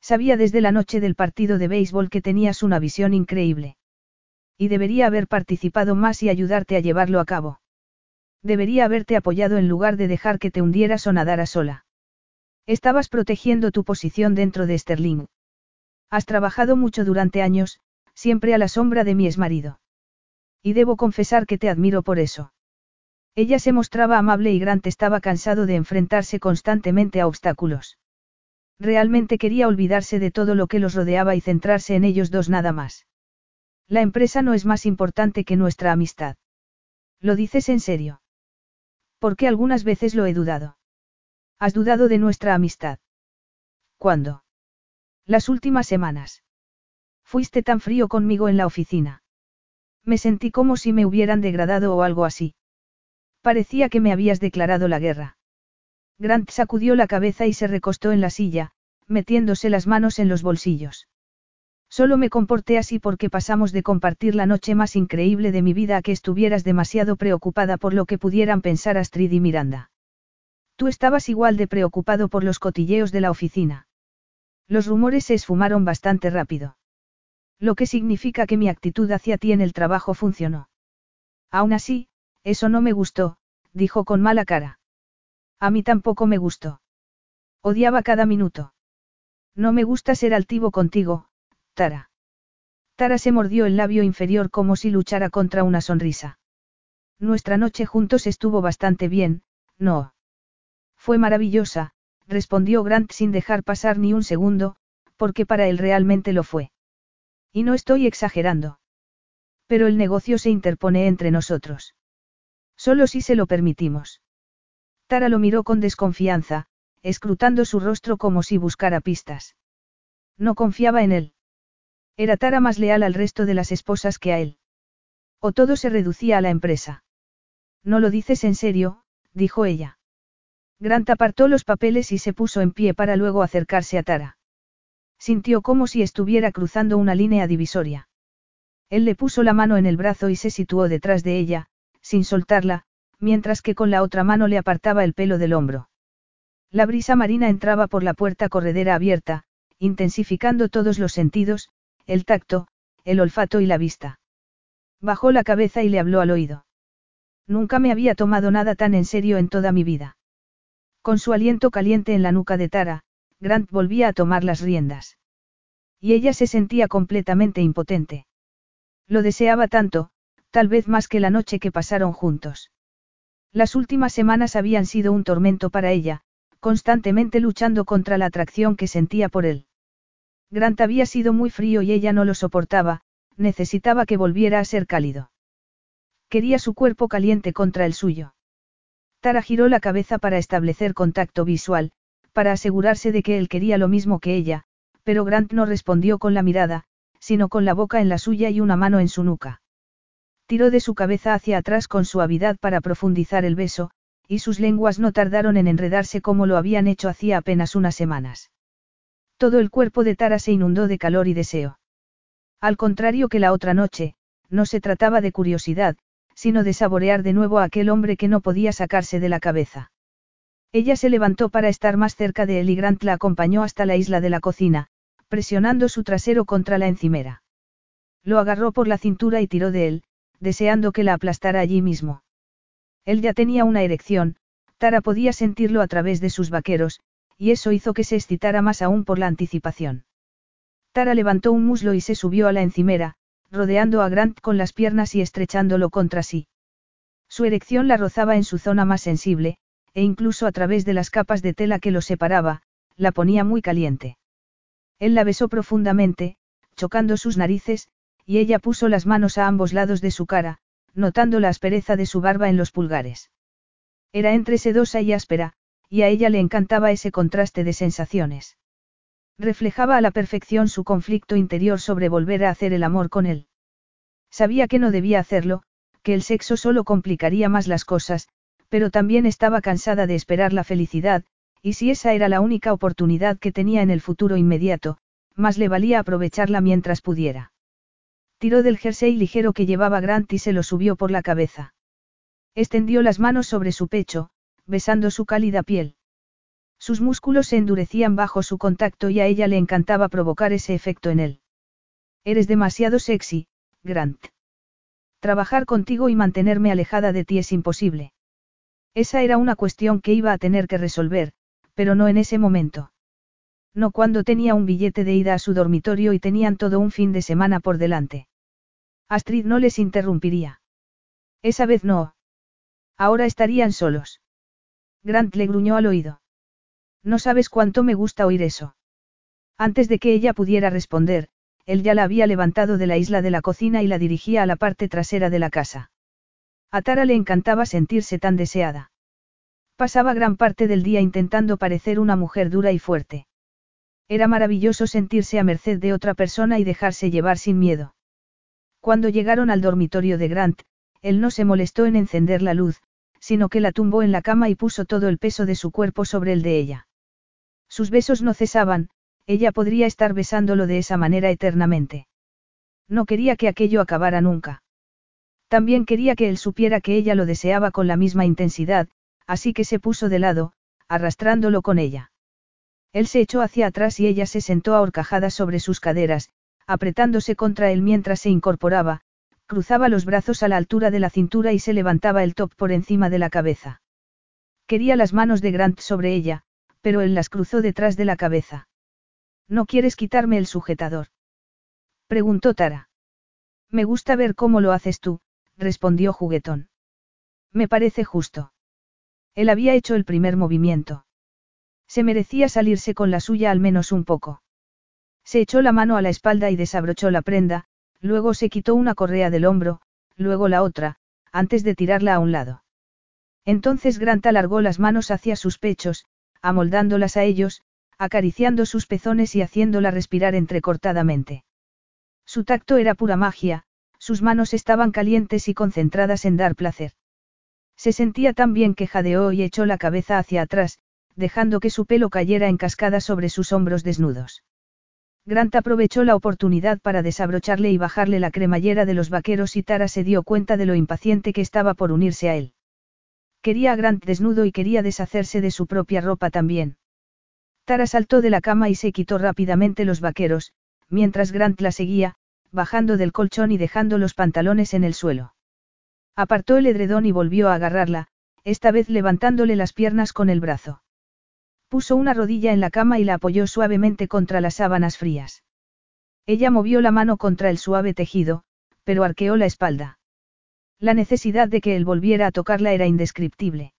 Sabía desde la noche del partido de béisbol que tenías una visión increíble. Y debería haber participado más y ayudarte a llevarlo a cabo. Debería haberte apoyado en lugar de dejar que te hundieras o nadaras sola. Estabas protegiendo tu posición dentro de Sterling. Has trabajado mucho durante años, siempre a la sombra de mi exmarido. Y debo confesar que te admiro por eso. Ella se mostraba amable y Grant estaba cansado de enfrentarse constantemente a obstáculos. Realmente quería olvidarse de todo lo que los rodeaba y centrarse en ellos dos nada más. La empresa no es más importante que nuestra amistad. ¿Lo dices en serio? Porque algunas veces lo he dudado. ¿Has dudado de nuestra amistad? ¿Cuándo? Las últimas semanas. Fuiste tan frío conmigo en la oficina. Me sentí como si me hubieran degradado o algo así. Parecía que me habías declarado la guerra. Grant sacudió la cabeza y se recostó en la silla, metiéndose las manos en los bolsillos. Solo me comporté así porque pasamos de compartir la noche más increíble de mi vida a que estuvieras demasiado preocupada por lo que pudieran pensar Astrid y Miranda. Tú estabas igual de preocupado por los cotilleos de la oficina. Los rumores se esfumaron bastante rápido. Lo que significa que mi actitud hacia ti en el trabajo funcionó. Aún así, eso no me gustó, dijo con mala cara. A mí tampoco me gustó. Odiaba cada minuto. No me gusta ser altivo contigo, Tara. Tara se mordió el labio inferior como si luchara contra una sonrisa. Nuestra noche juntos estuvo bastante bien, ¿no? Fue maravillosa, respondió Grant sin dejar pasar ni un segundo, porque para él realmente lo fue. Y no estoy exagerando. Pero el negocio se interpone entre nosotros. Solo si se lo permitimos. Tara lo miró con desconfianza, escrutando su rostro como si buscara pistas. No confiaba en él. Era Tara más leal al resto de las esposas que a él. O todo se reducía a la empresa. No lo dices en serio, dijo ella. Grant apartó los papeles y se puso en pie para luego acercarse a Tara. Sintió como si estuviera cruzando una línea divisoria. Él le puso la mano en el brazo y se situó detrás de ella, sin soltarla, mientras que con la otra mano le apartaba el pelo del hombro. La brisa marina entraba por la puerta corredera abierta, intensificando todos los sentidos, el tacto, el olfato y la vista. Bajó la cabeza y le habló al oído. Nunca me había tomado nada tan en serio en toda mi vida. Con su aliento caliente en la nuca de Tara, Grant volvía a tomar las riendas. Y ella se sentía completamente impotente. Lo deseaba tanto, tal vez más que la noche que pasaron juntos. Las últimas semanas habían sido un tormento para ella, constantemente luchando contra la atracción que sentía por él. Grant había sido muy frío y ella no lo soportaba, necesitaba que volviera a ser cálido. Quería su cuerpo caliente contra el suyo. Tara giró la cabeza para establecer contacto visual, para asegurarse de que él quería lo mismo que ella, pero Grant no respondió con la mirada, sino con la boca en la suya y una mano en su nuca. Tiró de su cabeza hacia atrás con suavidad para profundizar el beso, y sus lenguas no tardaron en enredarse como lo habían hecho hacía apenas unas semanas. Todo el cuerpo de Tara se inundó de calor y deseo. Al contrario que la otra noche, no se trataba de curiosidad, sino de saborear de nuevo a aquel hombre que no podía sacarse de la cabeza. Ella se levantó para estar más cerca de él y Grant la acompañó hasta la isla de la cocina, presionando su trasero contra la encimera. Lo agarró por la cintura y tiró de él, deseando que la aplastara allí mismo. Él ya tenía una erección, Tara podía sentirlo a través de sus vaqueros, y eso hizo que se excitara más aún por la anticipación. Tara levantó un muslo y se subió a la encimera, rodeando a Grant con las piernas y estrechándolo contra sí. Su erección la rozaba en su zona más sensible, e incluso a través de las capas de tela que lo separaba, la ponía muy caliente. Él la besó profundamente, chocando sus narices, y ella puso las manos a ambos lados de su cara, notando la aspereza de su barba en los pulgares. Era entre sedosa y áspera, y a ella le encantaba ese contraste de sensaciones. Reflejaba a la perfección su conflicto interior sobre volver a hacer el amor con él. Sabía que no debía hacerlo, que el sexo solo complicaría más las cosas, pero también estaba cansada de esperar la felicidad, y si esa era la única oportunidad que tenía en el futuro inmediato, más le valía aprovecharla mientras pudiera. Tiró del jersey ligero que llevaba Grant y se lo subió por la cabeza. Extendió las manos sobre su pecho, besando su cálida piel. Sus músculos se endurecían bajo su contacto y a ella le encantaba provocar ese efecto en él. Eres demasiado sexy, Grant. Trabajar contigo y mantenerme alejada de ti es imposible. Esa era una cuestión que iba a tener que resolver, pero no en ese momento. No cuando tenía un billete de ida a su dormitorio y tenían todo un fin de semana por delante. Astrid no les interrumpiría. Esa vez no. Ahora estarían solos. Grant le gruñó al oído. No sabes cuánto me gusta oír eso. Antes de que ella pudiera responder, él ya la había levantado de la isla de la cocina y la dirigía a la parte trasera de la casa. A Tara le encantaba sentirse tan deseada. Pasaba gran parte del día intentando parecer una mujer dura y fuerte. Era maravilloso sentirse a merced de otra persona y dejarse llevar sin miedo. Cuando llegaron al dormitorio de Grant, él no se molestó en encender la luz, sino que la tumbó en la cama y puso todo el peso de su cuerpo sobre el de ella. Sus besos no cesaban, ella podría estar besándolo de esa manera eternamente. No quería que aquello acabara nunca. También quería que él supiera que ella lo deseaba con la misma intensidad, así que se puso de lado, arrastrándolo con ella. Él se echó hacia atrás y ella se sentó ahorcajada sobre sus caderas, apretándose contra él mientras se incorporaba, cruzaba los brazos a la altura de la cintura y se levantaba el top por encima de la cabeza. Quería las manos de Grant sobre ella, pero él las cruzó detrás de la cabeza. ¿No quieres quitarme el sujetador? Preguntó Tara. Me gusta ver cómo lo haces tú, respondió juguetón. Me parece justo. Él había hecho el primer movimiento. Se merecía salirse con la suya al menos un poco. Se echó la mano a la espalda y desabrochó la prenda, luego se quitó una correa del hombro, luego la otra, antes de tirarla a un lado. Entonces Grant alargó las manos hacia sus pechos, amoldándolas a ellos, acariciando sus pezones y haciéndola respirar entrecortadamente. Su tacto era pura magia, sus manos estaban calientes y concentradas en dar placer. Se sentía tan bien que jadeó y echó la cabeza hacia atrás, dejando que su pelo cayera en cascada sobre sus hombros desnudos. Grant aprovechó la oportunidad para desabrocharle y bajarle la cremallera de los vaqueros y Tara se dio cuenta de lo impaciente que estaba por unirse a él. Quería a Grant desnudo y quería deshacerse de su propia ropa también. Tara saltó de la cama y se quitó rápidamente los vaqueros, mientras Grant la seguía, bajando del colchón y dejando los pantalones en el suelo. Apartó el edredón y volvió a agarrarla, esta vez levantándole las piernas con el brazo. Puso una rodilla en la cama y la apoyó suavemente contra las sábanas frías. Ella movió la mano contra el suave tejido, pero arqueó la espalda. La necesidad de que él volviera a tocarla era indescriptible.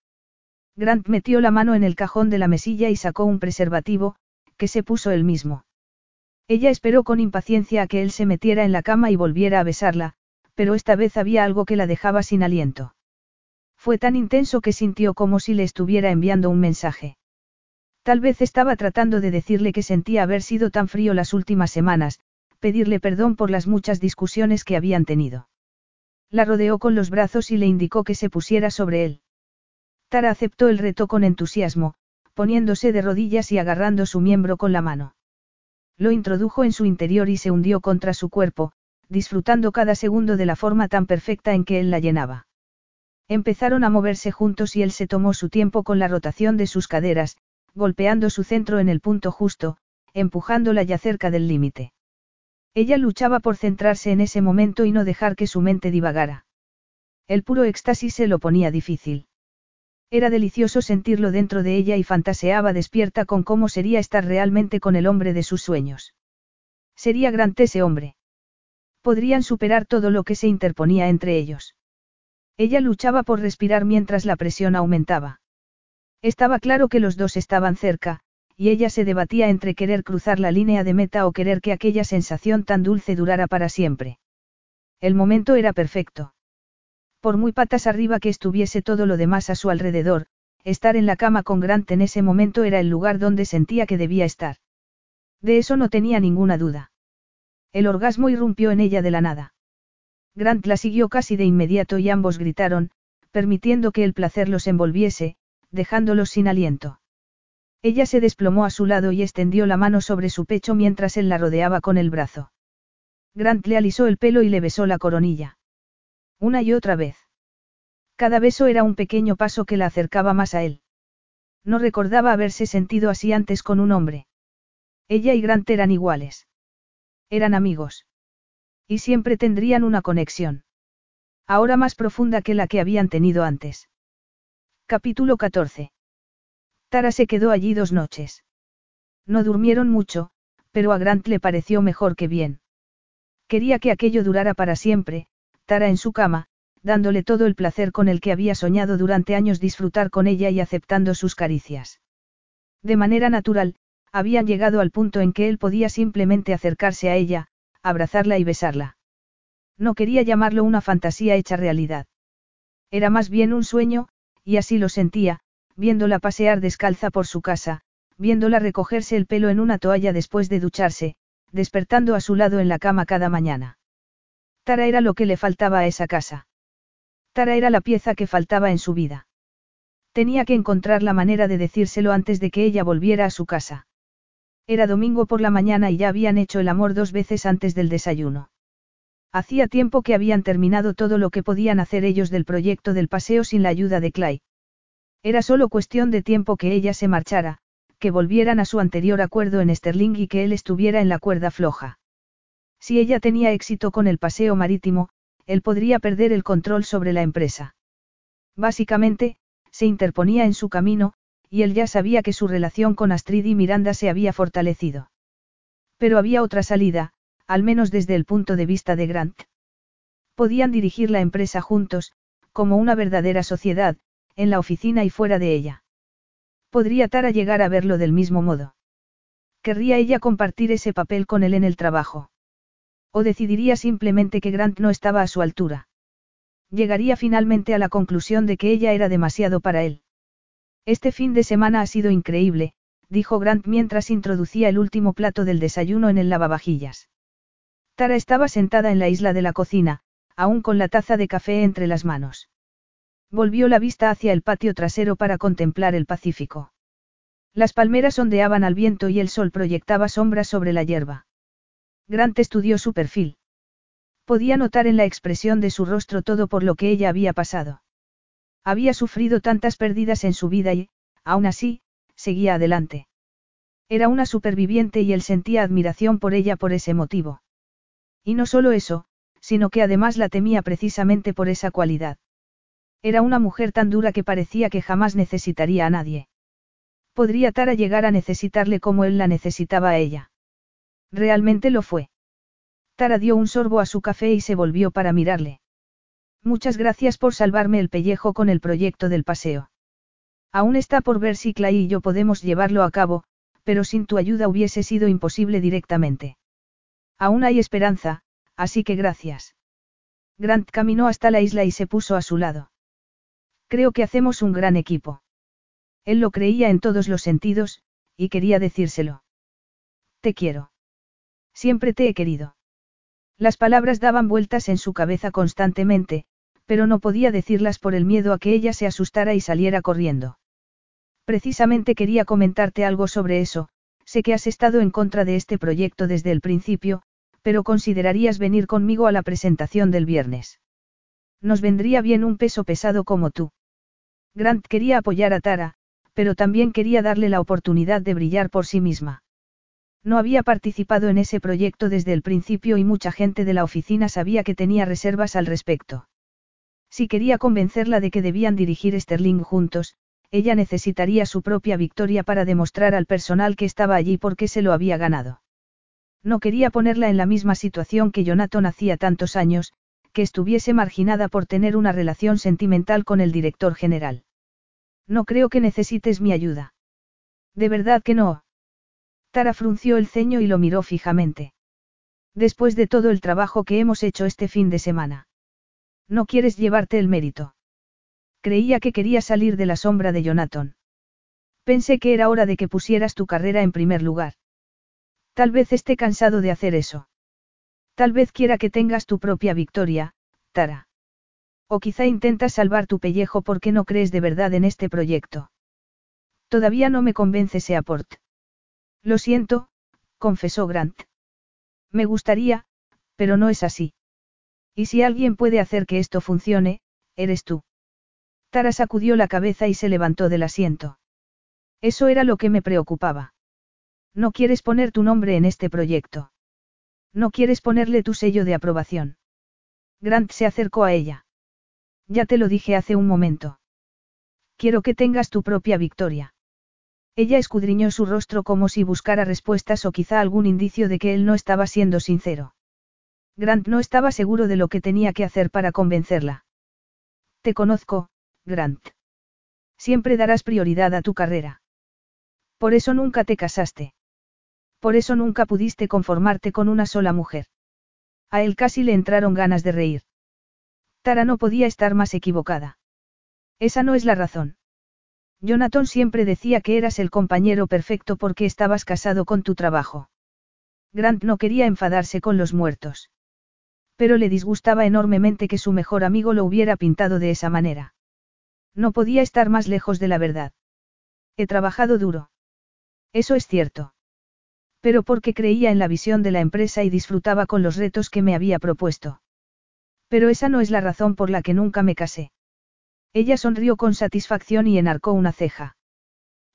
Grant metió la mano en el cajón de la mesilla y sacó un preservativo, que se puso él mismo. Ella esperó con impaciencia a que él se metiera en la cama y volviera a besarla, pero esta vez había algo que la dejaba sin aliento. Fue tan intenso que sintió como si le estuviera enviando un mensaje. Tal vez estaba tratando de decirle que sentía haber sido tan frío las últimas semanas, pedirle perdón por las muchas discusiones que habían tenido. La rodeó con los brazos y le indicó que se pusiera sobre él. Tara aceptó el reto con entusiasmo, poniéndose de rodillas y agarrando su miembro con la mano. Lo introdujo en su interior y se hundió contra su cuerpo, disfrutando cada segundo de la forma tan perfecta en que él la llenaba. Empezaron a moverse juntos y él se tomó su tiempo con la rotación de sus caderas, golpeando su centro en el punto justo, empujándola ya cerca del límite. Ella luchaba por centrarse en ese momento y no dejar que su mente divagara. El puro éxtasis se lo ponía difícil. Era delicioso sentirlo dentro de ella y fantaseaba despierta con cómo sería estar realmente con el hombre de sus sueños. Sería grande ese hombre. Podrían superar todo lo que se interponía entre ellos. Ella luchaba por respirar mientras la presión aumentaba. Estaba claro que los dos estaban cerca, y ella se debatía entre querer cruzar la línea de meta o querer que aquella sensación tan dulce durara para siempre. El momento era perfecto. Por muy patas arriba que estuviese todo lo demás a su alrededor, estar en la cama con Grant en ese momento era el lugar donde sentía que debía estar. De eso no tenía ninguna duda. El orgasmo irrumpió en ella de la nada. Grant la siguió casi de inmediato y ambos gritaron, permitiendo que el placer los envolviese, dejándolos sin aliento. Ella se desplomó a su lado y extendió la mano sobre su pecho mientras él la rodeaba con el brazo. Grant le alisó el pelo y le besó la coronilla. Una y otra vez. Cada beso era un pequeño paso que la acercaba más a él. No recordaba haberse sentido así antes con un hombre. Ella y Grant eran iguales. Eran amigos. Y siempre tendrían una conexión. Ahora más profunda que la que habían tenido antes. Capítulo 14. Tara se quedó allí dos noches. No durmieron mucho, pero a Grant le pareció mejor que bien. Quería que aquello durara para siempre, Tara en su cama, dándole todo el placer con el que había soñado durante años disfrutar con ella y aceptando sus caricias. De manera natural, habían llegado al punto en que él podía simplemente acercarse a ella, abrazarla y besarla. No quería llamarlo una fantasía hecha realidad. Era más bien un sueño, y así lo sentía, viéndola pasear descalza por su casa, viéndola recogerse el pelo en una toalla después de ducharse, despertando a su lado en la cama cada mañana. Tara era lo que le faltaba a esa casa. Tara era la pieza que faltaba en su vida. Tenía que encontrar la manera de decírselo antes de que ella volviera a su casa. Era domingo por la mañana y ya habían hecho el amor dos veces antes del desayuno. Hacía tiempo que habían terminado todo lo que podían hacer ellos del proyecto del paseo sin la ayuda de Clay. Era solo cuestión de tiempo que ella se marchara, que volvieran a su anterior acuerdo en Sterling y que él estuviera en la cuerda floja. Si ella tenía éxito con el paseo marítimo, él podría perder el control sobre la empresa. Básicamente, se interponía en su camino, y él ya sabía que su relación con Astrid y Miranda se había fortalecido. Pero había otra salida, al menos desde el punto de vista de Grant. Podían dirigir la empresa juntos, como una verdadera sociedad, en la oficina y fuera de ella. ¿Podría Tara llegar a verlo del mismo modo? ¿Querría ella compartir ese papel con él en el trabajo? ¿O decidiría simplemente que Grant no estaba a su altura? Llegaría finalmente a la conclusión de que ella era demasiado para él. Este fin de semana ha sido increíble, dijo Grant mientras introducía el último plato del desayuno en el lavavajillas. Tara estaba sentada en la isla de la cocina, aún con la taza de café entre las manos. Volvió la vista hacia el patio trasero para contemplar el Pacífico. Las palmeras ondeaban al viento y el sol proyectaba sombras sobre la hierba. Grant estudió su perfil. Podía notar en la expresión de su rostro todo por lo que ella había pasado. Había sufrido tantas pérdidas en su vida y, aún así, seguía adelante. Era una superviviente y él sentía admiración por ella por ese motivo. Y no solo eso, sino que además la temía precisamente por esa cualidad. Era una mujer tan dura que parecía que jamás necesitaría a nadie. Podría Tara llegar a necesitarle como él la necesitaba a ella. Realmente lo fue. Tara dio un sorbo a su café y se volvió para mirarle. Muchas gracias por salvarme el pellejo con el proyecto del paseo. Aún está por ver si Clay y yo podemos llevarlo a cabo, pero sin tu ayuda hubiese sido imposible directamente. Aún hay esperanza, así que gracias. Grant caminó hasta la isla y se puso a su lado. Creo que hacemos un gran equipo. Él lo creía en todos los sentidos, y quería decírselo. Te quiero. Siempre te he querido. Las palabras daban vueltas en su cabeza constantemente, pero no podía decirlas por el miedo a que ella se asustara y saliera corriendo. Precisamente quería comentarte algo sobre eso, sé que has estado en contra de este proyecto desde el principio, pero considerarías venir conmigo a la presentación del viernes. Nos vendría bien un peso pesado como tú. Grant quería apoyar a Tara, pero también quería darle la oportunidad de brillar por sí misma. No había participado en ese proyecto desde el principio y mucha gente de la oficina sabía que tenía reservas al respecto. Si quería convencerla de que debían dirigir Sterling juntos, ella necesitaría su propia victoria para demostrar al personal que estaba allí por qué se lo había ganado. No quería ponerla en la misma situación que Jonathan hacía tantos años, que estuviese marginada por tener una relación sentimental con el director general. No creo que necesites mi ayuda. De verdad que no. Tara frunció el ceño y lo miró fijamente. Después de todo el trabajo que hemos hecho este fin de semana. No quieres llevarte el mérito. Creía que quería salir de la sombra de Jonathan. Pensé que era hora de que pusieras tu carrera en primer lugar. Tal vez esté cansado de hacer eso. Tal vez quiera que tengas tu propia victoria, Tara. O quizá intentas salvar tu pellejo porque no crees de verdad en este proyecto. Todavía no me convence ese aporte. Lo siento, confesó Grant. Me gustaría, pero no es así. Y si alguien puede hacer que esto funcione, eres tú. Tara sacudió la cabeza y se levantó del asiento. Eso era lo que me preocupaba. No quieres poner tu nombre en este proyecto. No quieres ponerle tu sello de aprobación. Grant se acercó a ella. Ya te lo dije hace un momento. Quiero que tengas tu propia victoria. Ella escudriñó su rostro como si buscara respuestas o quizá algún indicio de que él no estaba siendo sincero. Grant no estaba seguro de lo que tenía que hacer para convencerla. Te conozco, Grant. Siempre darás prioridad a tu carrera. Por eso nunca te casaste. Por eso nunca pudiste conformarte con una sola mujer. A él casi le entraron ganas de reír. Tara no podía estar más equivocada. Esa no es la razón. Jonathan siempre decía que eras el compañero perfecto porque estabas casado con tu trabajo. Grant no quería enfadarse con los muertos. Pero le disgustaba enormemente que su mejor amigo lo hubiera pintado de esa manera. No podía estar más lejos de la verdad. He trabajado duro. Eso es cierto pero porque creía en la visión de la empresa y disfrutaba con los retos que me había propuesto. Pero esa no es la razón por la que nunca me casé. Ella sonrió con satisfacción y enarcó una ceja.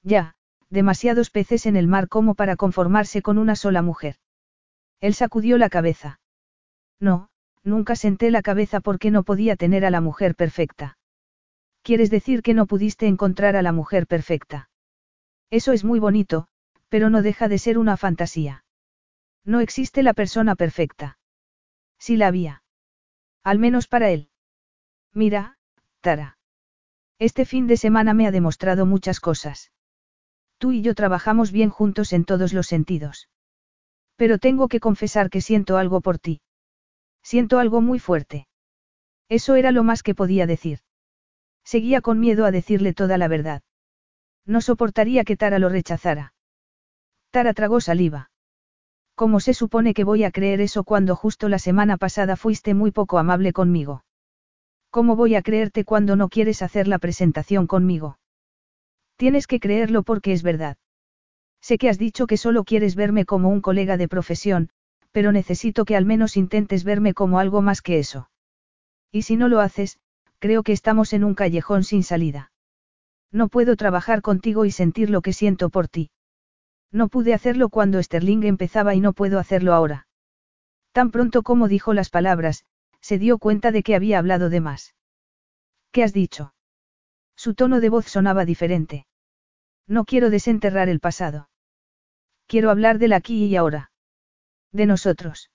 Ya, demasiados peces en el mar como para conformarse con una sola mujer. Él sacudió la cabeza. No, nunca senté la cabeza porque no podía tener a la mujer perfecta. ¿Quieres decir que no pudiste encontrar a la mujer perfecta? Eso es muy bonito, pero no deja de ser una fantasía. No existe la persona perfecta. Si la había. Al menos para él. Mira, Tara. Este fin de semana me ha demostrado muchas cosas. Tú y yo trabajamos bien juntos en todos los sentidos. Pero tengo que confesar que siento algo por ti. Siento algo muy fuerte. Eso era lo más que podía decir. Seguía con miedo a decirle toda la verdad. No soportaría que Tara lo rechazara. Tara tragó saliva. ¿Cómo se supone que voy a creer eso cuando justo la semana pasada fuiste muy poco amable conmigo? ¿Cómo voy a creerte cuando no quieres hacer la presentación conmigo? Tienes que creerlo porque es verdad. Sé que has dicho que solo quieres verme como un colega de profesión, pero necesito que al menos intentes verme como algo más que eso. Y si no lo haces, creo que estamos en un callejón sin salida. No puedo trabajar contigo y sentir lo que siento por ti. No pude hacerlo cuando Sterling empezaba y no puedo hacerlo ahora. Tan pronto como dijo las palabras, se dio cuenta de que había hablado de más. ¿Qué has dicho? Su tono de voz sonaba diferente. No quiero desenterrar el pasado. Quiero hablar del aquí y ahora. De nosotros.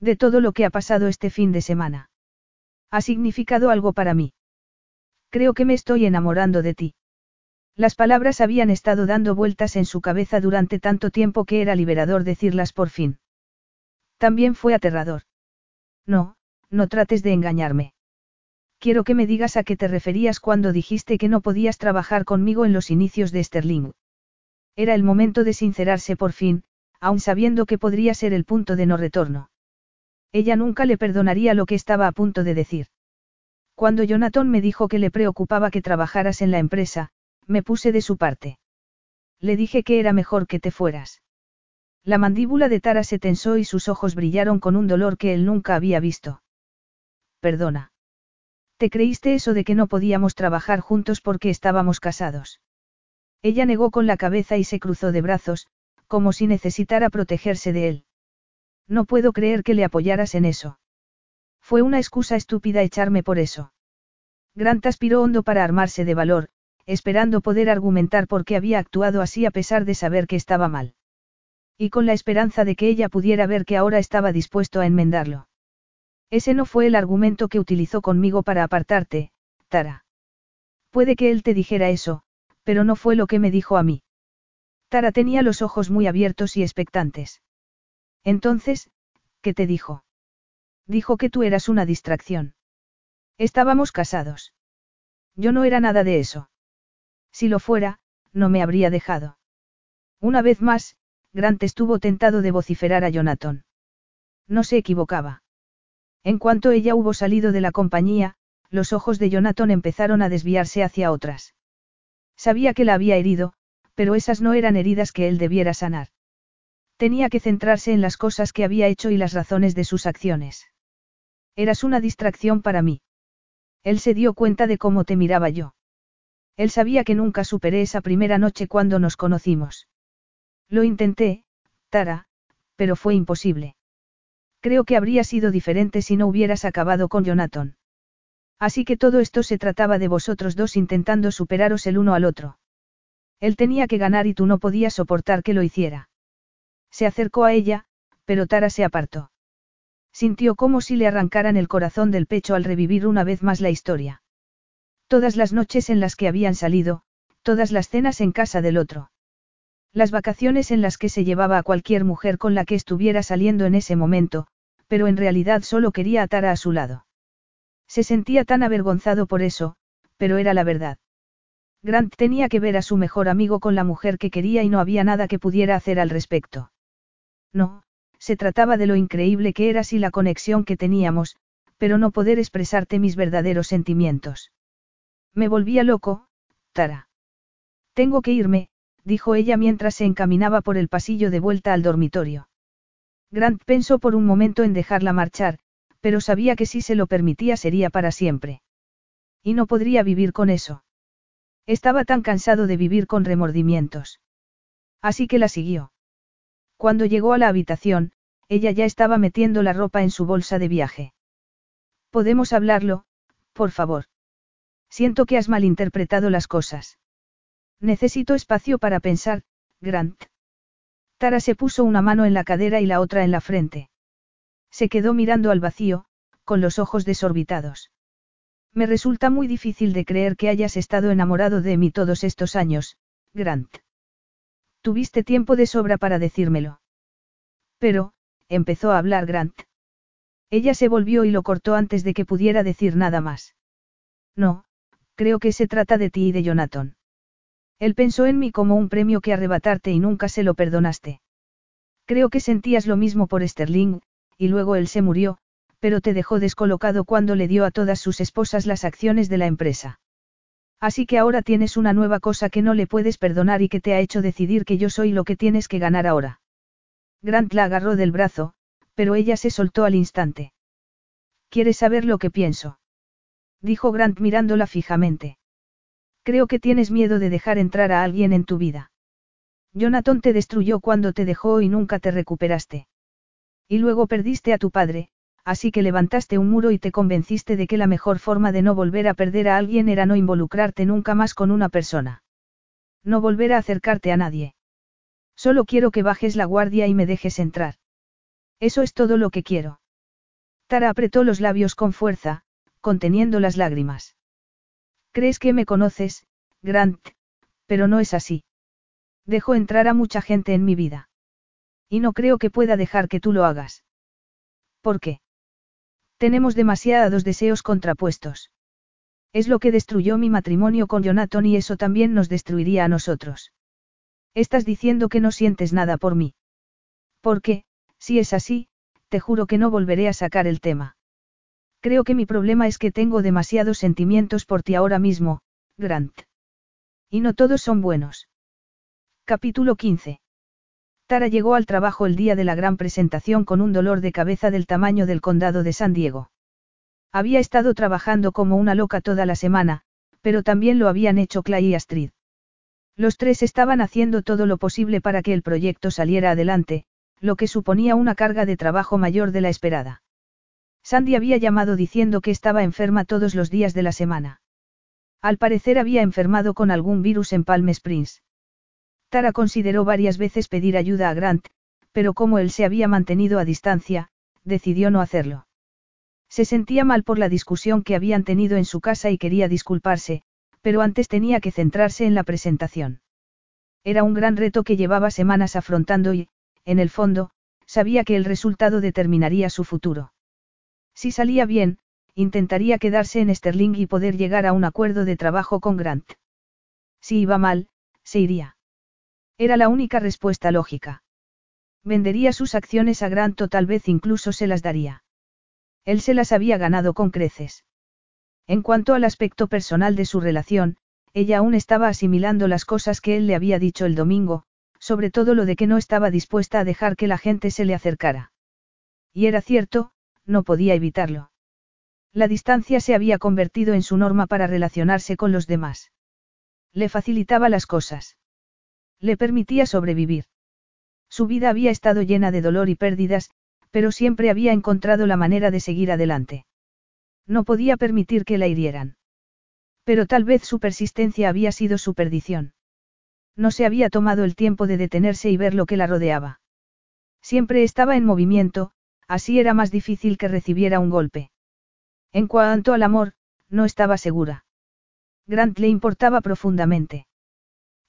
De todo lo que ha pasado este fin de semana. Ha significado algo para mí. Creo que me estoy enamorando de ti. Las palabras habían estado dando vueltas en su cabeza durante tanto tiempo que era liberador decirlas por fin. También fue aterrador. No, no trates de engañarme. Quiero que me digas a qué te referías cuando dijiste que no podías trabajar conmigo en los inicios de Sterling. Era el momento de sincerarse por fin, aun sabiendo que podría ser el punto de no retorno. Ella nunca le perdonaría lo que estaba a punto de decir. Cuando Jonathan me dijo que le preocupaba que trabajaras en la empresa, me puse de su parte. Le dije que era mejor que te fueras. La mandíbula de Tara se tensó y sus ojos brillaron con un dolor que él nunca había visto. Perdona. ¿Te creíste eso de que no podíamos trabajar juntos porque estábamos casados? Ella negó con la cabeza y se cruzó de brazos, como si necesitara protegerse de él. No puedo creer que le apoyaras en eso. Fue una excusa estúpida echarme por eso. Grant aspiró hondo para armarse de valor, esperando poder argumentar por qué había actuado así a pesar de saber que estaba mal. Y con la esperanza de que ella pudiera ver que ahora estaba dispuesto a enmendarlo. Ese no fue el argumento que utilizó conmigo para apartarte, Tara. Puede que él te dijera eso, pero no fue lo que me dijo a mí. Tara tenía los ojos muy abiertos y expectantes. Entonces, ¿qué te dijo? Dijo que tú eras una distracción. Estábamos casados. Yo no era nada de eso. Si lo fuera, no me habría dejado. Una vez más, Grant estuvo tentado de vociferar a Jonathan. No se equivocaba. En cuanto ella hubo salido de la compañía, los ojos de Jonathan empezaron a desviarse hacia otras. Sabía que la había herido, pero esas no eran heridas que él debiera sanar. Tenía que centrarse en las cosas que había hecho y las razones de sus acciones. Eras una distracción para mí. Él se dio cuenta de cómo te miraba yo. Él sabía que nunca superé esa primera noche cuando nos conocimos. Lo intenté, Tara, pero fue imposible. Creo que habría sido diferente si no hubieras acabado con Jonathan. Así que todo esto se trataba de vosotros dos intentando superaros el uno al otro. Él tenía que ganar y tú no podías soportar que lo hiciera. Se acercó a ella, pero Tara se apartó. Sintió como si le arrancaran el corazón del pecho al revivir una vez más la historia. Todas las noches en las que habían salido, todas las cenas en casa del otro. Las vacaciones en las que se llevaba a cualquier mujer con la que estuviera saliendo en ese momento, pero en realidad solo quería a Tara a su lado. Se sentía tan avergonzado por eso, pero era la verdad. Grant tenía que ver a su mejor amigo con la mujer que quería y no había nada que pudiera hacer al respecto. No, se trataba de lo increíble que eras y la conexión que teníamos, pero no poder expresarte mis verdaderos sentimientos. Me volvía loco, Tara. Tengo que irme, dijo ella mientras se encaminaba por el pasillo de vuelta al dormitorio. Grant pensó por un momento en dejarla marchar, pero sabía que si se lo permitía sería para siempre. Y no podría vivir con eso. Estaba tan cansado de vivir con remordimientos. Así que la siguió. Cuando llegó a la habitación, ella ya estaba metiendo la ropa en su bolsa de viaje. ¿Podemos hablarlo, por favor? Siento que has malinterpretado las cosas. Necesito espacio para pensar, Grant. Tara se puso una mano en la cadera y la otra en la frente. Se quedó mirando al vacío, con los ojos desorbitados. Me resulta muy difícil de creer que hayas estado enamorado de mí todos estos años, Grant. Tuviste tiempo de sobra para decírmelo. Pero, empezó a hablar Grant. Ella se volvió y lo cortó antes de que pudiera decir nada más. No, creo que se trata de ti y de Jonathan. Él pensó en mí como un premio que arrebatarte y nunca se lo perdonaste. Creo que sentías lo mismo por Sterling, y luego él se murió, pero te dejó descolocado cuando le dio a todas sus esposas las acciones de la empresa. Así que ahora tienes una nueva cosa que no le puedes perdonar y que te ha hecho decidir que yo soy lo que tienes que ganar ahora. Grant la agarró del brazo, pero ella se soltó al instante. ¿Quieres saber lo que pienso? Dijo Grant mirándola fijamente. Creo que tienes miedo de dejar entrar a alguien en tu vida. Jonathan te destruyó cuando te dejó y nunca te recuperaste. Y luego perdiste a tu padre, así que levantaste un muro y te convenciste de que la mejor forma de no volver a perder a alguien era no involucrarte nunca más con una persona. No volver a acercarte a nadie. Solo quiero que bajes la guardia y me dejes entrar. Eso es todo lo que quiero. Tara apretó los labios con fuerza, conteniendo las lágrimas. Crees que me conoces, Grant, pero no es así. Dejo entrar a mucha gente en mi vida. Y no creo que pueda dejar que tú lo hagas. ¿Por qué? Tenemos demasiados deseos contrapuestos. Es lo que destruyó mi matrimonio con Jonathan y eso también nos destruiría a nosotros. Estás diciendo que no sientes nada por mí. Porque, si es así, te juro que no volveré a sacar el tema. Creo que mi problema es que tengo demasiados sentimientos por ti ahora mismo, Grant. Y no todos son buenos. Capítulo 15. Tara llegó al trabajo el día de la gran presentación con un dolor de cabeza del tamaño del condado de San Diego. Había estado trabajando como una loca toda la semana, pero también lo habían hecho Clay y Astrid. Los tres estaban haciendo todo lo posible para que el proyecto saliera adelante, lo que suponía una carga de trabajo mayor de la esperada. Sandy había llamado diciendo que estaba enferma todos los días de la semana. Al parecer había enfermado con algún virus en Palm Springs. Tara consideró varias veces pedir ayuda a Grant, pero como él se había mantenido a distancia, decidió no hacerlo. Se sentía mal por la discusión que habían tenido en su casa y quería disculparse, pero antes tenía que centrarse en la presentación. Era un gran reto que llevaba semanas afrontando y, en el fondo, sabía que el resultado determinaría su futuro. Si salía bien, intentaría quedarse en Sterling y poder llegar a un acuerdo de trabajo con Grant. Si iba mal, se iría. Era la única respuesta lógica. Vendería sus acciones a Grant o tal vez incluso se las daría. Él se las había ganado con creces. En cuanto al aspecto personal de su relación, ella aún estaba asimilando las cosas que él le había dicho el domingo, sobre todo lo de que no estaba dispuesta a dejar que la gente se le acercara. Y era cierto, no podía evitarlo. La distancia se había convertido en su norma para relacionarse con los demás. Le facilitaba las cosas. Le permitía sobrevivir. Su vida había estado llena de dolor y pérdidas, pero siempre había encontrado la manera de seguir adelante. No podía permitir que la hirieran. Pero tal vez su persistencia había sido su perdición. No se había tomado el tiempo de detenerse y ver lo que la rodeaba. Siempre estaba en movimiento, así era más difícil que recibiera un golpe. En cuanto al amor, no estaba segura. Grant le importaba profundamente.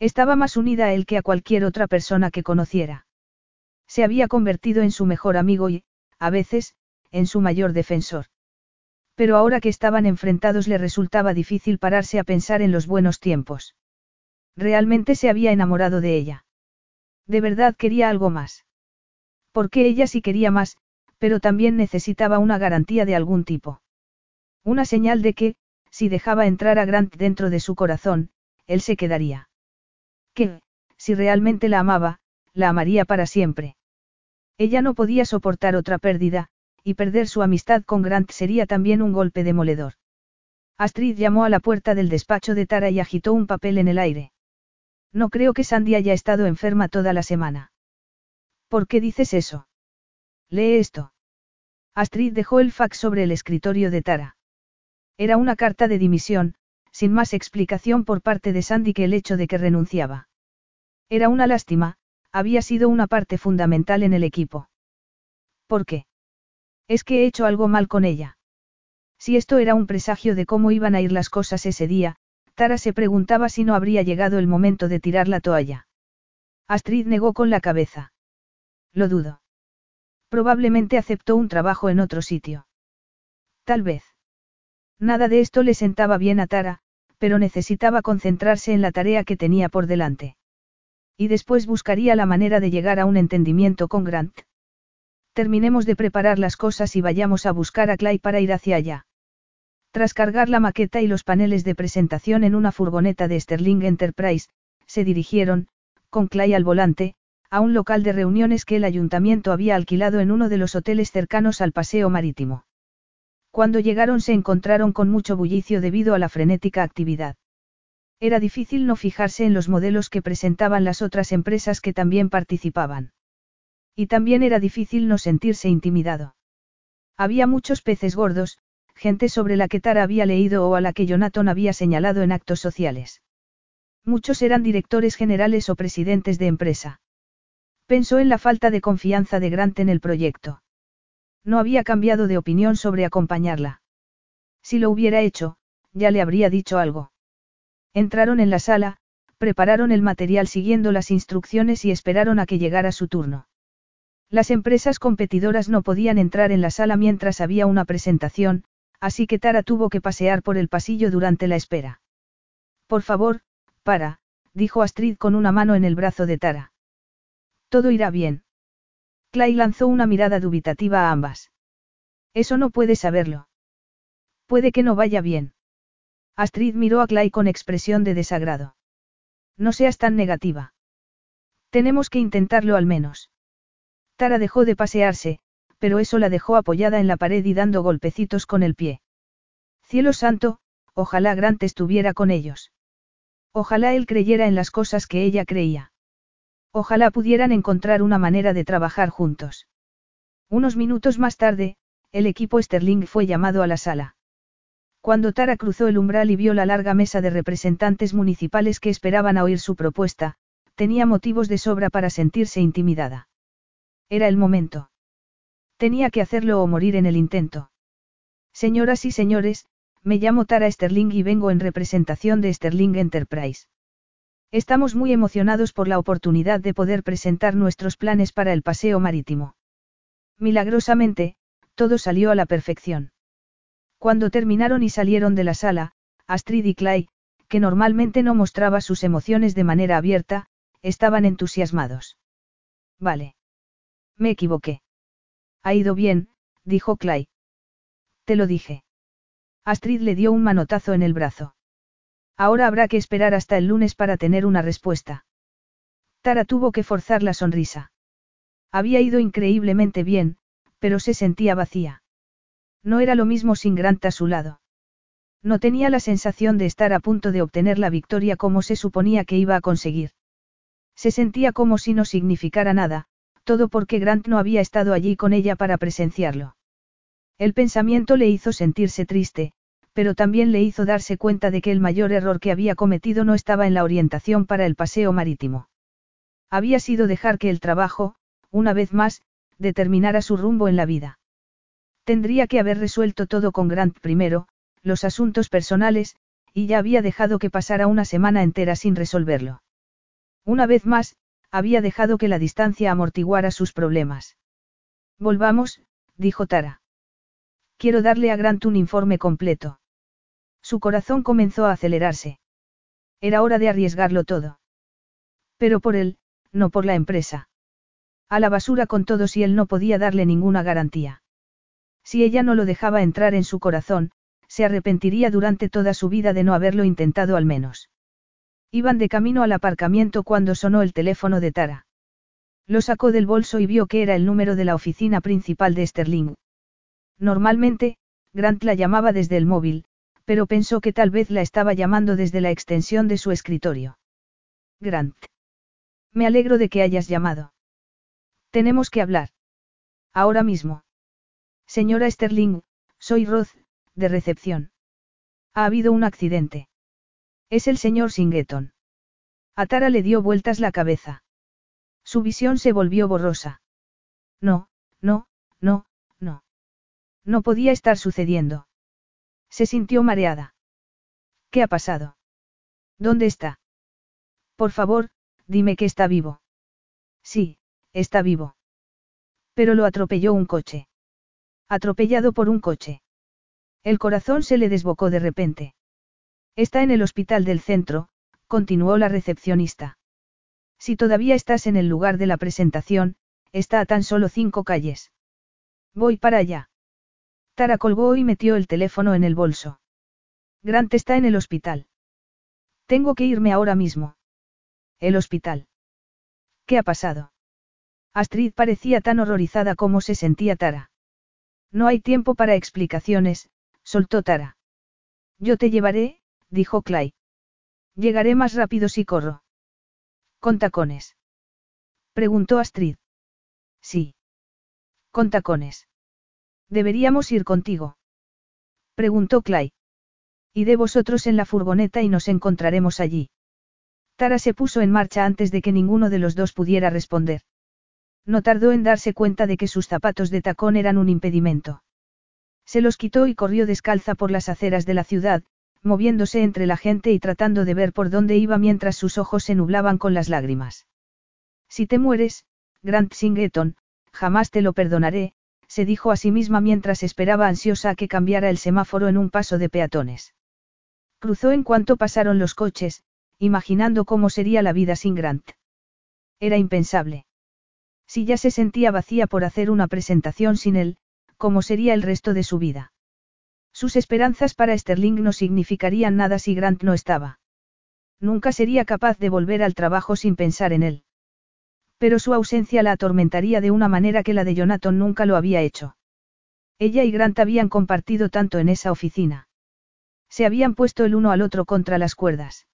Estaba más unida a él que a cualquier otra persona que conociera. Se había convertido en su mejor amigo y, a veces, en su mayor defensor. Pero ahora que estaban enfrentados le resultaba difícil pararse a pensar en los buenos tiempos. Realmente se había enamorado de ella. De verdad quería algo más. Porque ella sí quería más, pero también necesitaba una garantía de algún tipo. Una señal de que, si dejaba entrar a Grant dentro de su corazón, él se quedaría. Que, si realmente la amaba, la amaría para siempre. Ella no podía soportar otra pérdida, y perder su amistad con Grant sería también un golpe demoledor. Astrid llamó a la puerta del despacho de Tara y agitó un papel en el aire. No creo que Sandy haya estado enferma toda la semana. ¿Por qué dices eso? Lee esto. Astrid dejó el fax sobre el escritorio de Tara. Era una carta de dimisión, sin más explicación por parte de Sandy que el hecho de que renunciaba. Era una lástima, había sido una parte fundamental en el equipo. ¿Por qué? Es que he hecho algo mal con ella. Si esto era un presagio de cómo iban a ir las cosas ese día, Tara se preguntaba si no habría llegado el momento de tirar la toalla. Astrid negó con la cabeza. Lo dudo. Probablemente aceptó un trabajo en otro sitio. Tal vez. Nada de esto le sentaba bien a Tara, pero necesitaba concentrarse en la tarea que tenía por delante. Y después buscaría la manera de llegar a un entendimiento con Grant. Terminemos de preparar las cosas y vayamos a buscar a Clay para ir hacia allá. Tras cargar la maqueta y los paneles de presentación en una furgoneta de Sterling Enterprise, se dirigieron, con Clay al volante, a un local de reuniones que el ayuntamiento había alquilado en uno de los hoteles cercanos al paseo marítimo. Cuando llegaron se encontraron con mucho bullicio debido a la frenética actividad. Era difícil no fijarse en los modelos que presentaban las otras empresas que también participaban. Y también era difícil no sentirse intimidado. Había muchos peces gordos, gente sobre la que Tara había leído o a la que Jonathan había señalado en actos sociales. Muchos eran directores generales o presidentes de empresa. Pensó en la falta de confianza de Grant en el proyecto. No había cambiado de opinión sobre acompañarla. Si lo hubiera hecho, ya le habría dicho algo. Entraron en la sala, prepararon el material siguiendo las instrucciones y esperaron a que llegara su turno. Las empresas competidoras no podían entrar en la sala mientras había una presentación, así que Tara tuvo que pasear por el pasillo durante la espera. Por favor, para, dijo Astrid con una mano en el brazo de Tara. Todo irá bien. Clay lanzó una mirada dubitativa a ambas. Eso no puede saberlo. Puede que no vaya bien. Astrid miró a Clay con expresión de desagrado. No seas tan negativa. Tenemos que intentarlo al menos. Tara dejó de pasearse, pero eso la dejó apoyada en la pared y dando golpecitos con el pie. Cielo santo, ojalá Grant estuviera con ellos. Ojalá él creyera en las cosas que ella creía. Ojalá pudieran encontrar una manera de trabajar juntos. Unos minutos más tarde, el equipo Sterling fue llamado a la sala. Cuando Tara cruzó el umbral y vio la larga mesa de representantes municipales que esperaban a oír su propuesta, tenía motivos de sobra para sentirse intimidada. Era el momento. Tenía que hacerlo o morir en el intento. Señoras y señores, me llamo Tara Sterling y vengo en representación de Sterling Enterprise. Estamos muy emocionados por la oportunidad de poder presentar nuestros planes para el paseo marítimo. Milagrosamente, todo salió a la perfección. Cuando terminaron y salieron de la sala, Astrid y Clay, que normalmente no mostraba sus emociones de manera abierta, estaban entusiasmados. Vale. Me equivoqué. Ha ido bien, dijo Clay. Te lo dije. Astrid le dio un manotazo en el brazo. Ahora habrá que esperar hasta el lunes para tener una respuesta. Tara tuvo que forzar la sonrisa. Había ido increíblemente bien, pero se sentía vacía. No era lo mismo sin Grant a su lado. No tenía la sensación de estar a punto de obtener la victoria como se suponía que iba a conseguir. Se sentía como si no significara nada, todo porque Grant no había estado allí con ella para presenciarlo. El pensamiento le hizo sentirse triste, pero también le hizo darse cuenta de que el mayor error que había cometido no estaba en la orientación para el paseo marítimo. Había sido dejar que el trabajo, una vez más, determinara su rumbo en la vida. Tendría que haber resuelto todo con Grant primero, los asuntos personales, y ya había dejado que pasara una semana entera sin resolverlo. Una vez más, había dejado que la distancia amortiguara sus problemas. Volvamos, dijo Tara. Quiero darle a Grant un informe completo. Su corazón comenzó a acelerarse. Era hora de arriesgarlo todo. Pero por él, no por la empresa. A la basura con todo si él no podía darle ninguna garantía. Si ella no lo dejaba entrar en su corazón, se arrepentiría durante toda su vida de no haberlo intentado al menos. Iban de camino al aparcamiento cuando sonó el teléfono de Tara. Lo sacó del bolso y vio que era el número de la oficina principal de Sterling. Normalmente, Grant la llamaba desde el móvil, pero pensó que tal vez la estaba llamando desde la extensión de su escritorio. Grant. Me alegro de que hayas llamado. Tenemos que hablar. Ahora mismo. Señora Sterling, soy Roth, de recepción. Ha habido un accidente. Es el señor Singeton. Atara le dio vueltas la cabeza. Su visión se volvió borrosa. No, no, no, no. No podía estar sucediendo. Se sintió mareada. ¿Qué ha pasado? ¿Dónde está? Por favor, dime que está vivo. Sí, está vivo. Pero lo atropelló un coche. Atropellado por un coche. El corazón se le desbocó de repente. Está en el hospital del centro, continuó la recepcionista. Si todavía estás en el lugar de la presentación, está a tan solo cinco calles. Voy para allá. Tara colgó y metió el teléfono en el bolso. Grant está en el hospital. Tengo que irme ahora mismo. El hospital. ¿Qué ha pasado? Astrid parecía tan horrorizada como se sentía Tara. No hay tiempo para explicaciones, soltó Tara. Yo te llevaré, dijo Clay. Llegaré más rápido si corro. ¿Con tacones? Preguntó Astrid. Sí. Con tacones. Deberíamos ir contigo. Preguntó Clay. De vosotros en la furgoneta y nos encontraremos allí. Tara se puso en marcha antes de que ninguno de los dos pudiera responder. No tardó en darse cuenta de que sus zapatos de tacón eran un impedimento. Se los quitó y corrió descalza por las aceras de la ciudad, moviéndose entre la gente y tratando de ver por dónde iba mientras sus ojos se nublaban con las lágrimas. Si te mueres, Grant Singleton, jamás te lo perdonaré, se dijo a sí misma mientras esperaba ansiosa a que cambiara el semáforo en un paso de peatones. Cruzó en cuanto pasaron los coches, imaginando cómo sería la vida sin Grant. Era impensable. Si ya se sentía vacía por hacer una presentación sin él, ¿cómo sería el resto de su vida? Sus esperanzas para Sterling no significarían nada si Grant no estaba. Nunca sería capaz de volver al trabajo sin pensar en él. Pero su ausencia la atormentaría de una manera que la de Jonathan nunca lo había hecho. Ella y Grant habían compartido tanto en esa oficina. Se habían puesto el uno al otro contra las cuerdas.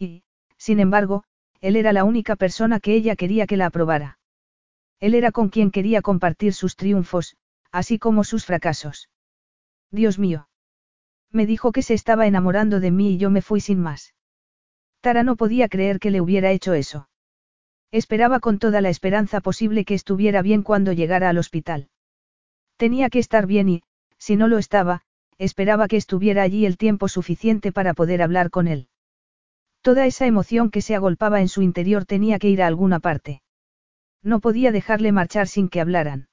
Y, sin embargo, él era la única persona que ella quería que la aprobara. Él era con quien quería compartir sus triunfos, así como sus fracasos. Dios mío. Me dijo que se estaba enamorando de mí y yo me fui sin más. Tara no podía creer que le hubiera hecho eso. Esperaba con toda la esperanza posible que estuviera bien cuando llegara al hospital. Tenía que estar bien y, si no lo estaba, esperaba que estuviera allí el tiempo suficiente para poder hablar con él. Toda esa emoción que se agolpaba en su interior tenía que ir a alguna parte. No podía dejarle marchar sin que hablaran.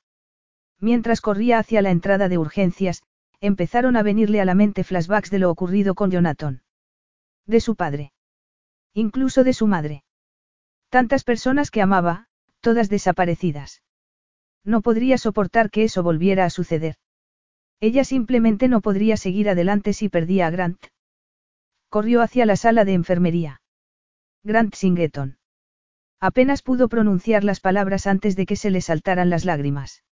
Mientras corría hacia la entrada de urgencias, empezaron a venirle a la mente flashbacks de lo ocurrido con Jonathan. De su padre. Incluso de su madre. Tantas personas que amaba, todas desaparecidas. No podría soportar que eso volviera a suceder. Ella simplemente no podría seguir adelante si perdía a Grant. Corrió hacia la sala de enfermería. Grant Singeton. Apenas pudo pronunciar las palabras antes de que se le saltaran las lágrimas.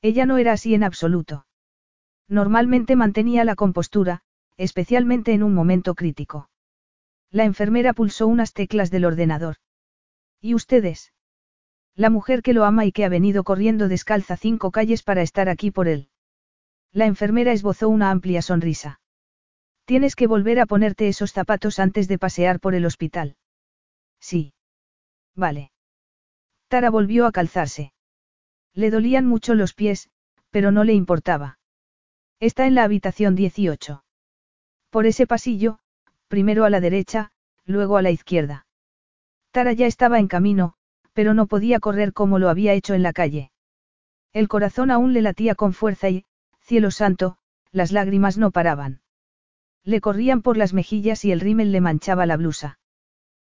Ella no era así en absoluto. Normalmente mantenía la compostura, especialmente en un momento crítico. La enfermera pulsó unas teclas del ordenador. ¿Y ustedes? La mujer que lo ama y que ha venido corriendo descalza cinco calles para estar aquí por él. La enfermera esbozó una amplia sonrisa. Tienes que volver a ponerte esos zapatos antes de pasear por el hospital. Sí. Vale. Tara volvió a calzarse. Le dolían mucho los pies, pero no le importaba. Está en la habitación 18. Por ese pasillo, primero a la derecha, luego a la izquierda. Tara ya estaba en camino, pero no podía correr como lo había hecho en la calle. El corazón aún le latía con fuerza y, cielo santo, las lágrimas no paraban. Le corrían por las mejillas y el rímel le manchaba la blusa.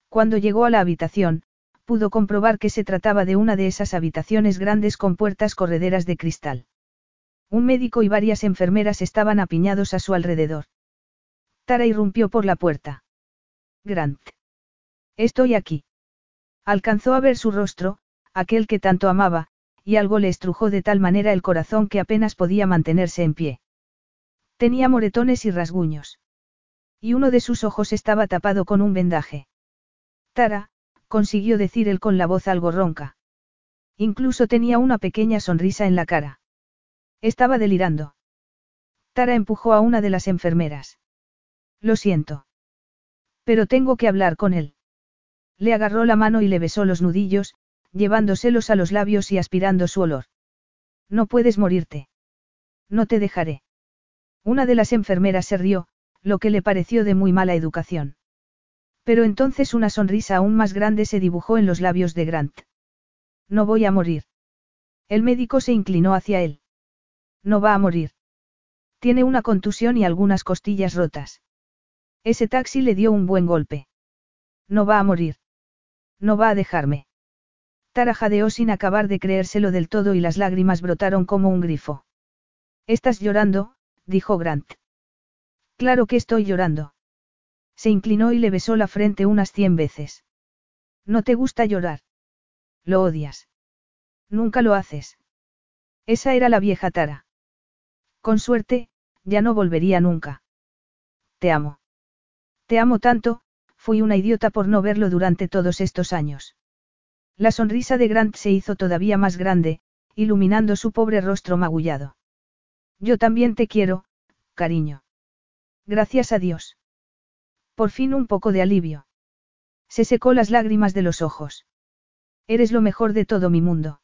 Cuando llegó a la habitación, pudo comprobar que se trataba de una de esas habitaciones grandes con puertas correderas de cristal. Un médico y varias enfermeras estaban apiñados a su alrededor. Tara irrumpió por la puerta. Grant. Estoy aquí. Alcanzó a ver su rostro, aquel que tanto amaba, y algo le estrujó de tal manera el corazón que apenas podía mantenerse en pie. Tenía moretones y rasguños. Y uno de sus ojos estaba tapado con un vendaje. Tara, consiguió decir él con la voz algo ronca. Incluso tenía una pequeña sonrisa en la cara. Estaba delirando. Tara empujó a una de las enfermeras. Lo siento. Pero tengo que hablar con él. Le agarró la mano y le besó los nudillos, llevándoselos a los labios y aspirando su olor. No puedes morirte. No te dejaré. Una de las enfermeras se rió, lo que le pareció de muy mala educación. Pero entonces una sonrisa aún más grande se dibujó en los labios de Grant. No voy a morir. El médico se inclinó hacia él. No va a morir. Tiene una contusión y algunas costillas rotas. Ese taxi le dio un buen golpe. No va a morir. No va a dejarme. Tara jadeó sin acabar de creérselo del todo y las lágrimas brotaron como un grifo. Estás llorando, dijo Grant. Claro que estoy llorando. Se inclinó y le besó la frente unas cien veces. ¿No te gusta llorar? Lo odias. Nunca lo haces. Esa era la vieja Tara. Con suerte, ya no volvería nunca. Te amo. Te amo tanto, fui una idiota por no verlo durante todos estos años. La sonrisa de Grant se hizo todavía más grande, iluminando su pobre rostro magullado. Yo también te quiero, cariño. Gracias a Dios. Por fin un poco de alivio. Se secó las lágrimas de los ojos. Eres lo mejor de todo mi mundo.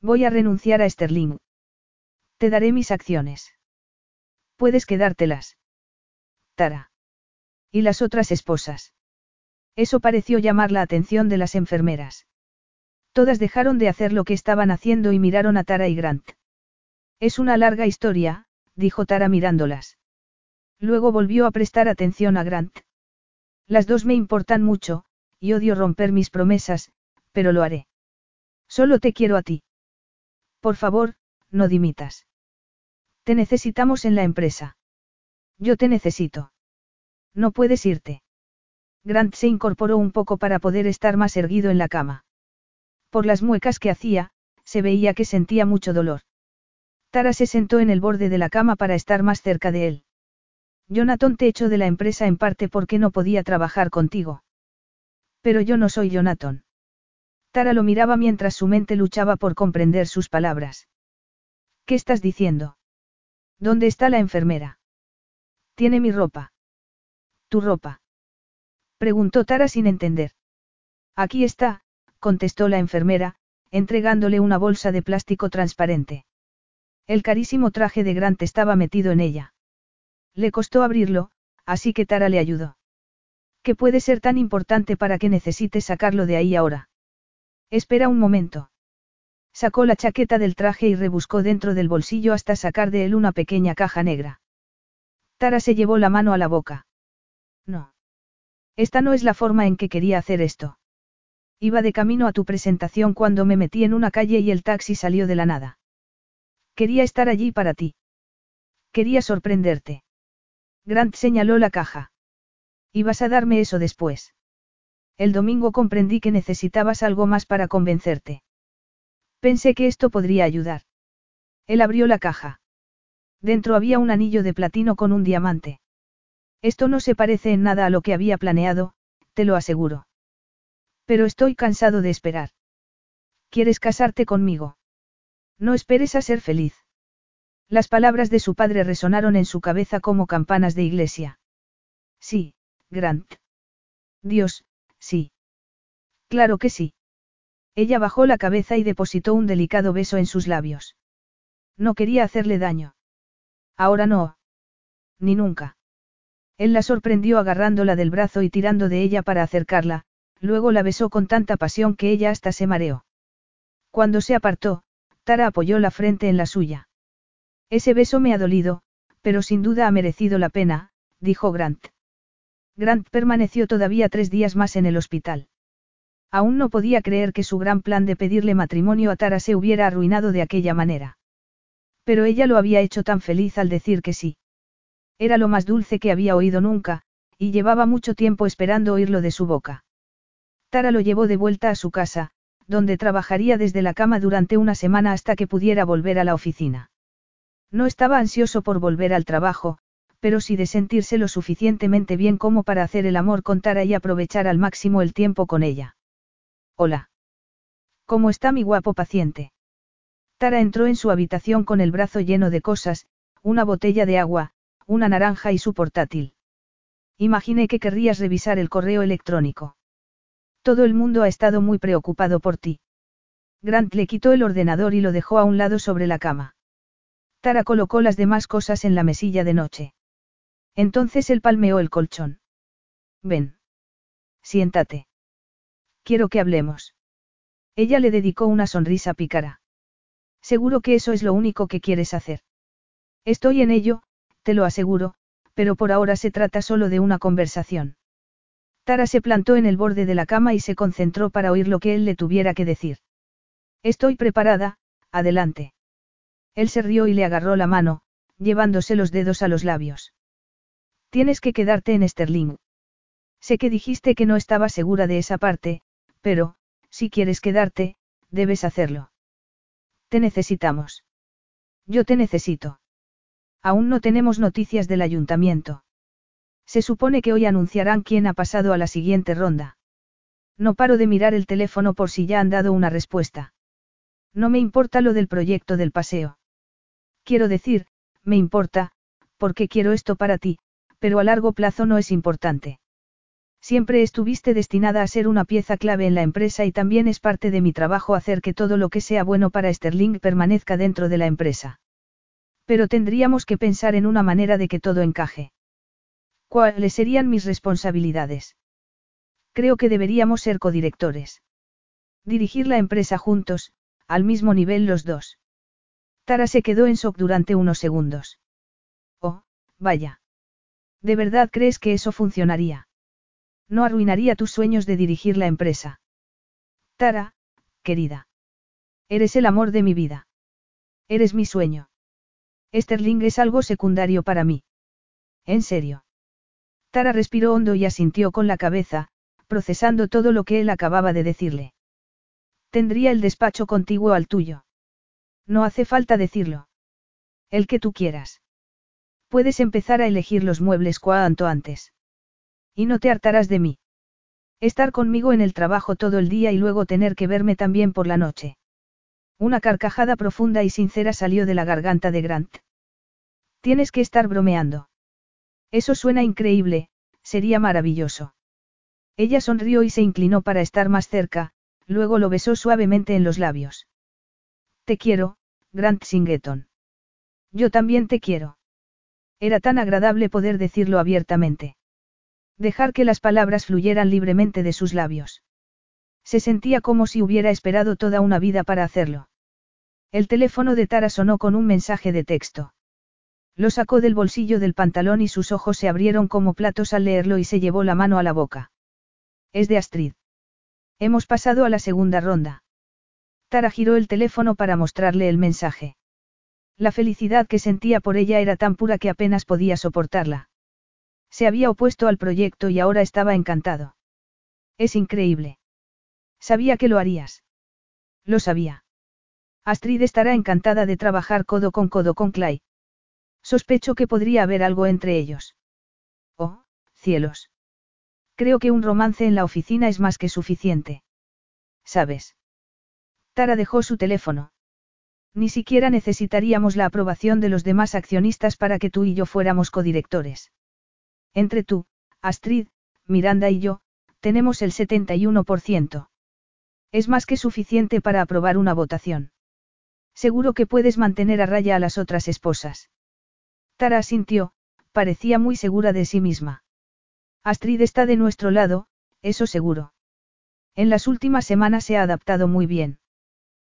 Voy a renunciar a Sterling. Te daré mis acciones. Puedes quedártelas. Tara. Y las otras esposas. Eso pareció llamar la atención de las enfermeras. Todas dejaron de hacer lo que estaban haciendo y miraron a Tara y Grant. Es una larga historia, dijo Tara mirándolas. Luego volvió a prestar atención a Grant. Las dos me importan mucho, y odio romper mis promesas, pero lo haré. Solo te quiero a ti. Por favor, no dimitas. Te necesitamos en la empresa. Yo te necesito. No puedes irte. Grant se incorporó un poco para poder estar más erguido en la cama. Por las muecas que hacía, se veía que sentía mucho dolor. Tara se sentó en el borde de la cama para estar más cerca de él. Jonathan te echó de la empresa en parte porque no podía trabajar contigo. Pero yo no soy Jonathan. Tara lo miraba mientras su mente luchaba por comprender sus palabras. ¿Qué estás diciendo? ¿Dónde está la enfermera? Tiene mi ropa. ¿Tu ropa? Preguntó Tara sin entender. Aquí está, contestó la enfermera, entregándole una bolsa de plástico transparente. El carísimo traje de Grant estaba metido en ella. Le costó abrirlo, así que Tara le ayudó. ¿Qué puede ser tan importante para que necesite sacarlo de ahí ahora? Espera un momento. Sacó la chaqueta del traje y rebuscó dentro del bolsillo hasta sacar de él una pequeña caja negra. Tara se llevó la mano a la boca. No. Esta no es la forma en que quería hacer esto. Iba de camino a tu presentación cuando me metí en una calle y el taxi salió de la nada. Quería estar allí para ti. Quería sorprenderte. Grant señaló la caja. Ibas a darme eso después. El domingo comprendí que necesitabas algo más para convencerte. Pensé que esto podría ayudar. Él abrió la caja. Dentro había un anillo de platino con un diamante. Esto no se parece en nada a lo que había planeado, te lo aseguro. Pero estoy cansado de esperar. ¿Quieres casarte conmigo? No esperes a ser feliz. Las palabras de su padre resonaron en su cabeza como campanas de iglesia. Sí, Grant. Dios, sí. Claro que sí. Ella bajó la cabeza y depositó un delicado beso en sus labios. No quería hacerle daño. Ahora no. Ni nunca. Él la sorprendió agarrándola del brazo y tirando de ella para acercarla, luego la besó con tanta pasión que ella hasta se mareó. Cuando se apartó, Tara apoyó la frente en la suya. Ese beso me ha dolido, pero sin duda ha merecido la pena, dijo Grant. Grant permaneció todavía tres días más en el hospital. Aún no podía creer que su gran plan de pedirle matrimonio a Tara se hubiera arruinado de aquella manera. Pero ella lo había hecho tan feliz al decir que sí. Era lo más dulce que había oído nunca, y llevaba mucho tiempo esperando oírlo de su boca. Tara lo llevó de vuelta a su casa, donde trabajaría desde la cama durante una semana hasta que pudiera volver a la oficina. No estaba ansioso por volver al trabajo, pero sí de sentirse lo suficientemente bien como para hacer el amor con Tara y aprovechar al máximo el tiempo con ella. Hola. ¿Cómo está mi guapo paciente? Tara entró en su habitación con el brazo lleno de cosas, una botella de agua, una naranja y su portátil. Imaginé que querrías revisar el correo electrónico. Todo el mundo ha estado muy preocupado por ti. Grant le quitó el ordenador y lo dejó a un lado sobre la cama. Tara colocó las demás cosas en la mesilla de noche. Entonces él palmeó el colchón. Ven. Siéntate. Quiero que hablemos. Ella le dedicó una sonrisa pícara. Seguro que eso es lo único que quieres hacer. Estoy en ello, te lo aseguro, pero por ahora se trata solo de una conversación. Tara se plantó en el borde de la cama y se concentró para oír lo que él le tuviera que decir. Estoy preparada, adelante. Él se rió y le agarró la mano, llevándose los dedos a los labios. Tienes que quedarte en Sterling. Sé que dijiste que no estaba segura de esa parte, pero, si quieres quedarte, debes hacerlo. Te necesitamos. Yo te necesito. Aún no tenemos noticias del ayuntamiento. Se supone que hoy anunciarán quién ha pasado a la siguiente ronda. No paro de mirar el teléfono por si ya han dado una respuesta. No me importa lo del proyecto del paseo. Quiero decir, me importa, porque quiero esto para ti, pero a largo plazo no es importante. Siempre estuviste destinada a ser una pieza clave en la empresa y también es parte de mi trabajo hacer que todo lo que sea bueno para Sterling permanezca dentro de la empresa. Pero tendríamos que pensar en una manera de que todo encaje. ¿Cuáles serían mis responsabilidades? Creo que deberíamos ser codirectores. Dirigir la empresa juntos, al mismo nivel los dos. Tara se quedó en shock durante unos segundos. Oh, vaya. ¿De verdad crees que eso funcionaría? No arruinaría tus sueños de dirigir la empresa. Tara, querida. Eres el amor de mi vida. Eres mi sueño. Sterling es algo secundario para mí. En serio. Tara respiró hondo y asintió con la cabeza, procesando todo lo que él acababa de decirle. Tendría el despacho contiguo al tuyo. No hace falta decirlo. El que tú quieras. Puedes empezar a elegir los muebles cuanto antes. Y no te hartarás de mí. Estar conmigo en el trabajo todo el día y luego tener que verme también por la noche. Una carcajada profunda y sincera salió de la garganta de Grant. Tienes que estar bromeando. Eso suena increíble, sería maravilloso. Ella sonrió y se inclinó para estar más cerca, luego lo besó suavemente en los labios. Te quiero, Grant Singeton. Yo también te quiero. Era tan agradable poder decirlo abiertamente. Dejar que las palabras fluyeran libremente de sus labios. Se sentía como si hubiera esperado toda una vida para hacerlo. El teléfono de Tara sonó con un mensaje de texto. Lo sacó del bolsillo del pantalón y sus ojos se abrieron como platos al leerlo y se llevó la mano a la boca. Es de Astrid. Hemos pasado a la segunda ronda. Tara giró el teléfono para mostrarle el mensaje. La felicidad que sentía por ella era tan pura que apenas podía soportarla. Se había opuesto al proyecto y ahora estaba encantado. Es increíble. Sabía que lo harías. Lo sabía. Astrid estará encantada de trabajar codo con codo con Clay. Sospecho que podría haber algo entre ellos. Oh, cielos. Creo que un romance en la oficina es más que suficiente. ¿Sabes? Tara dejó su teléfono. Ni siquiera necesitaríamos la aprobación de los demás accionistas para que tú y yo fuéramos codirectores. Entre tú, Astrid, Miranda y yo, tenemos el 71%. Es más que suficiente para aprobar una votación. Seguro que puedes mantener a raya a las otras esposas. Tara asintió, parecía muy segura de sí misma. Astrid está de nuestro lado, eso seguro. En las últimas semanas se ha adaptado muy bien.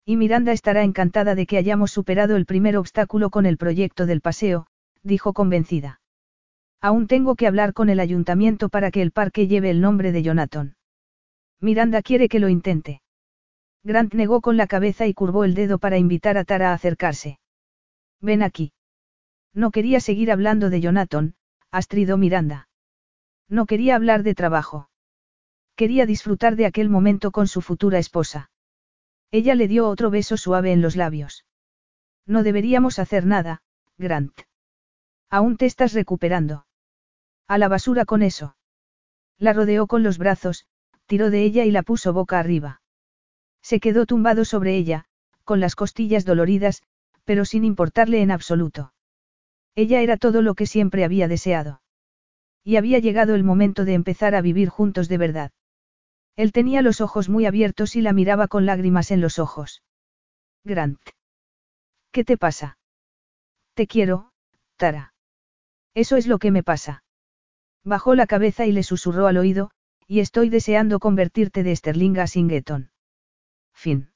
Y Miranda estará encantada de que hayamos superado el primer obstáculo con el proyecto del paseo, dijo convencida. Aún tengo que hablar con el ayuntamiento para que el parque lleve el nombre de Jonathan. Miranda quiere que lo intente. Grant negó con la cabeza y curvó el dedo para invitar a Tara a acercarse. Ven aquí. No quería seguir hablando de Jonathan, astridó Miranda. No quería hablar de trabajo. Quería disfrutar de aquel momento con su futura esposa. Ella le dio otro beso suave en los labios. No deberíamos hacer nada, Grant. Aún te estás recuperando. A la basura con eso. La rodeó con los brazos, tiró de ella y la puso boca arriba. Se quedó tumbado sobre ella, con las costillas doloridas, pero sin importarle en absoluto. Ella era todo lo que siempre había deseado. Y había llegado el momento de empezar a vivir juntos de verdad. Él tenía los ojos muy abiertos y la miraba con lágrimas en los ojos. Grant. ¿Qué te pasa? Te quiero, Tara. Eso es lo que me pasa. Bajó la cabeza y le susurró al oído, y estoy deseando convertirte de Sterling a Singeton. Fin.